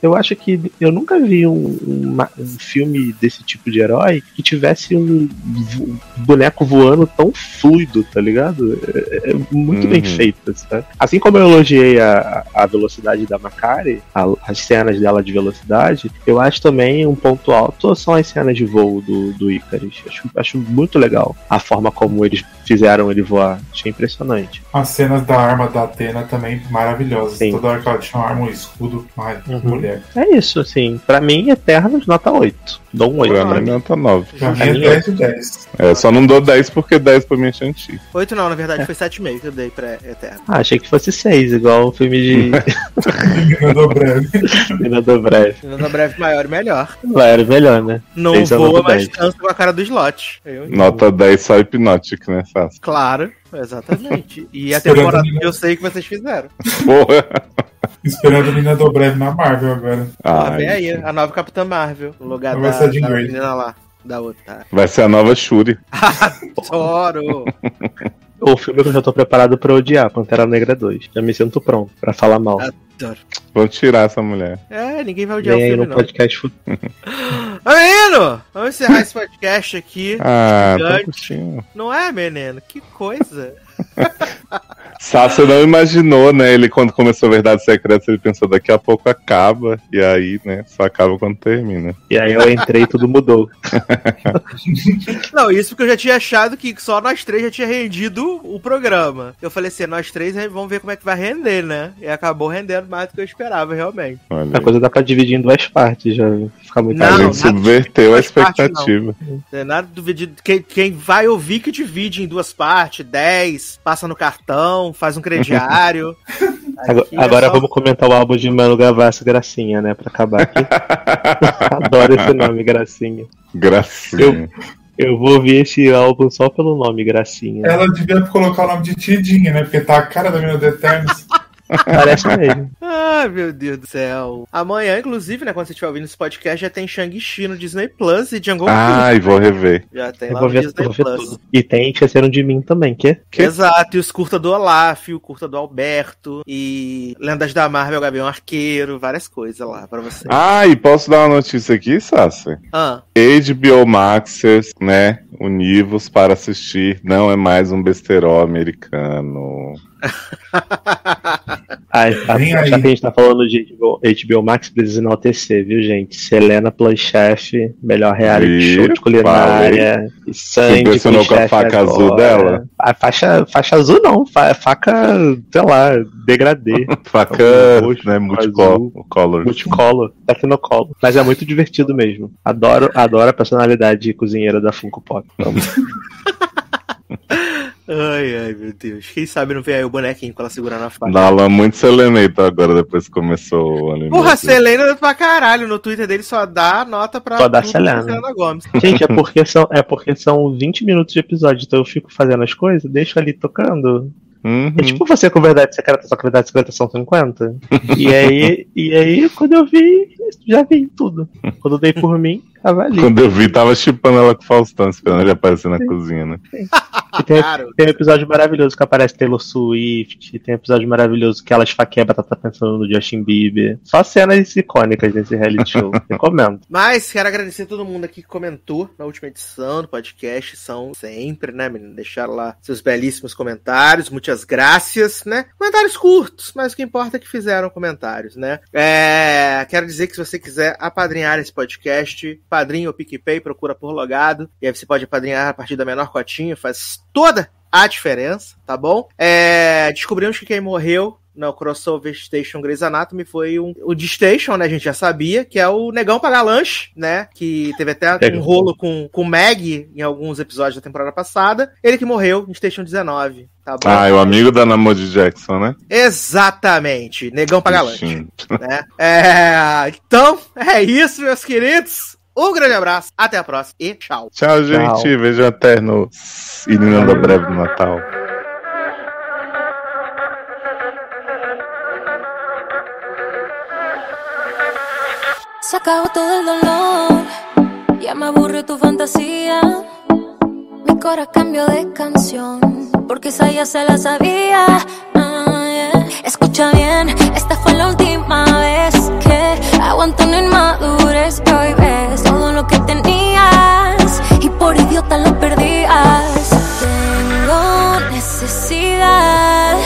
Eu acho que eu nunca vi um, uma- um filme desse tipo de herói que tivesse um vo- boneco voando tão fluido, tá ligado? É, é muito bem Uhum. feito, sabe? Assim como eu elogiei a, a velocidade da Macari, a- as cenas dela de velocidade, eu acho também um ponto alto são as cenas de voo do, do Icarus. Acho, acho muito legal a forma como eles fizeram ele voar. Achei impressionante. As cenas da arma da Atena também maravilhosas. Sim. Toda hora que ela tinha uma arma, um escudo. Ai, Uhum. mulher. É isso, assim. Pra mim, Eternos, nota 8. Dou um 8 Pra pra mim, nota 9. Pra mim é minha- 10 de 10. É, só não dou 10 porque 10 pra mim é Shanti. Oito não, na verdade foi 7,5 que eu dei pra Eterno. Ah, achei que fosse 6, igual o filme de Mandou breve. Mina do Breve. No breve maior e melhor. Vai, era melhor, né? Não eu voa, 10. dança com a cara do slot. Eu, Nota 10 só hipnótico, né, Sassi? Claro, exatamente. E a temporada que eu sei que vocês fizeram. Porra! Esperando a menina do breve na Marvel agora. Ah, vem aí, a nova Capitã Marvel. No lugar Vai da, ser a Jean da menina lá. Da outra. Vai ser a nova Shuri. Adoro! O filme que eu já tô preparado pra odiar, Pantera Negra 2. Já me sinto pronto pra falar mal. Adoro. Vamos tirar essa mulher. É, ninguém vai odiar Vem o aí filme, no não. podcast futuro. Ô, menino! Vamos encerrar esse podcast aqui. Ah, Gigante. tá. Não é, menino? Que coisa. Sassi não imaginou, né? Ele, quando começou a Verdade Secreta, ele pensou daqui a pouco acaba. E aí, né? Só acaba quando termina. E aí eu entrei e tudo mudou. Não, isso porque eu já tinha achado que só nós três já tinha rendido o programa. Eu falei assim, nós três vamos ver como é que vai render, né? E acabou rendendo mais do que eu esperava, realmente. Olha. A coisa dá pra dividir em duas partes, já fica muito Não, a gente subverteu a expectativa. Não é nada dividido. Quem, quem vai ouvir que divide em duas partes, 10, passa no cartão, faz um crediário. Agora, Aqui é agora só- vamos comentar o álbum de Mano Gavassi Gracinha, né? Pra acabar aqui. Adoro esse nome, Gracinha. Gracinha. Eu vou ouvir esse álbum só pelo nome, Gracinha. Ela devia colocar o nome de Tidinha, né? Porque tá a cara da menina do Eternos. Parece mesmo. Ai, meu Deus do céu. Amanhã, inclusive, né, quando você estiver ouvindo esse podcast, já tem Shang-Chi no Disney Plus e Django Ai, vou rever. Já tem Eu lá vou no ver, Disney vou ver Plus. tudo. E tem Esqueceram de Mim também, que? Que? Exato, e os curta do Olaf, o curta do Alberto, e Lendas da Marvel, Gavião Arqueiro, várias coisas lá pra você. Ah, e posso dar uma notícia aqui, Sassi? Ah, HBO Max, né? Univos para assistir. Não é mais um besterol americano. Vem já aí. que a gente tá falando de HBO, HBO Max, precisa enaltecer, viu, gente? Selena Planchef, melhor reality Ih, show de culinária. E Sandy impressionou com a faca agora. azul dela? A faixa, faixa azul não, fa- faca, sei lá, degradê. Faca, Roxo, né? Multicolor. Multicolor, tecnocolor. Mas é muito divertido mesmo. Adoro, adoro a personalidade cozinheira da Funko Pop. Vamos. ai, ai, meu Deus. Quem sabe não vem aí o bonequinho com ela segurando a faca. Dala muito Selenator agora, depois que começou o anime. Porra, Selena pra caralho. No Twitter dele só dá nota pra. Só dá Selena. Selena Gomes. Gente, é porque, são, é porque são 20 minutos de episódio, então eu fico fazendo as coisas, deixo ali tocando. Uhum. É tipo você com verdade secreta, só que verdade secreta são 50. E aí, e aí quando eu vi, já vi tudo. Quando eu dei por mim, tava ali. Quando eu vi, tava chipando ela com o Faustão, esperando ele aparecer na cozinha, né? E tem, Claro. tem um episódio maravilhoso que aparece Taylor Swift, tem um episódio maravilhoso que ela esfaqueia a batata pensando no Justin Bieber. Só cenas icônicas desse reality show. Recomendo. Mas quero agradecer a todo mundo aqui que comentou na última edição do podcast. São sempre, né, menino? Deixaram lá seus belíssimos comentários. Muitas graças, né? Comentários curtos, mas o que importa é que fizeram comentários, né? É, quero dizer que se você quiser apadrinhar esse podcast, padrinho ou PicPay, procura por logado. E aí você pode apadrinhar a partir da menor cotinha, faz toda a diferença, tá bom? É, descobrimos que quem morreu no crossover Station Grey's Anatomy foi um, o de Station, né? A gente já sabia, que é o Negão Pagar Lanche, né? Que teve até um Legal. rolo com, com o Meg em alguns episódios da temporada passada. Ele que morreu em Station 19, tá bom? Ah, é o amigo da Namor Jackson, né? Exatamente, Negão Pagar Lanche, né? É, então, é isso, meus queridos. Um grande abraço, até a próxima e tchau. Tchau, gente. Tchau. Vejo até no Irinanda Breve do Natal. Se acabó todo el dolor, ya me aburre tu fantasía. Mi cora cambió de canción, porque esa ya se la sabía. Ah. Escucha bien, esta fue la última vez que aguanto una inmadurez. Que hoy ves todo lo que tenías y por idiota lo perdías. Tengo necesidad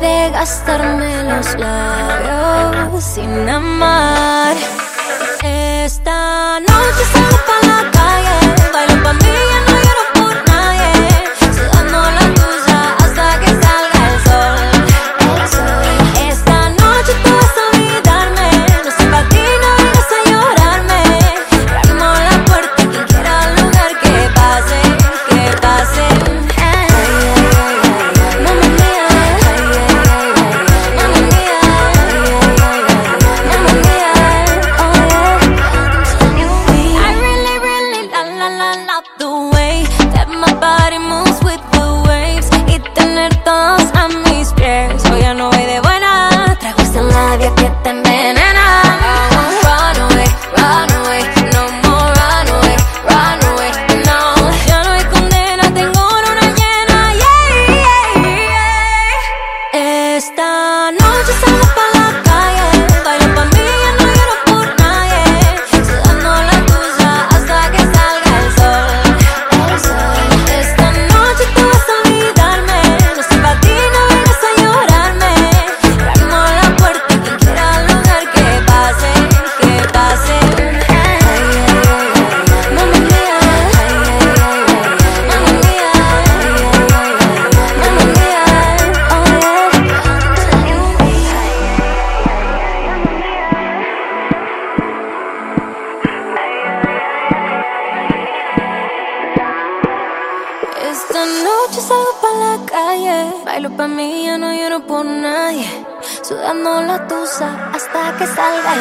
de gastarme los labios sin amar. Esta noche solo para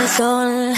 sol.